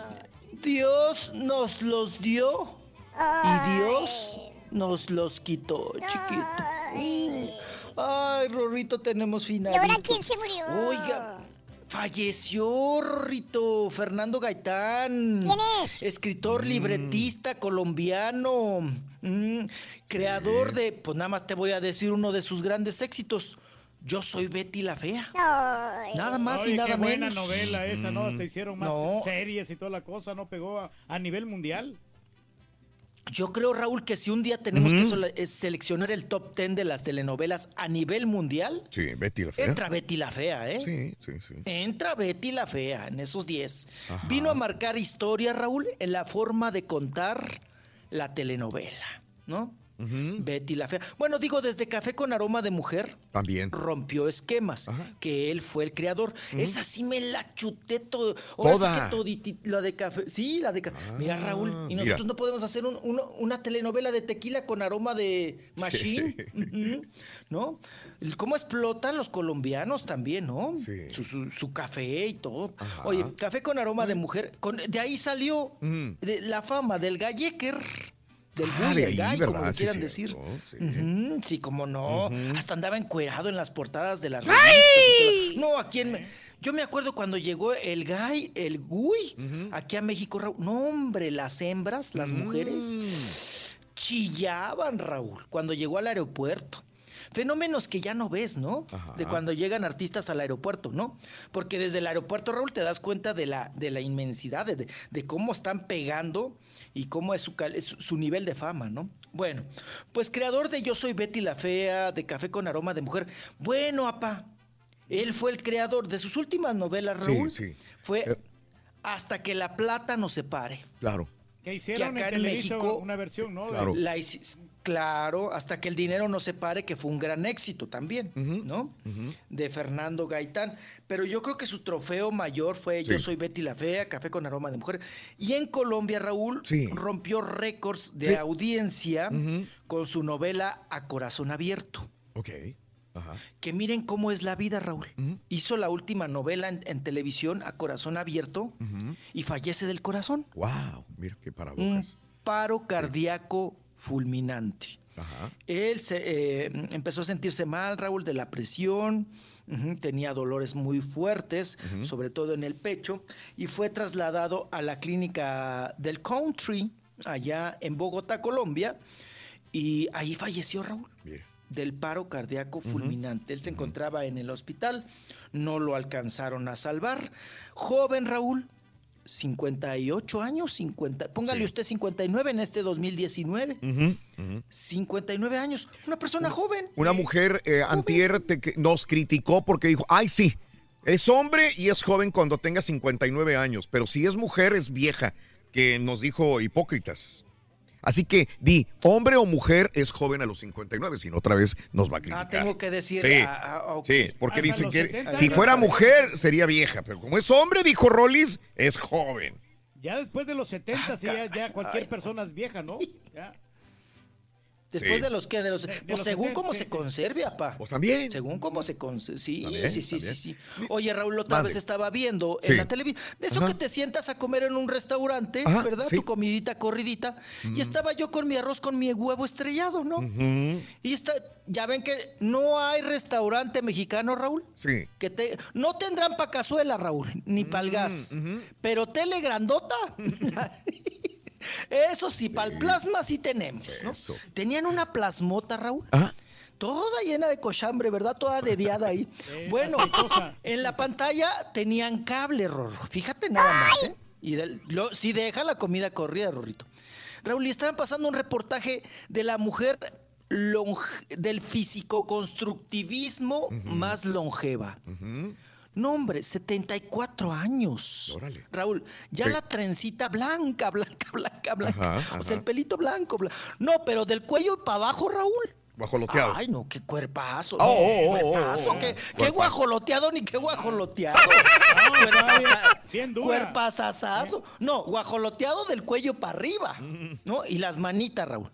Dios nos los dio. Y Dios nos los quitó, chiquito. Ay, Rorrito, tenemos ¿Y finaditos. ahora quién se murió? Oiga, falleció Rorrito Fernando Gaitán. ¿Quién es? Escritor, libretista colombiano. mm, creador de, pues nada más te voy a decir uno de sus grandes éxitos. Yo soy Betty la Fea. Ay. Nada más Oye, y nada qué buena menos. novela esa, ¿no? Se hicieron más No. series y toda la cosa, ¿no? Pegó a, a nivel mundial. Yo creo, Raúl, que si un día tenemos que eh, seleccionar el top 10 de las telenovelas a nivel mundial, Sí, Betty la fea. entra Betty la Fea, ¿eh? Sí, sí, sí. Entra Betty la Fea en esos 10. Vino a marcar historia, Raúl, en la forma de contar la telenovela, ¿no? Betty la Fea. Bueno, digo, desde Café con Aroma de Mujer También. rompió esquemas, que él fue el creador. Esa sí me la chuté todo. Toda. sí que la de café. Sí, la de café. mira, Raúl, y mira. nosotros no podemos hacer un- una telenovela de tequila con aroma de machine, Ujú, ¿no? ¿Cómo explotan los colombianos también, no? Su, su- su café y todo. Oye, café con aroma de mujer. con- de ahí salió de la fama del galleker. Del Ah, bully, de ahí, como Sí, quieran cierto, decir. sí. Ujú, sí, como no. Hasta andaba encuerado en las portadas de las ¡Ay! revistas. y todo. No, aquí en... Yo me acuerdo cuando llegó el gay, el Gui, aquí a México, Raúl. No, hombre, las hembras, las mujeres, chillaban, Raúl, cuando llegó al aeropuerto. Fenómenos que ya no ves, ¿no? De cuando llegan artistas al aeropuerto, ¿no? Porque desde el aeropuerto, Raúl, te das cuenta de la, de la inmensidad, de, de cómo están pegando y cómo es su, su nivel de fama, ¿no? Bueno, pues creador de Yo Soy Betty la Fea, de Café con Aroma de Mujer. Bueno, apá, él fue el creador de sus últimas novelas, Sí, Raúl. sí. Fue Eh. Hasta que la plata nos separe. Claro. Que hicieron acá en Televisa México- una versión, ¿no? Claro. La claro, hasta que el dinero no se pare, que fue un gran éxito también, ¿no? De Fernando Gaitán. Pero yo creo que su trofeo mayor fue Yo Sí. soy Betty la Fea, Café con Aroma de Mujer. Y en Colombia, Raúl, rompió récords de Sí. audiencia con su novela A Corazón Abierto. Ok. que miren cómo es la vida, Raúl. Hizo la última novela en, en televisión a corazón abierto y fallece del corazón. Wow, mira qué Un paradojas. paro cardíaco fulminante. Ajá. Él se, eh, empezó a sentirse mal, Raúl, de la presión, tenía dolores muy fuertes, sobre todo en el pecho, y fue trasladado a la clínica del Country, allá en Bogotá, Colombia, y ahí falleció Raúl. del paro cardíaco fulminante. Él se encontraba en el hospital, no lo alcanzaron a salvar. Joven Raúl, 58 años, 50, póngale usted 59 en este 2019. Ujú, ujú. 59 años, una persona joven. Una mujer eh, antier te- que nos criticó porque dijo, ay sí, es hombre y es joven cuando tenga 59 años, pero si es mujer es vieja, que nos dijo hipócritas. Así que di, hombre o mujer es joven a los 59, si no otra vez nos va a criticar. Ah, tengo que decir. Sí, ah, ah, ok. sí, porque dicen que 70 si fuera mujer sería vieja, pero como es hombre, dijo Rollis, es joven. Ya después de los 70, sí, ya, ya cualquier persona es vieja, ¿no? Ya. Después Sí. de los que de los pues los según 70, cómo sí, se sí. conserve, apá. Pues también. Según cómo se conserve. Sí, También, sí, sí, también. sí, sí. Oye, Raúl, otra vez estaba viendo Sí. en la televisión. De eso Ajá. que te sientas a comer en un restaurante, Ajá, ¿verdad? sí. Tu comidita corridita. Y estaba yo con mi arroz con mi huevo estrellado, ¿no? Y está, ya ven que no hay restaurante mexicano, Raúl. Sí. Que te, no tendrán pa' cazuela, Raúl, ni Mm, pa'l gas. Pero tele grandota. Eso sí, pa'l plasma sí tenemos, ¿no? Tenían una plasmota, Raúl. Toda llena de cochambre, ¿verdad? Toda dediada ahí. bueno, en la pantalla tenían cable, Rorro. Fíjate nada más, ¿eh? Y del- lo- si deja la comida corrida, Rorrito. Raúl, y estaban pasando un reportaje de la mujer longe- del físico-constructivismo más longeva. No, hombre, 74 años. Raúl, ya Sí. la trencita blanca, blanca, blanca, blanca. Ajá, O sea, el pelito blanco, blanco. No, pero del cuello para abajo, Raúl. Guajoloteado. Ay, no, qué cuerpazo. Oh, no, oh, oh, cuerpazo, oh, oh. qué, guajoloteado ni qué guajoloteado. Dura. Cuerpazazazo. No, guajoloteado del cuello para arriba, ¿no? Y las manitas, Raúl.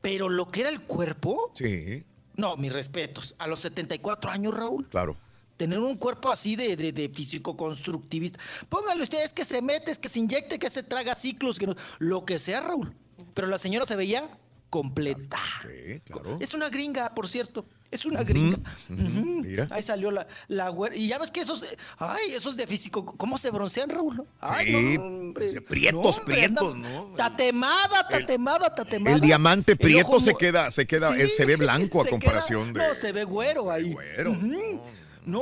Pero lo que era el cuerpo, Sí, no, mis respetos. A los 74 años, Raúl, claro. Tener un cuerpo así de, de, de físico-constructivista. Póngale ustedes que se mete, es que se inyecte, que se traga ciclos, que no- lo que sea, Raúl. Pero la señora se veía completa. Sí, claro. Es una gringa, por cierto. Es una gringa. Mira. Ahí salió la, la güera. Y ya ves que esos, ay, esos de físico, ¿cómo se broncean, Raúl? Ay, Sí, no, pues, prietos, No, hombre, prietos, ¿no? Tatemada, tatemada, tatemada. El diamante prieto se queda, se queda, Sí, eh, se ve blanco a comparación queda- de. No, se ve güero ahí. No,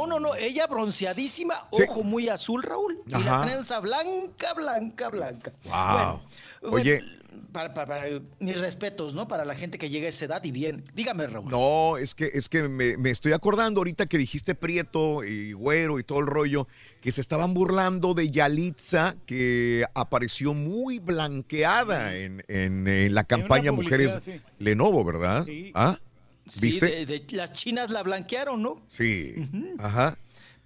no, no, ella bronceadísima, Sí. ojo muy azul, Raúl. Y la trenza blanca, blanca, blanca. Wow. Bueno, Oye. bueno, para, para- para- mis respetos, ¿no? Para la gente que llega a esa edad y bien. Dígame, Raúl. No, es que, es que me, me estoy acordando ahorita que dijiste Prieto y Güero y todo el rollo, que se estaban burlando de Yalitza, que apareció muy blanqueada en, en, en la campaña Mujeres sí. Lenovo, ¿verdad? Sí. ¿Ah? Sí, ¿Viste? de- de- las chinas la blanquearon, ¿no? Sí. Ajá.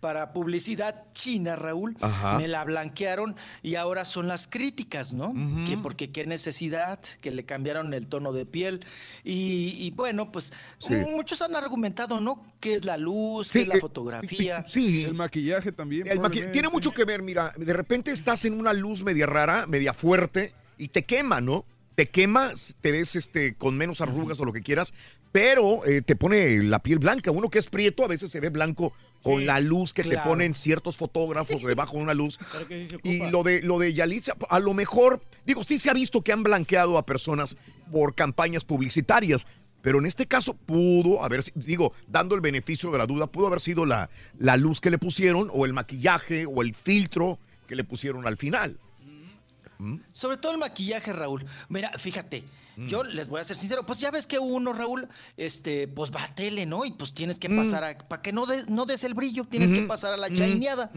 Para publicidad china, Raúl, Ajá. me la blanquearon y ahora son las críticas, ¿no? Que porque qué necesidad, que le cambiaron el tono de piel. Y, y bueno, pues Sí. muchos han argumentado, ¿no? ¿Qué es la luz? ¿Qué Sí, es la eh, fotografía? Sí. El maquillaje también. El maqui- tiene mucho que ver, mira, de repente estás en una luz media rara, media fuerte, y te quema, ¿no? Te quemas, te ves este, con menos arrugas o lo que quieras, pero eh, te pone la piel blanca. Uno que es prieto a veces se ve blanco con la luz que te claro. ponen ciertos fotógrafos debajo de una luz. Sí Y lo de, lo de Yalitza, a lo mejor, digo, sí se ha visto que han blanqueado a personas por campañas publicitarias, pero en este caso pudo haber, digo, dando el beneficio de la duda, pudo haber sido la, la luz que le pusieron, o el maquillaje, o el filtro que le pusieron al final. Sobre todo el maquillaje, Raúl. Mira, fíjate, yo les voy a ser sincero, pues ya ves que uno, Raúl, este, pues va a tele, ¿no? Y pues tienes que pasar a, para que no, des- no des el brillo, tienes que pasar a la ujú, chaineada,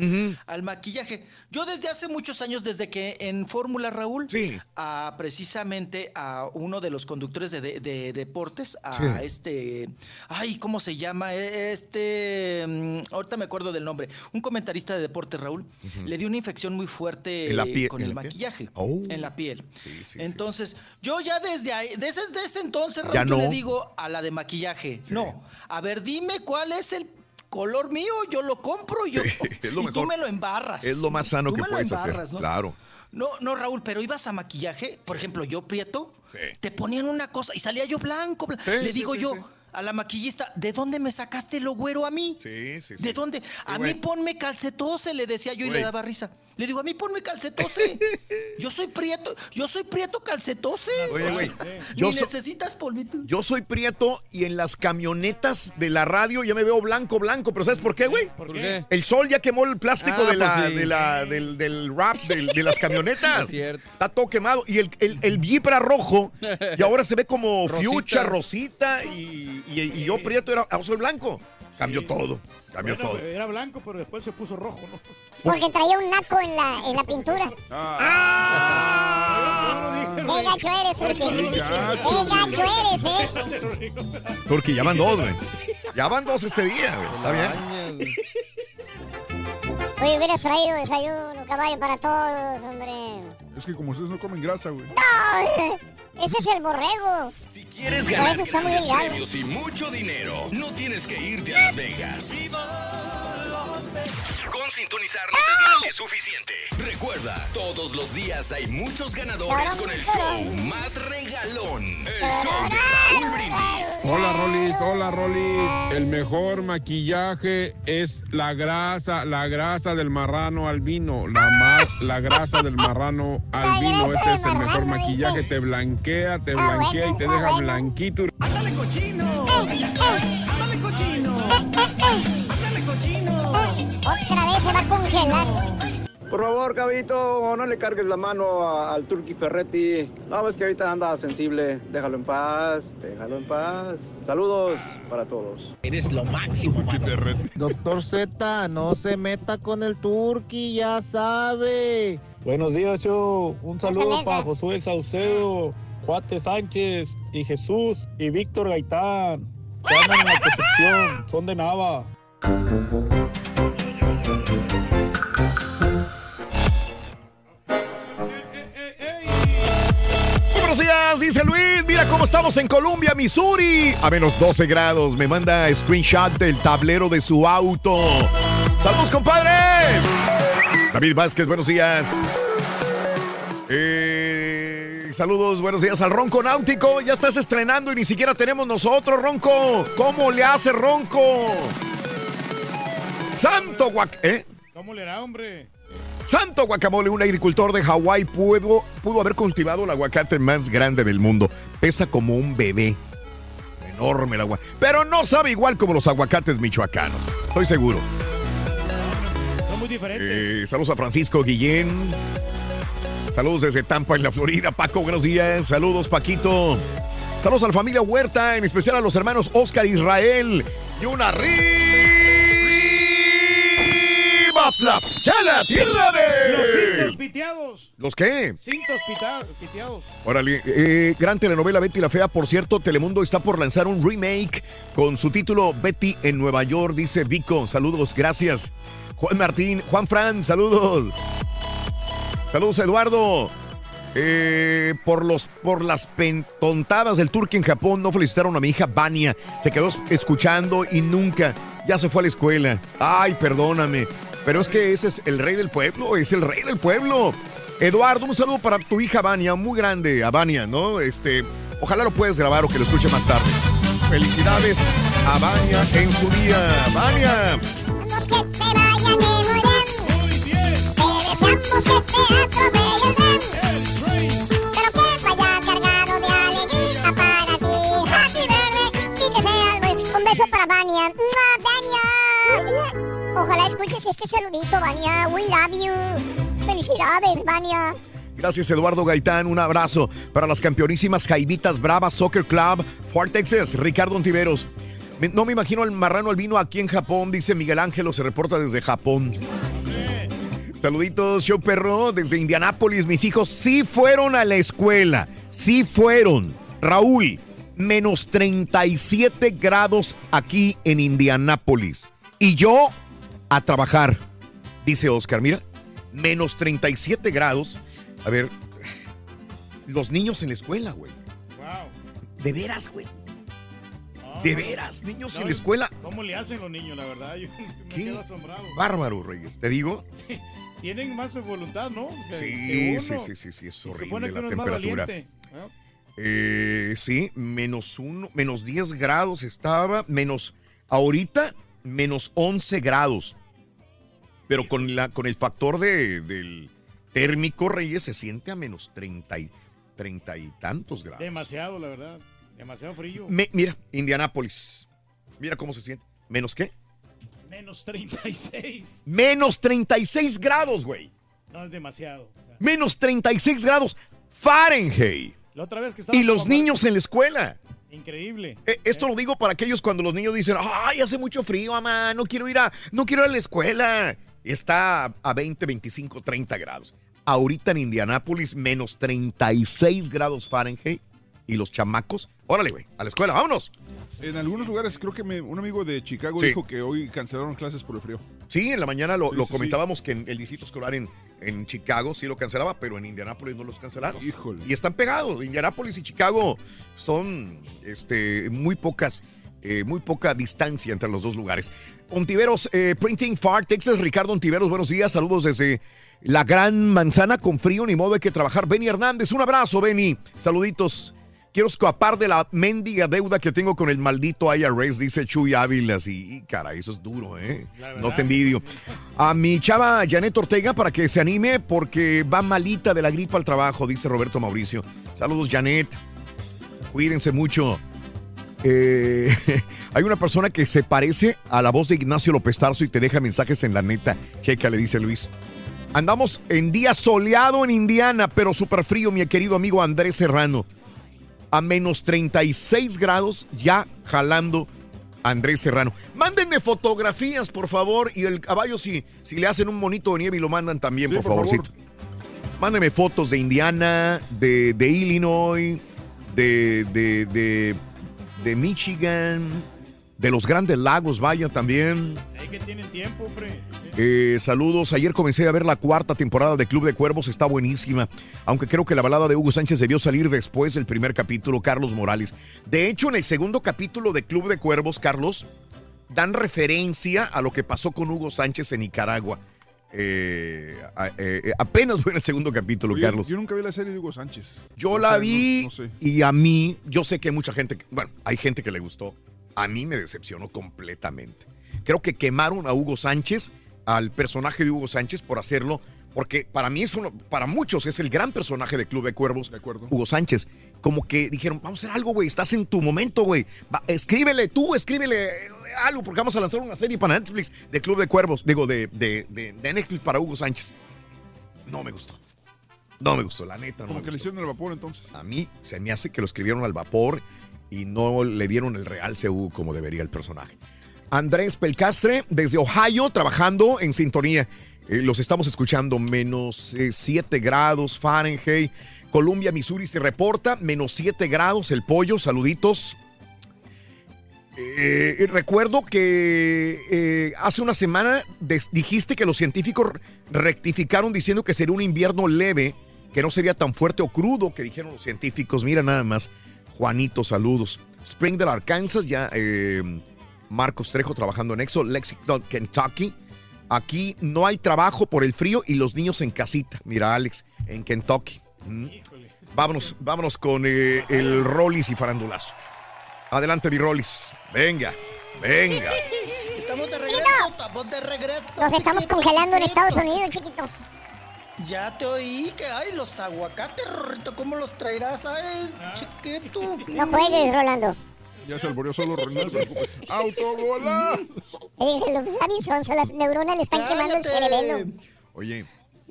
al maquillaje. Yo desde hace muchos años, desde que en Fórmula, Raúl, a precisamente a uno de los conductores de, de- de deportes, a Sí. este, ay, ¿cómo se llama? E- Este, mm, ahorita me acuerdo del nombre, un comentarista de deportes, Raúl, le dio una infección muy fuerte ¿En la piel- con en el la piel? maquillaje, Oh. en la piel. Sí. Entonces, yo ya desde desde ahí, desde, desde ese entonces, Raúl, Ya no. le digo a la de maquillaje, no, a ver, dime cuál es el color mío, yo lo compro yo, es lo y tú me lo embarras. Es lo más sano Tú que me lo puedes hacer. ¿no? Claro. No, no, Raúl, pero ibas a maquillaje, por ejemplo, yo prieto, te ponían una cosa y salía yo blanco. blan- Le sí, digo sí, yo sí. a la maquillista, ¿de dónde me sacaste lo güero a mí? Sí, sí, sí. ¿De dónde? A mí ponme calcetose, le decía yo y le daba risa. Le digo, a mí ponme calcetose. Yo soy prieto, yo soy prieto calcetose. Oye, güey, Ni yo so- necesitas polvito. Yo soy prieto y en las camionetas de la radio ya me veo blanco, blanco. ¿Pero sabes por qué, güey? ¿Por qué? El sol ya quemó el plástico Ah, de la, pues sí. de la, del, del rap, del- de las camionetas. Es cierto. Está todo quemado. Y el, el, el era rojo y ahora se ve como Rosita. fucha, rosita. Y, y- y yo prieto era, ahora soy blanco. Cambió todo, cambió Bueno, todo. Era blanco, pero después se puso rojo, ¿no? Porque traía un naco en la, en la pintura. ¡Qué gacho eres, Turki! ¡Qué gacho eres, eh! Porque ya van dos, güey. Ya van dos este día, güey. Está bien. Oye, hubieras traído desayuno, caballo para todos, hombre. Es que como ustedes no comen grasa, güey. ¡No! Ese es el borrego. Si quieres ganar está grandes premios y mucho dinero, no tienes que irte a Las Vegas. Con sintonizarnos es más que suficiente. Recuerda, todos los días hay muchos ganadores con el show más regalón. El show de Raúl Brindis. Hola Rolis, hola Rolis. El mejor maquillaje es la grasa, la grasa del marrano al vino. La, ma- la grasa del marrano al vino, ese es el mejor maquillaje. Te blanquea, te blanquea y te deja blanquito. ¡Ándale cochino! ¡Ándale cochino! ¡Ándale cochino! Otra vez se va a congelar. Por favor, caballito, no le cargues la mano a- al Turqui Ferretti. No, ves que ahorita anda sensible. Déjalo en paz, déjalo en paz. Saludos para todos. Eres lo máximo, Doctor Z, no se meta con el Turqui, ya sabe. Buenos días, Cho. Un saludo para Josué Saucedo, Cuate Sánchez y Jesús y Víctor Gaitán. Que andan en la son de Nava. Buenos días, dice Luis. Mira cómo estamos en Columbia, Missouri. A menos 12 grados. Me manda screenshot del tablero de su auto. ¡Saludos, compadre! David Vázquez, buenos días. Eh, saludos, buenos días al Ronco Náutico. Ya estás estrenando y ni siquiera tenemos nosotros, Ronco. ¿Cómo le hace Ronco? Santo guac... ¿Eh? ¿Cómo le hará, hombre? Santo Guacamole, un agricultor de Hawái pudo, pudo haber cultivado el aguacate más grande del mundo. Pesa como un bebé. Enorme el agua. Pero no sabe igual como los aguacates michoacanos. Estoy seguro. Muy diferentes. Eh, saludos a Francisco Guillén. Saludos desde Tampa, en la Florida. Paco, buenos días. Saludos, Paquito. Saludos a la familia Huerta, en especial a los hermanos Oscar Israel. Y una arriba Tlaxcala, tierra Los de... cintos piteados. ¿Los qué? Cintos pita- piteados. Órale, eh, gran telenovela Betty la Fea. Por cierto, Telemundo está por lanzar un remake con su título Betty en Nueva York, dice Vico. Saludos, gracias. Juan Martín, Juan Fran, saludos. Saludos, Eduardo. Eh, por, los, por las pentontadas del turque en Japón, no felicitaron a mi hija Vania. Se quedó escuchando y nunca, ya se fue a la escuela. Ay, perdóname. Pero es que ese es el rey del pueblo, es el rey del pueblo. Eduardo, un saludo para tu hija Vania, muy grande, a Vania, ¿no? Este, ojalá lo puedes grabar o que lo escuche más tarde. Felicidades a Vania en su día. Vania. Que te vaya muy bien. Te deseamos que te atropelle el tren. Pero que vaya cargado de alegría para ti. Happy birthday y que sea. Un beso para Vania. ¡Mua, Vania! Ojalá escuches este saludito, Vania. We love you. Felicidades, Vania. Gracias, Eduardo Gaitán. Un abrazo para las campeonísimas Jaivitas Brava Soccer Club, Fort Texas, Ricardo Ontiveros. No me imagino al marrano albino aquí en Japón, dice Miguel Ángelo, se reporta desde Japón. Saluditos, show perro, desde Indianápolis. Mis hijos sí fueron a la escuela, sí fueron. Raúl, menos 37 grados aquí en Indianápolis. Y yo a trabajar, dice Oscar. Mira, menos 37 grados. A ver, los niños en la escuela, güey. De veras, güey. De veras, niños en la escuela. ¿Cómo le hacen los niños, la verdad? Yo me ¿Qué? quedo asombrado. Bárbaro, Reyes. Te digo. Tienen más voluntad, ¿no? Que- Sí, que sí, uno. sí, sí, sí, es supone horrible que la uno es más temperatura. valiente, ¿no? Eh, sí, menos uno, menos 10 grados estaba, menos, ahorita, menos 11 grados. Pero con, la, con el factor de, del térmico, Reyes, se siente a menos 30 y, 30 y tantos grados. Demasiado, la verdad. Demasiado frío. Me- mira, Indianápolis. Mira cómo se siente. ¿Menos qué? Menos 36. Menos 36 grados, güey. No es demasiado. Menos 36 grados Fahrenheit. La otra vez que Y los como- niños en la escuela. Increíble. Eh, Esto lo digo para aquellos cuando los niños dicen, ay, hace mucho frío, mamá, no quiero ir a, no quiero ir a la escuela. Y está a 20, 25, 30 grados. Ahorita en Indianápolis, menos 36 grados Fahrenheit. Y los chamacos, órale, güey, a la escuela, vámonos. En algunos lugares, creo que me- un amigo de Chicago Sí. dijo que hoy cancelaron clases por el frío. Sí, en la mañana lo, Sí, lo sí, sí. comentábamos que en el distrito escolar en, en Chicago sí lo cancelaba, pero en Indianápolis no los cancelaron. Híjole. Y están pegados. Indianápolis y Chicago son este, muy pocas, eh, muy poca distancia entre los dos lugares. Ontiveros, eh, Printing Far, Texas, Ricardo Ontiveros, buenos días, saludos desde la Gran Manzana con frío, ni modo hay que trabajar. Benny Hernández, un abrazo, Benny. Saluditos. Quiero escapar de la mendiga deuda que tengo con el maldito IRS, dice Chuy Ávila. Y caray, eso es duro, ¿eh? No te envidio. A mi chava Janet Ortega para que se anime porque va malita de la gripa al trabajo, dice Roberto Mauricio. Saludos, Janet. Cuídense mucho. Eh, hay una persona que se parece a la voz de Ignacio López Tarso y te deja mensajes en la neta. Checa, le dice Luis. Andamos en día soleado en Indiana, pero súper frío, mi querido amigo Andrés Serrano. A menos 36 grados, ya jalando Andrés Serrano. Mándenme fotografías, por favor, y el caballo, si, si le hacen un monito de nieve y lo mandan también, Sí, por, por favor. favorcito. Mándenme fotos de Indiana, de, de Illinois, de, de, de, de Michigan, de los grandes lagos, vaya también. Ahí que tienen tiempo, hombre. Eh, saludos. Ayer comencé a ver la cuarta temporada de Club de Cuervos. Está buenísima. Aunque creo que la balada de Hugo Sánchez debió salir después del primer capítulo, Carlos Morales. De hecho, en el segundo capítulo de Club de Cuervos, Carlos, dan referencia a lo que pasó con Hugo Sánchez en Nicaragua. Eh, eh, apenas fue en el segundo capítulo, Oye, Carlos. Yo nunca vi la serie de Hugo Sánchez. Yo la vi no- no sé. y a mí, yo sé que hay mucha gente, que- bueno, hay gente que le gustó. A mí me decepcionó completamente. Creo que quemaron a Hugo Sánchez, al personaje de Hugo Sánchez por hacerlo, porque para mí es uno, para muchos es el gran personaje de Club de Cuervos, Hugo Sánchez. Como que dijeron, vamos a hacer algo, güey, estás en tu momento, güey. Escríbele tú, escríbele eh, algo, porque vamos a lanzar una serie para Netflix de Club de Cuervos, digo, de, de, de- de Netflix para Hugo Sánchez. No me gustó. No me gustó, la neta. No Como que le hicieron el vapor entonces. A mí se me hace que lo escribieron al vapor y no le dieron el realce a Hugo como debería el personaje. Andrés Pelcastre, desde Ohio, trabajando en sintonía. Eh, los estamos escuchando, menos 7 grados Fahrenheit. Columbia, Missouri se reporta, menos 7 grados. El pollo, saluditos. Eh, recuerdo que eh, hace una semana dijiste que los científicos rectificaron diciendo que sería un invierno leve, que no sería tan fuerte o crudo que dijeron los científicos. Mira nada más, Juanito, saludos. Springdale, Arkansas, ya eh, Marcos Trejo trabajando en Exo, Lexington, Kentucky. Aquí no hay trabajo por el frío y los niños en casita. Mira, Alex, en Kentucky. Mm. Vámonos, vámonos con eh, el Rollis y Farandulazo. Adelante, mi Rollis. Venga, venga. Estamos de regreso, estamos de regreso. Nos estamos congelando en. Estados Unidos, chiquito. Ya te oí que hay los aguacates, Rorrito, ¿cómo los traerás? Ay, chiquito. No juegues, Rolando. Ya se alboreó solo, preocupes. ¡Autobola! Sonso, las neuronas le están quemando el cerebelo. Oye,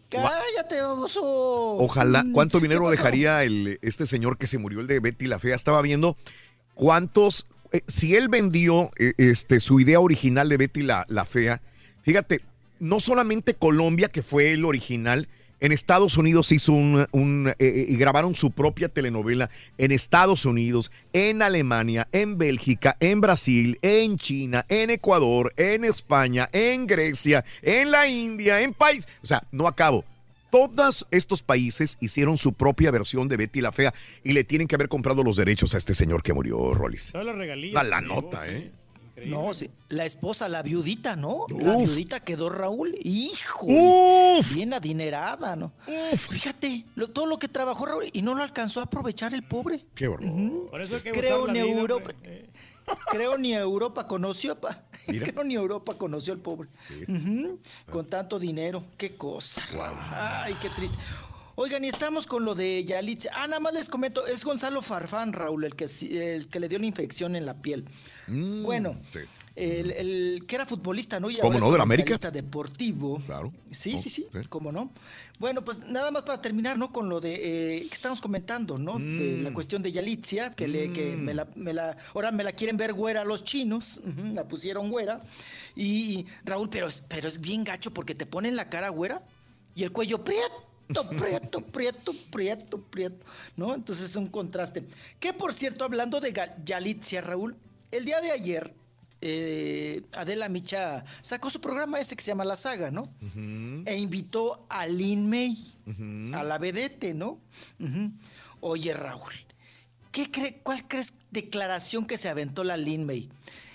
Cállate, baboso. ojalá, ¿cuánto dinero dejaría el, este señor que se murió, el de Betty la Fea? Estaba viendo cuántos, eh, si él vendió eh, este, su idea original de Betty la, la Fea, fíjate, no solamente Colombia, que fue el original, en Estados Unidos hizo un, un, eh, eh, y grabaron su propia telenovela en Estados Unidos, en Alemania, en Bélgica, en Brasil, en China, en Ecuador, en España, en Grecia, en la India, en país, o sea, no acabo. todos estos países hicieron su propia versión de Betty la Fea y le tienen que haber comprado los derechos a este señor que murió, Rollis. La, nota, llevó, No, sí, la esposa, la viudita, ¿no? La Uf. viudita quedó Raúl, hijo, bien adinerada, ¿no? Fíjate, lo- todo lo que trabajó Raúl y no lo alcanzó a aprovechar el pobre. Qué horror. Por eso hay que Creo vida, Europa. Eh. creo ni Europa conoció, pa. Creo ni Europa conoció al pobre. Con tanto dinero, qué cosa. Raúl. Ay, qué triste. Oigan, y estamos con lo de Yalitza. Ah, nada más les comento, es Gonzalo Farfán, Raúl, el que, el que le dio la infección en la piel. bueno, Mm, Sí. el, el que era futbolista, ¿no? Y ¿Cómo no? ¿De la América? deportivo. Claro. Sí, Oh, sí, sí, sí. cómo no. Bueno, pues nada más para terminar, ¿no? Con lo de eh, que estamos comentando, ¿no? De Mm. la cuestión de Yalitzia, que, le, que me, la, me la- ahora me la quieren ver güera los chinos, la pusieron güera. Y Raúl, pero, pero es bien gacho porque te ponen la cara güera y el cuello prieto. Prieto, prieto, prieto, prieto, ¿no? Entonces es un contraste. Que por cierto, hablando de Yalitzia, Raúl, el día de ayer, eh, Adela Micha sacó su programa ese que se llama La Saga, ¿no? E invitó a Lin May, a la vedette, ¿no? Oye, Raúl, ¿qué cree, ¿cuál crees declaración que se aventó la Lin May?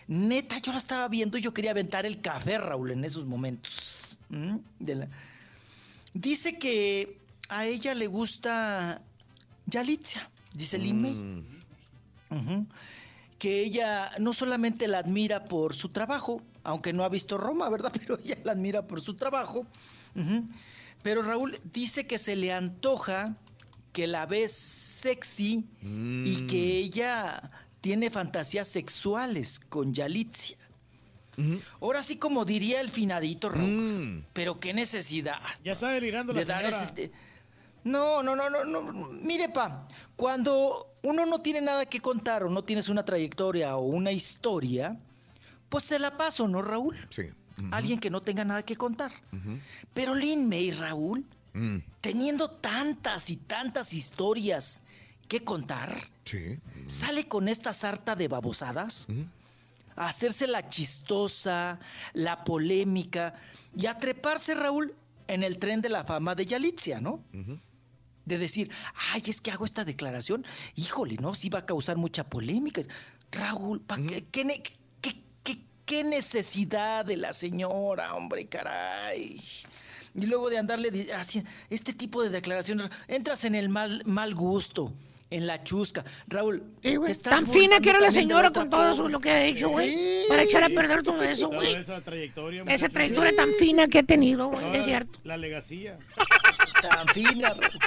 Neta, yo la estaba viendo y yo quería aventar el café, Raúl, en esos momentos. De la- Dice que a ella le gusta Yalitza, dice May. Ujú. Que ella no solamente la admira por su trabajo, aunque no ha visto Roma, ¿verdad? Pero ella la admira por su trabajo. Pero Raúl dice que se le antoja que la ve sexy y que ella tiene fantasías sexuales con Yalitza. Ahora sí, como diría el finadito, Raúl. Pero qué necesidad. Ya está delirando la de dar señora. ese- este- No, no, no, no, no. Mire, pa, cuando uno no tiene nada que contar o no tienes una trayectoria o una historia, pues se la paso, ¿no, Raúl? Sí. Alguien que no tenga nada que contar. Pero Lin May, Raúl, Mm, teniendo tantas y tantas historias que contar, Sí. sale con esta sarta de babosadas a hacerse la chistosa, la polémica y a treparse, Raúl, en el tren de la fama de Yalitzia, ¿no? De decir, ay, es que hago esta declaración, híjole, ¿no? Sí va a causar mucha polémica. Raúl, ¿pa qué, qué ne- qué- qué- qué necesidad de la señora, hombre, caray? Y luego de andarle haciendo este tipo de declaraciones, entras en el mal, mal gusto, en la chusca. Raúl, Sí, güey. Tan fina que era la señora con todo eso, lo que ha hecho, güey. Sí, para echar a perder todo eso, Toda güey. esa trayectoria. Esa tan fina que ha tenido, güey, es cierto. La legacía. Tan fina. Raúl.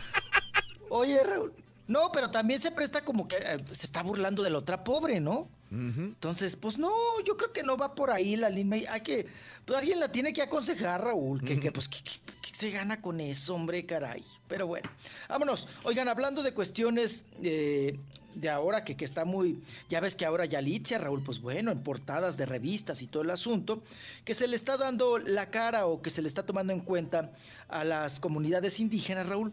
Oye, Raúl. No, pero también se presta como que eh, se está burlando de la otra pobre, ¿no? Entonces, pues no, yo creo que no va por ahí la línea. Hay que, pues alguien la tiene que aconsejar, Raúl, que, que, pues, ¿qué, se gana con eso, hombre, caray? Pero bueno, vámonos. Oigan, hablando de cuestiones eh, de ahora, que, que está muy, ya ves que ahora Yalitza, Raúl, pues bueno, en portadas de revistas y todo el asunto, que se le está dando la cara o que se le está tomando en cuenta a las comunidades indígenas, Raúl.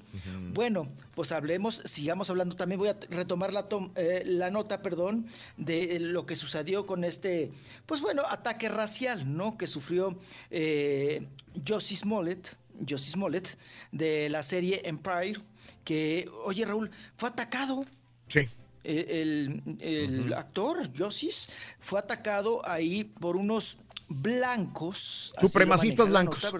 Bueno, pues hablemos, sigamos hablando. También voy a retomar la, tom- eh, la nota, perdón, de lo que sucedió con este, pues bueno, ataque racial, ¿no? Que sufrió eh, Josie Smollett, Josie Smollett, de la serie Empire, que, oye, Raúl, fue atacado. Sí. El, actor, Josis, fue atacado ahí por unos blancos. lo Supremacistas blancos.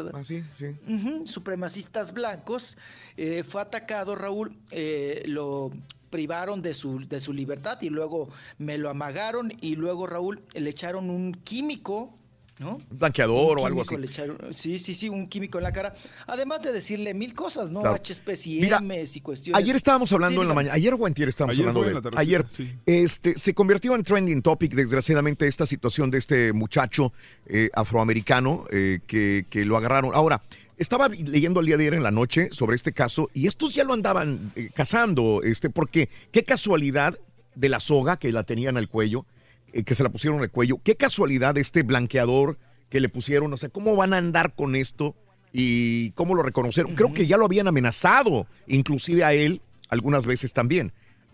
supremacistas blancos. eh, fue atacado, Raúl, eh, lo privaron de su, de su libertad y luego me lo amagaron y luego, Raúl, le echaron un químico, ¿no? Un blanqueador Un o algo así. le echaron- sí, sí, sí, un químico en la cara. Además de decirle mil cosas, ¿no? Claro. HSPs y Mira, Ms y cuestiones. Ayer estábamos hablando Sí, en la mañana, ayer o antier estábamos Ayer hablando de la ayer. sí. Este se convirtió en trending topic desgraciadamente esta situación de este muchacho eh, afroamericano eh, que, que lo agarraron. Ahora estaba leyendo el día de ayer en la noche sobre este caso y estos ya lo andaban eh, cazando, este, porque qué casualidad de la soga que la tenían al cuello, eh, que se la pusieron al cuello, qué casualidad este blanqueador que le pusieron, o sea, cómo van a andar con esto y cómo lo reconocieron. Creo que ya lo habían amenazado, inclusive a él, algunas veces también.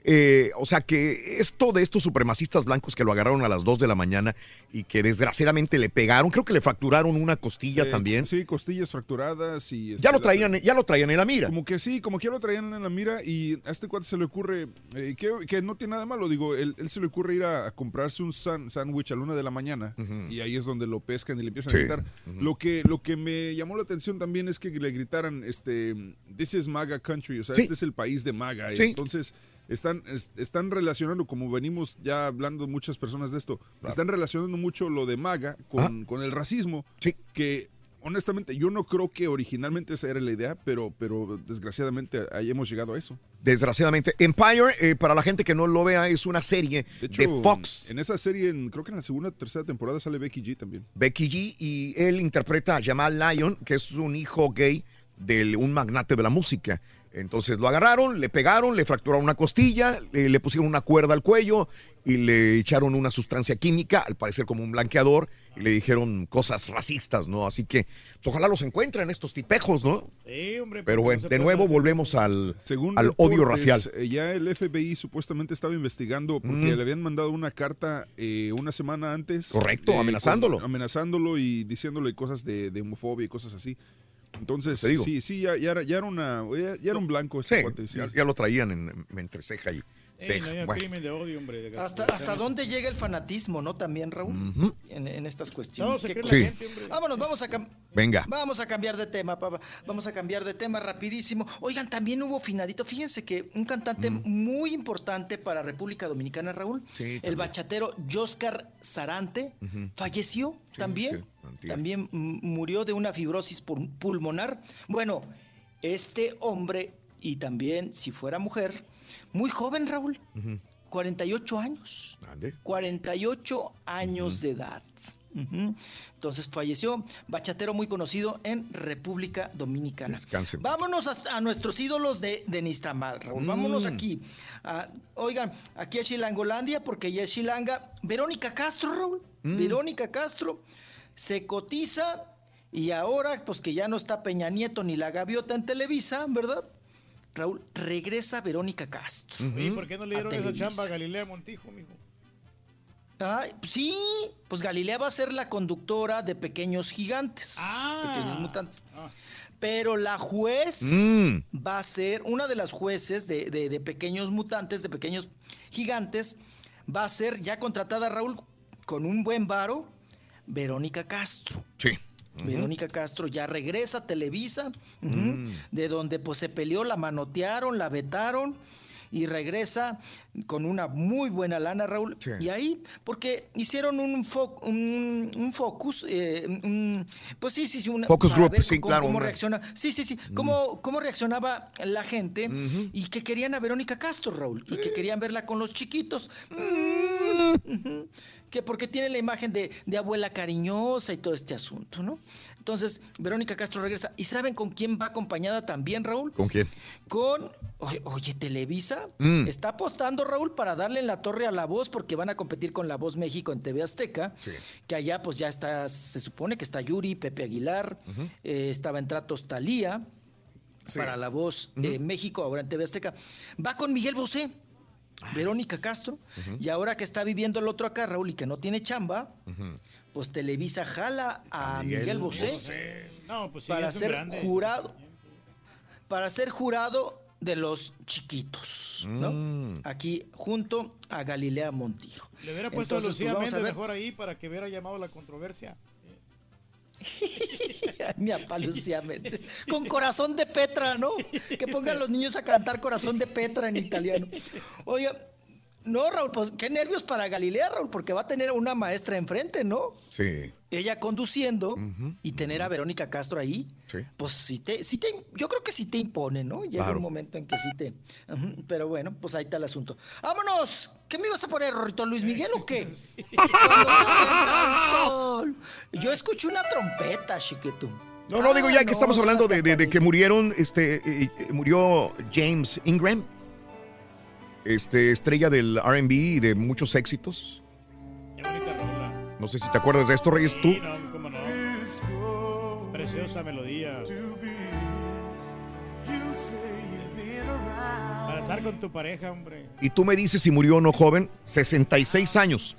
Eh, o sea, que esto de estos supremacistas blancos que lo agarraron a las 2 de la mañana y que desgraciadamente le pegaron, creo que le fracturaron una costilla Eh, también. Sí, costillas fracturadas y... este, Ya lo traían, ya lo traían en la mira. Como que sí, como que ya lo traían en la mira y a este cuate se le ocurre, eh, que, que no tiene nada malo, digo, él, él se le ocurre ir a, a comprarse un sándwich a la una de la mañana y ahí es donde lo pescan y le empiezan Sí. a gritar. lo, que, lo que me llamó la atención también es que le gritaran, este, this is MAGA country, o sea, Sí. este es el país de MAGA. Sí. Entonces... Están, es- están relacionando, como venimos ya hablando muchas personas de esto, están relacionando mucho lo de MAGA con, con el racismo, que honestamente yo no creo que originalmente esa era la idea, pero, pero desgraciadamente ahí hemos llegado a eso. Desgraciadamente. Empire, eh, para la gente que no lo vea, es una serie de, De hecho, Fox. En esa serie, en- creo que en la segunda o tercera temporada sale Becky G también. Becky G y él interpreta a Jamal Lyon, que es un hijo gay de un magnate de la música. Entonces lo agarraron, le pegaron, le fracturaron una costilla, le, le pusieron una cuerda al cuello y le echaron una sustancia química, al parecer como un blanqueador, y le dijeron cosas racistas, ¿no? Así que pues, ojalá los encuentren estos tipejos, ¿no? Sí, hombre. Pero bueno, no de nuevo hacer volvemos al, Según al odio racial. eh, Ya el FBI supuestamente estaba investigando porque Mm. le habían mandado una carta eh, una semana antes. Correcto, eh, amenazándolo. con- amenazándolo y diciéndole cosas de, de homofobia y cosas así. Entonces, digo. sí, sí, ya, ya era, ya era una, ya, ya era un blanco ese Sí, cuate, sí. ya, ya lo traían en, en- entre ceja y Ey, ceja. no hay un Bueno. crimen de odio, hombre. de- ¿Hasta, hasta dónde llega el fanatismo, no? También, Raúl, en, en estas cuestiones. No. Sí. gente. Vámonos, vamos a Venga. Vamos a cambiar de tema, papá. Vamos a cambiar de tema rapidísimo. Oigan, también hubo finadito. Fíjense que un cantante muy importante para República Dominicana, Raúl, Sí, el bachatero Joscar Sarante, falleció también. sí, también mm, murió de una fibrosis pul- pulmonar. Bueno, este hombre, y también si fuera mujer, muy joven, Raúl, Ujú. 48 años. Ande. 48 años de edad. Entonces falleció, bachatero muy conocido en República Dominicana. Descanse. Vámonos a nuestros ídolos de, de Nistamal, Raúl. Vámonos Mm. aquí. Ah, oigan, aquí a Chilangolandia, porque ya es Chilanga. Verónica Castro, Raúl. Mm. Verónica Castro se cotiza y ahora, pues que ya no está Peña Nieto ni la gaviota en Televisa, ¿verdad? Raúl, regresa Verónica Castro. Oye, ¿por qué no le dieron esa chamba a Galilea Montijo, mijo? Ay, sí, pues Galilea va a ser la conductora de Pequeños Gigantes, Pequeños Mutantes. Pero la juez Mm. va a ser, una de las jueces de, de- de Pequeños Mutantes, de Pequeños Gigantes, va a ser ya contratada, Raúl, con un buen varo, Verónica Castro. Sí. Verónica Castro ya regresa a Televisa, Mm. de donde pues se peleó, la manotearon, la vetaron y regresa con una muy buena lana, Raúl. Y ahí, porque hicieron un, fo- un, un focus, eh, un- pues sí, sí, sí. Una, Focus group, ver sí, cómo, claro, Cómo reacciona, sí, sí, sí. Cómo, cómo reaccionaba la gente y que querían a Verónica Castro, Raúl, y que querían verla con los chiquitos. Ujú. Que porque tiene la imagen de, de abuela cariñosa y todo este asunto, ¿no? Entonces, Verónica Castro regresa. ¿Y saben con quién va acompañada también, Raúl? ¿Con quién? Con, oye, oye, Televisa Mm. está apostando, Raúl, para darle en la torre a La Voz, porque van a competir con La Voz México en TV Azteca, que allá pues ya está, se supone que está Yuri, Pepe Aguilar, eh, estaba en tratos Talía, para La Voz eh, México, ahora en TV Azteca. Va con Miguel Bosé, Verónica Castro, y ahora que está viviendo el otro acá, Raúl, y que no tiene chamba, pues Televisa jala a, Miguel, Bosé, No, pues sí, para ser grande. jurado, para ser jurado de los chiquitos, ¿no? Mm. Aquí junto a Galilea Montijo. Le hubiera puesto Entonces, a Lucía pues, vamos a Méndez ver. mejor ahí para que hubiera llamado la controversia. Mi papá Méndez. Con corazón de Petra, ¿no? Que pongan los niños a cantar corazón de Petra en italiano. Oiga, no, Raúl, pues qué nervios para Galilea, Raúl, porque va a tener una maestra enfrente, ¿no? Sí. Ella conduciendo y tener a Verónica Castro ahí, Sí. pues sí te, sí te, yo creo que sí te impone, ¿no? Llega Claro. un momento en que sí te. Pero bueno, pues ahí está el asunto. ¡Vámonos! ¿Qué me ibas a poner, Rorrito Luis Miguel o qué? Sol. Yo escuché una trompeta, chiquito. No, no, digo ya Ah, que no, estamos hablando las de, de- de que murieron, este, eh, eh, murió James Ingram, este, estrella del R&B y de muchos éxitos. No sé si te acuerdas de esto, Reyes, tú. Sí, no, cómo no. Preciosa melodía. Para Estar con tu pareja, hombre. Y tú me dices si murió o no joven, 66 años.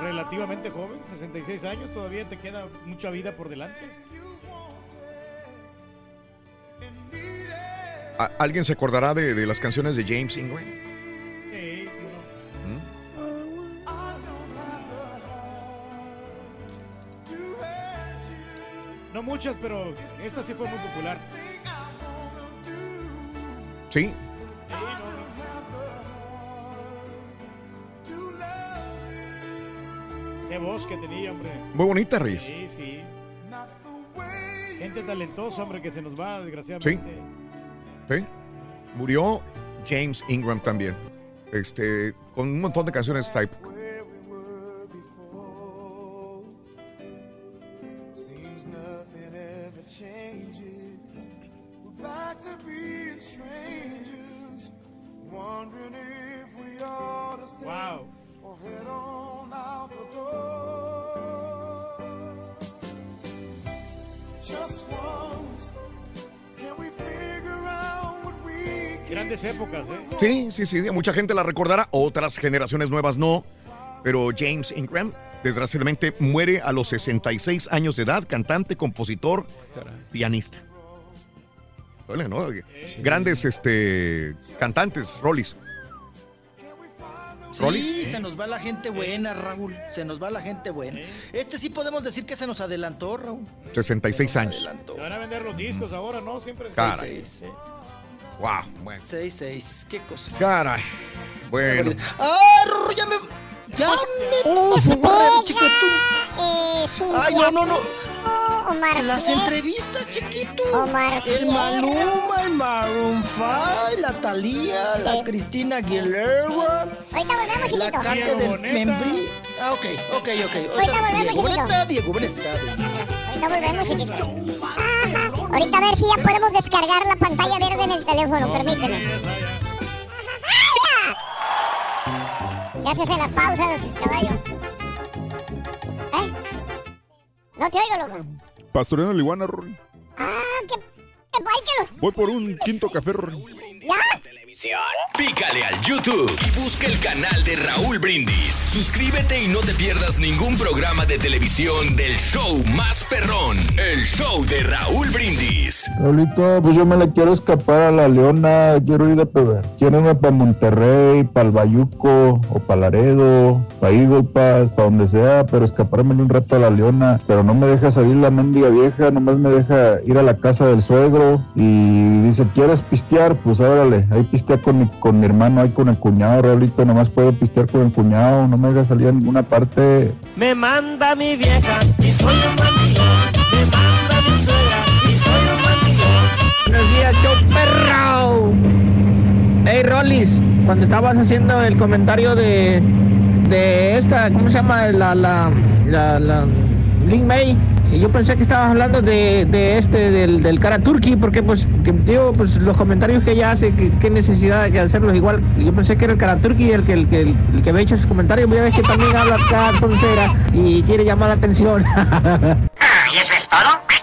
Relativamente joven, 66 años, todavía te queda mucha vida por delante. ¿Alguien se acordará de, de las canciones de James Ingram? Sí, No muchas, pero esta sí fue muy popular. Sí. Qué voz que tenía, hombre. Muy bonita, Reyes. Sí, sí. Gente talentosa, hombre, que se nos va, desgraciadamente. Sí. Murió James Ingram también. Este, con un montón de canciones de Sí, sí, sí. Mucha gente la recordará, otras generaciones nuevas no. Pero James Ingram, desgraciadamente, muere a los 66 años de edad, cantante, compositor, pianista. Duele, ¿no? Grandes este, cantantes, Rollis. ¿Rollis? Sí, se nos va la gente buena, Raúl. Se nos va la gente buena. Este sí podemos decir que se nos adelantó, Raúl. 66 años. Se van a vender los discos ahora, ¿no? Siempre. Caray. Sí, sí. Wow, bueno. 6-6, qué cosa. Caray. Bueno. ¡Ah, ya me. Ya me. Miss Corre, chiquito. Eh, Ay, no, no, no. Omar Las entrevistas, chiquito. Omar El Fierro. Maluma, el Maroon 5, la Talía, la Cristina Aguilera. Ahorita volvemos, La chiquito. Cate del Membrí. Ah, ok, ok, ok. Ahorita volvemos, Diego chiquito. Boneta, Diego Boneta. Ahorita volvemos, chiquito. Ahorita a ver si ya podemos descargar la pantalla verde en el teléfono, permíteme. ¿Qué haces en las pausas, caballo? ¿Eh? No te oigo, loco. Pastoreando la iguana, Rory. Ah, que, ay, que lo... Voy por un quinto café, Rory. ¿Ya? Pícale al YouTube y busca el canal de Raúl Brindis. Suscríbete y no te pierdas ningún programa de televisión del show más perrón. El show de Raúl Brindis. Raulito, pues yo me le quiero escapar a la Leona, quiero ir de peber. Quiero irme para Monterrey, para el Bayuco, o para Laredo, para Eagle Pass, para donde sea, pero escaparme un rato a la Leona. Pero no me deja salir la mendiga vieja, nomás me deja ir a la casa del suegro y dice, ¿quieres pistear? Pues órale, ahí pistea con mi, con mi hermano, ahí con el cuñado, Raulito, nomás puedo pistear con el cuñado, no me deja salir a ninguna parte. Me manda mi vieja y soy un mandilón. Me manda mi suegra y soy un mandilón. Buenos días, show perro. Hey, Rollis, cuando estabas haciendo el comentario de, de esta, ¿cómo se llama? La, la, la, la Lin May. Yo pensé que estabas hablando de, de este, del, del cara turkey, porque pues, digo, pues los comentarios que ella hace, qué necesidad de hacerlos igual. Yo pensé que era el cara turkey el que, el que, el que había hecho esos comentarios. Ya ves que también habla acá toncera y quiere llamar la atención.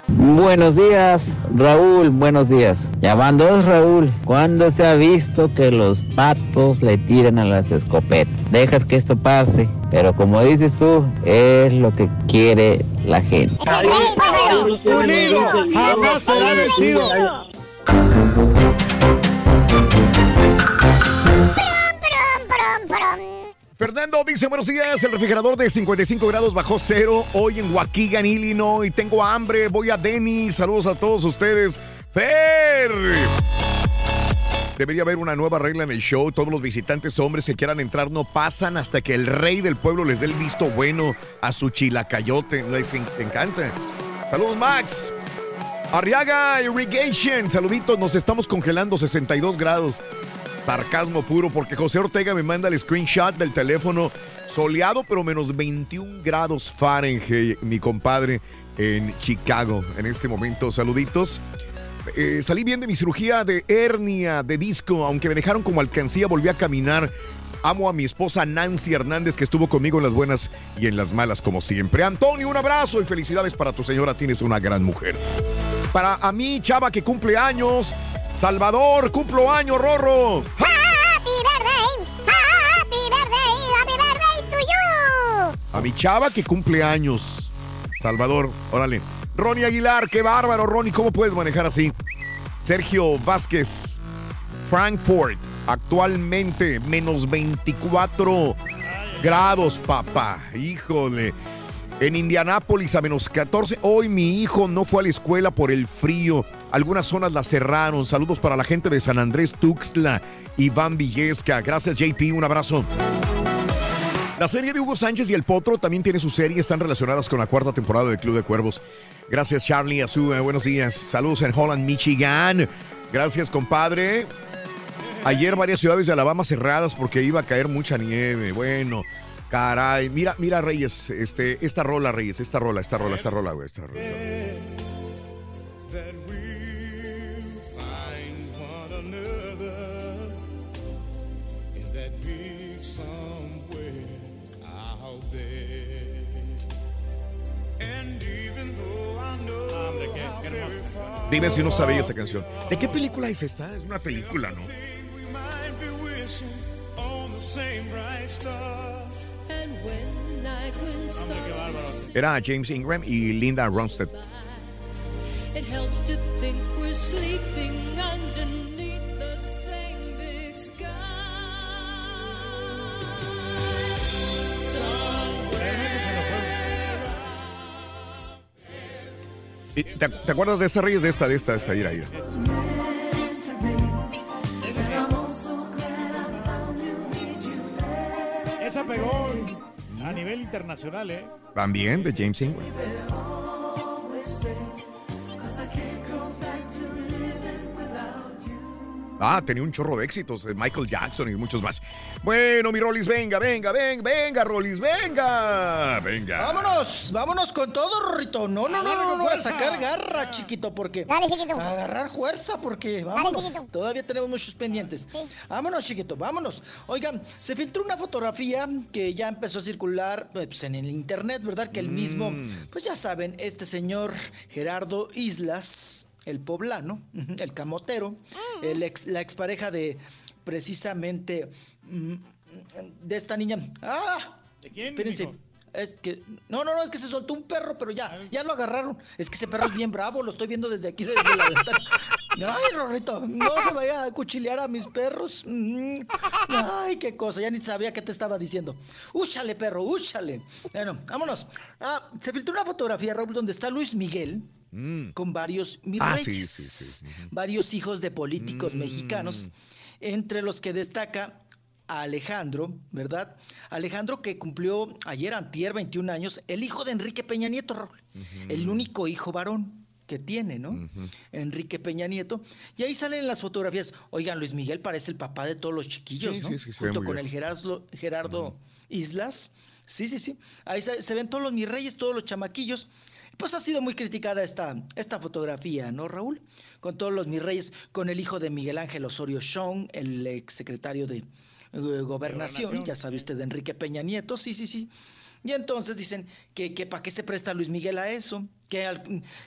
Buenos días, Raúl, buenos días. Llamando Raúl, ¿cuándo se ha visto que los patos le tiran a las escopetas? Dejas que esto pase, pero como dices tú, es lo que quiere la gente. Unido, jamás será vencido. Fernando dice, buenos días, el refrigerador de 55 grados bajó cero hoy en Waukegan, Illinois. Tengo hambre, voy a Denny. Saludos a todos ustedes. Fer. Debería haber una nueva regla en el show. Todos los visitantes hombres que quieran entrar no pasan hasta que el rey del pueblo les dé el visto bueno a su chilacayote. Les en- encanta. Saludos, Max. Arriaga Irrigation. Saluditos, nos estamos congelando 62 grados. Sarcasmo puro porque José Ortega me manda el screenshot del teléfono soleado pero menos 21 grados Fahrenheit, mi compadre en Chicago en este momento. Saluditos. Eh, salí bien de mi cirugía de hernia de disco, aunque me dejaron como alcancía, volví a caminar. Amo a mi esposa Nancy Hernández que estuvo conmigo en las buenas y en las malas como siempre. Antonio, un abrazo y felicidades para tu señora, tienes una gran mujer. Para a mí, Chava, que cumple años. Salvador, cumplo año, Rorro. Happy birthday, happy birthday, happy birthday to you. A mi chava que cumple años. Salvador, órale. Ronnie Aguilar, qué bárbaro, Ronnie, ¿cómo puedes manejar así? Sergio Vázquez, Frankfurt, actualmente menos 24 grados, papá. Híjole. En Indianápolis a menos 14. Hoy mi hijo no fue a la escuela por el frío. Algunas zonas la cerraron. Saludos para la gente de San Andrés Tuxtla, Iván Villesca. Gracias, JP. Un abrazo. La serie de Hugo Sánchez y El Potro también tiene su serie, están relacionadas con la cuarta temporada del Club de Cuervos. Gracias, Charlie Azú, eh, buenos días. Saludos en Holland, Michigan. Gracias, compadre. Ayer varias ciudades de Alabama cerradas porque iba a caer mucha nieve. Bueno, caray. Mira, mira, Reyes, este, esta rola, Reyes, esta rola, esta rola, esta rola, güey, esta rola. that we'll Dime si no sabía esa canción. ¿De qué película es esta? Es una película, ¿no? Era James Ingram y Linda Ronstadt. ¿Te, te acuerdas de esta, Reyes? De esta, de esta, de esta, ira, ira. Esa pegó a nivel internacional, ¿eh? También de James Ingram. Ah, tenía un chorro de éxitos de Michael Jackson y muchos más. Bueno, mi Rolis, venga, venga, venga, venga, Rolis, venga, venga. Vámonos, vámonos con todo, Rorrito. No, no, no, no, no, no, a sacar garra, chiquito, porque. Dale, chiquito. A agarrar fuerza, porque vámonos. chiquito. Todavía tenemos muchos pendientes. Vámonos, chiquito, vámonos. Oigan, se filtró una fotografía que ya empezó a circular pues, en el internet, ¿verdad? Que el mismo, pues ya saben, este señor Gerardo Islas, el poblano, el camotero, el ex, la expareja de precisamente mm, de esta niña. ¡Ah! ¿De quién? Espérense. mijo? Es que, no, no, no, es que se soltó un perro, pero ya, ya lo agarraron. Es que ese perro es bien bravo, lo estoy viendo desde aquí, desde la ventana. Ay, Rorrito, no se vaya a cuchilear a mis perros. Mm. Ay, qué cosa, ya ni sabía qué te estaba diciendo. Úchale, perro, úchale. Bueno, vámonos. Ah, se filtró una fotografía, Raúl, donde está Luis Miguel con varios mis Ah, sí, reyes, sí, sí. varios hijos de políticos Mm. mexicanos, entre los que destaca a Alejandro, ¿verdad? Alejandro que cumplió ayer antier 21 años, el hijo de Enrique Peña Nieto, Raúl, el único hijo varón que tiene, ¿no? Enrique Peña Nieto. Y ahí salen las fotografías. Oigan, Luis Miguel parece el papá de todos los chiquillos, Sí, ¿no? sí, sí, Junto con bien. el Gerardo, Gerardo Islas. Sí, sí, sí. Ahí se, se ven todos los mis reyes, todos los chamaquillos. Pues ha sido muy criticada esta, esta fotografía, ¿no, Raúl? Con todos los mis reyes, con el hijo de Miguel Ángel Osorio Chong, el exsecretario de Gobernación, Gobernación, ya sabe usted, de Enrique Peña Nieto, sí, sí, sí. Y entonces dicen que, que para qué se presta Luis Miguel a eso, que, al-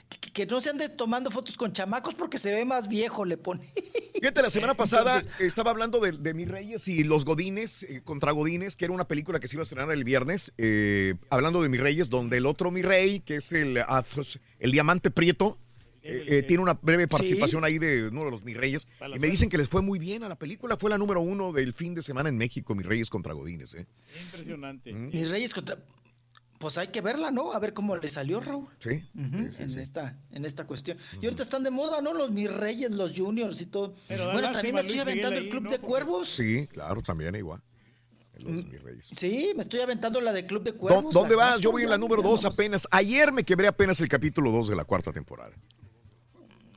que, que no se ande tomando fotos con chamacos porque se ve más viejo, le pone. Fíjate, la semana pasada Entonces- estaba hablando de, de Mis Reyes y Los Godines eh, contra Godines, que era una película que se iba a estrenar el viernes, eh, hablando de Mis Reyes, donde el otro Mi Rey, que es el, ah, el Diamante Prieto, eh, eh, tiene una breve participación ahí de uno de los Mis Reyes. Y me dicen que les fue muy bien a la película. Fue la número uno del fin de semana en México, Mis Reyes contra Godines. ¿eh? Impresionante. Mis reyes contra... Pues hay que verla, ¿no? A ver cómo le salió, Raúl. Sí. Ujú, sí, sí, en, sí. Esta, en esta cuestión. Y ahorita están de moda, ¿no? Los mis reyes, los juniors y todo. Pero bueno, también me estoy aventando el Club ¿no? de Cuervos. Sí, claro, también igual. Los Mis Reyes. Sí, me estoy aventando la de Club de ¿Dó- Cuervos. ¿Dónde vas? Yo voy en la número ya 2 vamos. apenas. Ayer me quebré apenas el capítulo 2 de la cuarta temporada.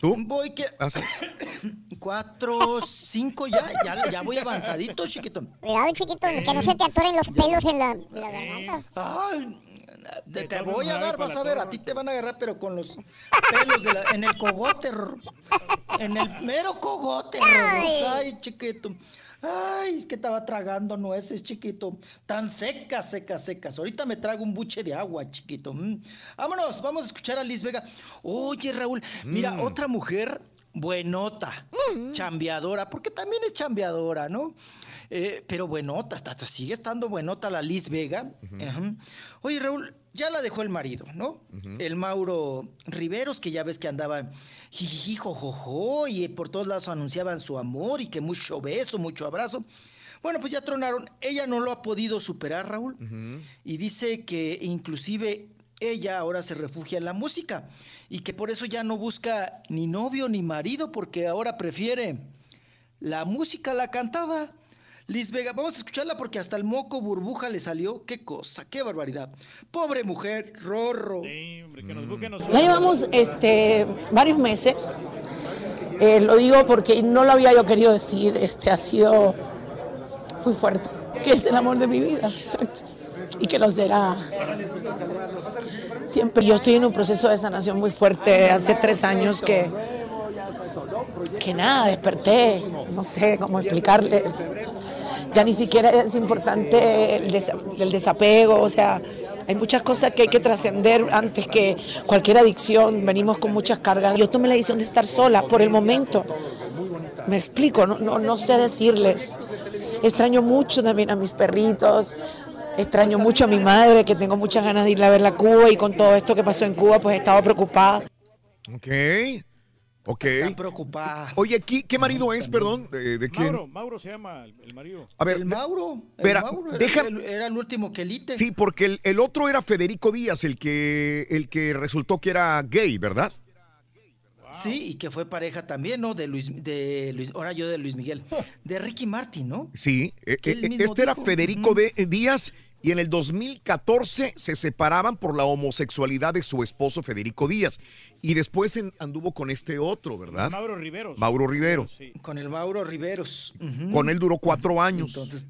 ¿Tú? Voy que... Ah, sí. Cuatro, cinco, ya, ya, ya voy avanzadito, chiquito. Cuidado, chiquito, que no se te atoren los pelos en la, en la garganta. Ay, te, voy a dar, vas a ver, a ti te van a agarrar, pero con los pelos de la, en el cogote, en el mero cogote, ay, chiquito. Ay, es que estaba tragando nueces, chiquito. Tan secas, secas, secas. Ahorita me trago un buche de agua, chiquito. Mm. Vámonos, vamos a escuchar a Liz Vega. Oye, Raúl, mira, Mm. otra mujer, buenota, chambeadora, porque también es chambeadora, ¿no? Eh, pero buenota, hasta, sigue estando buenota la Liz Vega. Oye, Raúl, ya la dejó el marido, ¿no? El Mauro Riveros, que ya ves que andaban jijiji, jojojo, y por todos lados anunciaban su amor y que mucho beso, mucho abrazo. Bueno, pues ya tronaron. Ella no lo ha podido superar, Raúl. Y dice que inclusive ella ahora se refugia en la música y que por eso ya no busca ni novio ni marido porque ahora prefiere la música a la cantada. Liz Vega, vamos a escucharla porque hasta el moco burbuja le salió. Qué cosa, qué barbaridad. Pobre mujer, rorro. Ya llevamos este, varios meses. Eh, lo digo porque no lo había yo querido decir. Este ha sido muy fuerte. Que es el amor de mi vida, exacto. Y que lo será siempre. Yo estoy en un proceso de sanación muy fuerte. Hace tres años que que nada, desperté. No sé cómo explicarles. Ya ni siquiera es importante el, desa- el desapego, o sea, hay muchas cosas que hay que trascender antes que cualquier adicción. Venimos con muchas cargas. Yo tomé la decisión de estar sola por el momento. Me explico, no, no, no sé decirles. Extraño mucho también a mis perritos. Extraño mucho a mi madre, que tengo muchas ganas de irla a verla a Cuba y con todo esto que pasó en Cuba, pues he estado preocupada. Ok. Ok. preocupada. Oye, ¿qué, qué marido es, perdón? ¿De, de quién? Mauro, Mauro se llama el, el marido. A ver, el Mauro, el Vera, Mauro era, deja- el, era el último que elite. Sí, porque el, el otro era Federico Díaz, el que, el que resultó que era gay, ¿verdad? Sí, y que fue pareja también, ¿no? De Luis, de Luis, ahora yo de Luis Miguel, de Ricky Martin, ¿no? Sí, eh, eh, este era. Federico de- Díaz y en el 2014 se separaban por la homosexualidad de su esposo Federico Díaz y después en- anduvo con este otro, ¿verdad? Mauro Riveros. Mauro Rivero. Con el Mauro Riveros. Con él duró cuatro años. Entonces,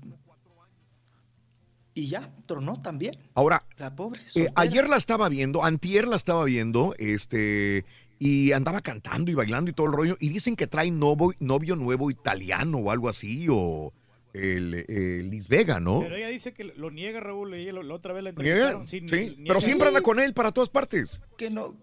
y ya, tronó también. Ahora, La pobre. eh, ayer la estaba viendo, antier la estaba viendo, este, y andaba cantando y bailando y todo el rollo, y dicen que trae novio, novio nuevo italiano o algo así, o el, el Liz Vega, ¿no? Pero ella dice que lo niega, Raúl. Ella lo- la otra vez la Niega, entrevistaron. Sí, ni- pero niega. siempre anda con él para todas partes. Que no.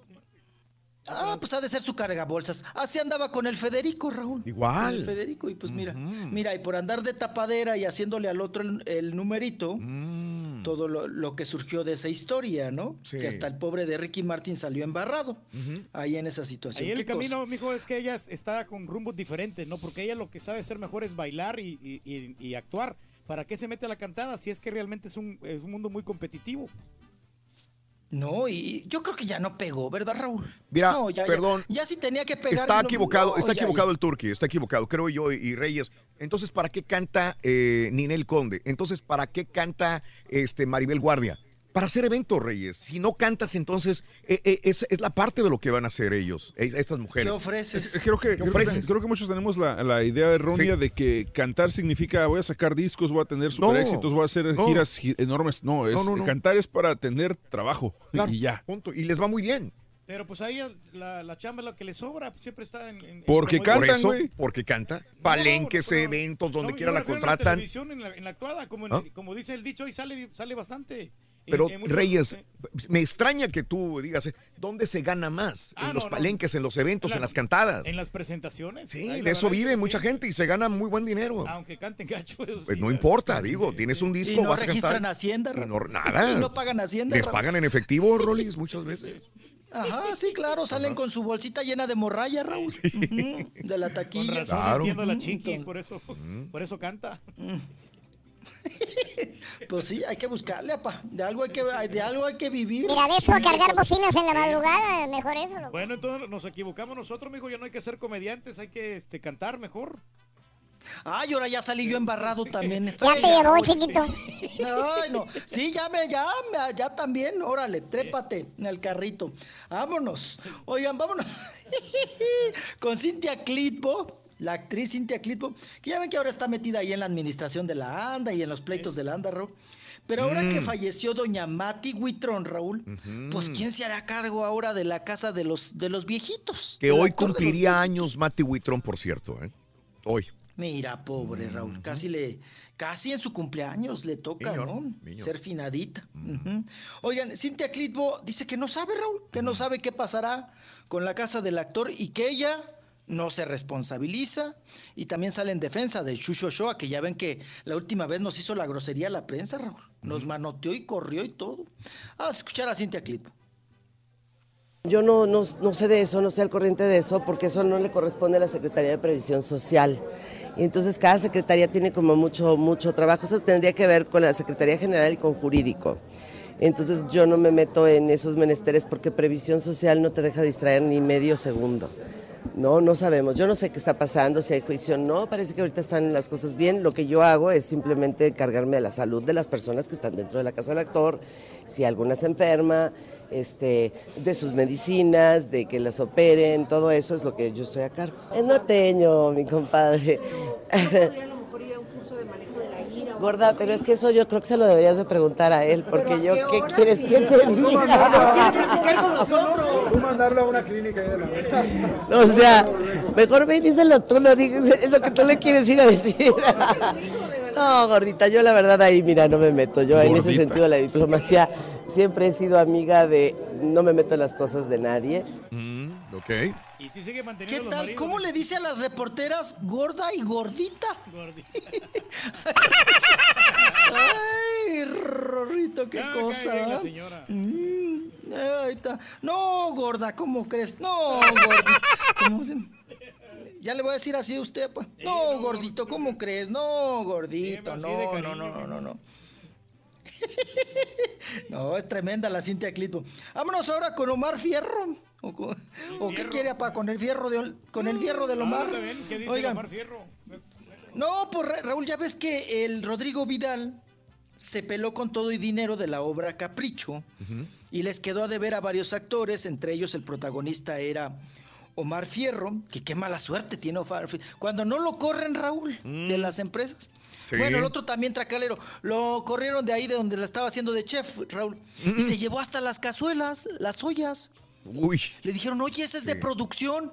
Ah, pues ha de ser su cargabolsas. Así andaba con el Federico, Raúl. Igual. Con el Federico, y pues mira, mira, y por andar de tapadera y haciéndole al otro el, el numerito, Mm. todo lo, lo que surgió de esa historia, ¿no? Sí. Que hasta el pobre de Ricky Martin salió embarrado ahí en esa situación. Ahí el camino, mijo, es que ella está con rumbos diferentes, ¿no? Porque ella lo que sabe hacer mejor es bailar y, y- y- y actuar. ¿Para qué se mete a la cantada si es que realmente es un, es un mundo muy competitivo? No, y yo creo que ya no pegó, ¿verdad, Raúl? Mira, No, ya- perdón. Ya, sí tenía que pegar. Está equivocado, no, está equivocado el Turqui, está equivocado, creo yo, y, y Reyes. Entonces, ¿para qué canta eh, Ninel Conde? Entonces, ¿para qué canta este Maribel Guardia? Para hacer eventos, Reyes. Si no cantas, entonces eh, eh, es, es la parte de lo que van a hacer ellos, es- estas mujeres. ofreces? Eh, Creo que, ¿Qué creo, que, ofreces? creo que muchos tenemos la, la idea errónea de que cantar significa voy a sacar discos, voy a tener super éxitos, voy a hacer no. giras gi- enormes. No, es No, no, no. cantar es para tener trabajo Claro, y ya. punto. Y les va muy bien. Pero pues ahí la, la chamba es lo que le sobra, pues, siempre está en... en- Porque promoción. canta, Por eso, porque canta. Palenques, eventos, donde No, quiera la contratan. televisión, en la, en la actuada, como, en ¿Ah? como dice el dicho, hoy sale, sale bastante. Pero en Reyes, me extraña que tú digas, eh, ¿dónde se gana más? Ah, en los no, no. palenques, en los eventos, En en la- las cantadas. En las presentaciones. Sí, Ahí de eso vive sí. mucha gente y se gana muy buen dinero. Aunque canten gacho. Pues sí, no importa, digo, tienes un disco, Y no vas a registran cantar. Hacienda, Y no, Raúl. nada. Y no pagan Hacienda, Les pagan en efectivo, Rolis, muchas veces. Ajá, sí, claro, salen con su bolsita llena de morralla, Raúl. De la Con taquilla. razón Claro. la por eso, por eso canta. Pues sí, hay que buscarle, apa. De algo hay que, de algo hay que vivir. Mira, de eso a cargar bocinas en la madrugada, mejor eso. loco. Bueno, entonces nos equivocamos nosotros, mijo, ya no hay que ser comediantes, hay que este, cantar mejor. Ay, ahora ya salí yo embarrado también. Ya te llegó, chiquito. Ay, no. Sí, ya me, ya, ya también. Órale, trépate en el carrito. Vámonos. Oigan, vámonos. Con Cintia Clitbo, la actriz Cintia Clitbo, que ya ven que ahora está metida ahí en la administración de la ANDA y en los pleitos de la ANDA, Raúl. Pero ahora que Mm. falleció doña Mati Huitrón, Raúl, pues ¿quién se hará cargo ahora de la casa de los, de los viejitos? Que hoy los cumpliría años Mati Huitrón, por cierto. ¿eh? Hoy. Mira, pobre Raúl, casi le, casi en su cumpleaños le toca, ¿no? niño. Ser finadita. Ujú. Oigan, Cintia Clitbo dice que no sabe, Raúl, que no sabe qué pasará con la casa del actor y que ella no se responsabiliza y también sale en defensa de Chucho Ochoa, que ya ven que la última vez nos hizo la grosería a la prensa, Raúl. Nos manoteó y corrió y todo. Vamos a escuchar a Cintia Clip. Yo no, no, no sé de eso, no estoy al corriente de eso, porque eso no le corresponde a la Secretaría de Previsión Social. Y entonces cada secretaría tiene como mucho, mucho trabajo. Eso tendría que ver con la Secretaría General y con Jurídico. Entonces yo no me meto en esos menesteres porque Previsión Social no te deja distraer ni medio segundo. No, no sabemos. Yo no sé qué está pasando, si hay juicio o no. Parece que ahorita están las cosas bien. Lo que yo hago es simplemente encargarme de la salud de las personas que están dentro de la casa del actor. Si alguna se enferma, este, de sus medicinas, de que las operen, todo eso es lo que yo estoy a cargo. Es norteño, mi compadre. Gorda, pero es que eso yo creo que se lo deberías de preguntar a él, porque yo, ¿qué quieres que te diga? Tú mandarlo a una clínica de la verdad. O sea, mejor ve y díselo tú, no digas, es lo que tú le quieres ir a decir. No, gordita, yo la verdad ahí, mira, no me meto. Yo en ese sentido de la diplomacia siempre he sido amiga de no me meto en las cosas de nadie. Mm, ok. Y si sigue ¿Qué manteniendo los tal? maridos. ¿Cómo le dice a las reporteras gorda y gordita? Ay, Rorrito, qué Ah, cosa. la señora. Mm, ahí está. No, gorda, ¿cómo crees? No, gordita. ¿Cómo se- Ya le voy a decir así a usted, pues. No, gordito, ¿cómo crees? No, gordito, no, no, no, no, no, no. No, es tremenda la Cintia Clitbo. Vámonos ahora con Omar Fierro. ¿O, qué quiere, apa? ¿Con el fierro de, con el fierro del Omar? Ah, ¿Qué dice Oigan, Omar Fierro? no, pues Ra- Raúl, ya ves que el Rodrigo Vidal se peló con todo y dinero de la obra Capricho y les quedó a deber a varios actores, entre ellos el protagonista era Omar Fierro, que qué mala suerte tiene Omar Fierro. Cuando no lo corren, Raúl, de las empresas. Sí. Bueno, el otro también tracalero. Lo corrieron de ahí de donde la estaba haciendo de chef, Raúl. Y se llevó hasta las cazuelas, las ollas. Uy. Le dijeron, oye, ese es de producción.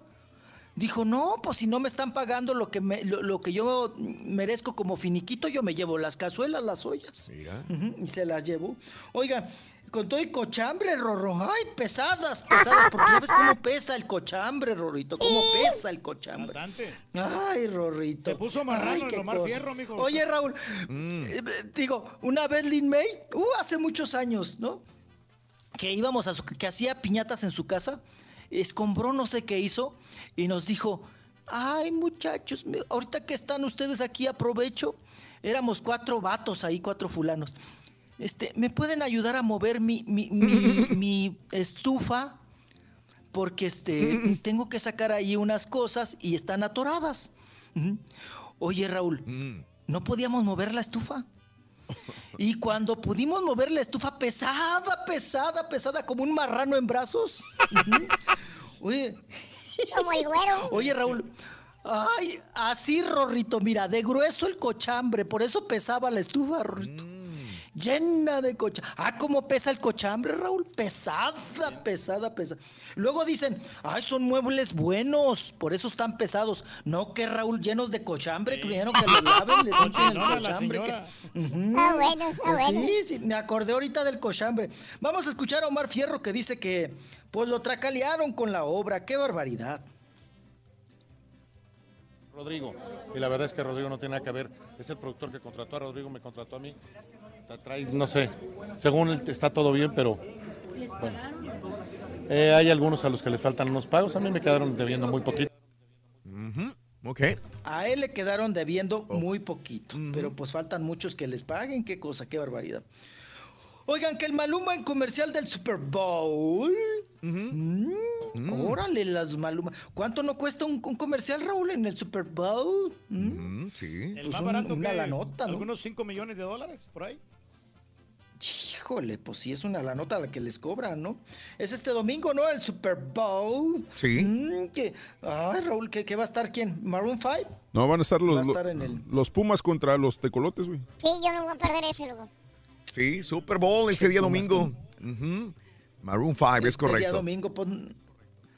Dijo, no, pues si no me están pagando lo que, me- lo, lo que yo merezco como finiquito, yo me llevo las cazuelas, las ollas. Ujú, y se las llevó. Oigan, con todo y cochambre, Rorro. Ay, pesadas, pesadas, porque ya ves cómo pesa el cochambre, Rorrito. Cómo pesa el cochambre. Bastante. Ay, Rorrito. Se puso marrano Ay, el qué Omar cosa. Fierro, mijo. Oye, Raúl, eh, digo, una vez Lin May, uh, hace muchos años, ¿no? Que íbamos a su, que hacía piñatas en su casa, escombró no sé qué hizo y nos dijo, ay muchachos, ahorita que están ustedes aquí aprovecho, éramos cuatro vatos ahí, cuatro fulanos. Este, ¿me pueden ayudar a mover mi, mi, mi- mi estufa? Porque este, tengo que sacar ahí unas cosas y están atoradas. Oye, Raúl, ¿no podíamos mover la estufa? Y cuando pudimos mover la estufa pesada, pesada, pesada, como un marrano en brazos. Oye. Como el güero. Oye, Raúl. Ay, así, Rorrito, mira, de grueso el cochambre, por eso pesaba la estufa, Rorrito. Llena de cochambre. Ah, ¿cómo pesa el cochambre, Raúl? Pesada, pesada, pesada. Luego dicen, ay, son muebles buenos, por eso están pesados. No, que Raúl, llenos de cochambre, que vieron que los laven, les limpian el cochambre. Ah, bueno, está bueno. Sí, sí, me acordé ahorita del cochambre. Vamos a escuchar a Omar Fierro que dice que, pues lo tracalearon con la obra. ¡Qué barbaridad! Rodrigo. Y la verdad es que Rodrigo no tiene nada que ver. Es el productor que contrató a Rodrigo, me contrató a mí. Trae- no sé, según él está todo bien, pero bueno. Eh, hay algunos a los que les faltan unos pagos. A mí me quedaron debiendo muy poquito. Ok. A él le quedaron debiendo Oh. muy poquito, pero pues faltan muchos que les paguen. ¡Qué cosa, qué barbaridad! Oigan, que el Maluma en comercial del Super Bowl. Mm, Órale, las Maluma. ¿Cuánto no cuesta un, un comercial, Raúl, en el Super Bowl? Mm. sí. El Pues más un- barato una que lanota, ¿no? algunos 5 millones de dólares por ahí. Híjole, pues sí es una la nota la que les cobran, ¿no? Es este domingo, ¿no? El Super Bowl. Sí. Mm, que, ay, Raúl, ¿qué, qué va a estar quién? ¿Maroon 5? No, van a estar Va a los, estar en el- los Pumas contra los tecolotes, güey. Sí, yo no voy a perder ese luego. Sí, Super Bowl ese día domingo. Maroon 5, es El día correcto. domingo, pues,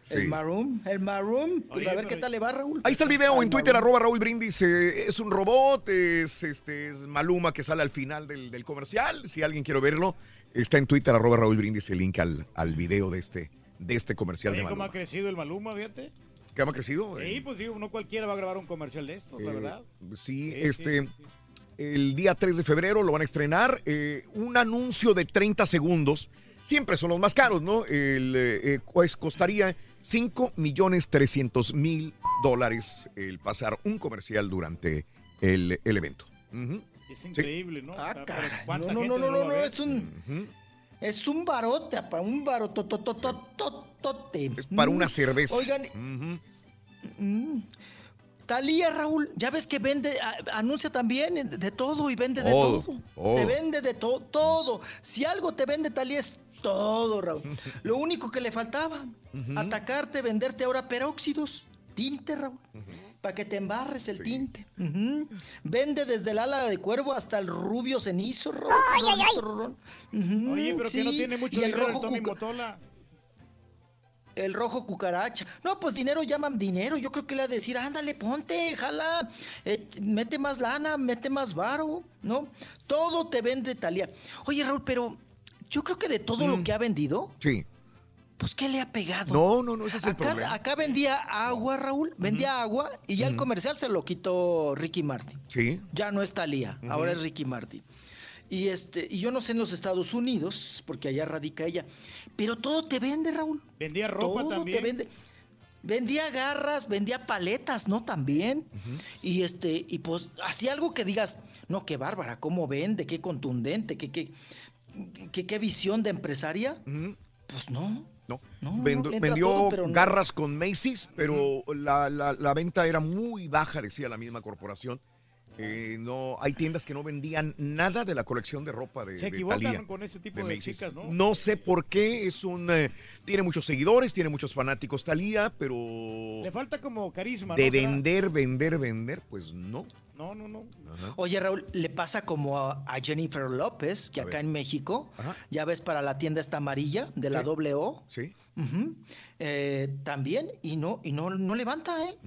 Sí. el Maroon, el Maroon. Pues a ver qué tal le va, Raúl. Ahí está el video en Twitter, arroba Raúl Brindis. eh, es un robot, es, este, es Maluma que sale al final del, del comercial. Si alguien quiere verlo, está en Twitter, arroba Raúl Brindis, el link al, al video de este, de este comercial Oye, de cómo Maluma. ha crecido el Maluma, fíjate. que ha crecido. Sí, eh, pues digo, no cualquiera va a grabar un comercial de estos, la eh, verdad. Sí, Sí, este. sí, El día 3 de febrero lo van a estrenar. eh, un anuncio de 30 segundos. Siempre son los más caros, ¿no? El, eh, pues costaría 5 millones 300 mil dólares el pasar un comercial durante el, el evento. Es Sí. increíble, ¿no? Ah, caray. ¿cuánta No, no, no, no, no, es un... Es un barote, apa, un barototototote. Es para una cerveza. Oigan, mm, Talía, Raúl, ya ves que vende, a- anuncia también de, de todo y vende de Todo, todo. todo. Te vende de to- todo. Si algo te vende Talía es todo, Raúl. Lo único que le faltaba, atacarte, venderte ahora peróxidos, tinte, Raúl. Para que te embarres el tinte. Vende desde el ala de cuervo hasta el rubio cenizo, Raúl. Ay, ay, ay. Oye, pero que no tiene mucho Y el dinero el rojo Tommy Motola. el rojo cucaracha. No, pues dinero llaman dinero. Yo creo que le ha de decir, ándale, ponte, jala, eh, mete más lana, mete más varo, ¿no? Todo te vende Talía. Oye, Raúl, pero yo creo que de todo lo que ha vendido, Sí. pues ¿qué le ha pegado? No, no, no, ese es el acá, problema. acá vendía agua, Raúl, vendía agua y ya el comercial se lo quitó Ricky Martin. Sí. Ya no es Talía, ahora es Ricky Martin. Y este, y yo no sé en los Estados Unidos, porque allá radica ella, pero todo te vende, Raúl. Vendía ropa Todo también. te vende. Vendía garras, vendía paletas, ¿no? También. Y este, y pues hacía algo que digas, no, qué bárbara, cómo vende, qué contundente, qué, qué, qué, qué visión de empresaria. Pues no. No. no, Vendo- vendió todo, pero no. garras con Macy's, pero la, la- la venta era muy baja, decía la misma corporación. Eh, no, hay tiendas que no vendían nada de la colección de ropa de, Se de equivocan Thalía, con ese tipo de chicas, ¿no? No sé por qué, es un eh, tiene muchos seguidores, tiene muchos fanáticos Talía, pero Le falta como carisma, de vender, vender, vender, pues no. No, no, no. Oye, Raúl, le pasa como a, a Jennifer López, que acá en México, ya ves para la tienda esta amarilla de la Sí. doble O. Sí. Eh, también, y no, y no, no levanta, ¿eh?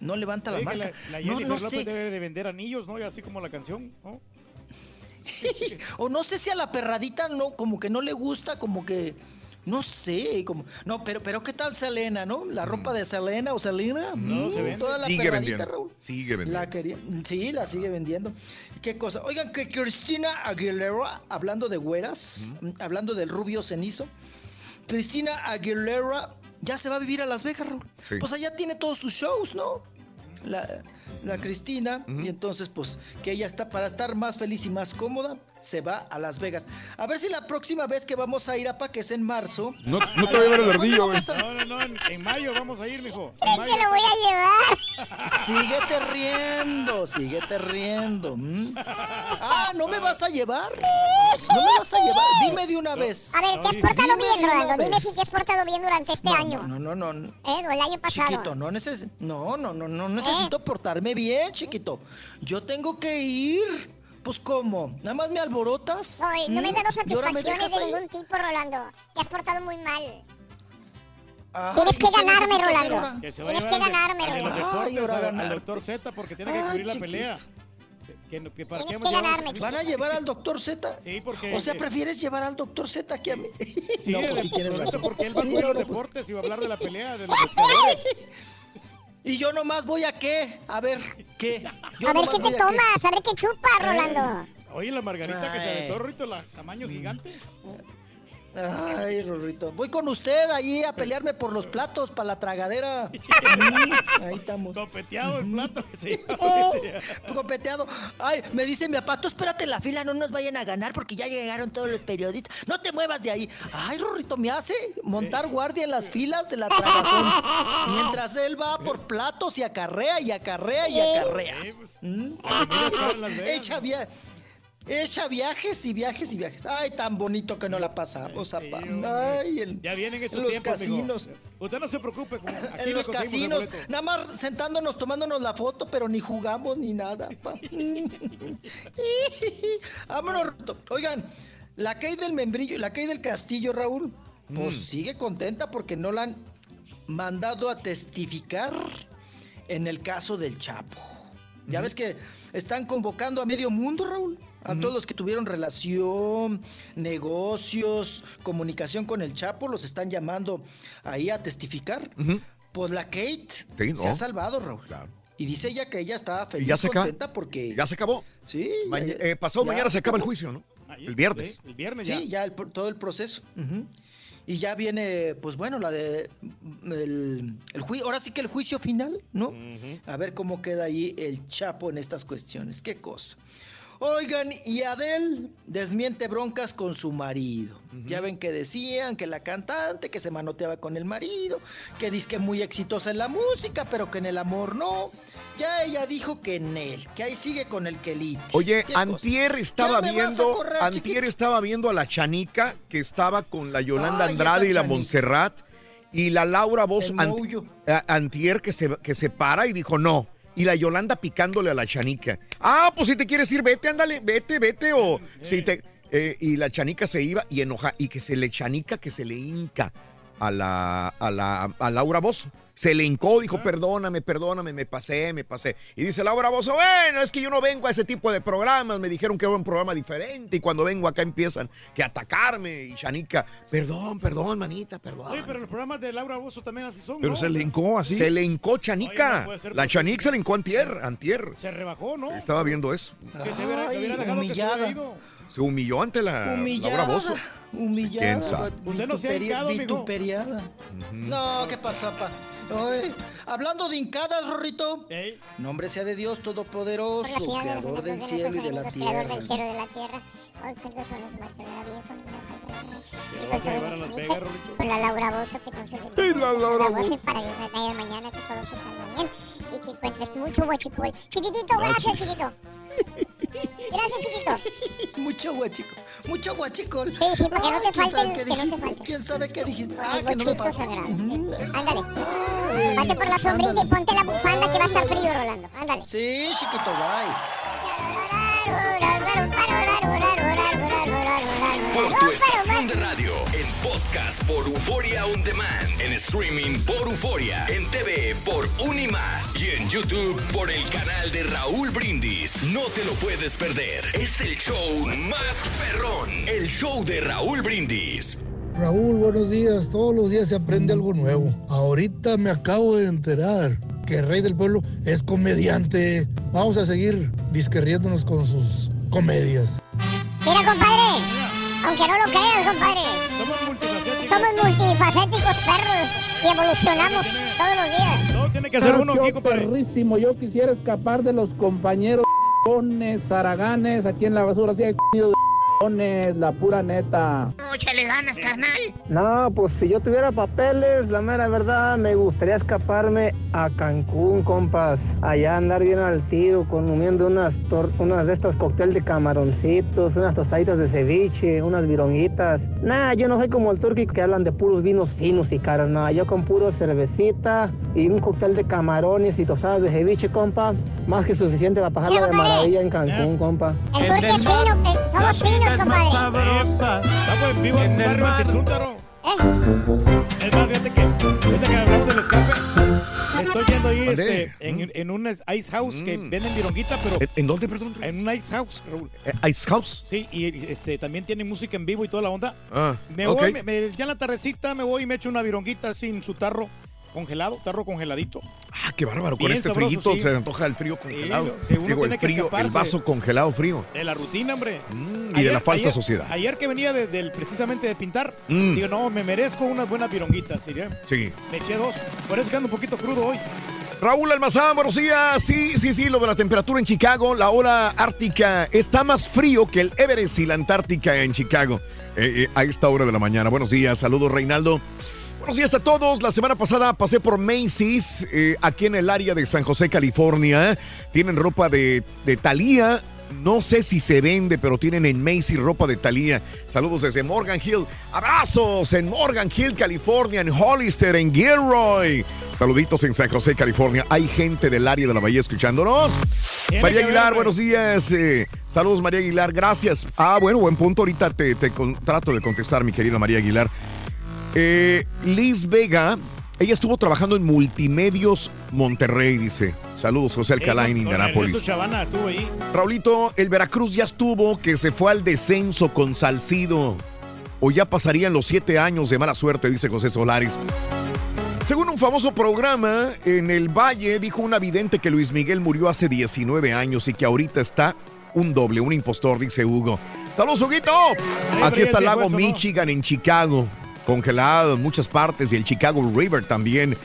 No levanta la Oye, que marca. la, la no, Jennifer no López sé. debe de vender anillos, ¿no? Y así como la canción, ¿no? o no sé si a la perradita no, como que no le gusta, como que. No sé, como. No, pero, pero ¿qué tal Selena, no? La ropa de Selena o Selena. No, mm, se vende. Toda la Sigue perradita, vendiendo. Raúl. Sigue vendiendo. La quería, sí, la sigue vendiendo. ¿Qué cosa? Oigan, que Cristina Aguilera, hablando de güeras, hablando del rubio cenizo, Cristina Aguilera ya se va a vivir a Las Vegas, Raúl. Sí. Pues allá tiene todos sus shows, ¿no? La, la Cristina, y entonces, pues, que ella está para estar más feliz y más cómoda, se va a Las Vegas. A ver si la próxima vez que vamos a ir a Pa, que es en marzo. No, no te voy a ver el ardillo, güey. No, no, no, en, en mayo vamos a ir, mijo. En ¿Creen mayo. que lo voy a llevar? Síguete riendo, síguete riendo. Ah, ¿no me vas a llevar? ¿No me vas a llevar? Dime de una vez. A ver, ¿te has portado bien, Rolando? Dime si te has portado bien durante este No, año. No, no, no, no. ¿Eh? El año pasado. Chiquito, no, neces no, no, no, no necesito portarme bien, chiquito. Yo tengo que ir. Pues, ¿cómo? ¿Nada más me alborotas? No, no me has ¿Mm? dado ¿Y ahora me satisfacciones de ningún tipo, Rolando. Te has portado muy mal. Ay, Tienes que ¿y qué ganarme, Rolando. Que Tienes que ganarme, Rolando. Ay, ahora al- al ganar. doctor Z, porque tiene que Ay, cubrir la chiquito. pelea. Que, que para Tienes qué que ganarme, ¿Van a llevar al doctor Z? Sí, porque... O sea, ¿prefieres llevar al doctor Z que a mí? Sí, no, pues por eso, razón. porque él va a cubrir no, los pues- deportes y va a hablar de la pelea de los boxeadores. Y yo nomás voy a qué? A ver, ¿qué? Yo A ver qué te a tomas, a ver qué chupa, Rolando. Oye, la margarita que se aventó, Rito, la tamaño gigante. Ay, Rorrito. Voy con usted ahí a pelearme por los platos para la tragadera. Ahí estamos. Copeteado el plato. Sí. Copeteado. Ay, me dice mi papá, tú espérate en la fila, no nos vayan a ganar porque ya llegaron todos los periodistas. No te muevas de ahí. Ay, Rorrito, me hace montar guardia en las filas de la tragazón. Mientras él va por platos y acarrea y acarrea y acarrea. Mm. Echa via- Echa viajes y viajes y viajes. Ay, tan bonito que no la pasamos, papá. Ay, el- Ya vienen esos en los tiempos, casinos. Usted no se preocupe. como aquí En los el casinos, nada más sentándonos, tomándonos la foto, pero ni jugamos ni nada. pa. Vámonos. Oigan, la Kay del membrillo, la Kay del castillo, Raúl, pues Mm. sigue contenta porque no la han mandado a testificar en el caso del Chapo. Ya ves que están convocando a medio mundo, Raúl. A todos los que tuvieron relación, negocios, comunicación con el Chapo, los están llamando ahí a testificar. Pues la Kate Sí, se ha salvado, Raúl. Y dice ella que ella estaba feliz, Y ya se acaba. contenta porque... Ya se acabó. Sí. Ya- eh, pasado ya mañana se acaba el juicio, ¿no? El viernes. El viernes Sí, ya el todo el proceso. Y ya viene, pues bueno, la de el, el juicio, ahora sí que el juicio final, ¿no? A ver cómo queda ahí el Chapo en estas cuestiones. Qué cosa. Oigan, y Adele desmiente broncas con su marido. Ya ven que decían que la cantante, que se manoteaba con el marido, que dice que muy exitosa en la música, pero que en el amor no. Ya ella dijo que en él, que ahí sigue con el quelite. Oye, cosa. Antier estaba viendo, correr, Antier estaba viendo a la Chanica que estaba con la Yolanda Ay, Andrade y la. Montserrat y la Laura Voz Ant- Antier que se, que se para y dijo no. Y la Yolanda picándole a la Chanica. Ah, pues si te quieres ir, vete, ándale, vete, vete. O si te. eh, y la Chanica se iba y enoja. Y que se le Chanica, que se le hinca a la, a la a Laura Bozo. Se le hincó, dijo, perdóname, perdóname, me pasé, me pasé. Y dice Laura Bozo, bueno, es que yo no vengo a ese tipo de programas, me dijeron que era un programa diferente y cuando vengo acá empiezan que a atacarme y Chanica, perdón, perdón, manita, perdón. Oye, pero los programas de Laura Bozo también así son, Pero ¿no? se le hincó así. Se le hincó Chanica. No la. Chanica se le hincó antier, antier. Se rebajó, ¿no? Estaba viendo eso. Que se hubiera, que Ay, hubiera dejado que se hubiera ido. Se humilló ante la Humillada, Laura Bozo. humillada, ¿Quién sabe? Usted no se ha vituperiada. No, ¿qué pasó, pa? Oye, hablando de hincadas, Rorrito. Nombre sea de Dios Todopoderoso, Creador del cielo y de la amigos, Creador tierra. del cielo y de la tierra. Hoy cuento son los Martelera Viejo, ¿Qué vas a llevar a Las Vegas, Rorrito? Con la Laura Bozo, que no se Sí, la Laura Bozzo. para que mañana, que todo se salga bien. Y que encuentres mucho guachipol. Chiquitito, gracias, chiquito. Gracias, chiquito. Mucho guachico, mucho guachicol. Sí, sí, para que no te Ay, ¿quién falte sabe qué que no te dijiste? falte. ¿Quién sabe qué dijiste? Con Ah, que no me falte. Ándale. Vete por la sombrita y ponte la bufanda que va a estar frío, Rolando. Ándale. Sí, chiquito, bye. Por tu estación de radio, en podcast por Euforia On Demand, en streaming por Euforia, en TV por Unimás y en YouTube por el canal de Raúl Brindis. No te lo puedes perder. Es el show más perrón, el show de Raúl Brindis. Raúl, buenos días. Todos los días se aprende algo nuevo. Ahorita me acabo de enterar que el rey del pueblo es comediante. Vamos a seguir disquerriéndonos con sus comedias. Mira, compadre. Aunque no lo creas, compadre. Somos multifacéticos. Somos multifacéticos perros y evolucionamos todos los días. Todo tiene que ser uno aquí, compadre. Yo quisiera escapar de los compañeros zaraganes, aquí en la basura. Así de la pura neta. Échale ganas, carnal. No, pues si yo tuviera papeles, la mera verdad, me gustaría escaparme a Cancún, compas. Allá andar bien al tiro, comiendo unas, tor- unas de estas cócteles de camaroncitos, unas tostaditas de ceviche, unas vironguitas. Nah, yo no soy como el turqui que hablan de puros vinos finos y caros. No, yo con puro cervecita y un cóctel de camarones y tostadas de ceviche, compa. Más que suficiente para pasarla de maravilla en Cancún, compa. El es fino, eh, somos finos, compadre. Estamos en vivo en el barrio Antichúntaro. ¿Eh? Es más, fíjate que, fíjate que hablamos del escape. Estoy yendo ahí este, en, en un ice house que venden vironguita, pero... ¿En, en dónde, perdón? En un ice house, Raúl. Eh, Ice House. Sí, y este, también tiene música en vivo y toda la onda. Ah, Me voy, me- me- ya en la tardecita me voy y me echo una vironguita sin su tarro congelado, tarro congeladito. Ah, qué bárbaro. Con Bien este sabroso, frío sí. se antoja el frío congelado. Sí, Digo, el frío, el vaso congelado frío. De la rutina, hombre. y de la falsa sociedad. Ayer que venía de- precisamente de pintar, Mm. digo, no, me merezco unas buenas vironguitas. ¿sí? Sí. Me eché dos. Por eso que ando un poquito crudo hoy. Raúl Almazán, buenos días. Sí, sí, sí, lo de la temperatura en Chicago, la hora ártica está más frío que el Everest y la Antártica en Chicago eh, eh, a esta hora de la mañana. Buenos días, saludos Reinaldo. Buenos días a todos. La semana pasada pasé por Macy's, eh, aquí en el área de San José, California. Tienen ropa de, de Thalía. No sé si se vende, pero tienen en Macy's ropa de Thalía. Saludos desde Morgan Hill. Abrazos en Morgan Hill, California, en Hollister, en Gilroy. Saluditos en San José, California. Hay gente del área de la Bahía escuchándonos. Tiene María Aguilar, ver, buenos días. eh, saludos, María Aguilar. Gracias. Ah, bueno, buen punto. Ahorita te, te trato de contestar, mi querida María Aguilar. Eh, Liz Vega, ella estuvo trabajando en Multimedios Monterrey, dice. Saludos, José Alcalá en Indianápolis. Chavana ahí. Raulito, el Veracruz ya estuvo, que se fue al descenso con Salcido. O ya pasarían los siete años de mala suerte, dice José Solares. Según un famoso programa, en el Valle dijo una vidente que Luis Miguel murió hace 19 años y que ahorita está un doble, un impostor, dice Hugo. ¡Saludos, Huguito! Aquí está el lago ¿no? Michigan en Chicago, congelado en muchas partes y el Chicago River también.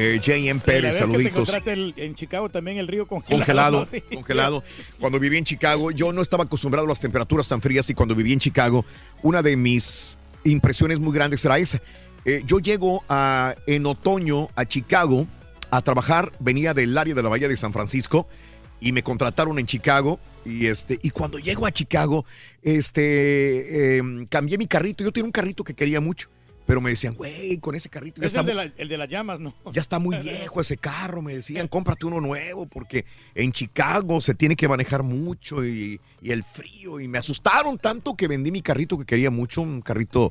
Eh, J.M. Pérez, vez que te saluditos. el- en Chicago también el río congelado. Congelado, ¿no? Sí. congelado. Cuando viví en Chicago, yo no estaba acostumbrado a las temperaturas tan frías y cuando viví en Chicago, una de mis impresiones muy grandes era esa. Eh, yo llego a- en otoño a Chicago a trabajar, venía del área de la Bahía de San Francisco y me contrataron en Chicago y este y cuando llego a Chicago, este em, cambié mi carrito. Yo tenía un carrito que quería mucho, pero me decían, güey, con ese carrito ya Es está el de, la- el de las llamas, ¿no? ya está muy viejo ese carro, me decían, cómprate uno nuevo porque en Chicago se tiene que manejar mucho y, y el frío y me asustaron tanto que vendí mi carrito que quería mucho, un carrito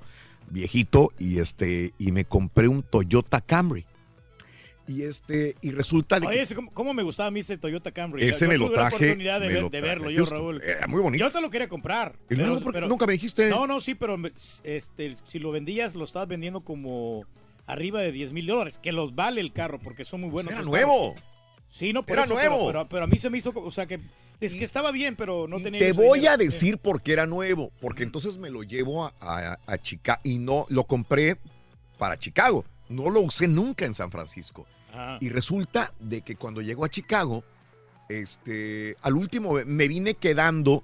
viejito y este y me compré un Toyota Camry. Y este y resulta Oye, que ¿cómo, cómo me gustaba a mí ese Toyota Camry? Ese Yo me lo tuve la traje, oportunidad de, me de verlo yo. Raúl. Era muy bonito. Yo te lo quería comprar. Y luego, ¿por qué nunca me dijiste? No, no, sí, pero este, si lo vendías, lo estabas vendiendo como arriba de 10 mil dólares, que los vale el carro, porque son muy buenos. era nuevo. carros. Sí, no, por Era eso, pero- nuevo. Pero, pero a mí se me hizo, o sea, que es que estaba bien, pero no tenía Te voy dinero. a decir por qué era nuevo, porque entonces me lo llevo a, a, a Chicago y no lo compré para Chicago. No lo usé nunca en San Francisco. Y resulta de que cuando llego a Chicago, este, al último me vine quedando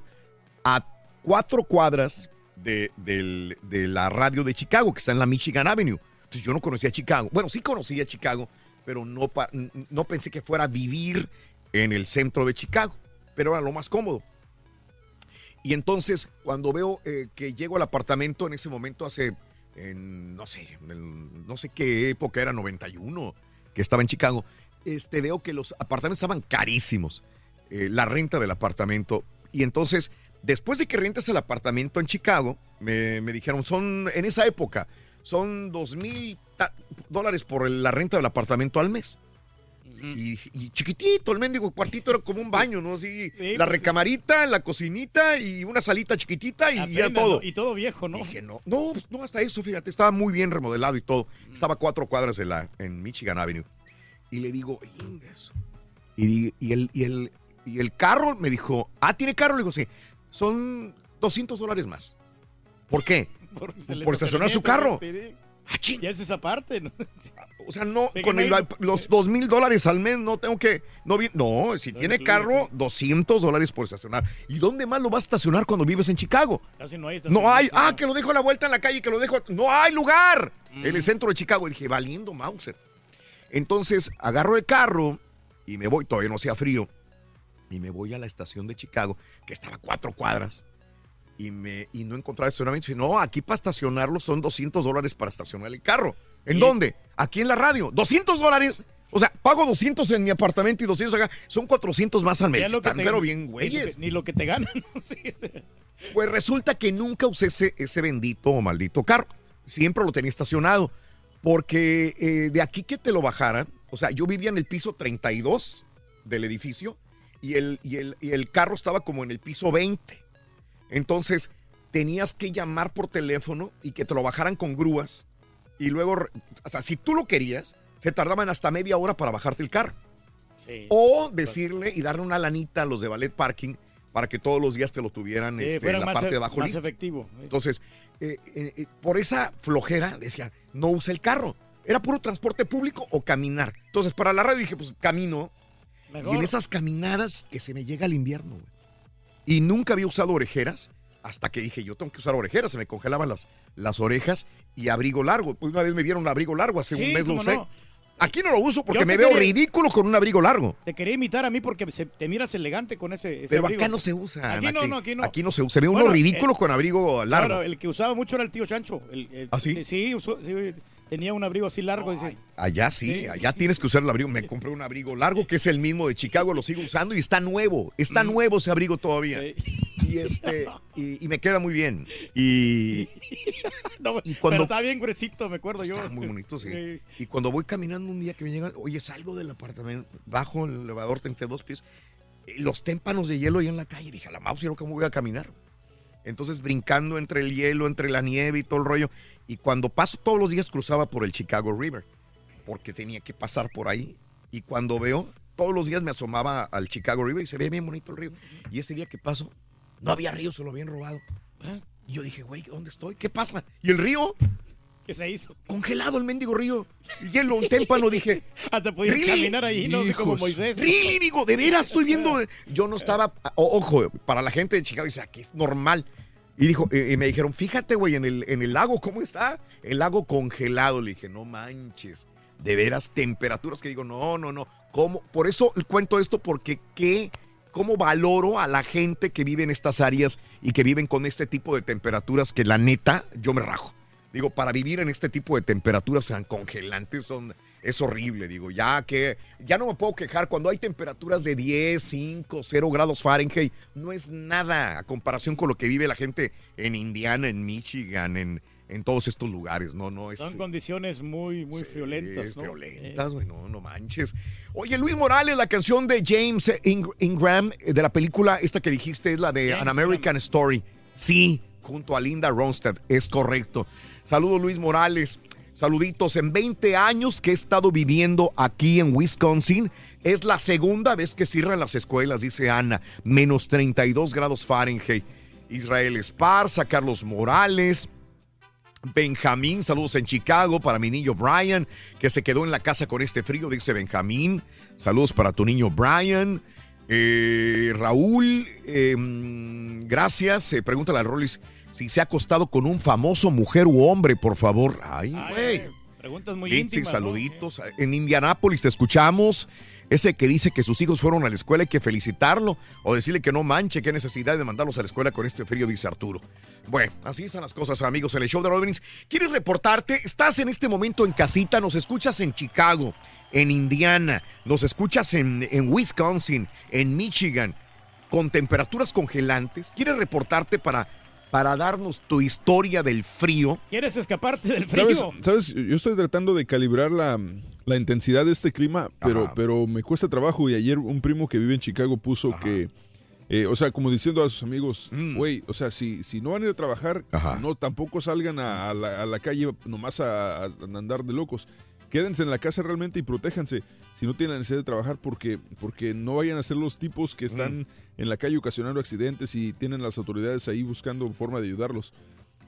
a cuatro cuadras de, de la radio de Chicago, que está en la Michigan Avenue. Entonces yo no conocía Chicago. Bueno, sí conocía Chicago, pero no, no pensé que fuera a vivir en el centro de Chicago, pero era lo más cómodo. Y entonces, cuando veo eh, que llego al apartamento en ese momento, hace, no sé, no sé qué época era, 91, que estaba en Chicago, este, veo que los apartamentos estaban carísimos, eh, la renta del apartamento. Y entonces, después de que rentas el apartamento en Chicago, me, me dijeron, son, en esa época, son dos mil dólares por la renta del apartamento al mes. Y, y chiquitito, el mendigo cuartito era como un baño, ¿no? Así, Sí, la pues, recamarita, la cocinita y una salita chiquitita y ya todo. ¿no? Y todo viejo, ¿no? Dije, no, no, pues, no, hasta eso, fíjate, estaba muy bien remodelado y todo. Estaba a cuatro cuadras de la, en Michigan Avenue. Y le digo, "Ingues". y, y, el, y, el, y el carro me dijo, ah, ¿tiene carro? Le digo, sí, son 200 dólares más. ¿Por qué? Por, Por estacionar su carro. Ah, Ya es esa parte, ¿no? O sea, no, ¿De con el- los dos mil dólares al mes no tengo que. No, no si tiene incluye, carro, 200 dólares por estacionar. ¿Y dónde más lo vas a estacionar cuando vives en Chicago? Casi no hay. No hay. Ah, que lo dejo a la vuelta en la calle, que lo dejo. No hay lugar. En el centro de Chicago. Y dije, valiendo Mauser. Entonces agarro el carro y me voy, todavía no hacía frío. Y me voy a la estación de Chicago, que estaba a cuatro cuadras. Y, me, y no encontraba estacionamiento. Y no, aquí para estacionarlo son 200 dólares para estacionar el carro. ¿En ¿Y? dónde? Aquí en la radio. ¿200 dólares? O sea, pago 200 en mi apartamento y 200 acá. Son 400 más al mes. Están pero bien güeyes. Ni lo que te ganan, no sé. Pues resulta que nunca usé ese, ese bendito o maldito carro. Siempre lo tenía estacionado. Porque eh, de aquí que te lo bajaran, o sea, yo vivía en el piso 32 del edificio y el, y el, y el carro estaba como en el piso 20. Entonces tenías que llamar por teléfono y que te lo bajaran con grúas. Y luego, o sea, si tú lo querías, se tardaban hasta media hora para bajarte el carro. O decirle y darle una lanita a los de ballet parking para que todos los días te lo tuvieran Sí, este, en la parte e- de abajo más listo. efectivo. Entonces, eh, eh, eh, por esa flojera, decía, no usa el carro. Era puro transporte público o caminar. Entonces, para la radio dije, pues camino. Y en Mejor. esas caminadas que se me llega el invierno, güey. Y nunca había usado orejeras hasta que dije, yo tengo que usar orejeras. Se me congelaban las, las orejas y abrigo largo. Pues una vez me dieron abrigo largo, hace Sí, un mes lo usé. no. Aquí no lo uso porque me veo quería- ridículo con un abrigo largo. Te quería imitar a mí porque se- te miras elegante con ese, ese Pero abrigo. acá no se usa. Aquí no, no, aquí no. Aquí no se usa. Se ve uno Bueno, ridículo eh, con abrigo largo. Claro, el que usaba mucho era el tío Chancho. El, el- ¿Ah, sí? Sí, usó- sí, tenía un abrigo así largo. dice, Allá sí, Sí. allá tienes que usar el abrigo. Me compré un abrigo largo que es el mismo de Chicago, lo sigo usando y está nuevo. Está nuevo ese abrigo todavía. Y este y, y me queda muy bien. Y, no, y cuando Pero está bien gruesito, me acuerdo yo. Está muy bonito, sí. Sí. Y cuando voy caminando un día que me llegan, oye, salgo del apartamento, bajo el elevador entre dos pies, eh, los témpanos de hielo ahí en la calle. Dije, a la mouse, ¿y cómo voy a caminar? Entonces brincando entre el hielo, entre la nieve y todo el rollo. Y cuando paso todos los días cruzaba por el Chicago River. porque tenía que pasar por ahí. Y cuando veo, todos los días me asomaba al Chicago River y se ve bien bonito el río. Y ese día que paso, no había río, se lo habían robado. Y yo dije, güey, ¿dónde estoy? ¿Qué pasa? ¿Y el río? ¿Qué se hizo? Congelado el mendigo río. Hielo, un témpano, dije. Hasta podías "Really? caminar ahí, no sé, como Hijos. Moisés. Really, digo, de veras estoy viendo. Yo no estaba. o- ojo, para la gente de Chicago dice, aquí es normal. Y dijo, eh, y me dijeron, fíjate, güey, en el, en el lago, ¿cómo está? El lago congelado. Le dije, no manches. De veras, temperaturas que digo, no, no, no. ¿Cómo? Por eso cuento esto, porque qué, cómo valoro a la gente que vive en estas áreas y que viven con este tipo de temperaturas que la neta, yo me rajo. Digo, para vivir en este tipo de temperaturas tan congelantes son, es horrible, digo, ya que ya no me puedo quejar cuando hay temperaturas de 10, 5, 0 grados Fahrenheit, no es nada a comparación con lo que vive la gente en Indiana, en Michigan, en, en todos estos lugares, no, no es Son condiciones muy, muy violentas, ¿no? violentas, güey, no, no manches. Oye, Luis Morales, la canción de James Ing- Ingram eh, de la película esta que dijiste es la de An American Story. Sí, junto a Linda Ronstadt, es correcto. Saludos Luis Morales. Saluditos, en 20 años que he estado viviendo aquí en Wisconsin, es la segunda vez que cierran las escuelas, dice Ana, menos 32 grados Fahrenheit. Israel Esparza, Carlos Morales, Benjamín, saludos en Chicago para mi niño Brian, que se quedó en la casa con este frío, dice Benjamín. Saludos para tu niño Brian. Eh, Raúl, mm, gracias. Eh, pregúntale a Rollis si se ha acostado con un famoso mujer u hombre, por favor. Ay, güey. Preguntas muy Lindsay, íntimas, ¿no? saluditos. En Indianápolis te escuchamos. Ese que dice que sus hijos fueron a la escuela hay que felicitarlo o decirle que no manche, qué necesidad de mandarlos a la escuela con este frío, dice Arturo. Bueno, así están las cosas, amigos, en el show de Rollins. ¿Quieres reportarte? Estás en este momento en casita, nos escuchas en Chicago, en Indiana, nos escuchas en, en Wisconsin, en Michigan, con temperaturas congelantes. ¿Quieres reportarte para, para darnos tu historia del frío? ¿Quieres escaparte del frío? ¿Sabes? ¿Sabes? Yo estoy tratando de calibrar la, la intensidad de este clima, pero, pero me cuesta trabajo. Y ayer un primo que vive en Chicago puso que, eh, o sea, como diciendo a sus amigos, Mm. güey, o sea, si, si no van a ir a trabajar, no tampoco salgan a, a la, a la calle nomás a, a andar de locos. Quédense en la casa realmente y protéjanse si no tienen la necesidad de trabajar porque, porque no vayan a ser los tipos que están Mm. en la calle ocasionando accidentes y tienen las autoridades ahí buscando forma de ayudarlos.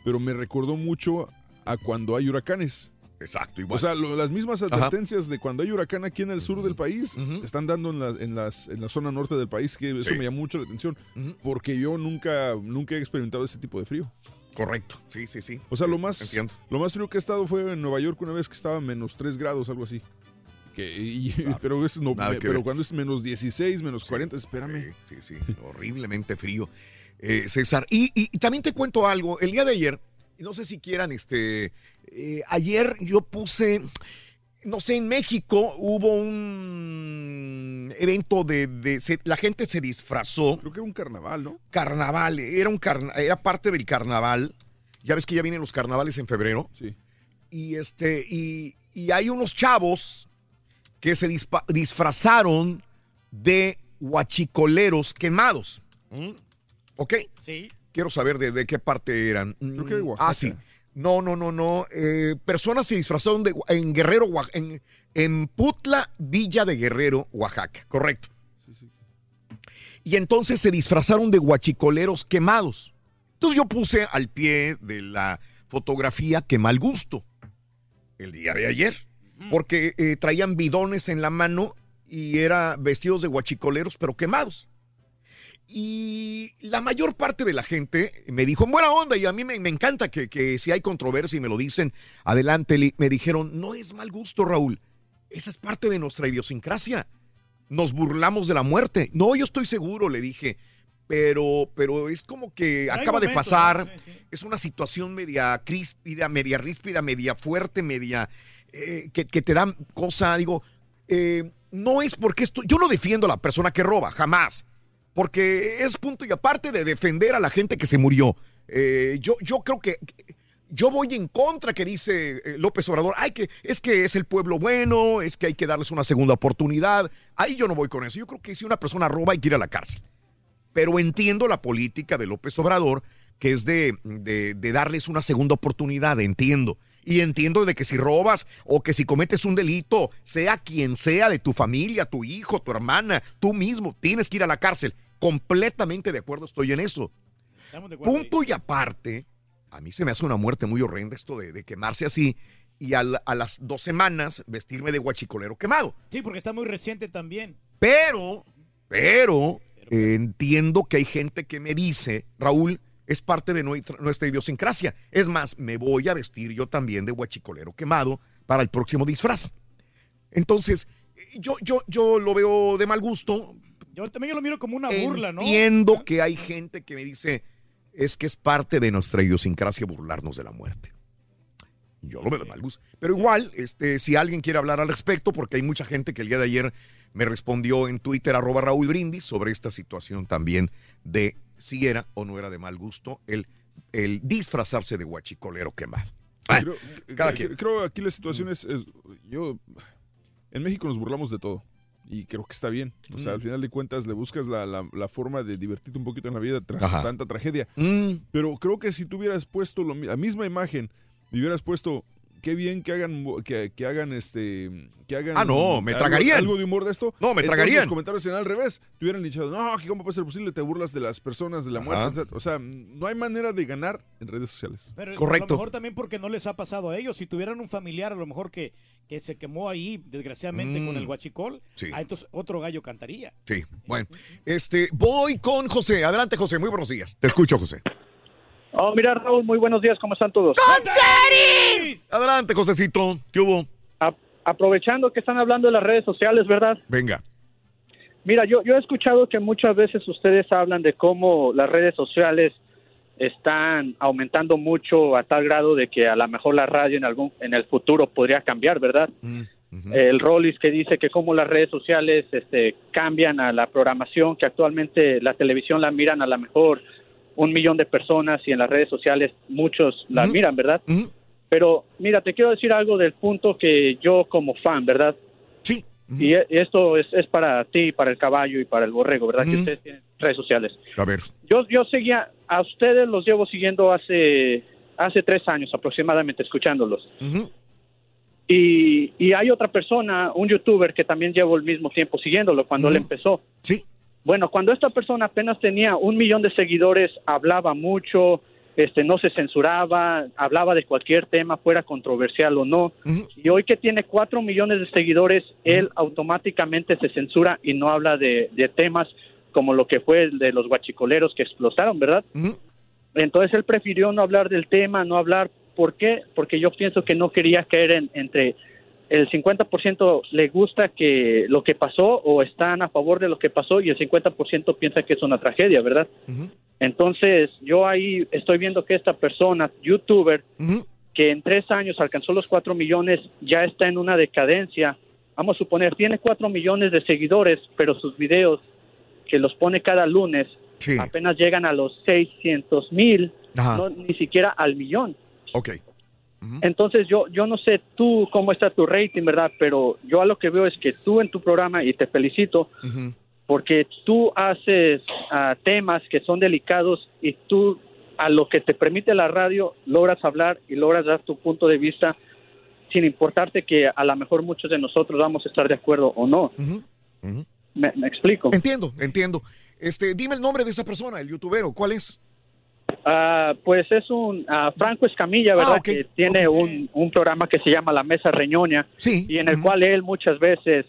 Pero me recordó mucho a cuando hay huracanes. Exacto, igual. O sea, lo- las mismas Ajá. advertencias de cuando hay huracán aquí en el sur del país están dando en la, en, las, en la zona norte del país, que eso Sí. me llamó mucho la atención, porque yo nunca, nunca he experimentado ese tipo de frío. Correcto, sí, sí, sí. O sea, lo más, Entiendo. lo más frío que he estado fue en Nueva York una vez que estaba a menos 3 grados, algo así. Que, y- pero es no- me- pero cuando es menos 16, menos 40, espérame. Sí, sí, horriblemente frío. Eh, César, y, y- y también te cuento algo. El día de ayer, no sé si quieran, este, eh, ayer yo puse, no sé, en México hubo un evento de, de- se- la gente se disfrazó. Creo que era un carnaval, ¿no? Carnaval, era un carna- era parte del carnaval. Ya ves que ya vienen los carnavales en febrero. Sí. Y este, y, y hay unos chavos que se dispa- disfrazaron de huachicoleros quemados. ¿Mm? ¿Ok? Sí. Quiero saber de, de qué parte eran. Creo que de Mm, Oaxaca. Ah, sí. No, no, no, no. Eh, personas se disfrazaron de, en Guerrero, en, en Putla, Villa de Guerrero, Oaxaca. Correcto. Y entonces se disfrazaron de guachicoleros quemados. Entonces yo puse al pie de la fotografía que mal gusto el día de ayer, porque eh, traían bidones en la mano y era vestidos de guachicoleros pero quemados. Y la mayor parte de la gente me dijo, en buena onda, y a mí me, me encanta que, que si hay controversia y me lo dicen, adelante, Li". me dijeron, no es mal gusto, Raúl, esa es parte de nuestra idiosincrasia. Nos burlamos de la muerte. No, yo estoy seguro, le dije, pero, pero es como que acaba de pasar, ¿no? Sí, sí. es una situación media críspida, media ríspida, media fuerte, media eh, que, que te da cosa, digo, eh, no es porque esto, yo no defiendo a la persona que roba, jamás, porque es punto y aparte de defender a la gente que se murió. Eh, yo, yo creo que yo voy en contra que dice eh, López Obrador, ay, que es que es el pueblo bueno, es que hay que darles una segunda oportunidad. Ahí yo no voy con eso. Yo creo que si una persona roba hay que ir a la cárcel. Pero entiendo la política de López Obrador, que es de, de- de darles una segunda oportunidad, entiendo. Y entiendo de que si robas o que si cometes un delito, sea quien sea de tu familia, tu hijo, tu hermana, tú mismo, tienes que ir a la cárcel. Completamente de acuerdo estoy en eso. Punto y aparte, a mí se me hace una muerte muy horrenda esto de, de quemarse así y a las dos semanas vestirme de guachicolero quemado. Sí, porque está muy reciente también. Pero, pero, eh, entiendo que hay gente que me dice, Raúl, es parte de nuestra, nuestra idiosincrasia. Es más, me voy a vestir yo también de guachicolero quemado para el próximo disfraz. Entonces, yo, yo, yo lo veo de mal gusto. Yo también lo miro como una burla, ¿no? Entiendo que hay gente que me dice, es que es parte de nuestra idiosincrasia burlarnos de la muerte. Yo lo veo de mal gusto. Pero igual, este, si alguien quiere hablar al respecto, porque hay mucha gente que el día de ayer me respondió en Twitter, arroba Raúl Brindis, sobre esta situación también de si era o no era de mal gusto el, el disfrazarse de guachicolero quemado. Ah, Creo, cada creo- quien. creo aquí la situación es, es- yo en México nos burlamos de todo y creo que está bien. O sea, Mm. al final de cuentas le buscas la, la- la forma de divertirte un poquito en la vida tras Ajá. tanta tragedia. Mm. Pero creo que si tú hubieras puesto lo la misma imagen y hubieras puesto qué bien que hagan que, que hagan este que hagan Ah, no, me algo- tragarían. algo de humor de esto. No, me Entonces, tragarían. Los comentarios serían al revés. Te hubieran dicho, "No, cómo puede ser posible, te burlas de las personas de la Ajá. muerte." O sea, no hay manera de ganar en redes sociales. Pero A lo mejor también porque no les ha pasado a ellos. Si tuvieran un familiar, a lo mejor que, que se quemó ahí, desgraciadamente, Mm. con el guachicol, Sí. ah, entonces otro gallo cantaría. Sí, bueno. Este, voy con José. Adelante, José. Muy buenos días. Te escucho, José. Oh, mira, Raúl, muy buenos días, ¿cómo están todos? Adelante, Josecito. ¿Qué hubo? aprovechando que están hablando de las redes sociales, ¿verdad? Venga. Mira, yo, yo he escuchado que muchas veces ustedes hablan de cómo las redes sociales están aumentando mucho a tal grado de que a lo mejor la radio en algún en el futuro podría cambiar, ¿verdad? El Rollis que dice que cómo las redes sociales este, cambian a la programación, que actualmente la televisión la miran a lo mejor un millón de personas y en las redes sociales muchos la miran, ¿verdad? Pero mira, te quiero decir algo del punto que yo como fan, ¿verdad? Y e- esto es, es para ti, para el caballo y para el borrego, ¿verdad? Que ustedes tienen redes sociales. A ver. Yo, yo seguía, a ustedes los llevo siguiendo hace, hace tres años aproximadamente, escuchándolos. Y, y hay otra persona, un youtuber que también llevo el mismo tiempo siguiéndolo cuando él empezó. Sí. Bueno, cuando esta persona apenas tenía un millón de seguidores, hablaba mucho, este, no se censuraba, hablaba de cualquier tema, fuera controversial o no. Y hoy que tiene cuatro millones de seguidores, él automáticamente se censura y no habla de, de temas como lo que fue el de los guachicoleros que explotaron, ¿verdad? Entonces él prefirió no hablar del tema, no hablar. ¿Por qué? Porque yo pienso que no quería caer en, entre el 50% le gusta que lo que pasó o están a favor de lo que pasó y el 50% piensa que es una tragedia, ¿verdad? Entonces yo ahí estoy viendo que esta persona, youtuber, que en tres años alcanzó los cuatro millones, ya está en una decadencia. Vamos a suponer, tiene cuatro millones de seguidores, pero sus videos que los pone cada lunes apenas llegan a los 600 mil, no, ni siquiera al millón. Ok. Entonces yo yo no sé tú cómo está tu rating, ¿verdad? Pero yo a lo que veo es que tú en tu programa, y te felicito, porque tú haces ah, temas que son delicados y tú a lo que te permite la radio logras hablar y logras dar tu punto de vista sin importarte que a lo mejor muchos de nosotros vamos a estar de acuerdo o no. Me, me explico. Entiendo, entiendo. Este, dime el nombre de esa persona, el youtubero. ¿Cuál es? Ah, pues es un ah, Franco Escamilla, ¿verdad? Que tiene un, un programa que se llama La Mesa Reñoña. Y en el cual él muchas veces,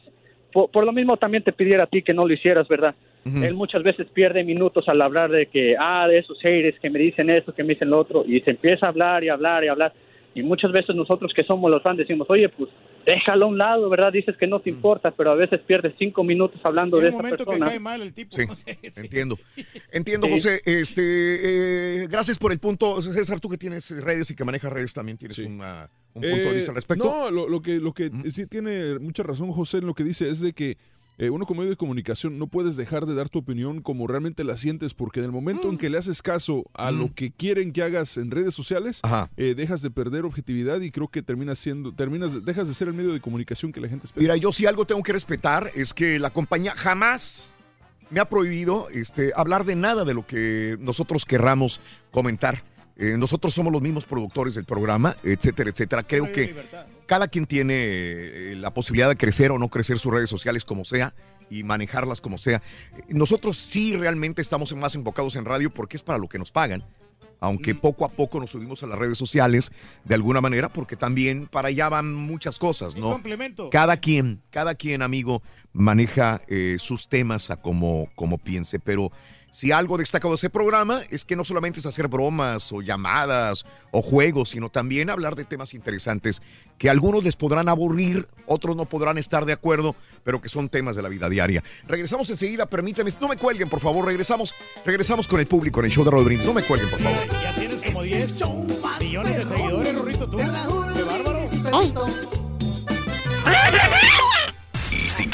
por, por lo mismo también te pidiera a ti que no lo hicieras, ¿verdad? Él muchas veces pierde minutos al hablar de que, ah, de esos haters que me dicen esto, que me dicen lo otro, y se empieza a hablar y hablar y hablar. Y muchas veces nosotros que somos los fans decimos, oye, pues déjalo a un lado, ¿verdad? Dices que no te importa, pero a veces pierdes cinco minutos hablando de un esa momento que persona. cae mal el tipo. Sí, entiendo. Entiendo, Sí. José. Este, eh, gracias por el punto. César, tú que tienes redes y que manejas redes, también tienes una- un punto de Eh, vista al respecto. No, lo, lo que, lo que sí tiene mucha razón José en lo que dice es de que eh, uno como medio de comunicación no puedes dejar de dar tu opinión como realmente la sientes, porque en el momento Mm. en que le haces caso a lo que quieren que hagas en redes sociales, eh, dejas de perder objetividad y creo que terminas siendo, terminas, dejas de ser el medio de comunicación que la gente espera. Mira, yo sí algo tengo que respetar es que la compañía jamás me ha prohibido este, hablar de nada de lo que nosotros querramos comentar. Eh, nosotros somos los mismos productores del programa, etcétera, etcétera. Creo que cada quien tiene eh, la posibilidad de crecer o no crecer sus redes sociales como sea y manejarlas como sea. Nosotros sí realmente estamos más enfocados en radio porque es para lo que nos pagan. Aunque poco a poco nos subimos a las redes sociales de alguna manera, porque también para allá van muchas cosas, ¿no? complemento. Cada quien, cada quien, amigo, maneja eh, sus temas a como, como piense. Pero si algo destacado de ese programa es que no solamente es hacer bromas o llamadas o juegos, sino también hablar de temas interesantes que a algunos les podrán aburrir, otros no podrán estar de acuerdo, pero que son temas de la vida diaria. Regresamos enseguida, permítanme, no me cuelguen, por favor, regresamos, regresamos con el público en el show de Rodríguez. No me cuelguen, por favor. Ya tienes como 10 millones de seguidores, Rorrito, tú. Qué bárbaro. Y si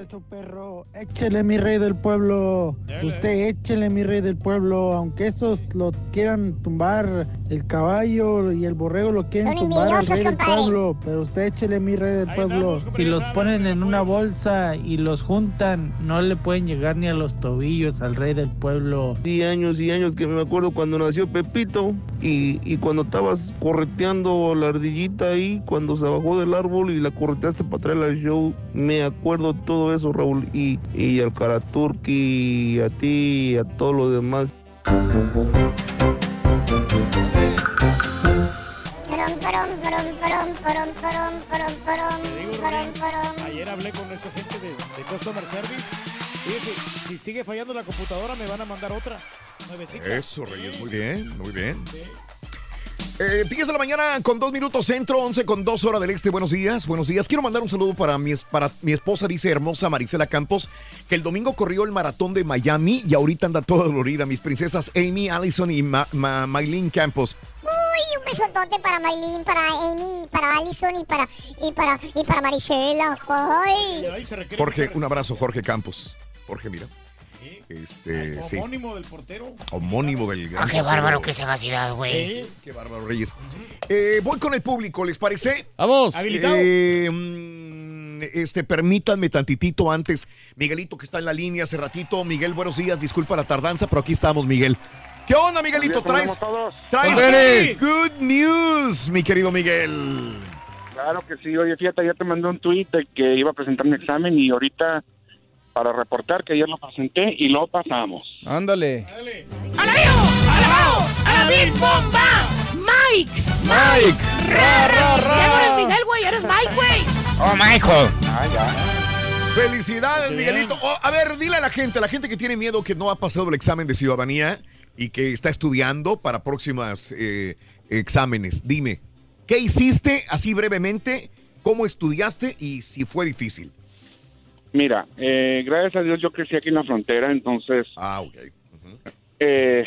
Eso, perro, échele mi rey del pueblo. Usted échele mi rey del pueblo. Aunque esos lo quieran tumbar, el caballo y el borrego lo quieren Son tumbar al rey del pueblo. Pero usted échele mi rey del pueblo. Si los ponen en una bolsa y los juntan, no le pueden llegar ni a los tobillos al rey del pueblo. Y años y años que me acuerdo cuando nació Pepito y, y cuando estabas correteando la ardillita ahí, cuando se bajó del árbol y la correteaste para traerla al show, me acuerdo recuerdo todo eso, Raúl, y, y al Karaturki, y a ti, y a todos los demás. Ayer hablé con gente de, Customer Service. Si sigue fallando la computadora, me van a mandar otra. Eso, Reyes, muy bien, muy bien. Eh, 10 de la mañana con 2 minutos centro, 11 con 2 horas del este. Buenos días, buenos días. Quiero mandar un saludo para mi, es- para mi esposa, dice hermosa Marisela Campos, que el domingo corrió el maratón de Miami y ahorita anda toda dolorida. Mis princesas Amy, Allison y Ma- Ma- Maylin Campos. Uy, un besotote para Maylin, para Amy, para Allison y para, y para, y para Marisela. Ay. Jorge, un abrazo, Jorge Campos. Jorge, mira. Este, sí. Homónimo del portero. Homónimo del gran Ah, qué portero. bárbaro, qué sagacidad, güey. Qué bárbaro, Reyes. Eh, voy con el público, ¿les parece? Vamos. Habilitado. Eh, mm, este, permítanme tantitito antes. Miguelito, que está en la línea hace ratito. Miguel, buenos días. Disculpa la tardanza, pero aquí estamos, Miguel. ¿Qué onda, Miguelito? ¿cómo ¿Traes, traes good news, mi querido Miguel? Claro que sí. Oye, fíjate, ya te mandé un tuit de que iba a presentar mi examen y ahorita para reportar que ayer lo presenté y lo pasamos. Ándale. ¡Alabao! ¡Alabim, bomba! ¡Mike! Mike. ¡Ra, ra, ra! Ya no eres Miguel, güey, eres Mike, güey. Oh, Michael. Ah, ya. Felicidades. Miguelito. Oh, a ver, dile a la gente, a la gente que tiene miedo que no ha pasado el examen de ciudadanía y que está estudiando para próximas eh, exámenes. Dime, ¿qué hiciste así brevemente? ¿Cómo estudiaste y si fue difícil? Mira, eh, gracias a Dios yo crecí aquí en la frontera, entonces Ah, ok. eh,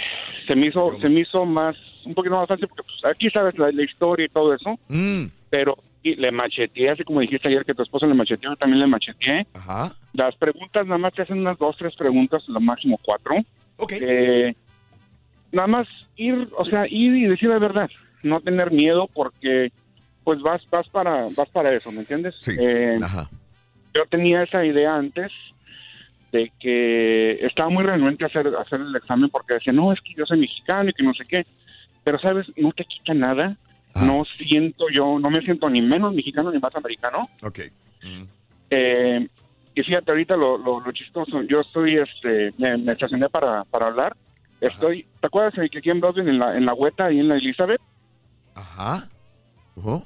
se me hizo se me hizo más un poquito más fácil porque pues, aquí sabes la, la historia y todo eso, Mm. pero y le macheteé, así como dijiste ayer que tu esposa le macheteó, yo también le macheteé. Ajá. Las preguntas nada más te hacen unas dos, tres preguntas, lo máximo cuatro. Ok. Eh, nada más ir, o sea, ir y decir la verdad, no tener miedo porque pues vas vas para vas para eso, ¿me entiendes? Sí. Eh, Ajá. Yo tenía esa idea antes de que estaba muy renuente a hacer, a hacer el examen porque decía, no, es que yo soy mexicano y que no sé qué. Pero, ¿sabes? No te quita nada. No siento yo, no me siento ni menos mexicano ni más americano. Ok. Eh, y fíjate, ahorita lo, lo, lo chistoso, yo estoy, este, me, me estacioné para, para hablar. Estoy, ¿te acuerdas que aquí en Brooklyn, en la, en la Hueta, ahí en la Elizabeth? Ajá.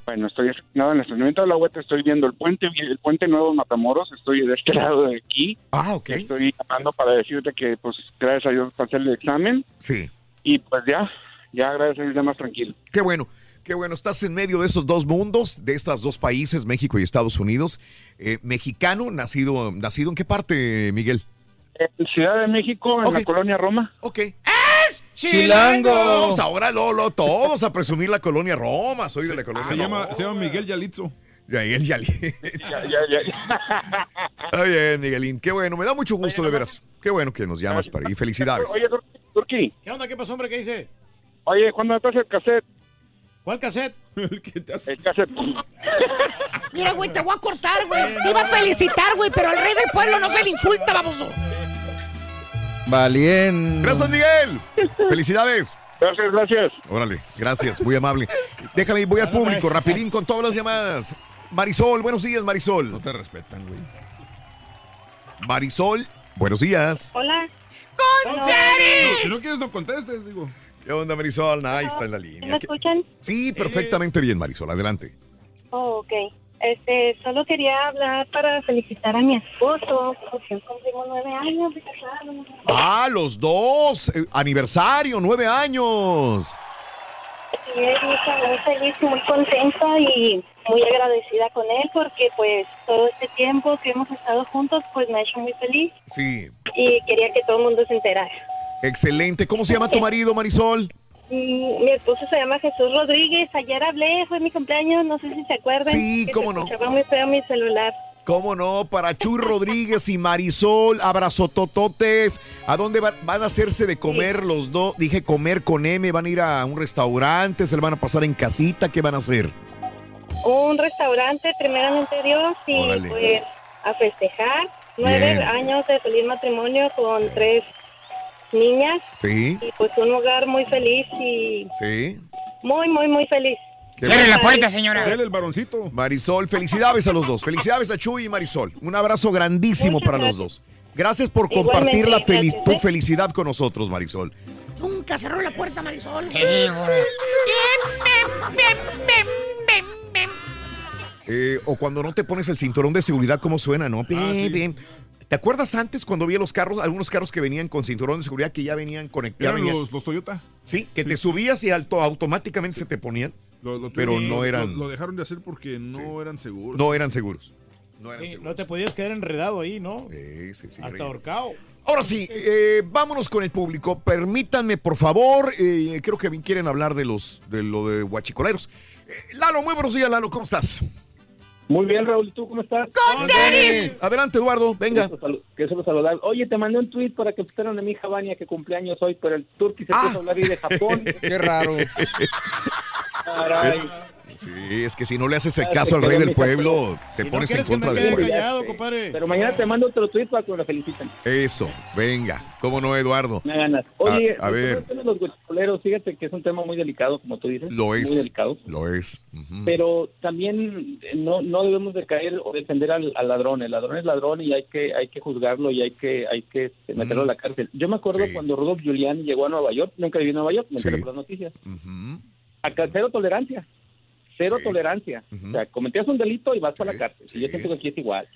Bueno, estoy estacionado en el estacionamiento de la Hueta, estoy viendo el puente, el puente nuevo de Matamoros, estoy de este lado de aquí. Ah, ok. Estoy llamando para decirte que, pues, gracias a Dios pasé el examen. Sí. Y pues ya, ya gracias a Dios ya más tranquilo. Qué bueno. Qué bueno, estás en medio de esos dos mundos, de estos dos países, México y Estados Unidos. Eh, mexicano, nacido, nacido en qué parte, Miguel? En Ciudad de México, en la colonia Roma. Ok. ¡Es Chilango. Vamos ahora, Lolo, todos a presumir la colonia Roma. Soy de la colonia Se llama, se llama Miguel Yalitzo. Yael Yalitza. Está bien, Miguelín. Qué bueno, me da mucho gusto, de veras. Qué bueno que nos llamas para y felicidades. Oye, Tur- Turqui. ¿Qué onda? ¿Qué pasó, hombre? ¿Qué dice? Oye, ¿cuándo traes el cassette? ¿Cuál cassette? El cassette. Mira, güey, te voy a cortar, güey. Te iba a felicitar, güey, pero al rey del pueblo no se le insulta, baboso. Valiente. Gracias, Miguel. Felicidades. Gracias, gracias. Órale, gracias, muy amable. Déjame, voy al público, rapidín con todas las llamadas. Marisol, buenos días, Marisol. No te respetan, güey. Marisol, buenos días. Hola. No, si no quieres, no contestes, digo. ¿Qué onda, Marisol? Ahí está en la ¿Me línea. escuchan? Sí, perfectamente bien, Marisol, adelante. Oh, ok. Este, solo quería hablar para felicitar a mi esposo porque cumplimos nueve años de casados. Ah, los dos. eh, aniversario, nueve años. Muy, muy feliz, muy contenta y muy agradecida con él porque pues todo este tiempo que hemos estado juntos pues me ha hecho muy feliz Sí, y quería que todo el mundo se enterara. excelente. ¿Cómo se llama tu marido, Marisol? Mi esposo se llama Jesús Rodríguez. Ayer hablé, fue mi cumpleaños, no sé si se acuerdan. Sí, cómo no. escuchaba muy feo mi celular. ¿Cómo no? Para Chuy Rodríguez y Marisol, abrazotototes. ¿A dónde va- van a hacerse de comer los dos? Dije comer con M, van a ir a un restaurante, se le van a pasar en casita, ¿qué van a hacer? Un restaurante, primeramente Dios, y Órale. pues a festejar. Nueve Bien. años de feliz matrimonio con tres niñas. Sí, Y pues un hogar muy feliz y sí. muy, muy, muy feliz. Qué Cierre la puerta, señora. Dele el varoncito. Marisol, felicidades a los dos. Felicidades a Chuy y Marisol. Un abrazo grandísimo para los dos. Gracias por compartir la tu ¿eh? felicidad con nosotros, Marisol. Nunca cerró la puerta, Marisol. Eh, o cuando no te pones el cinturón de seguridad, ¿cómo suena, no? Pim, sí. ¿Te acuerdas antes cuando vi los carros, algunos carros que venían con cinturón de seguridad que ya venían conectados? Eran los, los Toyota. Sí, que te subías y alto, automáticamente se te ponían, Lo- lo- pero no eran, Lo, dejaron de hacer porque no eran seguros. no eran seguros. No eran Sí, seguros. no te podías quedar enredado ahí, ¿no? Sí, sí, sí, Hasta ahorcado. Ahora sí, eh, vámonos con el público. Permítanme, por favor, eh, creo que bien quieren hablar de los de lo de guachicoleros. Eh, Lalo, muy buenos días, Lalo, ¿cómo estás? Muy bien, Raúl, ¿y tú cómo estás? ¡Con tenis! Adelante, Eduardo, venga. Que solo saludar. Oye, te mandé un tweet para que pusieran a mi hija Vania que cumpleaños hoy, pero el turqui se puso a hablar ahí de Japón. Qué raro. Caray. Es- sí, es que si no le haces el Ah, caso al rey del pueblo, te Si no pones en que me contra quede del pueblo. callado, compadre. Pero mañana te mando otro tweet para que me lo feliciten. Eso, venga. ¿Cómo no, Eduardo? Me ganas. Oye, a, a ver, el tema de los guachicoleros, fíjate que es un tema muy delicado, como tú dices. lo es. Muy delicado. Lo es. Ujú. Pero también eh, no, no debemos de caer o defender al, al ladrón. El ladrón es ladrón y hay que hay que juzgarlo y hay que hay que este, meterlo a la cárcel. Yo me acuerdo cuando Rudolf Giuliani llegó a Nueva York, nunca viví en Nueva York, me enteré Sí. por las noticias. Ujú. Acá cero tolerancia. Cero tolerancia. O sea, cometías un delito y vas para la cárcel. Y yo siento que aquí es igual.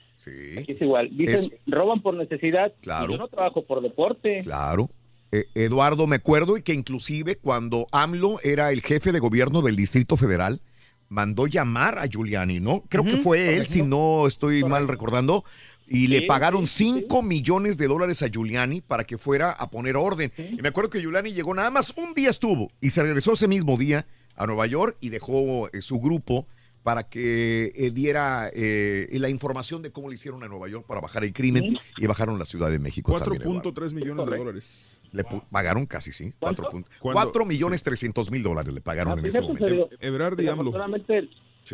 Aquí es igual. Dicen, Es- roban por necesidad. y Claro. yo no trabajo por deporte. Claro. Eh, Eduardo, me acuerdo y que inclusive cuando AMLO era el jefe de gobierno del Distrito Federal, mandó llamar a Giuliani, ¿no? Creo que fue él, si no estoy mal recordando, y le Sí, pagaron 5 millones de dólares a Giuliani para que fuera a poner orden. Y me acuerdo que Giuliani llegó nada más un día estuvo y se regresó ese mismo día a Nueva York y dejó eh, su grupo para que eh, diera eh, la información de cómo le hicieron a Nueva York para bajar el crimen y bajaron la Ciudad de México también. Eduardo. 4.3 millones de dólares. Le pu- pagaron casi, sí. ¿Cuánto? 4, punto- ¿Cuándo? cuatro millones 300 mil dólares le pagaron en ese momento. Ebrard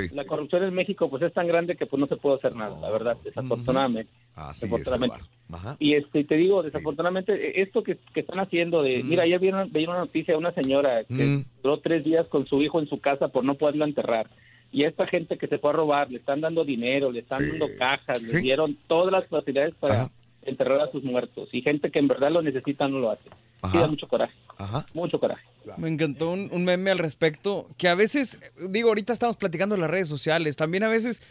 Desafortunadamente, la corrupción en México pues es tan grande que pues no se puede hacer nada, la verdad, desafortunadamente. Así es, desafortunadamente. Eduardo. Ajá. Y este te digo, desafortunadamente, eh, esto que, que están haciendo de, mira, ayer vieron, una noticia de una señora que Mm. duró tres días con su hijo en su casa por no poderlo enterrar. Y a esta gente que se fue a robar, le están dando dinero, le están dando cajas, le dieron todas las facilidades para enterrar a sus muertos. Y gente que en verdad lo necesita no lo hace. Sí, da mucho coraje. Mucho coraje. Me encantó un, un meme al respecto, que a veces, digo, ahorita estamos platicando en las redes sociales, también a veces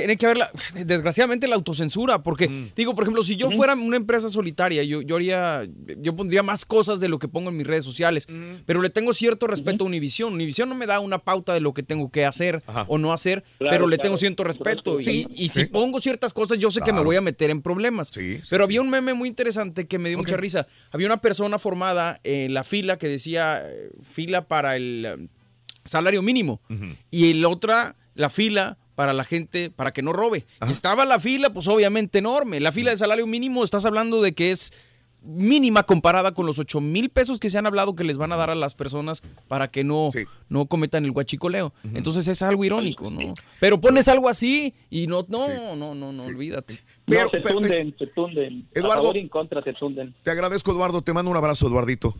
tiene que haber, la- desgraciadamente, la autocensura, porque, digo, por ejemplo, si yo fuera una empresa solitaria, yo, yo haría, yo pondría más cosas de lo que pongo en mis redes sociales, pero le tengo cierto respeto a Univision. Univision no me da una pauta de lo que tengo que hacer o no hacer, Claro, pero le claro. tengo cierto respeto. Sí, y y sí. si pongo ciertas cosas, yo sé que me voy a meter en problemas. pero había un meme muy interesante que me dio mucha risa. Había una persona formada en la fila que decía fila para el eh, salario mínimo. Y el otra la fila para la gente, para que no robe. Estaba la fila, pues obviamente enorme. La fila de salario mínimo, estás hablando de que es mínima comparada con los 8 mil pesos que se han hablado que les van a dar a las personas para que no, no cometan el guachicoleo. Entonces es algo irónico, ¿no? Pero pones algo así y no, no, no, no, no, olvídate. no, te tunden, te tunden. Eduardo- a favor y en contra te tunden. Te agradezco, Eduardo. Te mando un abrazo, Eduardito.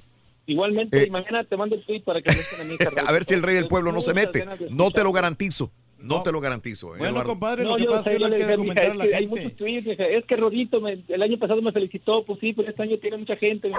Igualmente, Eh, y mañana te mando el tweet para que me estén a mí. A ver si el rey del pueblo no se mete. No te lo garantizo. No te lo garantizo. eh, Bueno, Eduardo. compadre, No, lo que yo pasa es que le comentar a la hay gente. muchos tweets, es que Rodito me- el año pasado me felicitó, pues sí, pero este año tiene mucha gente.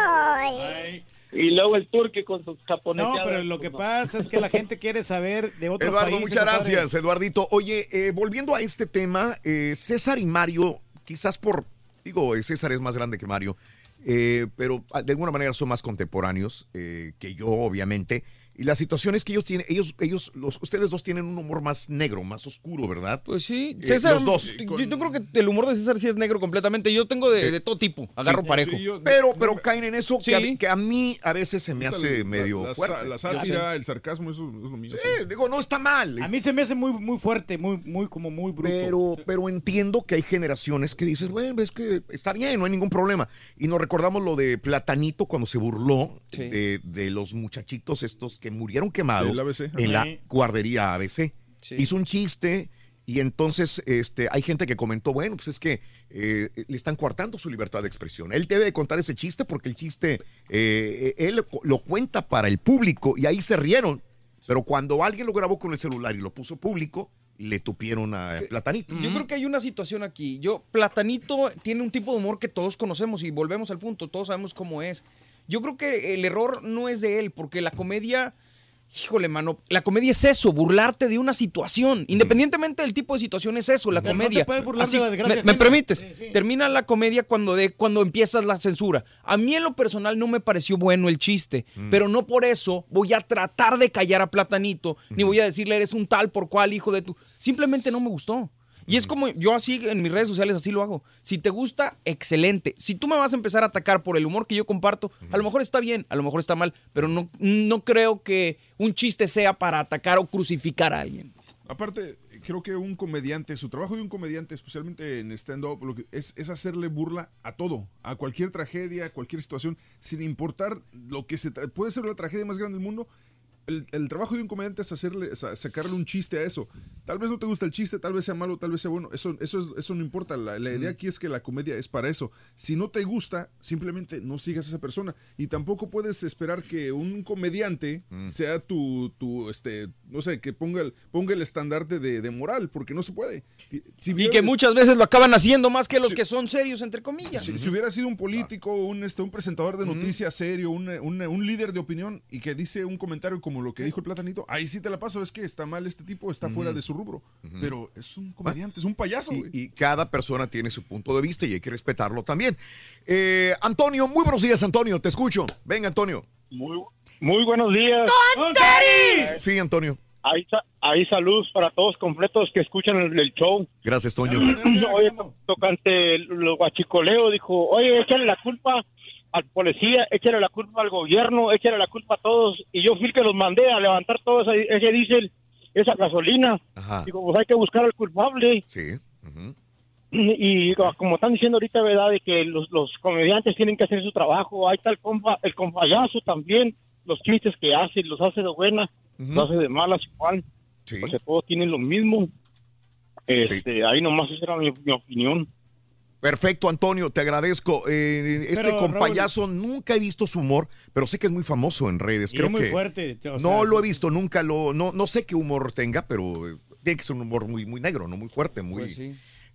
Y luego el turque con sus japoneses. No, pero lo que pasa es que la gente quiere saber de otros Eduardo, países. muchas compadre. gracias, Eduardito. Oye, eh, volviendo a este tema, eh, César y Mario, quizás por, digo, eh, César es más grande que Mario, eh, pero de alguna manera son más contemporáneos eh, que yo, obviamente. Y la situación es que ellos tienen, ellos, ellos, los, ustedes dos tienen un humor más negro, más oscuro, ¿verdad? Pues sí, Eh, César, los dos. Yo, yo creo que el humor de César sí es negro completamente. Yo tengo de, de todo tipo, agarro Sí, parejo. sí, yo- pero, pero caen en eso que, a, que a mí a veces se me hace La- medio la, fuerte. La sátira, el sarcasmo, eso es lo mío. Sí, digo, no está mal. A mí se me hace muy, muy fuerte, muy, muy, como muy bruto. Pero, pero entiendo que hay generaciones que dices, bueno, es que está bien, no hay ningún problema. Y nos recordamos lo de Platanito cuando se burló de, de los muchachitos estos que murieron quemados en la Sí. guardería ABC. Hizo un chiste y entonces este, hay gente que comentó, bueno, pues es que eh, le están coartando su libertad de expresión. Él debe de contar ese chiste porque el chiste, eh, él lo- lo cuenta para el público y ahí se rieron. Pero cuando alguien lo grabó con el celular y lo puso público, le tupieron a Platanito. Yo creo que hay una situación aquí. Yo, Platanito tiene un tipo de humor que todos conocemos y volvemos al punto, todos sabemos cómo es. Yo creo que el error no es de él, porque la comedia, híjole, mano, la comedia es eso, burlarte de una situación. Independientemente del tipo de situación, es eso, la Pero no te comedia. puedes burlar de la desgracia ¿Me, permites? Termina la comedia cuando, de, cuando empiezas la censura. A mí en lo personal no me pareció bueno el chiste, pero no por eso voy a tratar de callar a Platanito, ni voy a decirle eres un tal por cual hijo de tu... Simplemente no me gustó. Y es como yo así en mis redes sociales así lo hago. Si te gusta, excelente. Si tú me vas a empezar a atacar por el humor que yo comparto, a lo mejor está bien, a lo mejor está mal, pero no, no creo que un chiste sea para atacar o crucificar a alguien. Aparte, creo que un comediante, su trabajo de un comediante, especialmente en stand-up, lo que es, es hacerle burla a todo, a cualquier tragedia, a cualquier situación, sin importar lo que se puede ser la tragedia más grande del mundo. El, el trabajo de un comediante es hacerle, sa- sacarle un chiste a eso. Tal vez no te gusta el chiste, tal vez sea malo, tal vez sea bueno. Eso, eso, es- eso no importa. La, la idea aquí es que la comedia es para eso. Si no te gusta, simplemente no sigas a esa persona. Y tampoco puedes esperar que un comediante sea tu, tu, este, no sé, que ponga el, ponga el estandarte de, de moral, porque no se puede. Y, que muchas veces lo acaban haciendo más que los que son serios, entre comillas. si, si hubiera sido un político, un, este, un presentador de noticias serio, un, un- un líder de opinión y que dice un comentario como lo que dijo el platanito, ahí sí te la paso, es que está mal este tipo, está fuera de su rubro. Pero es un comediante, es un payaso. Y, y cada persona tiene su punto de vista y hay que respetarlo también. Eh, Antonio, muy buenos días, Antonio, te escucho. Venga, Antonio. Muy, muy buenos días. Sí, Antonio. Ahí, ahí saludos para todos completos que escuchan el, el show. Gracias, Toño. Oye, to- tocante los guachicoleos, dijo, oye, échale la culpa al policía, échale la culpa al gobierno, échale la culpa a todos. Y yo fui el que los mandé a levantar todo ese, ese diésel, esa gasolina. Digo, pues hay que buscar al culpable. Sí. Y como están diciendo ahorita, ¿verdad? De que los, los comediantes tienen que hacer su trabajo. Ahí está el compa, el compayazo también. Los chistes que hace, los hace de buena, los hace de malas igual. Porque todos tienen lo mismo. Este, Ahí nomás esa era mi, mi opinión. Perfecto, Antonio, te agradezco. Eh, este Pero, compayazo nunca he visto su humor, pero sé que es muy famoso en redes. Creo es muy que fuerte, o no sea, lo he visto nunca, lo, no, no sé qué humor tenga, pero eh, tiene que ser un humor muy, muy negro, no muy fuerte, muy Pues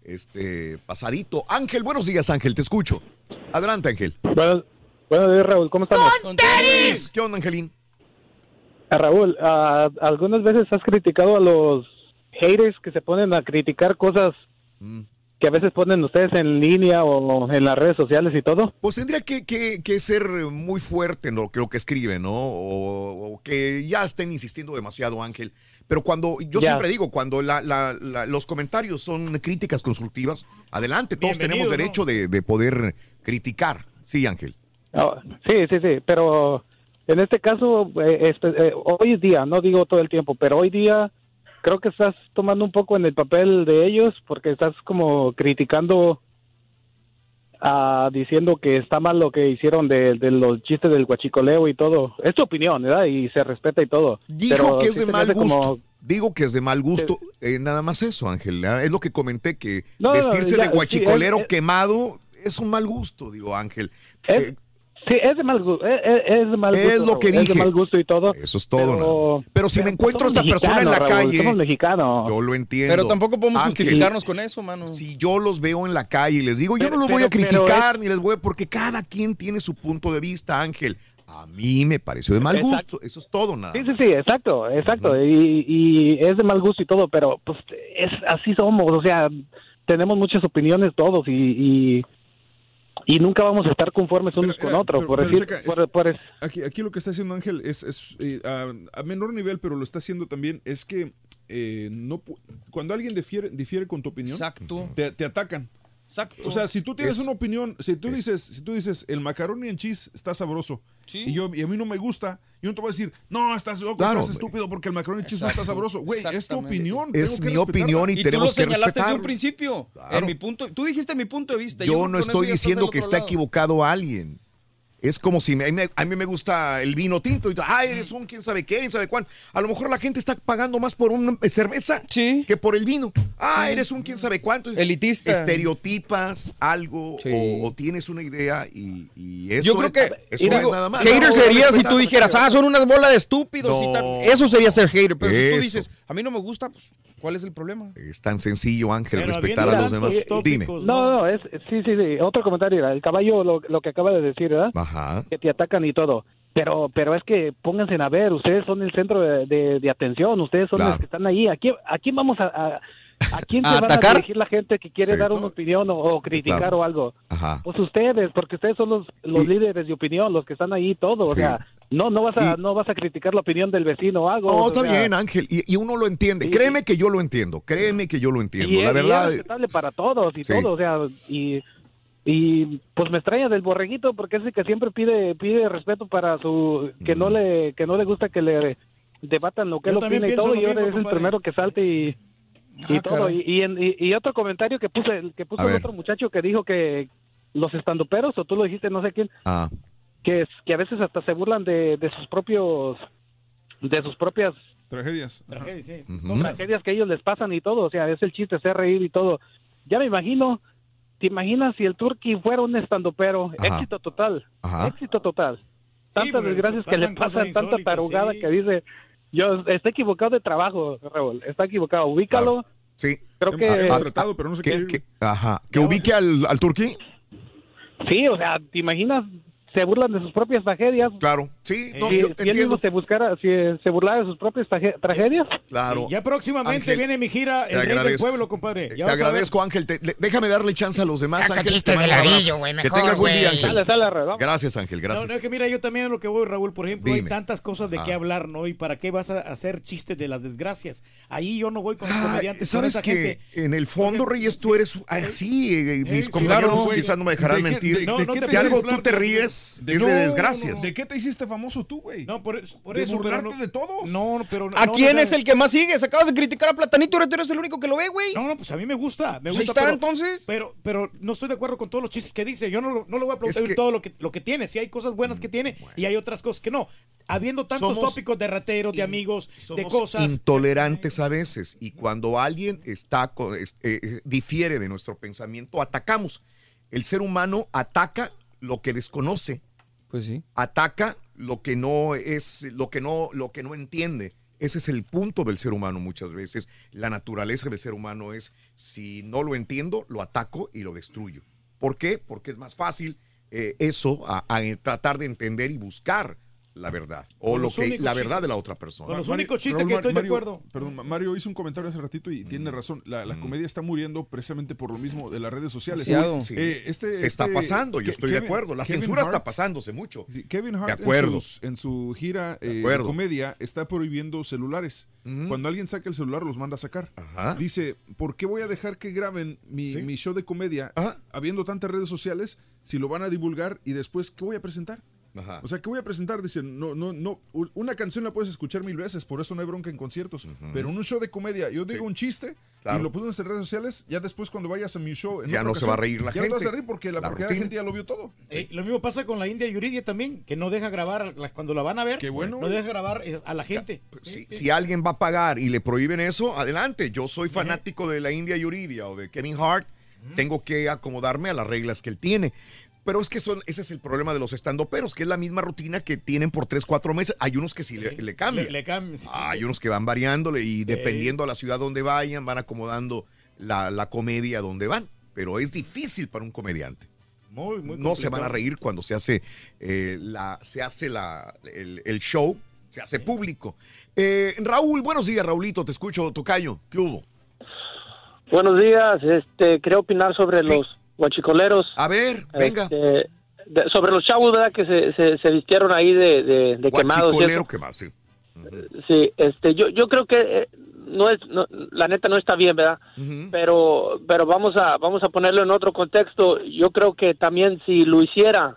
este pasadito. Ángel, buenos días, Ángel, te escucho. Adelante, Ángel. Buenos, buenos días, Raúl. ¿Cómo estamos? ¿Qué onda, Angelín? Ah, Raúl, ah, algunas veces has criticado a los haters que se ponen a criticar cosas Mm. Que a veces ponen ustedes en línea o en las redes sociales y todo. Pues tendría que, que- que ser muy fuerte en lo que, lo que escribe, ¿no? O, o que ya estén insistiendo demasiado, Ángel. Pero cuando, yo Ya. siempre digo, cuando la- la- la- los comentarios son críticas constructivas, adelante, todos Bienvenido, tenemos derecho de, de poder criticar. Sí, Ángel. Ah, sí, sí, sí, pero en este caso, eh, eh, hoy día, no digo todo el tiempo, pero hoy día creo que estás tomando un poco en el papel de ellos porque estás como criticando ah, diciendo que está mal lo que hicieron de, de los chistes del guachicoleo y todo. Es tu opinión, ¿verdad? Y se respeta y todo. Dijo Pero que es de mal como- gusto. Digo que es de mal gusto. eh, nada más eso, Ángel. Ah, Es lo que comenté, que No, no, vestirse ya, de guachicolero es- quemado es un mal gusto, digo, Ángel. Es- sí, es de mal gusto. Es, es- es de mal Es gusto. lo que Es de dije. mal gusto y todo. Eso es todo. Pero. Pero si me encuentro a esta persona en la Raúl, calle, Somos mexicanos. yo lo entiendo. Pero tampoco podemos Ángel, justificarnos con eso, mano. Si yo los veo en la calle y les digo, yo no los voy a criticar ni les voy a... Porque cada quien tiene su punto de vista, Ángel. A mí me pareció de mal Exacto. gusto. Eso es todo, nada. Sí, sí, sí, exacto, exacto. y, y es de mal gusto y todo, pero pues es así somos, o sea, tenemos muchas opiniones todos y, y, y nunca vamos a estar conformes unos con otros. Pero- por pero decir, checa, por- es- por es- aquí, aquí lo que está haciendo Ángel es, es, eh, a, a menor nivel, pero lo está haciendo también, es que eh, no cuando alguien difiere, difiere con tu opinión, Exacto. te, te atacan. Exacto. O sea, si tú tienes Es- una opinión, si tú dices, si tú dices el macaroni en cheese está sabroso y yo y a mí no me gusta, yo no te voy a decir, no, estás loco, Claro. estás estúpido porque el macaroni en cheese no está sabroso. Güey, es tu opinión. Es tengo mi respetarla. opinión y tú tenemos lo que señalaste desde un principio. Claro. En mi punto, tú dijiste mi punto de vista. Yo no estoy diciendo que está lado. equivocado alguien. Es como si me- a, mí, me- gusta el vino tinto y ay, eres un quién sabe qué, quién sabe cuál. A lo mejor la gente está pagando más por una cerveza que por el vino. Ah, Sí. eres un quién sabe cuánto. Elitista. Estereotipas algo Sí. o, o tienes una idea y, y eso Yo creo es- que eso digo, nada más. hater No, sería si tú dijeras, ah, son unas bolas de estúpidos y tal. Eso sería ser hater. Pero si tú dices, a mí no me gusta, pues, ¿cuál es el problema? Es tan sencillo, Ángel, Pero respetar a los demás. Dime. No, no, es, sí, sí, sí. Otro comentario, era el caballo, lo, lo que acaba de decir, ¿verdad? Ajá. Que te atacan y todo. Pero, pero es que pónganse a ver, ustedes son el centro de, de- de atención, ustedes son Claro. los que están ahí. ¿A quién, a quién vamos a, a, a quién ¿A se van atacar? a dirigir la gente que quiere Sí. dar una opinión o, o criticar Claro. o algo? Ajá. Pues ustedes, porque ustedes son los, los líderes de opinión, los que están ahí todo. O Sí. sea, no, no vas a, no vas a criticar la opinión del vecino o algo. No, o está sea, bien, Ángel. Y, y uno lo entiende. Y- Créeme que yo lo entiendo. Créeme que yo lo entiendo. Y, la es- y verdad. es respetable para todos y Sí. todo, o sea, y, y pues me extraña del borreguito porque es el que siempre pide pide respeto para su que no le que no le gusta que le debatan lo que Yo él opina y todo y ahora es el primero que salte y, y Ah, todo y, y, en- y- y otro comentario que puse que puso el otro muchacho que dijo que los estandoperos o tú lo dijiste no sé quién Ah, que es- que a veces hasta se burlan de, de sus propios de sus propias Tragedias. Tragedia, sí. Ujú. tragedias que ellos les pasan y todo, o sea, es el chiste, hacer reír y todo. Ya me imagino, ¿te imaginas si el Turqui fuera un estandopero? Ajá. Éxito total, Ajá. éxito total. Tantas desgracias que le pasan tanta tarugada sí. que dice, yo está equivocado de trabajo, Raúl, está equivocado, ubícalo. sí. Creo que, Hemos tratado, pero no se Que, ir. que- ajá. Que ubique al, al turquí. sí, o sea, ¿te imaginas? Se burlan de sus propias tragedias. Claro. Sí, no, si, yo si él entiendo. se buscara, si se burlara de sus propias tragedias. Claro. Ya próximamente Ángel, viene mi gira El Rey del. Pueblo, compadre. Te Ya agradezco, Ángel. Te- le- déjame darle chance a los demás. Saca Ángel. Te de güey, Que tengas buen día. Ángel. Sale, sale, Raúl. Gracias, Ángel. No, Gracias. no, es que mira, yo también a lo que voy, Raúl, por ejemplo, hay tantas cosas de Ah. qué hablar, ¿no? ¿Y para qué vas a hacer chistes de las desgracias? Ahí yo no voy con los Ah, comediantes, con Sabes esa que gente. en el fondo, Reyes, tú eres así. eh, mis sí, compañeros claro, quizás no me dejarán ¿De qué- mentir. No, no si algo tú te no, ríes, de- es no, de no, desgracias. ¿De qué te hiciste famoso tú, güey? No, por, por ¿De eso, pero burlarte no- de todos? No, pero ¿A no, quién no, es el que más sigues? Acabas de criticar a Platanito, ahora eres el único que lo ve, güey. No, no, pues a mí me gusta. Me Pues gusta ahí está, pero, entonces. Pero, pero no estoy de acuerdo con todos los chistes que dice. Yo no, lo- no le voy a aplaudir Es que- todo lo que, lo que tiene. Si hay cosas buenas que tiene y hay otras cosas que no. Habiendo tantos Somos- tópicos de rateros, de amigos, de Somos cosas. intolerantes a veces y cuando alguien está eh, eh, difiere de nuestro pensamiento atacamos el ser humano ataca lo que desconoce Pues sí. ataca lo que no es lo que no lo que no entiende. Ese es el punto del ser humano muchas veces. La naturaleza del ser humano es si no lo entiendo lo ataco y lo destruyo. ¿por qué? porque es más fácil eh, eso a, a tratar de entender y buscar la verdad o lo que la verdad de la otra persona con los Mario- únicos chistes Raúl, que estoy de acuerdo. Perdón, Ma- Mario hizo un comentario hace ratito y Mm. tiene razón. La, la comedia está muriendo precisamente por lo mismo de las redes sociales. Sí. Eh, este- se está este- pasando, yo estoy de Kevin- acuerdo. La Kevin censura está Hart- pasándose mucho. Kevin Hart De acuerdo. En, sus- en su gira eh, de, comedia está prohibiendo celulares. Cuando alguien saca el celular los manda a sacar. Ajá. Dice, ¿por qué voy a dejar que graben mi, Sí. mi show de comedia Ajá. habiendo tantas redes sociales si lo van a divulgar y después qué voy a presentar? O sea, que voy a presentar, dicen, no, no, no, una canción la puedes escuchar mil veces, por eso no hay bronca en conciertos. Pero en un show de comedia, yo digo un chiste Claro. y lo pongo en redes sociales, ya después cuando vayas a mi show. en Ya no se ocasión, va a reír la ya no te vas a gente. reír porque la, La porque la gente ya lo vio todo. Eh, lo mismo pasa con la India Yuridia también, que no deja grabar cuando la van a ver. Qué bueno. No deja grabar eh, a la gente. Si, si alguien va a pagar y le prohíben eso, adelante. Yo soy fanático de la India Yuridia o de Kevin Hart. Tengo que acomodarme a las reglas que él tiene. Pero es que son, ese es el problema de los estandoperos, que es la misma rutina que tienen por tres, cuatro meses. Hay unos que sí le, le cambian. Le, le cambian, sí. Hay unos que van variándole y dependiendo a la ciudad donde vayan, van acomodando la, la comedia donde van. Pero es difícil para un comediante. Muy, muy no se van a reír cuando se hace, eh, la, se hace la, el, el show, se hace público. Eh, Raúl, buenos días, Raulito, te escucho, Tocayo. ¿Qué hubo? Buenos días, este, quería opinar sobre los guachicoleros. A ver, venga. Este, de- sobre los chavos, ¿verdad? Que se, se, se vistieron ahí de, de, de quemados. quemado, sí. Sí, este, yo, yo creo que eh, no es, no- la neta no está bien, ¿verdad? Pero, pero vamos a, vamos a ponerlo en otro contexto. Yo creo que también si lo hiciera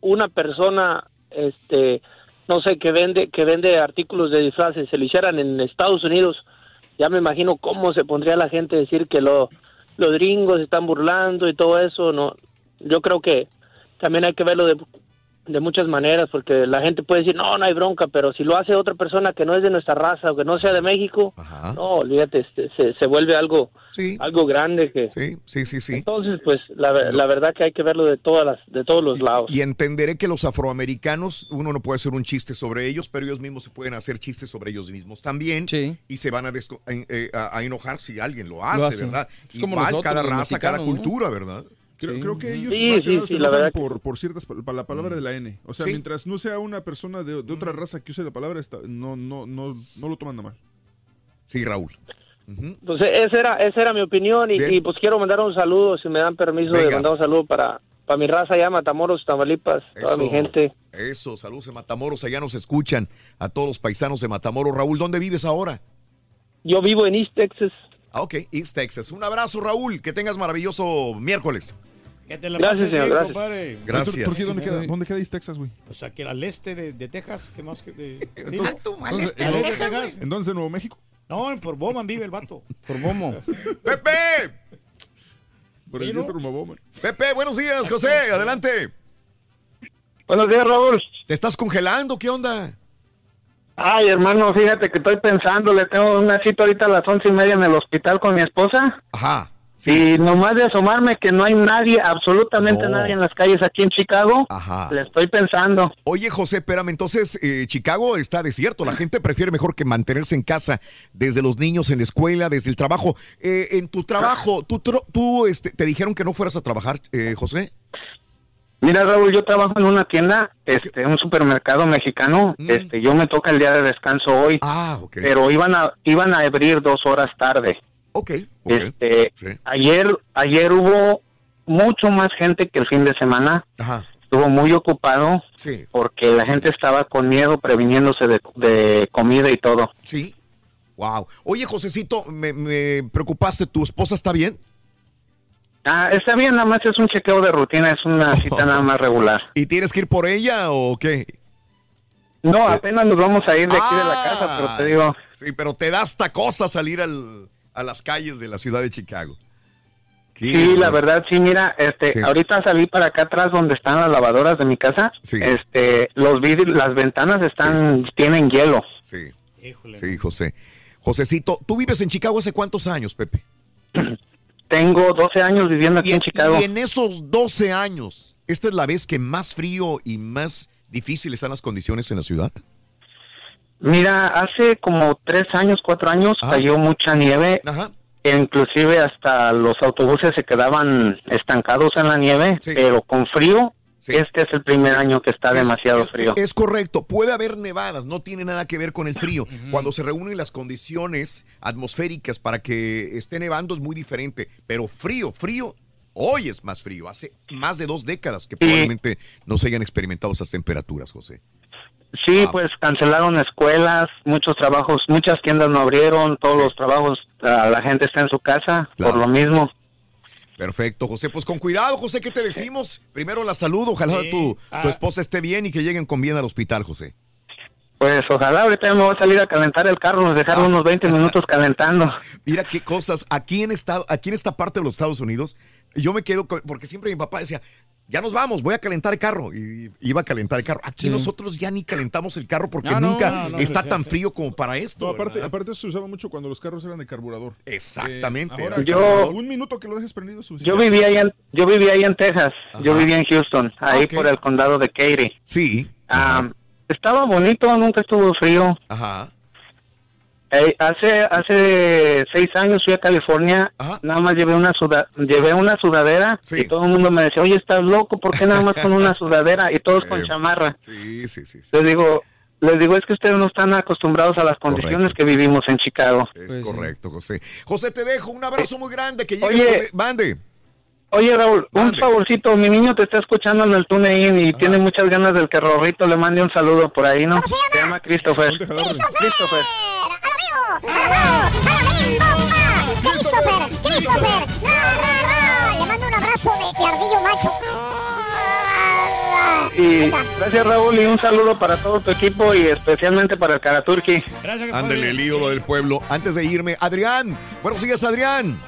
una persona, este, no sé, que vende, que vende artículos de disfraces, se lo hicieran en Estados Unidos, ya me imagino cómo se pondría la gente a decir que lo, los gringos están burlando y todo eso, no, yo creo que también hay que verlo de, de muchas maneras, porque la gente puede decir, no, no hay bronca, pero si lo hace otra persona que no es de nuestra raza o que no sea de México, no, olvídate, este, se, se vuelve algo, algo grande que... Sí, sí, sí, sí. Entonces, pues, la, la verdad que hay que verlo de todas las, de todos los lados. Y entenderé que los afroamericanos, uno no puede hacer un chiste sobre ellos, pero ellos mismos se pueden hacer chistes sobre ellos mismos también. Y se van a, eh, a, a enojar si alguien lo hace, hace. ¿verdad? Es como Igual nosotros, cada raza, cada mexicanos, ¿no? cultura, ¿verdad? Creo, creo que ellos Sí, más sí, se la que- por, por ciertas para la palabra de la N. O sea, Sí. mientras no sea una persona de, de otra raza que use la palabra, está- no, no, no, no lo toman a mal. Sí, Raúl. Entonces, esa era, esa era mi opinión y, y, pues quiero mandar un saludo, si me dan permiso de mandar un saludo para, para mi raza allá, Matamoros, Tamaulipas, toda mi gente. Eso, saludos en Matamoros, allá nos escuchan a todos los paisanos de Matamoros. Raúl, ¿dónde vives ahora? Yo vivo en East Texas. Ah, ok, East Texas. Un abrazo, Raúl, que tengas maravilloso miércoles. Que te la Gracias, señor, bien, gracias. compadre. Gracias. ¿Por qué? ¿Dónde queda, ¿Dónde queda East Texas, güey? Pues aquí al este de, de Texas, ¿qué más que de... Entonces- al este entonces, de ¿en- Texas. ¿En dónde es Nuevo México? No, por Bowman vive el vato. Por Bomo. ¡Pepe! Por Sí, el ¿no? diestro Bowman. Pepe, buenos días, José, adelante. Buenos días, Raúl. ¿Te estás congelando? ¿Qué onda? Ay, hermano, fíjate que estoy pensando, le tengo una cita ahorita a las once y media en el hospital con mi esposa. Ajá. Y nomás de asomarme que no hay nadie, absolutamente No. nadie en las calles aquí en Chicago, Ajá. le estoy pensando. Oye, José, espérame, entonces eh, Chicago está desierto. La gente prefiere mejor que mantenerse en casa, desde los niños en la escuela, desde el trabajo. Eh, en tu trabajo, ¿tú, tú este, te dijeron que no fueras a trabajar, eh, José? Mira, Raúl, yo trabajo en una tienda, este, un supermercado mexicano. Este, yo me toca el día de descanso hoy. Mm. Ah, ok. Pero iban a iban a abrir dos horas tarde. Ok. Este, ayer ayer hubo mucho más gente que el fin de semana. Ajá. Estuvo muy ocupado Sí. porque la gente estaba con miedo, previniéndose de, de comida y todo. Sí. Wow. Oye, Josecito, me, me preocupaste. ¿Tu esposa está bien? Ah, está bien, nada más es un chequeo de rutina, es una cita nada más regular. ¿Y tienes que ir por ella o qué? No, apenas nos vamos a ir de aquí de la casa, pero te digo, Sí, pero te da hasta cosa salir al- a las calles de la ciudad de Chicago. Qué Sí, la verdad, sí, mira, este, Sí. ahorita salí para acá atrás donde están las lavadoras de mi casa. Sí. Este, los vidrios, las ventanas están, tienen hielo. Sí. Sí, José. Josecito, ¿tú vives en Chicago hace cuántos años, Pepe? Tengo 12 años viviendo aquí en Chicago. Y en esos 12 años, ¿esta es la vez que más frío y más difíciles están las condiciones en la ciudad? Mira, hace como tres años, cuatro años cayó mucha nieve. Ajá. inclusive hasta los autobuses se quedaban estancados en la nieve, pero con frío. Este es el primer año que está demasiado frío. Es correcto, puede haber nevadas, no tiene nada que ver con el frío. Cuando se reúnen las condiciones atmosféricas para que esté nevando es muy diferente, pero frío, frío, hoy es más frío. Hace más de dos décadas que probablemente no se hayan experimentado esas temperaturas, José. Sí, Ah. pues cancelaron escuelas, muchos trabajos, muchas tiendas no abrieron, todos los trabajos, ah, la gente está en su casa por lo mismo. Perfecto, José. Pues con cuidado, José, ¿qué te decimos? Primero la salud, ojalá Sí. tu, tu Ah. esposa esté bien y que lleguen con bien al hospital, José. Pues ojalá ahorita me voy a salir a calentar el carro, nos dejaron unos 20 minutos calentando. Mira qué cosas. Aquí en, esta, aquí en esta parte de los Estados Unidos, yo me quedo, con- porque siempre mi papá decía, ya nos vamos, voy a calentar el carro. Y iba a calentar el carro. Aquí nosotros ya ni calentamos el carro porque No, no, nunca no, no, está tan sí. frío como para esto. No, aparte, ¿verdad? aparte se usaba mucho cuando los carros eran de carburador. Exactamente. Eh, ahora, Yo- carburador, un minuto que lo dejes prendido Yo vivía ahí en, yo vivía ahí en Texas, yo vivía en Houston, ahí por el condado de Katy. Sí. Ah, estaba bonito, nunca estuvo frío. Ajá. Eh, hace hace seis años fui a California, nada más llevé una suda, llevé una sudadera y todo el mundo me decía, oye, estás loco, ¿por qué nada más con una sudadera? Y todos con Eh, chamarra. Sí, sí, sí. Les digo, les digo, es que ustedes no están acostumbrados a las condiciones que vivimos en Chicago. Es correcto, José. José, te dejo un abrazo muy grande. Que llegues Oye. con- Mande. Oye, Raúl, un favorcito, mi niño te está escuchando en el TuneIn y tiene muchas ganas del que Rorrito le mande un saludo por ahí, ¿no? Se llama Christopher. Christopher. Christopher, Christopher, no, no, no, le mando un abrazo de, de ardillo macho. Y gracias, Raúl, y un saludo para todo tu equipo y especialmente para el Karaturki. Ándale, el ídolo del pueblo. Antes de irme, Adrián. Buenos días, Adrián.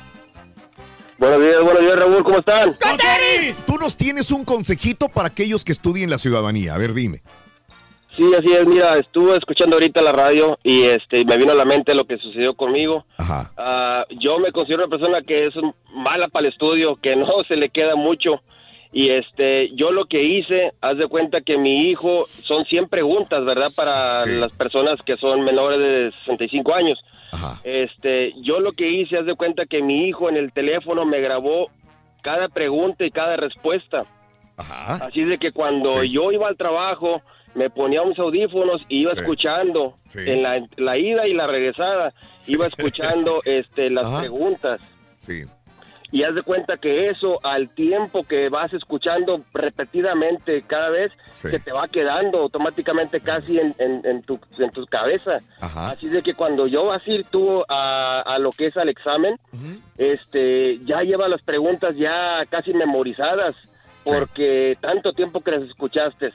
Buenos días, buenos días, Raúl, ¿cómo están? Tú nos tienes un consejito para aquellos que estudien la ciudadanía. A ver, dime. Sí, así es, mira, estuve escuchando ahorita la radio y este me vino a la mente lo que sucedió conmigo. Ah, yo me considero una persona que es mala para el estudio, que no se le queda mucho. Y este, yo lo que hice, haz de cuenta que mi hijo, son 100 preguntas, ¿verdad? Para las personas que son menores de 65 años. Este, yo lo que hice, haz de cuenta que mi hijo en el teléfono me grabó cada pregunta y cada respuesta. Así de que cuando yo iba al trabajo, me ponía unos audífonos y iba Sí. escuchando en la, la ida y la regresada, iba escuchando este las preguntas. Sí. Y haz de cuenta que eso, al tiempo que vas escuchando repetidamente cada vez, Sí. se te va quedando automáticamente casi en, en, en tu, en tu cabeza. Así de que cuando yo tuvo a, a lo que es al examen, este, ya lleva las preguntas ya casi memorizadas, porque tanto tiempo que las escuchaste,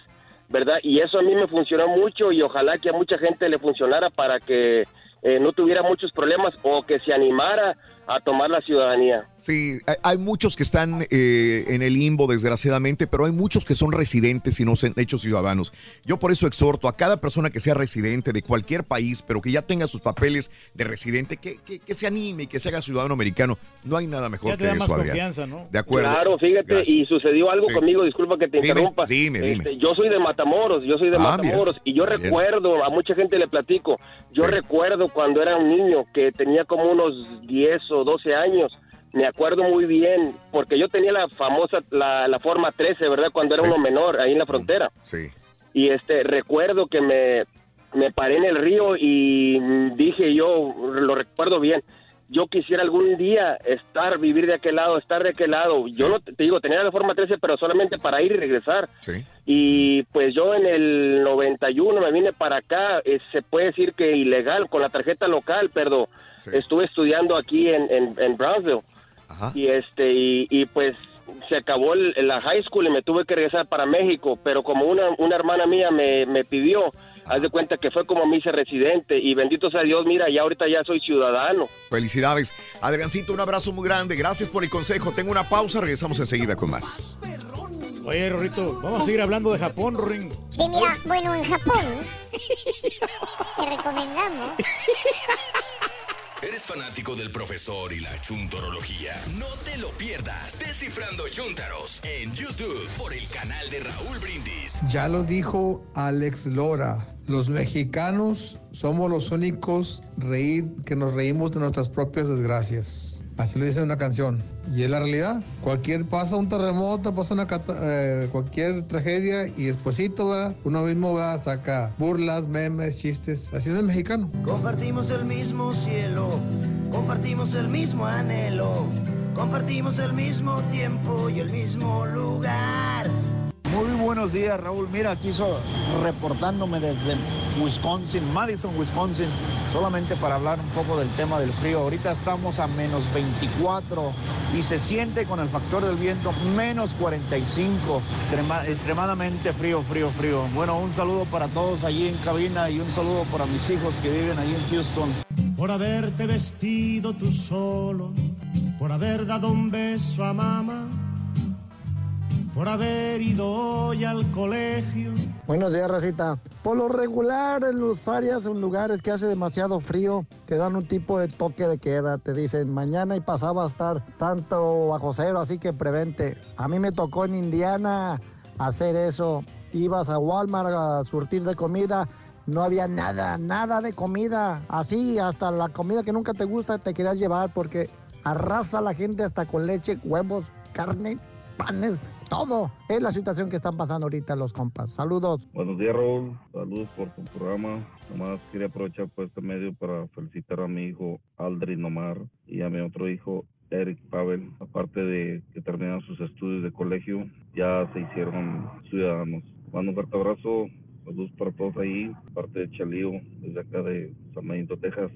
¿verdad? Y eso a mí me funcionó mucho y ojalá que a mucha gente le funcionara para que eh, no tuviera muchos problemas o que se animara a tomar la ciudadanía. Sí, hay- hay muchos que están eh, en el limbo, desgraciadamente, pero hay muchos que son residentes y no se han hecho ciudadanos. Yo por eso exhorto a cada persona que sea residente de cualquier país, pero que ya tenga sus papeles de residente, que, que- que se anime y que se haga ciudadano americano. No hay nada mejor Ya te que da eso, más Adrián. confianza, ¿no? De acuerdo. Claro, fíjate, Gracias. y sucedió algo Sí. conmigo, disculpa que te Dime, interrumpa. dime, dime. Este, yo soy de Matamoros, yo soy de Ah, Matamoros, mira. y yo Bien. recuerdo, a mucha gente le platico, yo recuerdo cuando era un niño que tenía como unos 10 o 12 años, me acuerdo muy bien, porque yo tenía la famosa, la, la forma 13, ¿verdad? Cuando era Sí. uno menor, ahí en la frontera. Sí. Y este, recuerdo que me, me paré en el río y mm, dije yo, lo recuerdo bien, yo quisiera algún día estar, vivir de aquel lado, estar de aquel lado. Yo no te te digo, tenía la forma 13, pero solamente para ir y regresar. Sí. Y pues yo en el 91 me vine para acá, eh, se puede decir que ilegal, con la tarjeta local, pero estuve estudiando aquí en, en, en Brownsville. Y este, y, y pues se acabó el- la high school y me tuve que regresar para México, pero como una, una hermana mía me, me pidió, haz de cuenta que fue como me hice residente y bendito sea Dios, mira, ya ahorita ya soy ciudadano. Felicidades. Adriancito, un abrazo muy grande. Gracias por el consejo. Tengo una pausa, regresamos enseguida con más. Oye, Rorrito, vamos a seguir hablando de Japón, Rorín. Sí, mira, bueno, en Japón te recomendamos. ¿Eres fanático del profesor y la chuntorología? No te lo pierdas. Descifrando Chuntaros en YouTube por el canal de Raúl Brindis. Ya lo dijo Alex Lora. Los mexicanos somos los únicos reír que nos reímos de nuestras propias desgracias. Así lo dice una canción. Y es la realidad. Cualquier pasa un terremoto, pasa una eh, cualquier tragedia y despuesito va, uno mismo va, saca burlas, memes, chistes. Así es el mexicano. Compartimos el mismo cielo, compartimos el mismo anhelo, compartimos el mismo tiempo y el mismo lugar. Muy buenos días, Raúl. Mira, aquí so- reportándome desde Wisconsin, Madison, Wisconsin, solamente para hablar un poco del tema del frío. Ahorita estamos a menos 24 y se siente con el factor del viento menos 45. Extrema- extremadamente frío, frío, frío. Bueno, un saludo para todos allí en cabina y un saludo para mis hijos que viven allí en Houston. por haberte vestido tú solo, por haber dado un beso a mamá, por haber ido hoy al colegio. Buenos días, Racita. Por lo regular, en las áreas, en lugares que hace demasiado frío, te dan un tipo de toque de queda. Te dicen, mañana y pasado va a estar tanto bajo cero, así que prevente. A mí me tocó en Indiana hacer eso. Ibas a Walmart a surtir de comida, no había nada, nada de comida. Así, hasta la comida que nunca te gusta te querías llevar porque arrasa a la gente hasta con leche, huevos, carne, panes, todo. Es la situación que están pasando ahorita los compas. Saludos. Buenos días, Raúl. Saludos por tu programa. Nomás quería aprovechar por este medio para felicitar a mi hijo Aldrin Omar y a mi otro hijo Eric Pavel. Aparte de que terminaron sus estudios de colegio, ya se hicieron ciudadanos. Mando un fuerte abrazo. Saludos para todos ahí. Parte de Chalío, desde acá de San Benito, Texas.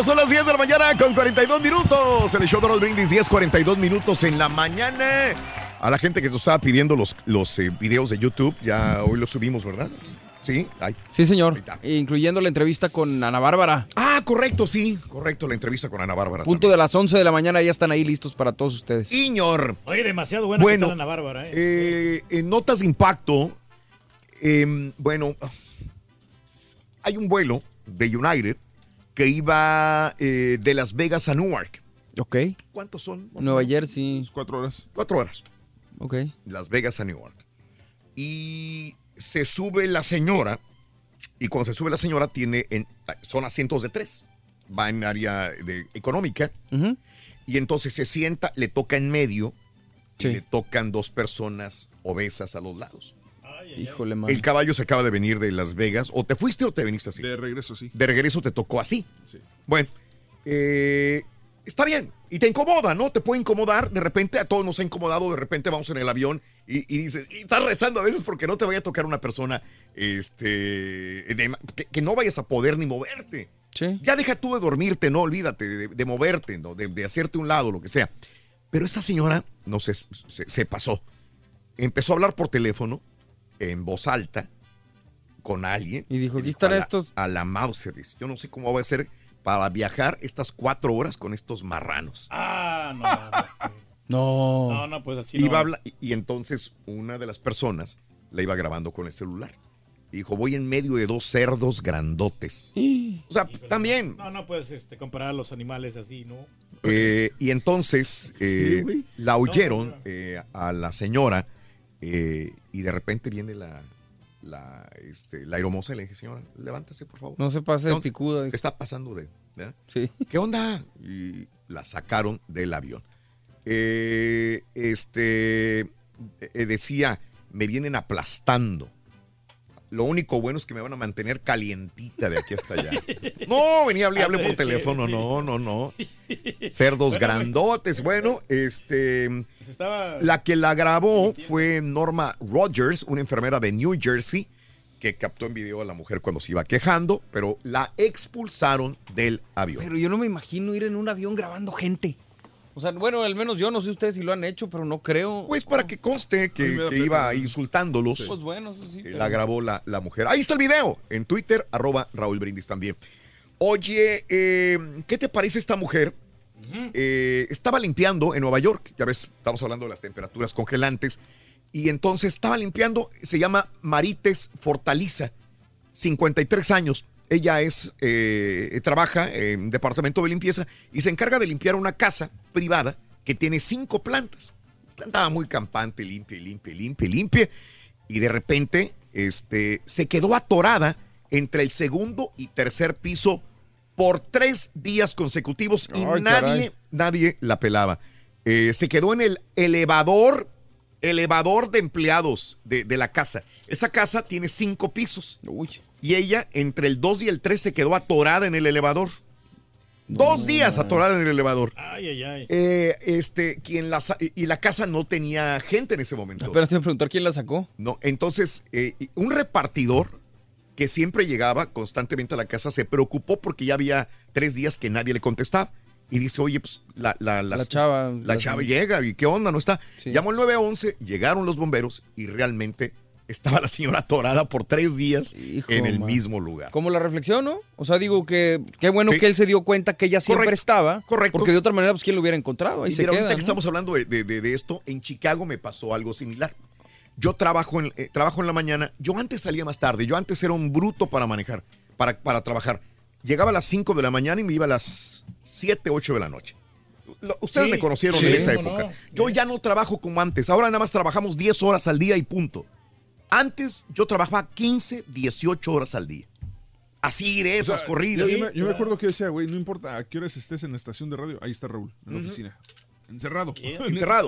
Amigos, son las 10 de la mañana con 42 minutos. En el show de los brindis, 10, 42 minutos en la mañana. A la gente que nos estaba pidiendo los, los eh, videos de YouTube, ya hoy los subimos, ¿verdad? Sí, ay. Sí, señor. Incluyendo la entrevista con Ana Bárbara. Ah, correcto, sí, correcto, la entrevista con Ana Bárbara. Punto de las 11 de la mañana ya están ahí listos para todos ustedes. Señor. Oye, demasiado buena Bueno, que está Ana Bárbara, ¿eh? Eh, en notas de impacto, em, bueno, hay un vuelo de United que iba eh, de Las Vegas a Newark. Ok. ¿Cuántos son? Nueva Jersey. Cuatro horas. Cuatro horas. Ok. Las Vegas a Newark. Y se sube la señora, y cuando se sube la señora tiene, en- son asientos de tres, va en área de, económica, y entonces se sienta, le toca en medio, y le tocan dos personas obesas a los lados. Híjole, man. El caballo se acaba de venir de Las Vegas, o te fuiste o te viniste así. De regreso, sí. De regreso te tocó así. Bueno, eh, está bien. Y te incomoda, ¿no? Te puede incomodar. De repente a todos nos ha incomodado. De repente vamos en el avión y, y dices, y estás rezando a veces porque no te vaya a tocar una persona este, de- que, que no vayas a poder ni moverte. Ya deja tú de dormirte, no olvídate de, de moverte, ¿no? de, de hacerte un lado, lo que sea. Pero esta señora, no sé, se, se pasó. Empezó a hablar por teléfono en voz alta con alguien. Y dijo, aquí a están la- estos. A la Mauser. dice, Yo no sé cómo voy a hacer para viajar estas cuatro horas con estos marranos. Ah, no. No. No, no, pues así Iba no. a hablar- y, y entonces una de las personas la iba grabando con el celular. Y dijo, voy en medio de dos cerdos grandotes. O sea, también. No, no puedes este, comparar a los animales así, ¿no? Eh, y entonces eh, la No, oyeron eh, a la señora eh, y de repente viene la, la, este, la aeromoza y le dije, señora, levántase, por favor. No se pase de picuda. Se está pasando de... ¿verdad? Sí. ¿Qué onda? Y la sacaron del avión. Eh, este eh, decía, me vienen aplastando. Lo único bueno es que me van a mantener calientita de aquí hasta allá. No, venía, hablé, hablé por teléfono, no, no, no. Cerdos Bueno, grandotes. Bueno, este. Estaba- La que la grabó fue Norma Rogers, una enfermera de New Jersey, que captó en video a la mujer cuando se iba quejando, pero la expulsaron del avión. Pero yo no me imagino ir en un avión grabando gente. O sea, bueno, al menos yo no sé ustedes si lo han hecho, pero no creo. Pues para que conste que, iba insultándolos. Pues bueno, eso sí. Pero- La grabó la, la mujer. Ahí está el video. En Twitter, arroba Raúl Brindis también. Oye, eh, ¿qué te parece esta mujer? Eh, estaba limpiando en Nueva York. Ya ves, estamos hablando de las temperaturas congelantes. Y entonces estaba limpiando. Se llama Marites Fortaliza, 53 años. Ella es, eh, trabaja en departamento de limpieza y se encarga de limpiar una casa privada que tiene cinco plantas. Andaba muy campante, limpia, limpia, limpia, y limpia. Y de repente este, se quedó atorada entre el segundo y tercer piso por tres días consecutivos y Ay, nadie, nadie la pelaba. Eh, se quedó en el elevador elevador de empleados de, de la casa. Esa casa tiene cinco pisos. Y ella, entre el 2 y el 3, se quedó atorada en el elevador. Dos días atorada en el elevador. Ay, ay, ay. Eh, este, quien la y la casa no tenía gente en ese momento. Apenas te preguntar quién la sacó. No, entonces, eh, un repartidor que siempre llegaba constantemente a la casa se preocupó porque ya había tres días que nadie le contestaba. Y dice, oye, pues la, la, La chava- la la- chava llega y qué onda, no está. Llamó al 911, llegaron los bomberos y realmente estaba la señora atorada por tres días en el man. mismo lugar. Como la reflexión, ¿no? O sea, digo que qué bueno Sí. que él se dio cuenta que ella siempre Correcto, estaba. correcto. Porque de otra manera, pues quién lo hubiera encontrado. Ahí Y se mira, queda, ahorita que estamos hablando de, de- de- de esto, en Chicago me pasó algo similar. Yo trabajo en, eh, trabajo en la mañana. Yo antes salía más tarde. Yo antes era un bruto para manejar, para, para trabajar. Llegaba a las 5 de la mañana y me iba a las 7, 8 de la noche. Lo- Ustedes Sí. me conocieron Sí. en esa ¿Cómo época. no? Yo ya no trabajo como antes. Ahora nada más trabajamos 10 horas al día y punto. Antes yo trabajaba 15, 18 horas al día. Así de O esas sea, corridas. Yo, yo me, yo me acuerdo que decía, güey, no importa a qué horas estés en la estación de radio, ahí está Raúl, en la oficina. Encerrado.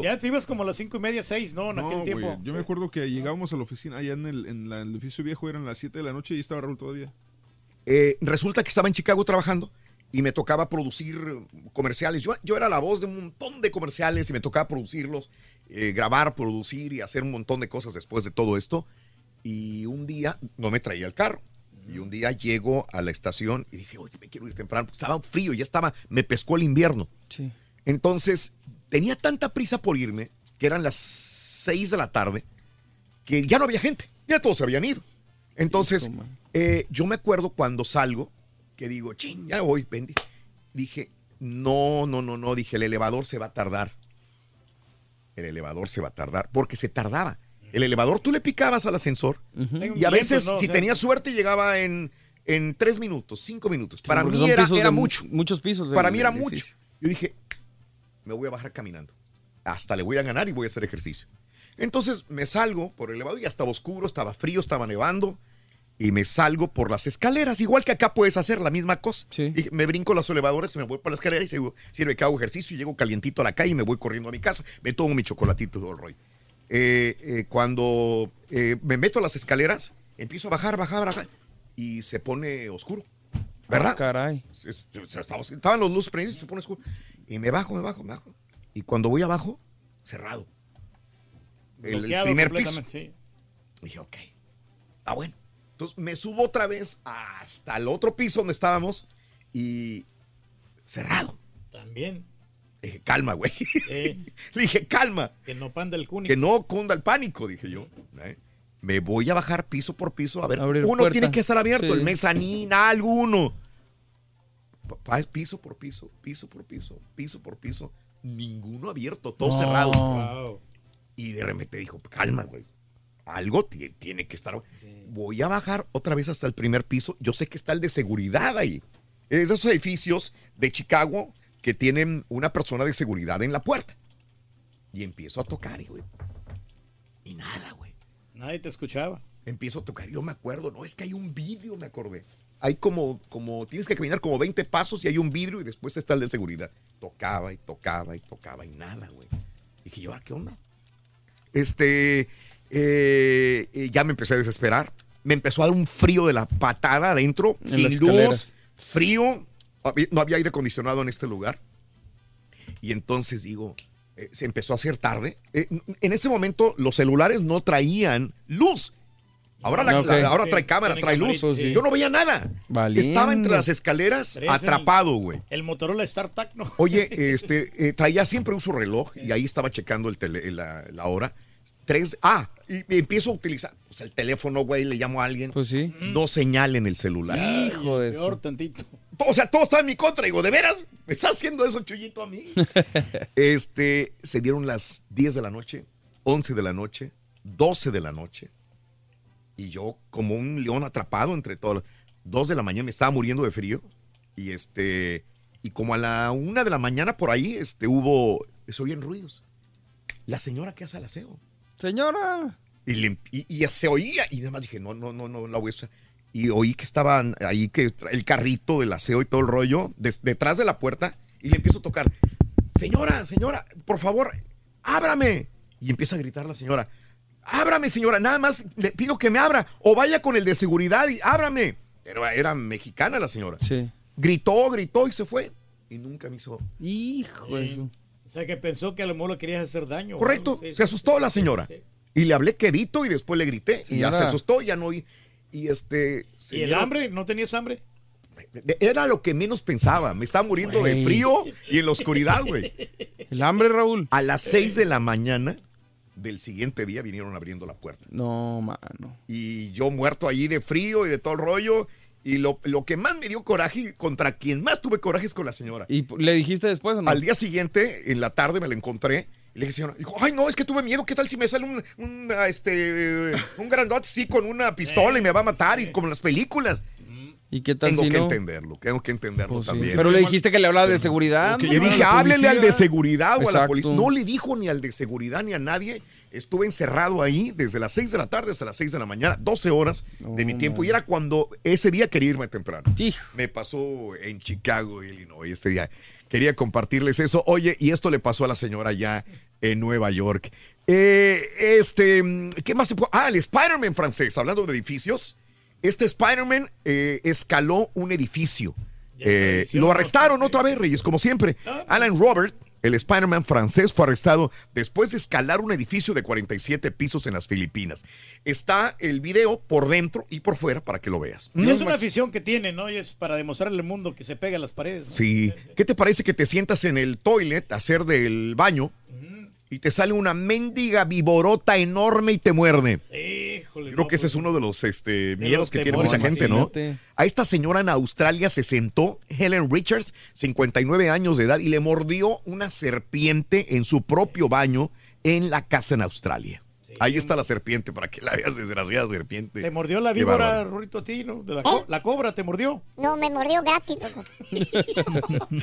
Ya te ibas como a las cinco y media, seis, ¿no? En No, aquel tiempo. Yo me acuerdo que llegábamos a la oficina, allá en el, en la- en el edificio viejo eran las 7 de la noche y estaba Raúl todavía. Eh, resulta que estaba en Chicago trabajando y me tocaba producir comerciales. Yo, yo era la voz de un montón de comerciales y me tocaba producirlos, eh, grabar, producir y hacer un montón de cosas después de todo esto. Y un día no me traía el carro. Y un día llego a la estación y dije, oye, me quiero ir temprano. porque Estaba frío, ya estaba, me pescó el invierno. Sí. Entonces, tenía tanta prisa por irme, que eran las 6 de la tarde, que ya no había gente, ya todos se habían ido. Entonces, eh, yo me acuerdo cuando salgo, que digo, ching, ya voy, Bendy. Dije, no, no, no, no, dije, el elevador se va a tardar. El elevador se va a tardar, porque se tardaba. El elevador tú le picabas al ascensor y a veces, ¿no? O si sea, tenía suerte, llegaba en, en tres minutos, cinco minutos. Para mí era, era mucho. muchos pisos Para mí era mucho. Yo dije, me voy a bajar caminando. Hasta le voy a ganar y voy a hacer ejercicio. Entonces me salgo por el elevador y ya estaba oscuro, estaba frío, estaba nevando. Y me salgo por las escaleras, igual que acá puedes hacer la misma cosa. Dije, me brinco los elevadores, me voy por la escalera y sigo- sirve que hago ejercicio y llego calientito a la calle y me voy corriendo a mi casa. Me tomo mi chocolatito y todo el rollo. Eh, eh, cuando eh, me meto a las escaleras, empiezo a bajar, bajar, bajar y se pone oscuro. ¿Verdad? Ah, caray. Se- se- se- estaba- estaban los luces prendidas y se pone oscuro. Y me bajo, me bajo, me bajo. Y cuando voy abajo, cerrado. El, primer piso. sí. Dije, ok, está bueno. Entonces me subo otra vez hasta el otro piso donde estábamos y cerrado. También. Dije, calma, güey. Eh, Le dije, calma. que no panda el cúnico. Que no cunda el pánico, dije yo. ¿eh? Me voy a bajar piso por piso. A ver, Abrir uno puerta. tiene que estar abierto, Sí. el mezanín, alguno. Piso por piso, piso por piso, piso por piso. Ninguno abierto, todo No. cerrado. Wow. Y de repente dijo, calma, güey. Algo ti- tiene que estar. Voy a bajar otra vez hasta el primer piso. Yo sé que está el de seguridad ahí. Es de esos edificios de Chicago que tienen una persona de seguridad en la puerta. Y empiezo a tocar, y, güey. Y nada, güey. Nadie te escuchaba. Empiezo a tocar. y Yo me acuerdo, no, es que hay un vidrio, me acordé. Hay como, como, tienes que caminar como 20 pasos y hay un vidrio y después está el de seguridad. Tocaba y tocaba y tocaba y nada, güey. Dije yo, "Ah, ¿qué onda? Este, eh, ya me empecé a desesperar. Me empezó a dar un frío de la patada adentro, En sin luz, frío. No había aire acondicionado en este lugar. Y entonces digo, eh, se empezó a hacer tarde. Eh, en ese momento los celulares no traían luz. Ahora, la- la- ahora Sí, trae cámara, trae luz. sí. Yo no veía nada. Valiendo. Estaba entre las escaleras el- atrapado, güey. El Motorola StarTAC, ¿no? Oye, este, eh, traía siempre un su reloj y ahí estaba checando el tele- la, la hora. Tres, ah, y, empiezo a utilizar pues, el teléfono, güey, le llamo a alguien. Pues sí. No señal en el celular. Hijo de Peor su- tantito. Todo- O sea, todo está en mi contra. Digo, ¿de veras? ¿Me está haciendo eso, Chuyito, a mí? este, se dieron las 10 de la noche, 11 de la noche, 12 de la noche. Y yo, como un león atrapado entre todos. 2 de la mañana me estaba muriendo de frío. Y este, y como a la una de la mañana por ahí, este, hubo, se oían ruidos. La señora que hace el aseo. Señora. Y, y, y se oía, y nada más dije, no, no, no, no, la voy a usar. Y oí que estaban ahí, que el carrito del aseo y todo el rollo, detrás de la puerta, y le empiezo a tocar, señora, señora, por favor, ábrame. Y empieza a gritar la señora, ábrame señora, nada más le pido que me abra o vaya con el de seguridad y ábrame. Pero era mexicana la señora. Sí. Gritó, gritó y se fue. Y nunca me hizo. Hijo de su- O sea, que pensó que a lo mejor le querías hacer daño. Correcto, sí. se asustó la señora. Y le hablé quedito y después le grité. Y ya se asustó, ya no. Y, y este. ¿Y el hambre? ¿No tenías hambre? Era lo que menos pensaba. Me estaba muriendo de frío y en la oscuridad, güey. El hambre, Raúl. A las 6 de la mañana del siguiente día vinieron abriendo la puerta. No, mano. Y yo muerto allí de frío y de todo el rollo. Y lo, lo que más me dio coraje, contra quien más tuve coraje es con la señora. ¿Y le dijiste después o no? Al día siguiente, en la tarde, me la encontré. Y le dije, señora, dijo, ay, no, es que tuve miedo. ¿Qué tal si me sale un, un, este, un grandote así con una pistola y me va a matar? Y como en las películas. ¿Y qué tal Tengo si que no? entenderlo, tengo que entenderlo Pues sí. también. Pero le dijiste que le hablaba de seguridad. Le dije, háblele al de policía". seguridad o a la policía. No le dijo ni al de seguridad ni a nadie. Estuve encerrado ahí desde las 6 de la tarde hasta las 6 de la mañana, 12 horas de mi tiempo. Y era cuando ese día quería irme temprano. Me pasó en Chicago, Illinois, este día. Quería compartirles eso. Oye, y esto le pasó a la señora ya en Nueva York. Eh, este, mm, ¿qué más se puede? Ah, el Spider-Man francés, hablando de edificios. Este Spider-Man eh, escaló un edificio. Eh, lo arrestaron otra vez, Reyes, como siempre. Alan Robert, el Spider-Man francés, fue arrestado después de escalar un edificio de 47 pisos en las Filipinas. Está el video por dentro y por fuera para que lo veas. Y es una afición que tiene, ¿no? Y es para demostrarle al mundo que se pega a las paredes. ¿no? Sí. ¿Qué te parece que te sientas en el toilet a hacer del baño y te sale una mendiga viborota enorme y te muerde? Híjole, Creo que ese es uno de los este, miedos que tiene mucha gente, ¿no? A esta señora en Australia se sentó, Helen Richards, 59 años de edad, y le mordió una serpiente en su propio baño en la casa en Australia. Ahí está la serpiente, para que la veas, desgraciada serpiente. Te mordió la víbora. Rorito, a ti, ¿no? De la, co- la cobra te mordió. No, me mordió gratis.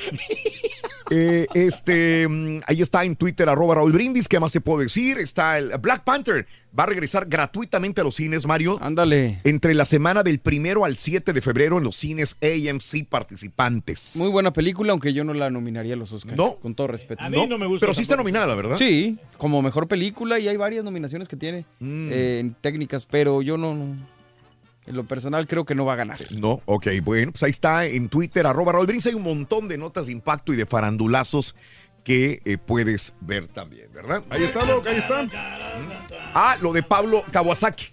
Eh, este, mm, ahí está en Twitter, arroba Raúl Brindis. ¿Qué más te puedo decir? Está el Black Panther. Va a regresar gratuitamente a los cines, Mario. Ándale. Entre la semana del primero al 7 de febrero en los cines AMC participantes. Muy buena película, aunque yo no la nominaría a los Oscars. No. Con todo respeto. A mí no me gusta Pero sí está nominada, ¿verdad? Sí, como mejor película y hay varias nominaciones que tiene Mm. eh, en técnicas, pero yo no, no- En lo personal creo que no va a ganar. No, ok, bueno, pues ahí está en Twitter, arroba Raúl Brindis. Hay un montón de notas de impacto y de farandulazos que eh, puedes ver también, ¿verdad? Ahí está, Doc, ahí está. Ah, lo de Pablo Kawasaki.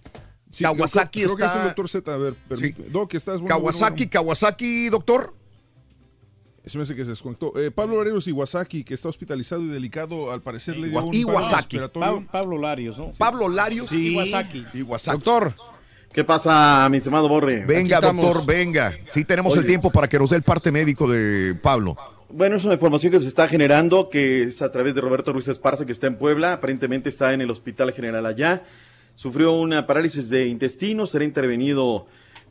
Sí, Kawasaki creo, creo que es el doctor Z. A ver, permíteme. Doc, estás bueno, Kawasaki, bueno, Kawasaki, doctor. Se me hace que se desconectó. Eh, Pablo Lareros Iwasaki, que está hospitalizado y delicado, al parecer le dio un Iwasaki. Pa- Pablo Larios, ¿no? Pablo Larios. Sí. Iwasaki. Iwasaki. Doctor. ¿Qué pasa, mi estimado Borre? Venga, doctor, venga. Sí tenemos el tiempo para que nos dé el parte médico de Pablo. Bueno, es una información que se está generando, que es a través de Roberto Ruiz Esparza, que está en Puebla. Aparentemente está en el Hospital General allá. Sufrió una parálisis de intestino, será intervenido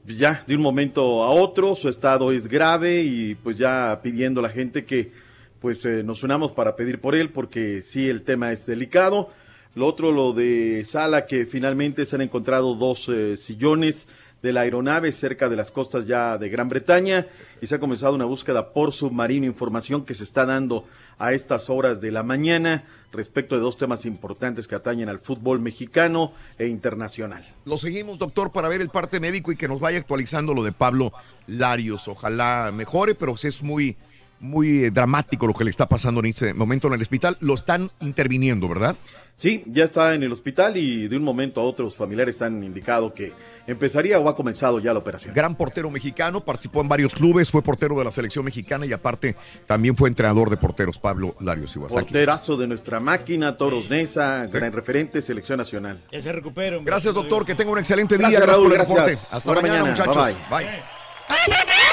ya de un momento a otro. Su estado es grave y pues ya pidiendo a la gente que pues eh, nos unamos para pedir por él, porque sí el tema es delicado. Lo otro, lo de Sala, que finalmente se han encontrado dos eh, sillones de la aeronave cerca de las costas ya de Gran Bretaña y se ha comenzado una búsqueda por submarino, información que se está dando a estas horas de la mañana respecto de dos temas importantes que atañen al fútbol mexicano e internacional. Lo seguimos, doctor, para ver el parte médico y que nos vaya actualizando lo de Pablo Larios. Ojalá mejore, pero es muy, muy eh, dramático lo que le está pasando en este momento en el hospital. Lo están interviniendo, ¿verdad? Sí, ya está en el hospital y de un momento a otro los familiares han indicado que empezaría o ha comenzado ya la operación. Gran portero mexicano, participó en varios clubes, fue portero de la selección mexicana y aparte también fue entrenador de porteros, Pablo Larios Iwasaki. Porterazo de nuestra máquina, Toros Nesa, gran referente, selección nacional. Ya se recupera. Gracias, doctor, que tenga un excelente día. Gracias, Gracias, Raúl, por el gracias. reporte. Hasta mañana, mañana. muchachos. Bye, bye. I